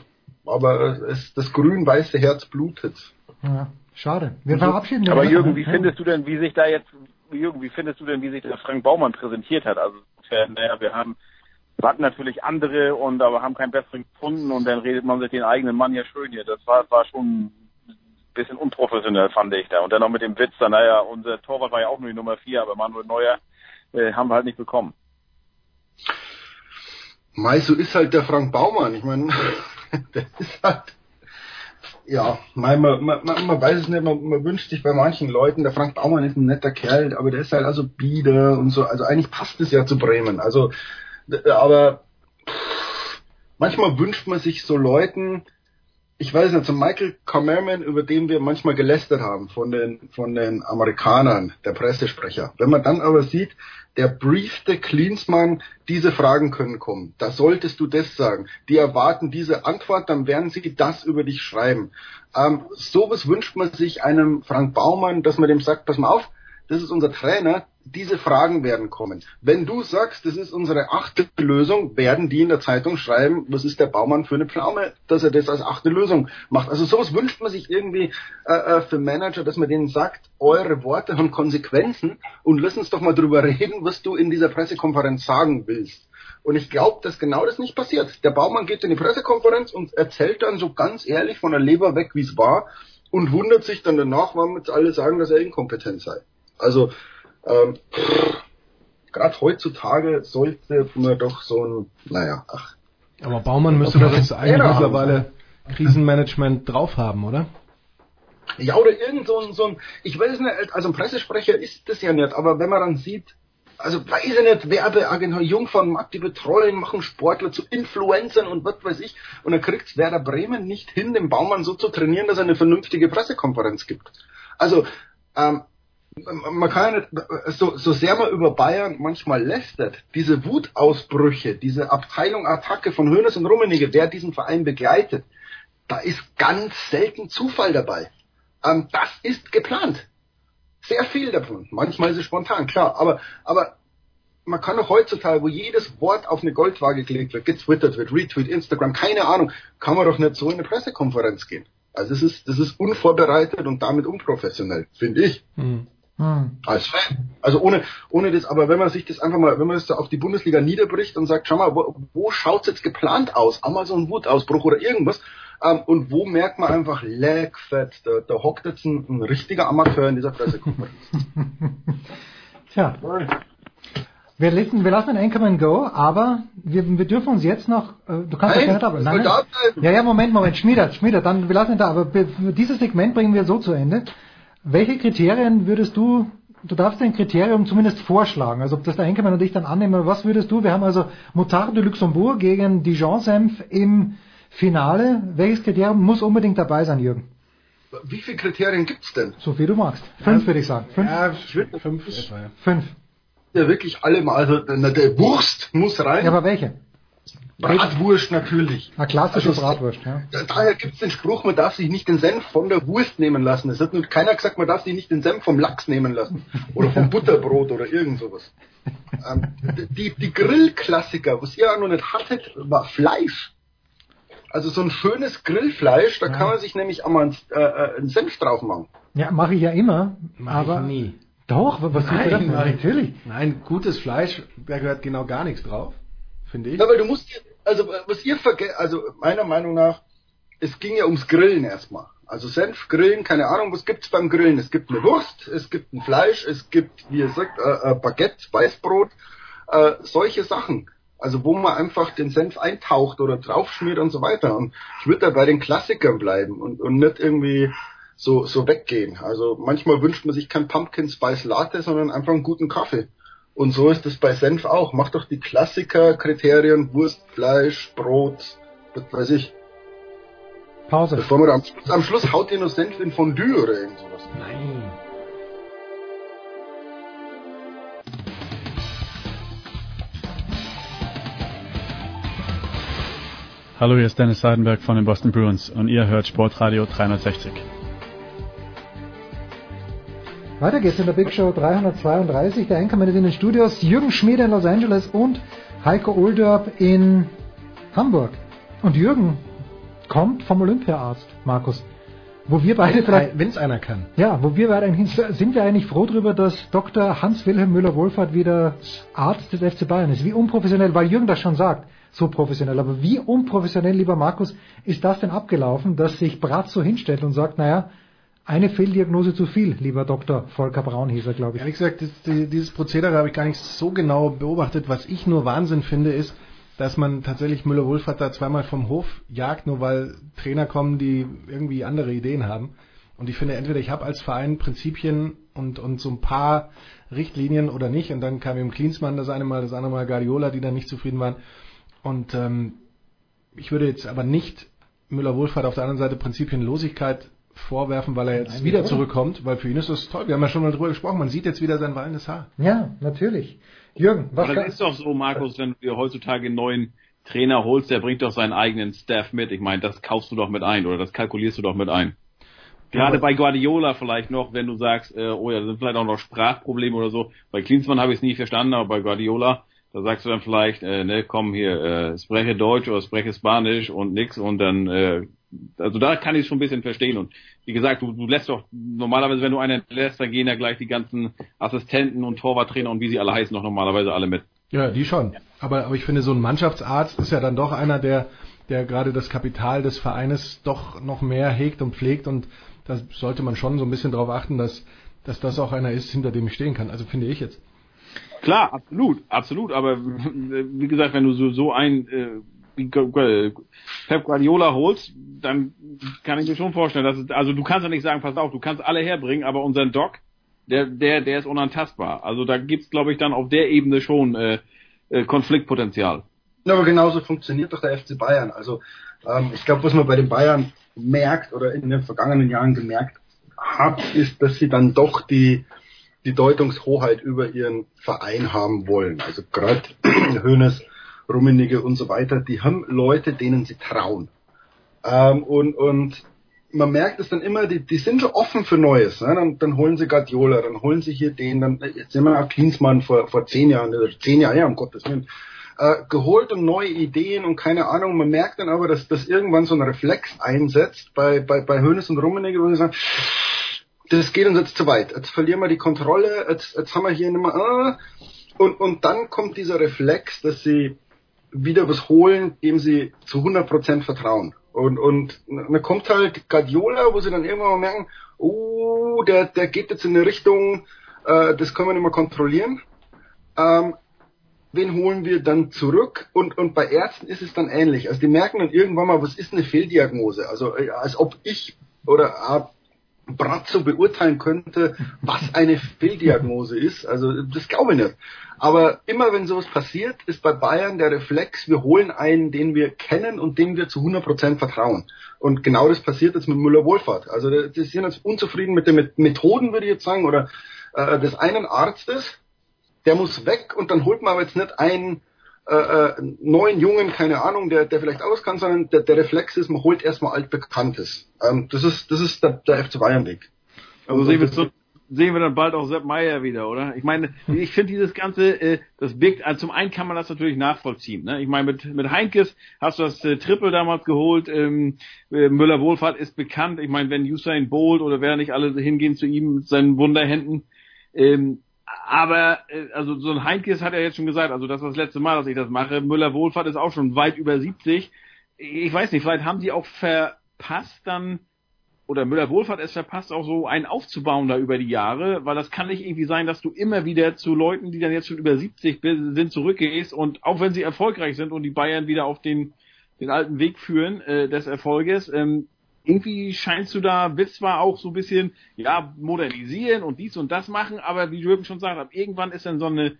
aber es, das grün-weiße Herz blutet. Ja, schade. Wir verabschieden Aber Jürgen, wie findest du denn, wie sich da jetzt, Jürgen, wie findest du denn, wie sich der Frank Baumann präsentiert hat? Also, naja, wir haben wir hatten natürlich andere und aber haben keinen besseren gefunden und dann redet man sich den eigenen Mann ja schön hier. Das war, war schon ein bisschen unprofessionell, fand ich da. Und dann noch mit dem Witz, dann, naja, unser Torwart war ja auch nur die Nummer vier, aber Manuel Neuer äh, haben wir halt nicht bekommen. Mei, so ist halt der Frank Baumann. Ich meine, der ist halt, ja, man, man, man, man weiß es nicht, man, man wünscht sich bei manchen Leuten, der Frank Baumann ist ein netter Kerl, aber der ist halt also bieder und so, also eigentlich passt es ja zu Bremen. Also aber manchmal wünscht man sich so Leuten, ich weiß nicht, so Michael Kamerman, über den wir manchmal gelästert haben von den, von den Amerikanern, der Pressesprecher. Wenn man dann aber sieht, der briefte Klinsmann, diese Fragen können kommen. Da solltest du das sagen. Die erwarten diese Antwort, dann werden sie das über dich schreiben. Ähm, sowas wünscht man sich einem Frank Baumann, dass man dem sagt, pass mal auf, das ist unser Trainer, diese Fragen werden kommen. Wenn du sagst, das ist unsere achte Lösung, werden die in der Zeitung schreiben, was ist der Baumann für eine Pflaume, dass er das als achte Lösung macht. Also sowas wünscht man sich irgendwie äh, äh für Manager, dass man denen sagt, eure Worte haben Konsequenzen und lass uns doch mal drüber reden, was du in dieser Pressekonferenz sagen willst. Und ich glaube, dass genau das nicht passiert. Der Baumann geht in die Pressekonferenz und erzählt dann so ganz ehrlich von der Leber weg, wie es war und wundert sich dann danach, warum jetzt alle sagen, dass er inkompetent sei. Also ähm, Gerade heutzutage sollte man doch so ein, naja, ach. Aber Baumann müsste doch jetzt eigentlich mittlerweile Krisenmanagement drauf haben, oder? Ja, oder irgend so ein, so ein, ich weiß nicht, also ein Pressesprecher ist das ja nicht, aber wenn man dann sieht, also weiß ich nicht, Werbeagentur Jung von Matt, die betreuen, machen Sportler zu Influencern und was weiß ich, und dann kriegt Werder Bremen nicht hin, den Baumann so zu trainieren, dass er eine vernünftige Pressekonferenz gibt. Also, ähm, man kann ja nicht, so, so sehr man über Bayern manchmal lästert, diese Wutausbrüche, diese Abteilung Attacke von Hönes und Rummenigge, wer diesen Verein begleitet, da ist ganz selten Zufall dabei. Ähm, das ist geplant. Sehr viel davon. Manchmal ist es spontan, klar. Aber, aber man kann doch heutzutage, wo jedes Wort auf eine Goldwaage gelegt wird, getwittert wird, Retweet, Instagram, keine Ahnung, kann man doch nicht so in eine Pressekonferenz gehen. Also das ist, das ist unvorbereitet und damit unprofessionell, finde ich. Mhm. Hm. Als Fan. Also ohne, ohne das, aber wenn man sich das einfach mal, wenn man das auf die Bundesliga niederbricht und sagt, schau mal, wo, wo schaut's jetzt geplant aus? Ein Wutausbruch oder irgendwas. Ähm, und wo merkt man einfach, leckfett, da, da hockt jetzt ein, ein richtiger Amateur in dieser Pressekonferenz. Tja. Wir lassen, wir lassen den Anchorman go, aber wir, wir dürfen uns jetzt noch, äh, du kannst nein, das ja nicht nein, nein. Ja, ja, Moment, Moment, Schmieder, Schmieder, dann, wir lassen ihn da, aber dieses Segment bringen wir so zu Ende. Welche Kriterien würdest du, du darfst ein Kriterium zumindest vorschlagen, also ob das der Enkelmann und ich dann annehmen, was würdest du, wir haben also Motard de Luxembourg gegen Dijon-Senf im Finale. Welches Kriterium muss unbedingt dabei sein, Jürgen? Wie viele Kriterien gibt's denn? So viel du magst. Fünf würde ich sagen. Fünf. Ja, fünf etwa. ja. Fünf. Ja, wirklich alle mal. Also, der, der Wurst muss rein. Ja, aber welche? Bratwurst natürlich. Eine klassische Also, Bratwurst, ja. Da- Daher gibt's den Spruch, man darf sich nicht den Senf von der Wurst nehmen lassen. Es hat nur keiner gesagt, man darf sich nicht den Senf vom Lachs nehmen lassen. Oder vom Butterbrot oder irgend sowas. Ähm, die, die Grillklassiker, was ihr auch noch nicht hattet, war Fleisch. Also so ein schönes Grillfleisch, da kann man sich nämlich auch mal einen, äh, äh, einen Senf drauf machen. Ja, mache ich ja immer. Mach aber ich nie. Doch, was willst du das? Nein, nein, Natürlich. Nein, gutes Fleisch, da gehört genau gar nichts drauf, finde ich. Ja, weil du musst, also was ihr vergesst, also meiner Meinung nach, es ging ja ums Grillen erstmal. Also Senf, Grillen, keine Ahnung, was gibt's beim Grillen? Es gibt eine Wurst, es gibt ein Fleisch, es gibt, wie ihr sagt, äh, äh, Baguette, Weißbrot, äh, solche Sachen. Also wo man einfach den Senf eintaucht oder draufschmiert und so weiter. Und ich würde da bei den Klassikern bleiben und, und nicht irgendwie so, so weggehen. Also manchmal wünscht man sich kein Pumpkin Spice Latte, sondern einfach einen guten Kaffee. Und so ist es bei Senf auch. Mach doch die Klassiker-Kriterien, Wurst, Fleisch, Brot, was weiß ich. Pause. Bevor wir am, Schluss- am Schluss haut ihr noch Senf in Fondue oder irgend sowas. Nein. Hallo, hier ist Dennis Seidenberg von den Boston Bruins und ihr hört Sportradio 360. Weiter geht's in der Big Show 332. Der Anchorman ist in den Studios, Jürgen Schmiede in Los Angeles und Heiko Olderb in Hamburg. Und Jürgen kommt vom Olympiaarzt, Markus. Wo wir beide vielleicht, Wenn es einer kann. ja, wo wir beide eigentlich, sind wir eigentlich froh darüber, dass Dr. Hans-Wilhelm Müller-Wohlfahrt wieder Arzt des FC Bayern ist. Wie unprofessionell, weil Jürgen das schon sagt, so professionell. Aber wie unprofessionell, lieber Markus, ist das denn abgelaufen, dass sich Bratz so hinstellt und sagt, naja, eine Fehldiagnose zu viel, lieber Dr. Volker Braun hieß er, glaube ich. Ehrlich gesagt, das, die, dieses Prozedere habe ich gar nicht so genau beobachtet. Was ich nur Wahnsinn finde, ist, dass man tatsächlich Müller-Wohlfahrt da zweimal vom Hof jagt, nur weil Trainer kommen, die irgendwie andere Ideen haben. Und ich finde, entweder ich habe als Verein Prinzipien und, und so ein paar Richtlinien oder nicht. Und dann kam eben Klinsmann das eine Mal, das andere Mal Guardiola, die dann nicht zufrieden waren. Und ähm, ich würde jetzt aber nicht Müller-Wohlfahrt auf der anderen Seite Prinzipienlosigkeit vorwerfen, weil er jetzt Nein, wieder zurückkommt, weil für ihn ist das toll. Wir haben ja schon mal drüber gesprochen. Man sieht jetzt wieder sein wallendes Haar. Ja, natürlich. Jürgen, was Aber kann, das ist doch so, Markus, wenn du dir heutzutage einen neuen Trainer holst, der bringt doch seinen eigenen Staff mit. Ich meine, das kaufst du doch mit ein oder das kalkulierst du doch mit ein. Gerade Ja, bei Guardiola vielleicht noch, wenn du sagst, äh, oh ja, da sind vielleicht auch noch Sprachprobleme oder so. Bei Klinsmann habe ich es nie verstanden, aber bei Guardiola, da sagst du dann vielleicht, äh, ne, komm hier, äh, spreche Deutsch oder spreche Spanisch und nix und dann, äh, also da kann ich es schon ein bisschen verstehen. Und wie gesagt, du, du lässt doch, normalerweise, wenn du einen lässt, dann gehen ja gleich die ganzen Assistenten und Torwarttrainer und wie sie alle heißen, doch normalerweise alle mit. Ja, die schon. Aber, aber ich finde, so ein Mannschaftsarzt ist ja dann doch einer, der, der gerade das Kapital des Vereines doch noch mehr hegt und pflegt und da sollte man schon so ein bisschen darauf achten, dass, dass das auch einer ist, hinter dem ich stehen kann. Also finde ich jetzt. Klar, absolut, absolut. Aber wie gesagt, wenn du so, so ein äh, Pep Guardiola holst, dann kann ich mir schon vorstellen, dass es, also du kannst ja nicht sagen, pass auf, du kannst alle herbringen, aber unseren Doc, der, der, der ist unantastbar. Also da gibt's, glaube ich, dann auf der Ebene schon äh, äh, Konfliktpotenzial. Ja, aber genauso funktioniert doch der FC Bayern. Also ähm, ich glaube, was man bei den Bayern merkt oder in den vergangenen Jahren gemerkt hat, ist, dass sie dann doch die, die Deutungshoheit über ihren Verein haben wollen. Also gerade Hönes, Rummenigge und so weiter, die haben Leute, denen sie trauen. Ähm, und, und man merkt es dann immer, die, die sind schon offen für Neues. Ne? Dann, dann holen sie Guardiola, dann holen sie hier den, dann jetzt sind wir auch Klinsmann vor, vor zehn Jahren, oder zehn Jahre, ja, um Gottes Willen, äh, geholt und neue Ideen und keine Ahnung. Man merkt dann aber, dass, dass irgendwann so ein Reflex einsetzt bei, bei, bei Hönes und Rummenigge, wo sie sagen, das geht uns jetzt zu weit. Jetzt verlieren wir die Kontrolle, jetzt, jetzt haben wir hier nicht mehr, äh, und, und dann kommt dieser Reflex, dass sie wieder was holen, dem sie zu 100% vertrauen. Und, und dann kommt halt Guardiola, wo sie dann irgendwann mal merken, oh, der, der geht jetzt in eine Richtung, äh, das können wir nicht mehr kontrollieren. Ähm, wen holen wir dann zurück? Und, und bei Ärzten ist es dann ähnlich. Also die merken dann irgendwann mal, was ist eine Fehldiagnose? Also äh, als ob ich oder Brazzo beurteilen könnte, was eine Fehldiagnose ist. Also das glaube ich nicht. Aber immer wenn sowas passiert, ist bei Bayern der Reflex, wir holen einen, den wir kennen und dem wir zu 100% vertrauen. Und genau das passiert jetzt mit Müller-Wohlfahrt. Also die sind jetzt unzufrieden mit den Methoden, würde ich jetzt sagen, oder äh, des einen Arztes, der muss weg und dann holt man aber jetzt nicht einen äh, äh, neuen Jungen, keine Ahnung, der, der vielleicht aus kann, sondern der, der Reflex ist, man holt erstmal altbekanntes. Ähm, das ist, das ist der, der FC Bayern Weg. Also sehen wir, so, sehen wir dann bald auch Sepp Meier wieder, oder? Ich meine, ich finde dieses Ganze, äh, das birgt, also zum einen kann man das natürlich nachvollziehen. Ne? Ich meine, mit, mit Heinkes hast du das äh, Triple damals geholt, ähm, äh, Müller-Wohlfahrt ist bekannt. Ich meine, wenn Usain Bolt oder wer nicht alle hingehen zu ihm mit seinen Wunderhänden, ähm, aber äh, also so ein Heinkes hat er jetzt schon gesagt, also das ist das letzte Mal, dass ich das mache. Müller Wohlfahrt ist auch schon weit über 70. Ich weiß nicht, vielleicht haben sie auch verpasst dann oder Müller Wohlfahrt es verpasst auch so einen aufzubauen da über die Jahre, weil das kann nicht irgendwie sein, dass du immer wieder zu Leuten, die dann jetzt schon über 70 sind, zurückgehst und auch wenn sie erfolgreich sind und die Bayern wieder auf den den alten Weg führen äh, des Erfolges, ähm, irgendwie scheinst du da, willst zwar auch so ein bisschen, ja, modernisieren und dies und das machen, aber wie Jürgen schon sagt, ab irgendwann ist dann so eine,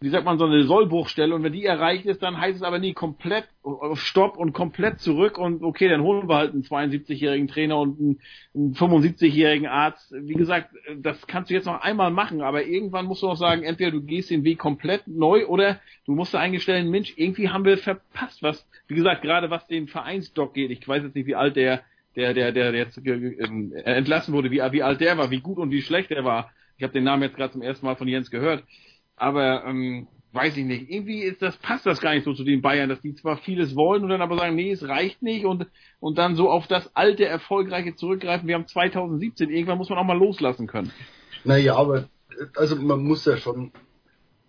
wie sagt man, so eine Sollbruchstelle und wenn die erreicht ist, dann heißt es aber nie komplett auf Stopp und komplett zurück und okay, dann holen wir halt einen 72-jährigen Trainer und einen, einen 75-jährigen Arzt. Wie gesagt, das kannst du jetzt noch einmal machen, aber irgendwann musst du auch sagen, entweder du gehst den Weg komplett neu oder du musst da eingestellen, Mensch, irgendwie haben wir verpasst, was, wie gesagt, gerade was den Vereinsdoc geht. Ich weiß jetzt nicht, wie alt der der, der, der jetzt ähm, entlassen wurde, wie, wie alt der war, wie gut und wie schlecht er war. Ich habe den Namen jetzt gerade zum ersten Mal von Jens gehört. Aber ähm, weiß ich nicht. Irgendwie ist das passt das gar nicht so zu den Bayern, dass die zwar vieles wollen und dann aber sagen, nee, es reicht nicht und und dann so auf das alte erfolgreiche zurückgreifen. Wir haben 2017. Irgendwann muss man auch mal loslassen können. Naja, aber also man muss ja schon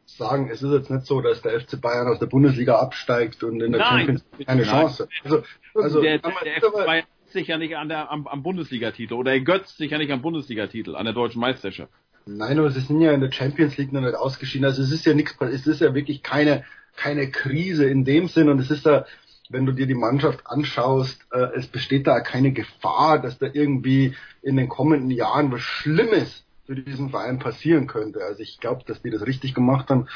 sagen, es ist jetzt nicht so, dass der FC Bayern aus der Bundesliga absteigt und in der Nein, Champions League keine Chance. Also, also der, der, der FC Bayern sich ja nicht an der, am, am Bundesligatitel oder ergötzt sich ja nicht am Bundesligatitel, an der deutschen Meisterschaft. Nein, aber sie sind ja in der Champions League noch nicht ausgeschieden. Also es ist ja nichts, es ist ja wirklich keine, keine Krise in dem Sinn und es ist ja, wenn du dir die Mannschaft anschaust, äh, es besteht da keine Gefahr, dass da irgendwie in den kommenden Jahren was Schlimmes für diesen Verein passieren könnte. Also ich glaube, dass die das richtig gemacht haben.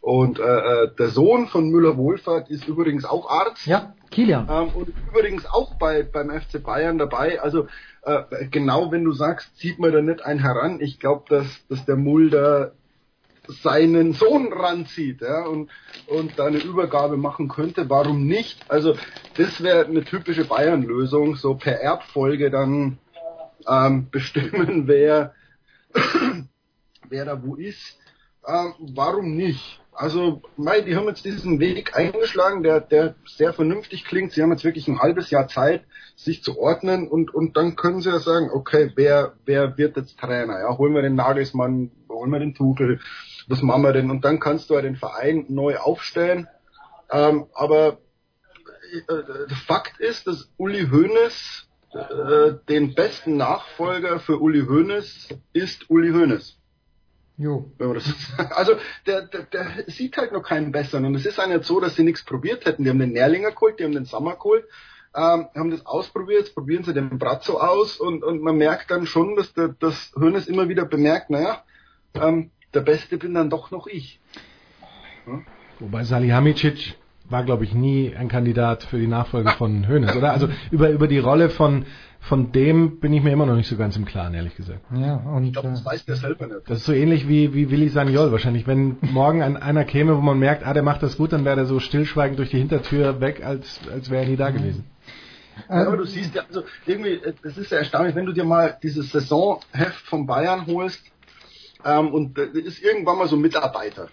Und äh, äh, der Sohn von Müller Wohlfahrt ist übrigens auch Arzt. Ja, Kilian. Ähm, und übrigens auch bei beim FC Bayern dabei. Also äh, genau wenn du sagst, zieht man da nicht einen heran. Ich glaube, dass, dass der Mulder seinen Sohn ranzieht ja, und, und da eine Übergabe machen könnte. Warum nicht? Also das wäre eine typische Bayern-Lösung, so per Erbfolge dann ähm, bestimmen, wer wer da wo ist. Ähm, warum nicht? Also, mei, die haben jetzt diesen Weg eingeschlagen, der, der sehr vernünftig klingt. Sie haben jetzt wirklich ein halbes Jahr Zeit, sich zu ordnen und, und dann können sie ja sagen, okay, wer, wer wird jetzt Trainer? Ja, holen wir den Nagelsmann, holen wir den Tuchel, was machen wir denn? Und dann kannst du ja den Verein neu aufstellen. Ähm, aber äh, Fakt ist, dass Uli Hoeneß äh, den besten Nachfolger für Uli Hoeneß ist Uli Hoeneß. Jo. Also der, der, der sieht halt noch keinen besseren. Und es ist auch nicht so, dass sie nichts probiert hätten. Die haben den Nährlinger geholt, die haben den Sommer geholt, ähm, haben das ausprobiert, jetzt probieren sie den Brazzo aus und, und man merkt dann schon, dass der, das Hönes immer wieder bemerkt, naja, ähm, der Beste bin dann doch noch ich. Hm? Wobei Salihamidzic war, glaube ich, nie ein Kandidat für die Nachfolge von Hoeneß, oder? Also über, über die Rolle von, von dem bin ich mir immer noch nicht so ganz im Klaren, ehrlich gesagt. Ja, und ich glaube, das weiß der selber nicht. Das ist so ähnlich wie, wie Willi Sagnol wahrscheinlich. Wenn morgen ein, einer käme, wo man merkt, ah, der macht das gut, dann wäre der so stillschweigend durch die Hintertür weg, als, als wäre er nie da gewesen. Ja, aber du siehst ja, also irgendwie, das ist ja erstaunlich, wenn du dir mal dieses Saisonheft von Bayern holst, ähm, und da ist irgendwann mal so ein Mitarbeiter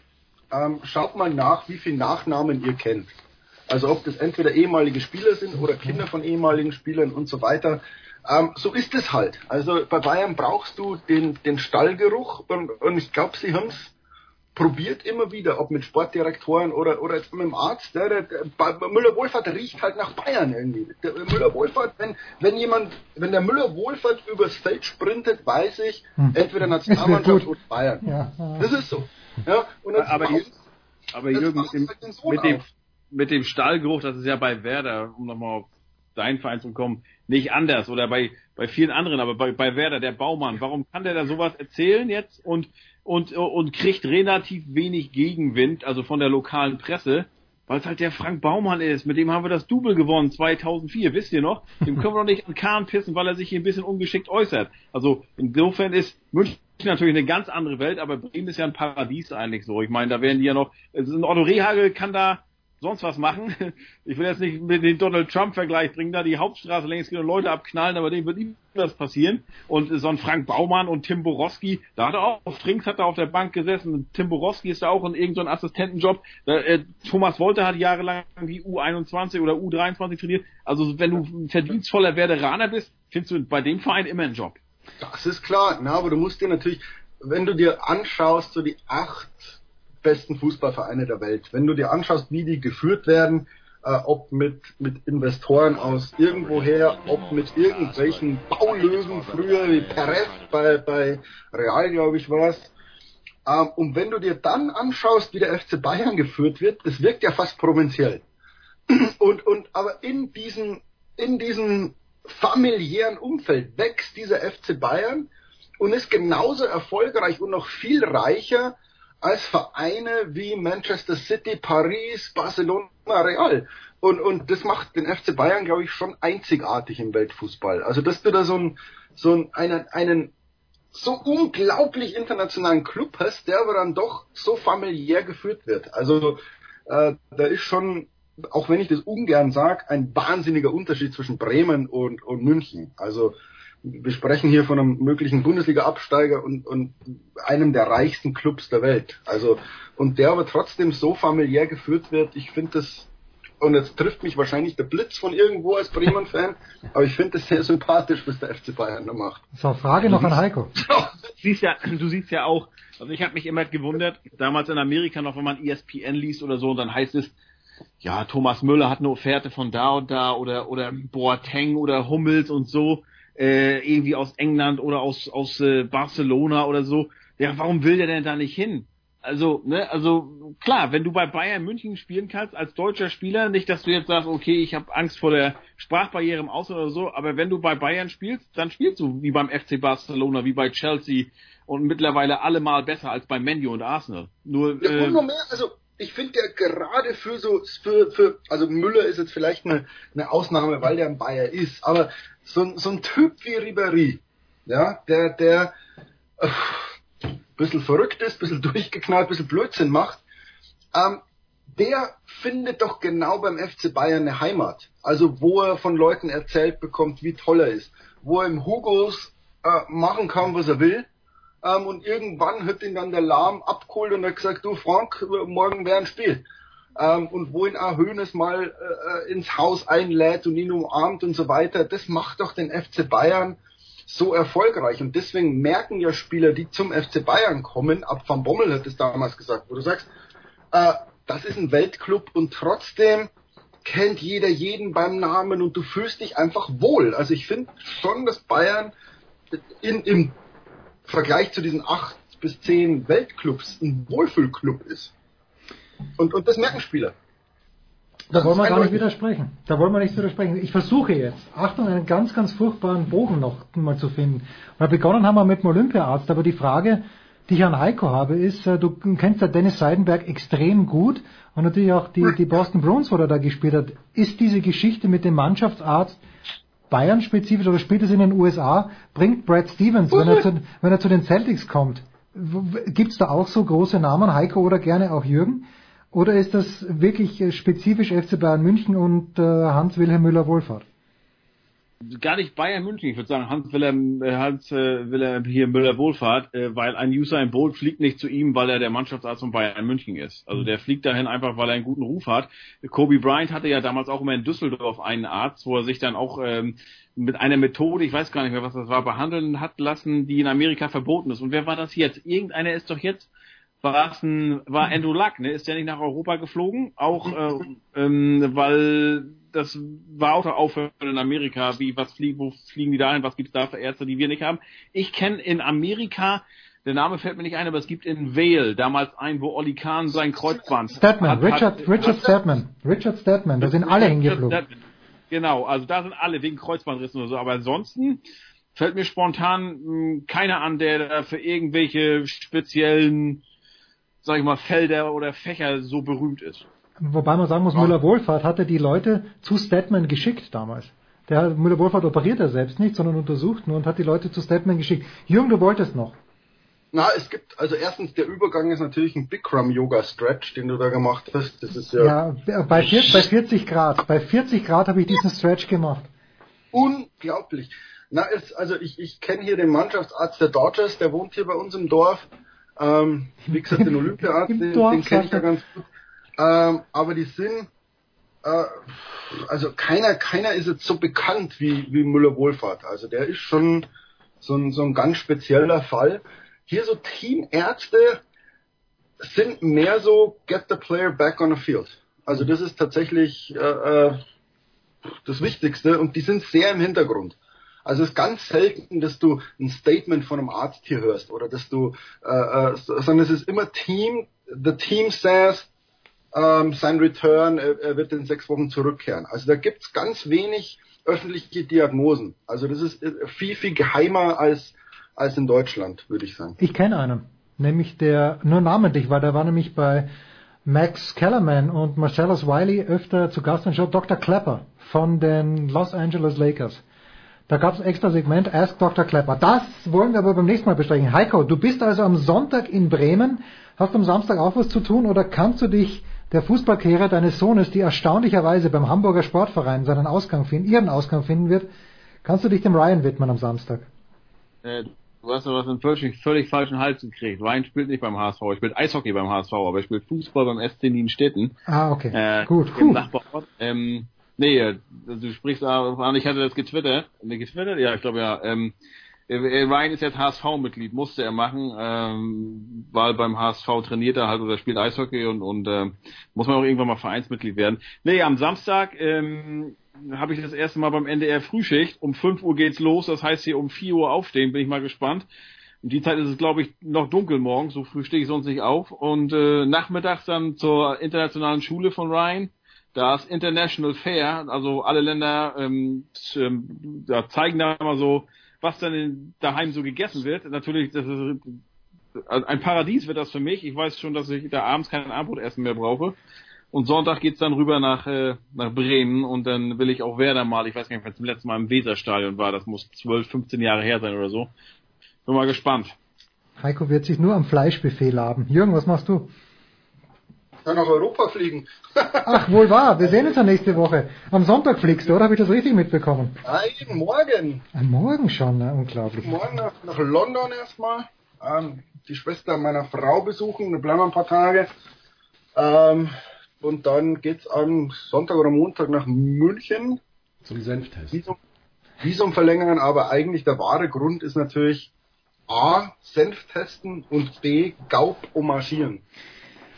ähm, schaut mal nach, wie viele Nachnamen ihr kennt. Also ob das entweder ehemalige Spieler sind oder Kinder von ehemaligen Spielern und so weiter. Ähm, so ist es halt. Also bei Bayern brauchst du den, den Stallgeruch und, und ich glaube, sie haben es probiert immer wieder, ob mit Sportdirektoren oder, oder jetzt mit dem Arzt. Der, der, der Müller-Wohlfahrt riecht halt nach Bayern irgendwie. Der Müller-Wohlfahrt, wenn, wenn jemand, wenn der Müller-Wohlfahrt übers Feld sprintet, weiß ich, hm. entweder Nationalmannschaft oder Bayern. Ja, ja. Das ist so. Ja, und aber, Jürgen, aber Jürgen, mit dem, mit, dem, mit dem Stahlgeruch, das ist ja bei Werder, um nochmal auf deinen Verein zu kommen, nicht anders oder bei, bei vielen anderen, aber bei, bei Werder, der Baumann, warum kann der da sowas erzählen jetzt und, und, und kriegt relativ wenig Gegenwind, also von der lokalen Presse? weil es halt der Frank Baumann ist. Mit dem haben wir das Double gewonnen 2004, wisst ihr noch? Dem können wir doch nicht an Kahn pissen, weil er sich hier ein bisschen ungeschickt äußert. Also insofern ist München natürlich eine ganz andere Welt, aber Bremen ist ja ein Paradies eigentlich so. Ich meine, da werden die ja noch, also ein Otto Rehagel kann da sonst was machen. Ich will jetzt nicht mit dem Donald Trump Vergleich bringen, da die Hauptstraße längs gehen und Leute abknallen, aber dem wird nie was passieren. Und so ein Frank Baumann und Tim Borowski, da hat er auch, Frings hat er auf der Bank gesessen, Tim Borowski ist da auch in irgendeinem Assistentenjob. Äh, Thomas Wolter hat jahrelang die U21 oder U23 trainiert. Also wenn du ein verdienstvoller Werderaner bist, findest du bei dem Verein immer einen Job. Das ist klar, na, aber du musst dir natürlich, wenn du dir anschaust, so die acht besten Fußballvereine der Welt. Wenn du dir anschaust, wie die geführt werden, äh, ob mit, mit Investoren aus irgendwoher, ob mit irgendwelchen Baulöwen früher wie Perez bei, bei Real, glaube ich, war es. Ähm, und wenn du dir dann anschaust, wie der FC Bayern geführt wird, das wirkt ja fast provinziell. Und, und aber in diesem, in diesem familiären Umfeld wächst dieser FC Bayern und ist genauso erfolgreich und noch viel reicher als Vereine wie Manchester City, Paris, Barcelona, Real. Und, und das macht den FC Bayern, glaube ich, schon einzigartig im Weltfußball. Also, dass du da so, ein, so ein, einen, einen so unglaublich internationalen Club hast, der aber dann doch so familiär geführt wird. Also, äh, da ist schon, auch wenn ich das ungern sage, ein wahnsinniger Unterschied zwischen Bremen und, und München. Also, wir sprechen hier von einem möglichen Bundesliga-Absteiger und, und einem der reichsten Clubs der Welt. Also, und der aber trotzdem so familiär geführt wird, ich finde das, und jetzt trifft mich wahrscheinlich der Blitz von irgendwo als Bremen-Fan, aber ich finde das sehr sympathisch, was der FC Bayern da macht. So, Frage noch an Heiko. Du siehst ja, du siehst ja auch, also ich habe mich immer gewundert, damals in Amerika noch, wenn man ESPN liest oder so, und dann heißt es, ja, Thomas Müller hat eine Offerte von da und da oder, oder Boateng oder Hummels und so äh, irgendwie aus England oder aus, aus äh, Barcelona oder so. Ja, warum will der denn da nicht hin? Also, ne, also klar, wenn du bei Bayern München spielen kannst als deutscher Spieler, nicht, dass du jetzt sagst, okay, ich habe Angst vor der Sprachbarriere im Ausland oder so, aber wenn du bei Bayern spielst, dann spielst du wie beim FC Barcelona, wie bei Chelsea und mittlerweile allemal besser als bei Menu und Arsenal. Nur ja, äh, mehr, also ich finde ja gerade für so, für, für, also Müller ist jetzt vielleicht eine, eine Ausnahme, weil der ein Bayer ist, aber so, so ein Typ wie Ribéry, ja, der, der äh, bisschen verrückt ist, bisschen durchgeknallt, bisschen Blödsinn macht, ähm, der findet doch genau beim FC Bayern eine Heimat. Also wo er von Leuten erzählt bekommt, wie toll er ist. Wo er im Hugos äh, machen kann, was er will. Ähm, und irgendwann hat ihn dann der Lahm abgeholt und hat gesagt, du Frank, morgen wäre ein Spiel. Ähm, und wo ihn auch Hönes mal äh, ins Haus einlädt und ihn umarmt und so weiter. Das macht doch den FC Bayern so erfolgreich. Und deswegen merken ja Spieler, die zum FC Bayern kommen, ab Van Bommel hat es damals gesagt, wo du sagst, äh, das ist ein Weltclub und trotzdem kennt jeder jeden beim Namen und du fühlst dich einfach wohl. Also ich finde schon, dass Bayern in, im Vergleich zu diesen acht bis zehn Weltclubs ein Wohlfühlclub ist. Und, und das merken Spieler. Da wollen wir gar nicht widersprechen. Da wollen wir nicht widersprechen. Ich versuche jetzt, Achtung, einen ganz, ganz furchtbaren Bogen noch mal zu finden. Weil begonnen haben wir mit dem Olympiaarzt, aber die Frage, die ich an Heiko habe, ist, äh, du kennst ja Dennis Seidenberg extrem gut und natürlich auch die, die Boston Bruins, wo er da gespielt hat. Ist diese Geschichte mit dem Mannschaftsarzt Bayern-spezifisch oder spielt es in den USA? Bringt Brad Stevens, wenn er zu, wenn er zu den Celtics kommt, gibt es da auch so große Namen, Heiko oder gerne auch Jürgen? Oder ist das wirklich spezifisch FC Bayern München und äh, Hans-Wilhelm Müller-Wohlfahrt? gar nicht Bayern München, ich würde sagen Hans Wilhelm, äh, Hans äh, Wilhelm hier Müller Wohlfahrt, äh, weil ein Usain Bolt fliegt nicht zu ihm, weil er der Mannschaftsarzt von Bayern München ist. Also der fliegt dahin einfach, weil er einen guten Ruf hat. Kobe Bryant hatte ja damals auch immer in Düsseldorf einen Arzt, wo er sich dann auch ähm, mit einer Methode, ich weiß gar nicht mehr, was das war, behandeln hat lassen, die in Amerika verboten ist. Und wer war das jetzt? Irgendeiner ist doch jetzt war es ein, war Andrew Luck, ne? Ist der nicht nach Europa geflogen? Auch äh, ähm, weil das war auch der Aufhören in Amerika, wie was fliegen, wo fliegen die da hin, was gibt's da für Ärzte, die wir nicht haben. Ich kenne in Amerika, der Name fällt mir nicht ein, aber es gibt in Vale damals einen, wo Olli Kahn sein Kreuzband Statman, hat, Richard, hat, Richard Statman, Richard Statman, da sind alle hingeflogen. Genau, also da sind alle wegen Kreuzbandrissen oder so. Aber ansonsten fällt mir spontan mh, keiner an, der da für irgendwelche speziellen, sag ich mal, Felder oder Fächer so berühmt ist. Wobei man sagen muss, Müller-Wohlfahrt hatte die Leute zu Statman geschickt damals. Der Müller-Wohlfahrt operiert er selbst nicht, sondern untersucht nur und hat die Leute zu Statman geschickt. Jürgen, du wolltest noch. Na, es gibt, also erstens, der Übergang ist natürlich ein Bikram-Yoga-Stretch, den du da gemacht hast. Das ist ja, Ja, bei, vier, bei 40 Grad. Bei 40 Grad habe ich diesen Stretch gemacht. unglaublich. Na, ist, also ich, ich kenne hier den Mannschaftsarzt der Dodgers, der wohnt hier bei uns im Dorf. Ähm, wie gesagt, den Olympiarzt, Im den, den kenne ich ja ganz gut. Ähm, aber die sind, äh, also keiner, keiner ist jetzt so bekannt wie, wie Müller-Wohlfahrt. Also der ist schon so ein, so ein ganz spezieller Fall. Hier so Teamärzte sind mehr so get the player back on the field. Also das ist tatsächlich äh, äh, das Wichtigste und die sind sehr im Hintergrund. Also es ist ganz selten, dass du ein Statement von einem Arzt hier hörst oder dass du, äh, äh, sondern es ist immer Team, the team says, ähm, sein Return, er, er wird in sechs Wochen zurückkehren. Also da gibt's ganz wenig öffentliche Diagnosen. Also das ist äh, viel, viel geheimer als, als in Deutschland, würde ich sagen. Ich kenne einen, nämlich der, nur namentlich, weil der war nämlich bei Max Kellerman und Marcellus Wiley öfter zu Gast der Show, Dr. Klepper von den Los Angeles Lakers. Da gab es ein extra Segment Ask Dr. Klepper. Das wollen wir aber beim nächsten Mal besprechen. Heiko, du bist also am Sonntag in Bremen. Hast du am Samstag auch was zu tun oder kannst du dich der Fußballkarriere deines Sohnes, die erstaunlicherweise beim Hamburger Sportverein seinen Ausgang finden, ihren Ausgang finden wird, kannst du dich dem Ryan widmen am Samstag? Äh, du hast aber was einen völlig, völlig falschen Hals gekriegt. Ryan spielt nicht beim HSV, er spielt Eishockey beim HSV, aber er spielt Fußball beim SC Nienstetten. Ah, okay. Äh, Gut. Im. Nachbarort. Ähm, nee, äh, du sprichst an, ich hatte das getwittert. Ne, getwittert? Ja, ich glaube ja. Ähm, äh, Ryan ist jetzt HSV-Mitglied, musste er machen, ähm, weil beim HSV trainiert er halt oder spielt Eishockey und, und äh, muss man auch irgendwann mal Vereinsmitglied werden. Nee, am Samstag ähm, habe ich das erste Mal beim NDR Frühschicht. Um 5 Uhr geht's los, das heißt hier um 4 Uhr aufstehen, bin ich mal gespannt. Um die Zeit ist es, glaube ich, noch dunkel morgens, so früh stehe ich sonst nicht auf. Und äh, nachmittags dann zur internationalen Schule von Ryan. Da ist International Fair, also alle Länder ähm, ähm, ja, zeigen da mal so, was dann daheim so gegessen wird. Natürlich, das ist also ein Paradies wird das für mich. Ich weiß schon, dass ich da abends kein Abendbrotessen mehr brauche. Und Sonntag geht's dann rüber nach, äh, nach Bremen und dann will ich auch Werder mal, ich weiß gar nicht, wenn es zum letzten Mal im Weserstadion war, das muss 12, 15 Jahre her sein oder so. Bin mal gespannt. Heiko wird sich nur am Fleischbuffet laben. Jürgen, was machst du? Kann nach Europa fliegen. Ach, wohl wahr. Wir sehen uns ja nächste Woche. Am Sonntag fliegst du, oder? Habe ich das richtig mitbekommen? Nein, morgen. Am Morgen schon, ne? unglaublich. Morgen nach, nach London erstmal. Ähm, die Schwester meiner Frau besuchen, da bleiben wir ein paar Tage. Ähm, und dann geht's am Sonntag oder Montag nach München. Zum Senftest. Visum, Visum verlängern, aber eigentlich der wahre Grund ist natürlich A, Senf testen und B, Gaub homagieren.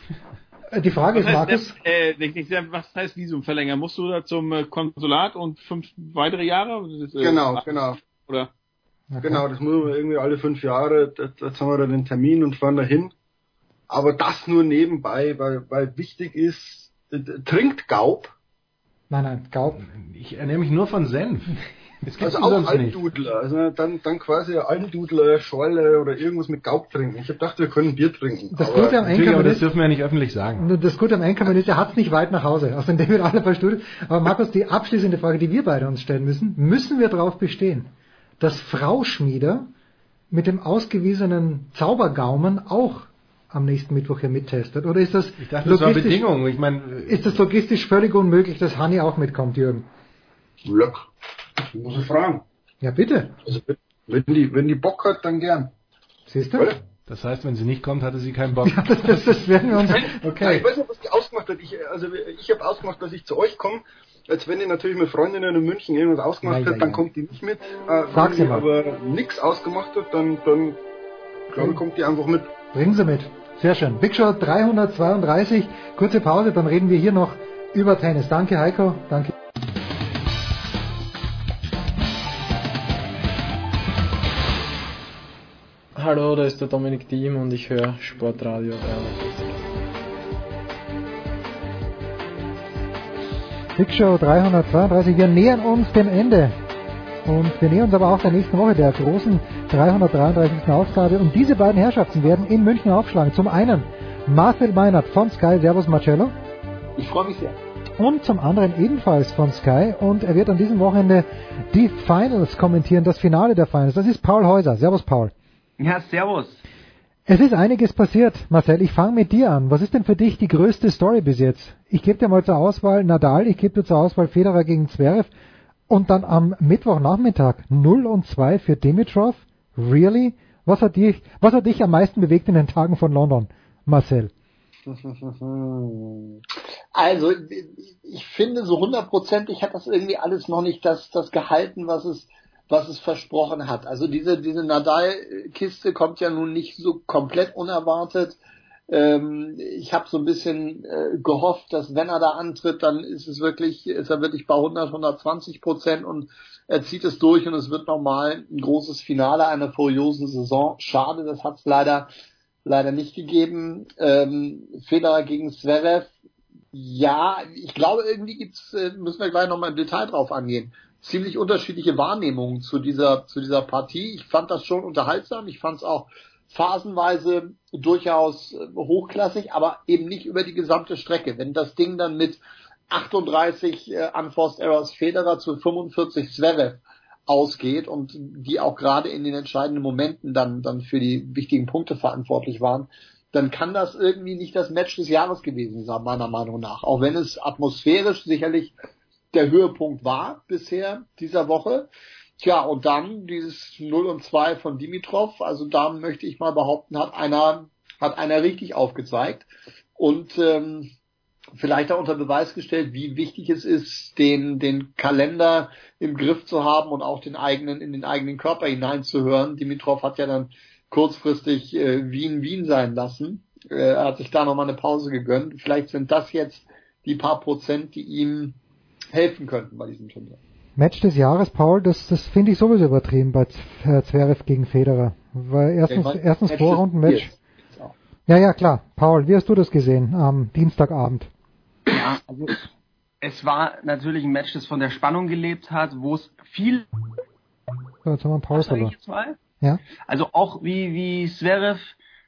Äh, Die Frage Was ist, Markus, äh, nicht, nicht, was heißt Visum verlängern? Musst du da zum äh, Konsulat und fünf weitere Jahre? Das ist, äh, Genau, genau. Oder? Genau, das muss man irgendwie alle fünf Jahre, jetzt jetzt haben wir da den Termin und fahren dahin. Aber das nur nebenbei, weil, weil wichtig ist, äh, trinkt Gaub. nein, nein, Gaub. Ich ernähre mich nur von Senf. Gibt's Also auch sonst nicht. Almdudler, also dann, dann quasi Almdudler, Schorle oder irgendwas mit Gaub trinken. Ich hab gedacht, wir können Bier trinken. Das aber Gute am Natürlich, aber das dürfen wir ja nicht öffentlich sagen. das Gute am Einkommen ist, er hat es nicht weit nach Hause. Aus dem wird alle verstudiert. Aber Markus, die abschließende Frage, die wir beide uns stellen müssen, müssen wir darauf bestehen, dass Frau Schmieder mit dem ausgewiesenen Zaubergaumen auch am nächsten Mittwoch hier mittestet? Oder ist das, Ich dachte, das war Bedingung. Ich meine, ist das logistisch völlig unmöglich, dass Hanni auch mitkommt, Jürgen? Glück. Ich muss ich fragen. Ja, bitte. Also, wenn die, wenn die Bock hat, dann gern. Siehst du? Oder? das heißt, wenn sie nicht kommt, hatte sie keinen Bock. Das, das, das werden wir uns. Okay. ich weiß nicht, was die ausgemacht hat. Ich, also ich habe ausgemacht, dass ich zu euch komme. Als wenn ihr natürlich mit Freundinnen in München irgendwas ausgemacht Ja, hat, ja, dann ja. kommt die nicht mit. Äh, Frag wenn sie die mal. aber nichts ausgemacht hat, dann, dann glaube kommt die einfach mit. Bringen Sie mit. Sehr schön. Big Show 332. Kurze Pause, dann reden wir hier noch über Tennis. Danke, Heiko. Danke. Hallo, da ist der Dominik Diem und ich höre Sportradio 360. Big Show 332. Wir nähern uns dem Ende. Und wir nähern uns aber auch der nächsten Woche, der großen 333. Ausgabe. Und diese beiden Herrschaften werden in München aufschlagen. Zum einen Marcel Meinert von Sky. Servus Marcello. Ich freue mich sehr. Und zum anderen ebenfalls von Sky. Und er wird an diesem Wochenende die Finals kommentieren, das Finale der Finals. Das ist Paul Häuser. Servus Paul. Ja, servus. Es ist einiges passiert, Marcel. Ich fange mit dir an. Was ist denn für dich die größte Story bis jetzt? Ich gebe dir mal zur Auswahl Nadal, ich gebe dir zur Auswahl Federer gegen Zverev und dann am Mittwochnachmittag 0 und 2 für Dimitrov. Really? Was hat dich, was hat dich am meisten bewegt in den Tagen von London, Marcel? Also, ich finde so hundertprozentig hat das irgendwie alles noch nicht das, das gehalten, was es, was es versprochen hat. Also diese, diese Nadal-Kiste kommt ja nun nicht so komplett unerwartet. Ähm, ich habe so ein bisschen äh, gehofft, dass wenn er da antritt, dann ist es wirklich, ist er wirklich bei 100, 120 Prozent und er zieht es durch und es wird nochmal ein großes Finale einer furiosen Saison. Schade, das hat es leider, leider nicht gegeben. Ähm, Federer gegen Zverev. Ja, ich glaube, irgendwie gibt's, äh, müssen wir gleich nochmal im Detail drauf angehen ziemlich unterschiedliche Wahrnehmungen zu dieser, zu dieser Partie. Ich fand das schon unterhaltsam. Ich fand es auch phasenweise durchaus äh, hochklassig, aber eben nicht über die gesamte Strecke. Wenn das Ding dann mit 38 äh, Unforced Errors Federer zu 45 Zverev ausgeht und die auch gerade in den entscheidenden Momenten dann, dann für die wichtigen Punkte verantwortlich waren, dann kann das irgendwie nicht das Match des Jahres gewesen sein, meiner Meinung nach. Auch wenn es atmosphärisch sicherlich der Höhepunkt war bisher dieser Woche. Tja, und dann dieses 0 und 2 von Dimitrov, also da möchte ich mal behaupten, hat einer, hat einer richtig aufgezeigt und ähm, vielleicht auch unter Beweis gestellt, wie wichtig es ist, den, den Kalender im Griff zu haben und auch den eigenen, in den eigenen Körper hineinzuhören. Dimitrov hat ja dann kurzfristig äh, Wien Wien sein lassen. Äh, er hat sich da nochmal eine Pause gegönnt. Vielleicht sind das jetzt die paar Prozent, die ihm helfen könnten bei diesem Turnier. Match des Jahres, Paul, das, das finde ich sowieso übertrieben bei Zverev gegen Federer. Weil erstens, ja, erstens Vorrundenmatch. Ja, ja, klar. Paul, wie hast du das gesehen am Dienstagabend? Ja, also es war natürlich ein Match, das von der Spannung gelebt hat, wo es viel. So, jetzt haben wir einen Pause. Jetzt mal? Ja. Also auch wie, wie Zverev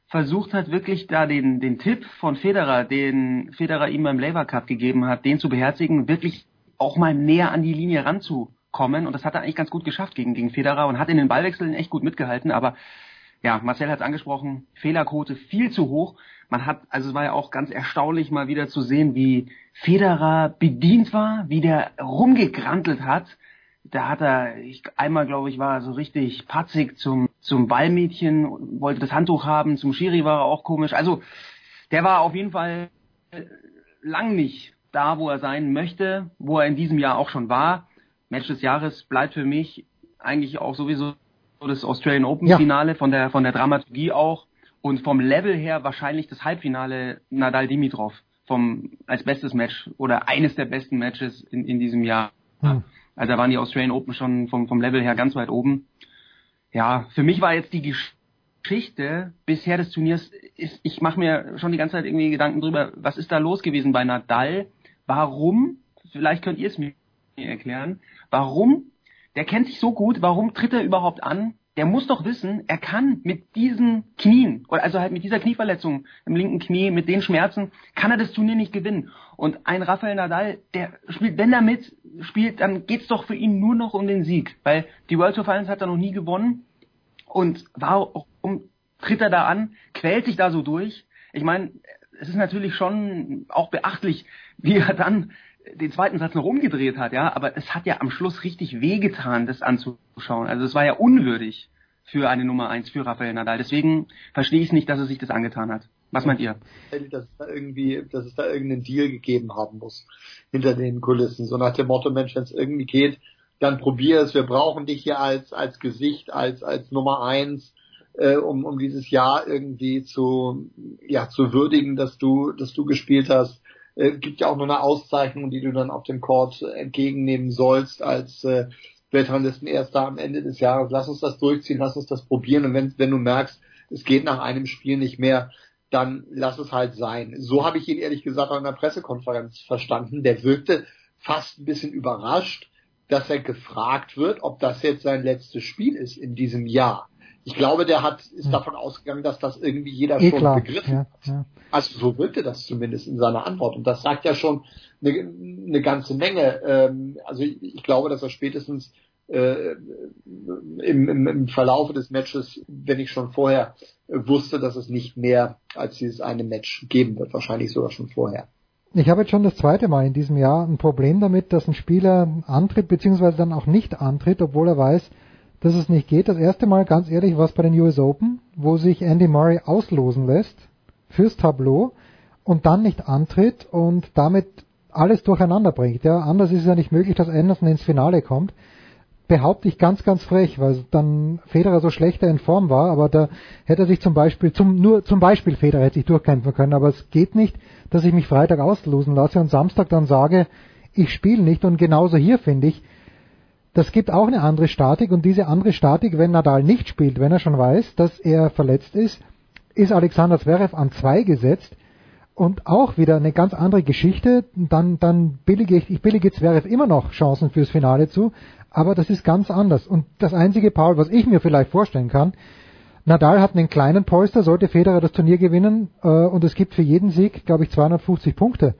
versucht hat, wirklich da den, den Tipp von Federer, den Federer ihm beim Labour Cup gegeben hat, den zu beherzigen, wirklich auch mal näher an die Linie ranzukommen. Und das hat er eigentlich ganz gut geschafft gegen, gegen Federer und hat in den Ballwechseln echt gut mitgehalten. Aber ja, Marcel hat es angesprochen, Fehlerquote viel zu hoch. Man hat, also es war ja auch ganz erstaunlich mal wieder zu sehen, wie Federer bedient war, wie der rumgegrantelt hat. Da hat er, ich, einmal glaube ich, war er so richtig patzig zum, zum Ballmädchen, wollte das Handtuch haben, zum Schiri war er auch komisch. Also, der war auf jeden Fall lang nicht da, wo er sein möchte, wo er in diesem Jahr auch schon war. Match des Jahres bleibt für mich eigentlich auch sowieso das Australian Open Finale ja. von der von der Dramaturgie auch und vom Level her wahrscheinlich das Halbfinale Nadal Dimitrov vom als bestes Match oder eines der besten Matches in, in diesem Jahr. Hm. Also da waren die Australian Open schon vom vom Level her ganz weit oben. Ja, für mich war jetzt die Geschichte bisher des Turniers ist ich mache mir schon die ganze Zeit irgendwie Gedanken drüber, was ist da los gewesen bei Nadal? Warum, vielleicht könnt ihr es mir erklären, warum, der kennt sich so gut, warum tritt er überhaupt an? Der muss doch wissen, er kann mit diesen Knien, also halt mit dieser Knieverletzung im linken Knie, mit den Schmerzen, kann er das Turnier nicht gewinnen. Und ein Rafael Nadal, der spielt, wenn er mit spielt, dann geht's doch für ihn nur noch um den Sieg. Weil die World Tour Finals hat er noch nie gewonnen. Und warum tritt er da an, quält sich da so durch? Ich meine, es ist natürlich schon auch beachtlich, wie er dann den zweiten Satz noch umgedreht hat, ja, aber es hat ja am Schluss richtig wehgetan, das anzuschauen. Also es war ja unwürdig für eine Nummer eins für Rafael Nadal. Deswegen verstehe ich es nicht, dass er sich das angetan hat. Was meint ihr? Dass es da irgendwie, dass es da irgendeinen Deal gegeben haben muss hinter den Kulissen. So nach dem Motto, Mensch, wenn es irgendwie geht, dann probier es. Wir brauchen dich hier als als Gesicht, als als Nummer eins, äh, um um dieses Jahr irgendwie zu ja zu würdigen, dass du dass du gespielt hast äh, gibt ja auch nur eine Auszeichnung, die du dann auf dem Court entgegennehmen sollst als äh, Weltranglistenerster am Ende des Jahres. Lass uns das durchziehen, lass uns das probieren und wenn, wenn du merkst, es geht nach einem Spiel nicht mehr, dann lass es halt sein. So habe ich ihn ehrlich gesagt an der Pressekonferenz verstanden. Der wirkte fast ein bisschen überrascht, dass er gefragt wird, ob das jetzt sein letztes Spiel ist in diesem Jahr. Ich glaube, der hat ist Hm. davon ausgegangen, dass das irgendwie jeder Eh schon klar. begriffen Ja, hat. ja. Also so wirkte das zumindest in seiner Antwort. Und das sagt ja schon eine, eine ganze Menge. Ähm, also ich, ich glaube, dass er spätestens äh, im, im, im Verlaufe des Matches, wenn ich schon vorher äh, wusste, dass es nicht mehr als dieses eine Match geben wird, wahrscheinlich sogar schon vorher. Ich habe jetzt schon das zweite Mal in diesem Jahr ein Problem damit, dass ein Spieler antritt, beziehungsweise dann auch nicht antritt, obwohl er weiß, dass es nicht geht. Das erste Mal, ganz ehrlich, war es bei den US Open, wo sich Andy Murray auslosen lässt fürs Tableau und dann nicht antritt und damit alles durcheinander bringt. Ja, anders ist es ja nicht möglich, dass Anderson ins Finale kommt. Behaupte ich ganz, ganz frech, weil dann Federer so schlechter in Form war, aber da hätte er sich zum Beispiel, zum, nur zum Beispiel Federer hätte sich durchkämpfen können, aber es geht nicht, dass ich mich Freitag auslosen lasse und Samstag dann sage, ich spiele nicht und genauso hier finde ich, das gibt auch eine andere Statik und diese andere Statik, wenn Nadal nicht spielt, wenn er schon weiß, dass er verletzt ist, ist Alexander Zverev an zwei gesetzt und auch wieder eine ganz andere Geschichte. Dann, dann billige ich, ich billige Zverev immer noch Chancen fürs Finale zu, aber das ist ganz anders. Und das einzige, Paul, was ich mir vielleicht vorstellen kann, Nadal hat einen kleinen Polster, sollte Federer das Turnier gewinnen äh, und es gibt für jeden Sieg, glaube ich, 250 Punkte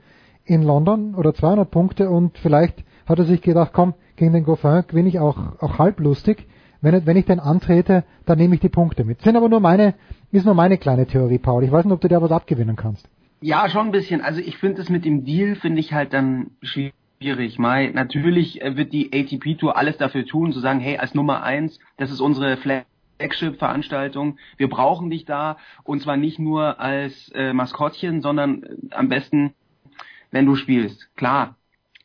in London oder 200 Punkte und vielleicht hat er sich gedacht, komm, gegen den Goffin gewinne ich auch, auch halblustig. Wenn, wenn ich denn antrete, dann nehme ich die Punkte mit. Sind aber nur meine, ist nur meine kleine Theorie, Paul. Ich weiß nicht, ob du da was abgewinnen kannst. Ja, schon ein bisschen. Also ich finde es mit dem Deal, finde ich halt dann schwierig. Mai, natürlich äh, wird die ATP Tour alles dafür tun, zu sagen, hey, als Nummer eins, das ist unsere Flagship-Veranstaltung, wir brauchen dich da und zwar nicht nur als äh, Maskottchen, sondern äh, am besten, wenn du spielst. Klar,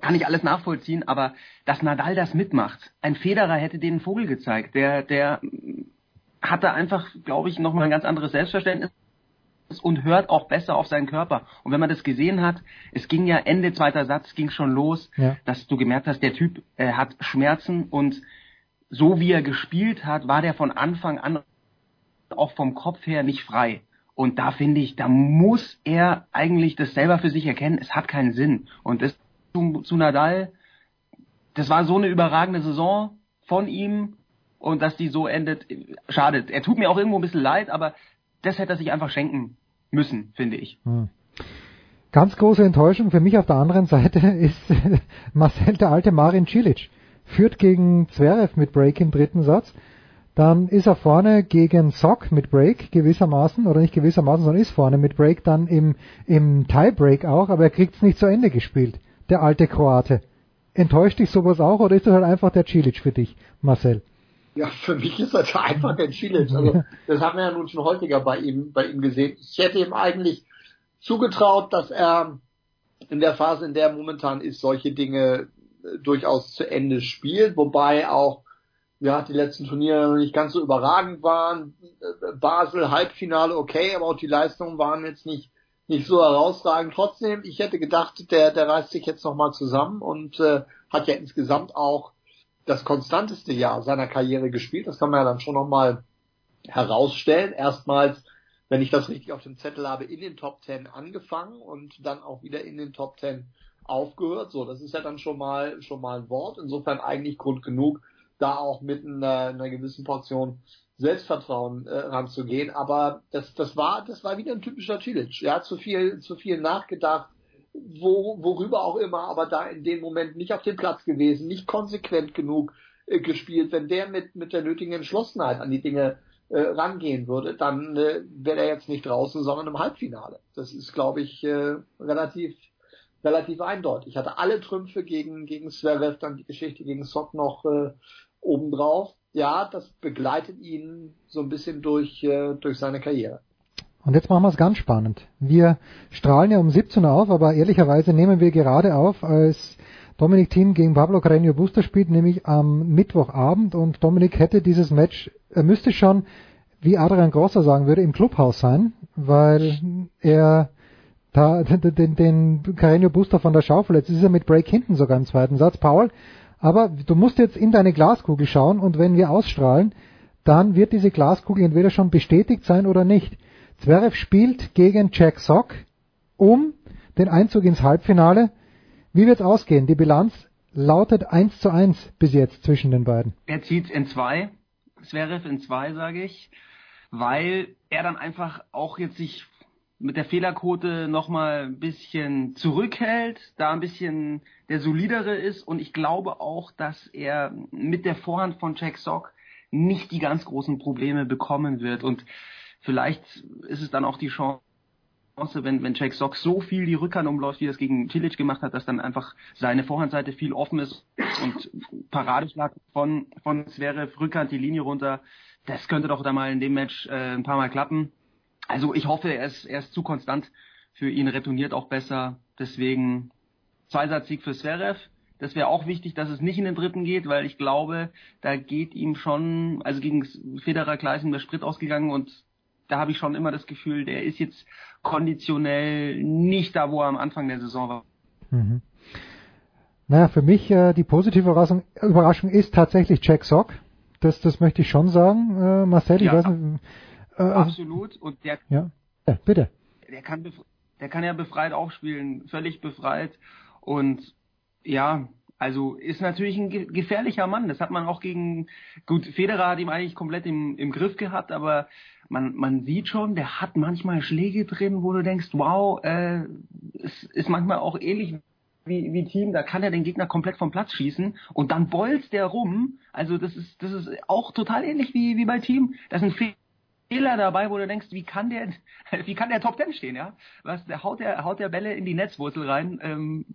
kann ich alles nachvollziehen, aber dass Nadal das mitmacht, ein Federer hätte den Vogel gezeigt, der, der hatte einfach, glaube ich, nochmal ein ganz anderes Selbstverständnis und hört auch besser auf seinen Körper. Und wenn man das gesehen hat, es ging ja Ende zweiter Satz, ging schon los, Ja. dass du gemerkt hast, der Typ äh, hat Schmerzen und so wie er gespielt hat, war der von Anfang an auch vom Kopf her nicht frei. Und da finde ich, da muss er eigentlich das selber für sich erkennen, es hat keinen Sinn. Und das zu, zu Nadal, das war so eine überragende Saison von ihm und dass die so endet, schade. Er tut mir auch irgendwo ein bisschen leid, aber das hätte er sich einfach schenken müssen, finde ich. Hm. Ganz große Enttäuschung für mich auf der anderen Seite ist Marcel der alte Marin Cilic. Führt gegen Zverev mit Break im dritten Satz. Dann ist er vorne gegen Sock mit Break gewissermaßen, oder nicht gewissermaßen, sondern ist vorne mit Break dann im, im Tiebreak auch, aber er kriegt es nicht zu Ende gespielt, der alte Kroate. Enttäuscht dich sowas auch oder ist das halt einfach der Cilic für dich, Marcel? Ja, für mich ist das einfach ein Chilic. Also, das haben wir ja nun schon häufiger bei ihm, bei ihm gesehen. Ich hätte ihm eigentlich zugetraut, dass er in der Phase, in der er momentan ist, solche Dinge äh, durchaus zu Ende spielt, wobei auch ja, die letzten Turniere noch nicht ganz so überragend waren. Äh, Basel, Halbfinale, okay, aber auch die Leistungen waren jetzt nicht, nicht so herausragend. Trotzdem, ich hätte gedacht, der, der reißt sich jetzt nochmal zusammen und äh, hat ja insgesamt auch das konstanteste Jahr seiner Karriere gespielt. Das kann man ja dann schon nochmal herausstellen. Erstmals, wenn ich das richtig auf dem Zettel habe, in den Top Ten angefangen und dann auch wieder in den Top Ten aufgehört. So, das ist ja dann schon mal, schon mal ein Wort. Insofern eigentlich Grund genug, da auch mit einer, einer gewissen Portion Selbstvertrauen äh, ranzugehen. Aber das, das war, das war wieder ein typischer Cilic. Er hat zu viel, zu viel nachgedacht, wo, worüber auch immer, aber da in dem Moment nicht auf dem Platz gewesen, nicht konsequent genug äh, gespielt. Wenn der mit, mit der nötigen Entschlossenheit an die Dinge äh, rangehen würde, dann äh, wäre er jetzt nicht draußen, sondern im Halbfinale. Das ist, glaube ich, äh, relativ relativ eindeutig. Ich hatte alle Trümpfe gegen gegen Zverev, dann die Geschichte gegen Sock noch äh, obendrauf. Ja, das begleitet ihn so ein bisschen durch äh, durch seine Karriere. Und jetzt machen wir es ganz spannend. Wir strahlen ja um 17 Uhr auf, aber ehrlicherweise nehmen wir gerade auf, als Dominik Thiem gegen Pablo Carreño Buster spielt, nämlich am Mittwochabend und Dominik hätte dieses Match, er müsste schon, wie Adrian Grosser sagen würde, im Clubhaus sein, weil er da den, den Carreño Buster von der Schaufel, jetzt ist er mit Break hinten sogar im zweiten Satz, Paul, aber du musst jetzt in deine Glaskugel schauen und wenn wir ausstrahlen, dann wird diese Glaskugel entweder schon bestätigt sein oder nicht. Zverev spielt gegen Jack Sock um den Einzug ins Halbfinale Wie wird's ausgehen? Die Bilanz lautet 1 zu 1 bis jetzt zwischen den beiden. Er zieht in zwei, Zverev in zwei, sage ich, weil er dann einfach auch jetzt sich mit der Fehlerquote nochmal ein bisschen zurückhält, da ein bisschen der solidere ist. Und ich glaube auch, dass er mit der Vorhand von Jack Sock nicht die ganz großen Probleme bekommen wird. Und vielleicht ist es dann auch die Chance, wenn, wenn Jack Sock so viel die Rückhand umläuft, wie er es gegen Tilic gemacht hat, dass dann einfach seine Vorhandseite viel offen ist und Paradeschlag von, von Zverev, Rückhand die Linie runter, das könnte doch da mal in dem Match äh, ein paar Mal klappen. Also ich hoffe, er ist, er ist zu konstant für ihn, retourniert auch besser. Deswegen Zweisatzsieg für Zverev. Das wäre auch wichtig, dass es nicht in den dritten geht, weil ich glaube, da geht ihm schon, also gegen Federer ihm der Sprit ausgegangen und da habe ich schon immer das Gefühl, der ist jetzt konditionell nicht da, wo er am Anfang der Saison war. Mhm. Naja, für mich äh, die positive Überraschung, Überraschung ist tatsächlich Jack Sock. Das, das möchte ich schon sagen, äh, Marcel. Ich Ja. weiß nicht, äh, also- Absolut. Und der, ja. ja, bitte. der kann, bef- der kann ja befreit auch spielen, völlig befreit. Und ja, also ist natürlich ein ge gefährlicher Mann. Das hat man auch gegen, gut, Federer hat ihm eigentlich komplett im, im Griff gehabt, aber man, man sieht schon, der hat manchmal Schläge drin, wo du denkst, wow, äh, es ist manchmal auch ähnlich wie, wie Team, da kann er den Gegner komplett vom Platz schießen und dann bolzt der rum. Also das ist, das ist auch total ähnlich wie, wie bei Team. Das sind Fehler dabei, wo du denkst, wie kann der, wie kann der Top Ten stehen, ja? Was, der haut der, haut der Bälle in die Netzwurzel rein, ähm,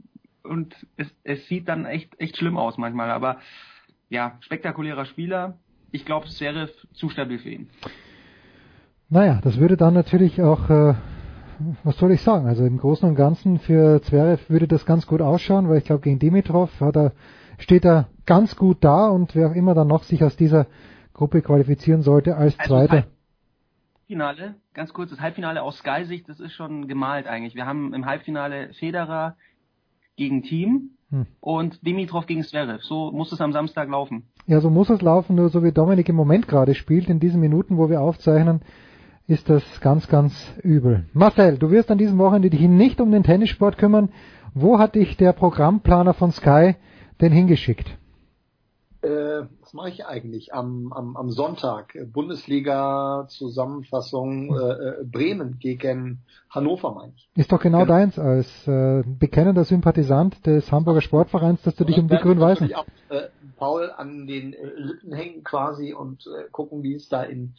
und es, es sieht dann echt, echt schlimm aus manchmal, aber ja, spektakulärer Spieler. Ich glaube, es wäre zu stabil für ihn. Naja, das würde dann natürlich auch, äh, was soll ich sagen, also im Großen und Ganzen für Zverev würde das ganz gut ausschauen, weil ich glaube, gegen Dimitrov hat er, steht er ganz gut da und wer auch immer dann noch sich aus dieser Gruppe qualifizieren sollte als Also Zweiter. Halbfinale, ganz kurz, das Halbfinale aus Sky-Sicht, das ist schon gemalt eigentlich. Wir haben im Halbfinale Federer gegen Team Hm. und Dimitrov gegen Zverev. So muss es am Samstag laufen. Ja, so muss es laufen, nur so wie Dominik im Moment gerade spielt, in diesen Minuten, wo wir aufzeichnen, ist das ganz, ganz übel. Marcel, du wirst an diesem Wochenende dich nicht um den Tennissport kümmern. Wo hat dich der Programmplaner von Sky denn hingeschickt? Äh, was mache ich eigentlich am, am, am Sonntag? Bundesliga-Zusammenfassung äh, äh, Bremen gegen Hannover, meine ich. Ist doch genau deins als äh, bekennender Sympathisant des Hamburger Sportvereins, dass du dich um die Grün-Weißen. äh, Paul an den äh, Lippen hängen quasi und äh, gucken, wie es da in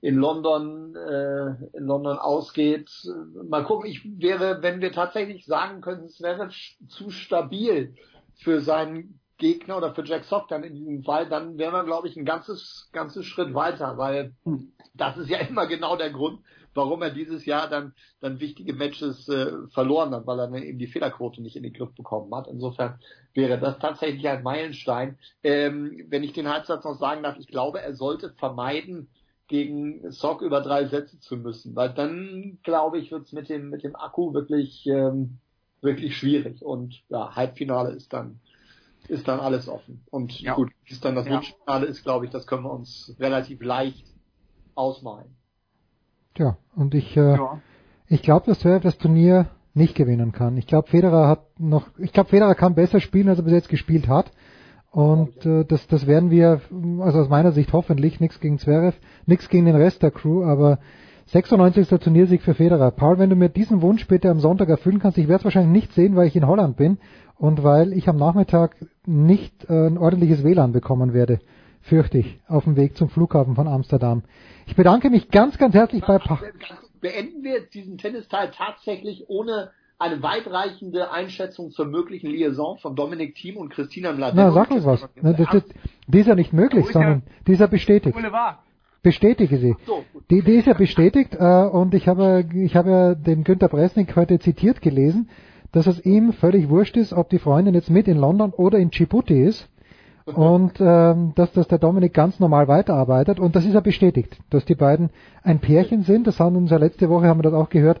in London äh, in London ausgeht. Mal gucken, ich wäre, wenn wir tatsächlich sagen könnten, es wäre zu stabil für seinen Gegner oder für Jack Sock dann in diesem Fall, dann wären wir, glaube ich, ein ganzes ganzes Schritt weiter, weil das ist ja immer genau der Grund, warum er dieses Jahr dann dann wichtige Matches äh, verloren hat, weil er dann eben die Fehlerquote nicht in den Griff bekommen hat. Insofern wäre das tatsächlich ein Meilenstein. Ähm, wenn ich den Halbsatz noch sagen darf, ich glaube, er sollte vermeiden, gegen Sock über drei Sätze zu müssen, weil dann glaube ich, wird's mit dem mit dem Akku wirklich ähm, wirklich schwierig und ja, Halbfinale ist dann ist dann alles offen. Und Ja. gut, es dann das Ja. Wunschfinale ist, glaube ich, das können wir uns relativ leicht ausmalen. Tja, und ich, äh, ich glaube, dass Zverev das Turnier nicht gewinnen kann. Ich glaube, Federer hat noch, ich glaube, Federer kann besser spielen, als er bis jetzt gespielt hat. Und äh, das, das werden wir, also aus meiner Sicht hoffentlich, nichts gegen Zverev, nichts gegen den Rest der Crew, aber 96. Turniersieg für Federer. Paul, wenn du mir diesen Wunsch bitte am Sonntag erfüllen kannst, ich werde es wahrscheinlich nicht sehen, weil ich in Holland bin und weil ich am Nachmittag nicht äh, ein ordentliches WLAN bekommen werde, fürchte ich, auf dem Weg zum Flughafen von Amsterdam. Ich bedanke mich ganz, ganz herzlich bei Pa Beenden wir jetzt diesen Tennisteil tatsächlich ohne eine weitreichende Einschätzung zur möglichen Liaison von Dominik Thiem und Christina Na, Mladenovic. sag uns was. Na, das, das, die ist ja nicht möglich, sondern die ist ja bestätigt. Boulevard. Bestätige sie. Die, die ist ja bestätigt äh, und ich habe, ich habe ja den Günter Bresnik heute zitiert gelesen, dass es ihm völlig wurscht ist, ob die Freundin jetzt mit in London oder in Djibouti ist und ähm, dass, dass der Dominik ganz normal weiterarbeitet und das ist ja bestätigt, dass die beiden ein Pärchen sind. Das haben uns ja letzte Woche haben wir das auch gehört,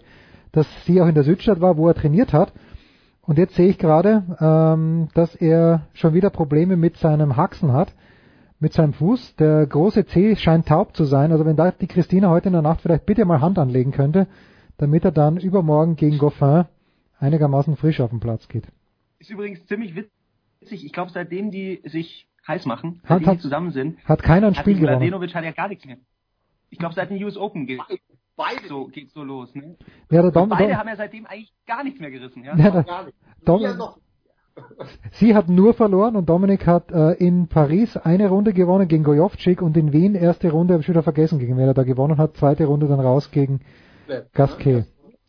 dass sie auch in der Südstadt war, wo er trainiert hat. Und jetzt sehe ich gerade, ähm, dass er schon wieder Probleme mit seinem Haxen hat, mit seinem Fuß. Der große C scheint taub zu sein. Also wenn da die Christina heute in der Nacht vielleicht bitte mal Hand anlegen könnte, damit er dann übermorgen gegen Goffin einigermaßen frisch auf den Platz geht. Ist übrigens ziemlich witzig. Ich glaube, seitdem die sich heiß machen, Hat- seitdem hat- die zusammen sind, hat keiner ein hat Spiel die gewonnen. Mladenovic hat ja gar nichts mehr. Ich glaube, seit den US Open geht so, geht's so los. Ne? Ja, der Dom, Beide Dom, haben ja seitdem eigentlich gar nichts mehr gerissen. Ja? Ja, der- Dom, sie hat nur verloren und Dominik hat äh, in Paris eine Runde gewonnen gegen Gojovcik und in Wien erste Runde, habe ich wieder vergessen, gegen wen er da gewonnen hat, zweite Runde dann raus gegen Gasquet.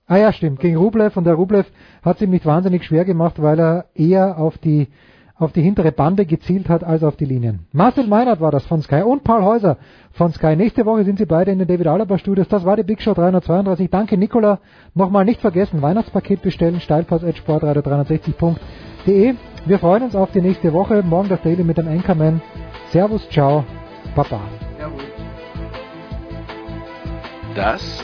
Ah ja, stimmt, gegen Rublev und der Rublev hat es ihm nicht wahnsinnig schwer gemacht, weil er eher auf die auf die hintere Bande gezielt hat als auf die Linien. Marcel Meinert war das von Sky und Paul Häuser von Sky. Nächste Woche sind sie beide in den David Alaba Studios. Das war die Big Show 332. Danke Nicola. Nochmal nicht vergessen, Weihnachtspaket bestellen, steilpass.sportradio360.de. Wir freuen uns auf die nächste Woche. Morgen das Daily mit dem Anchorman. Servus, ciao, Baba. Das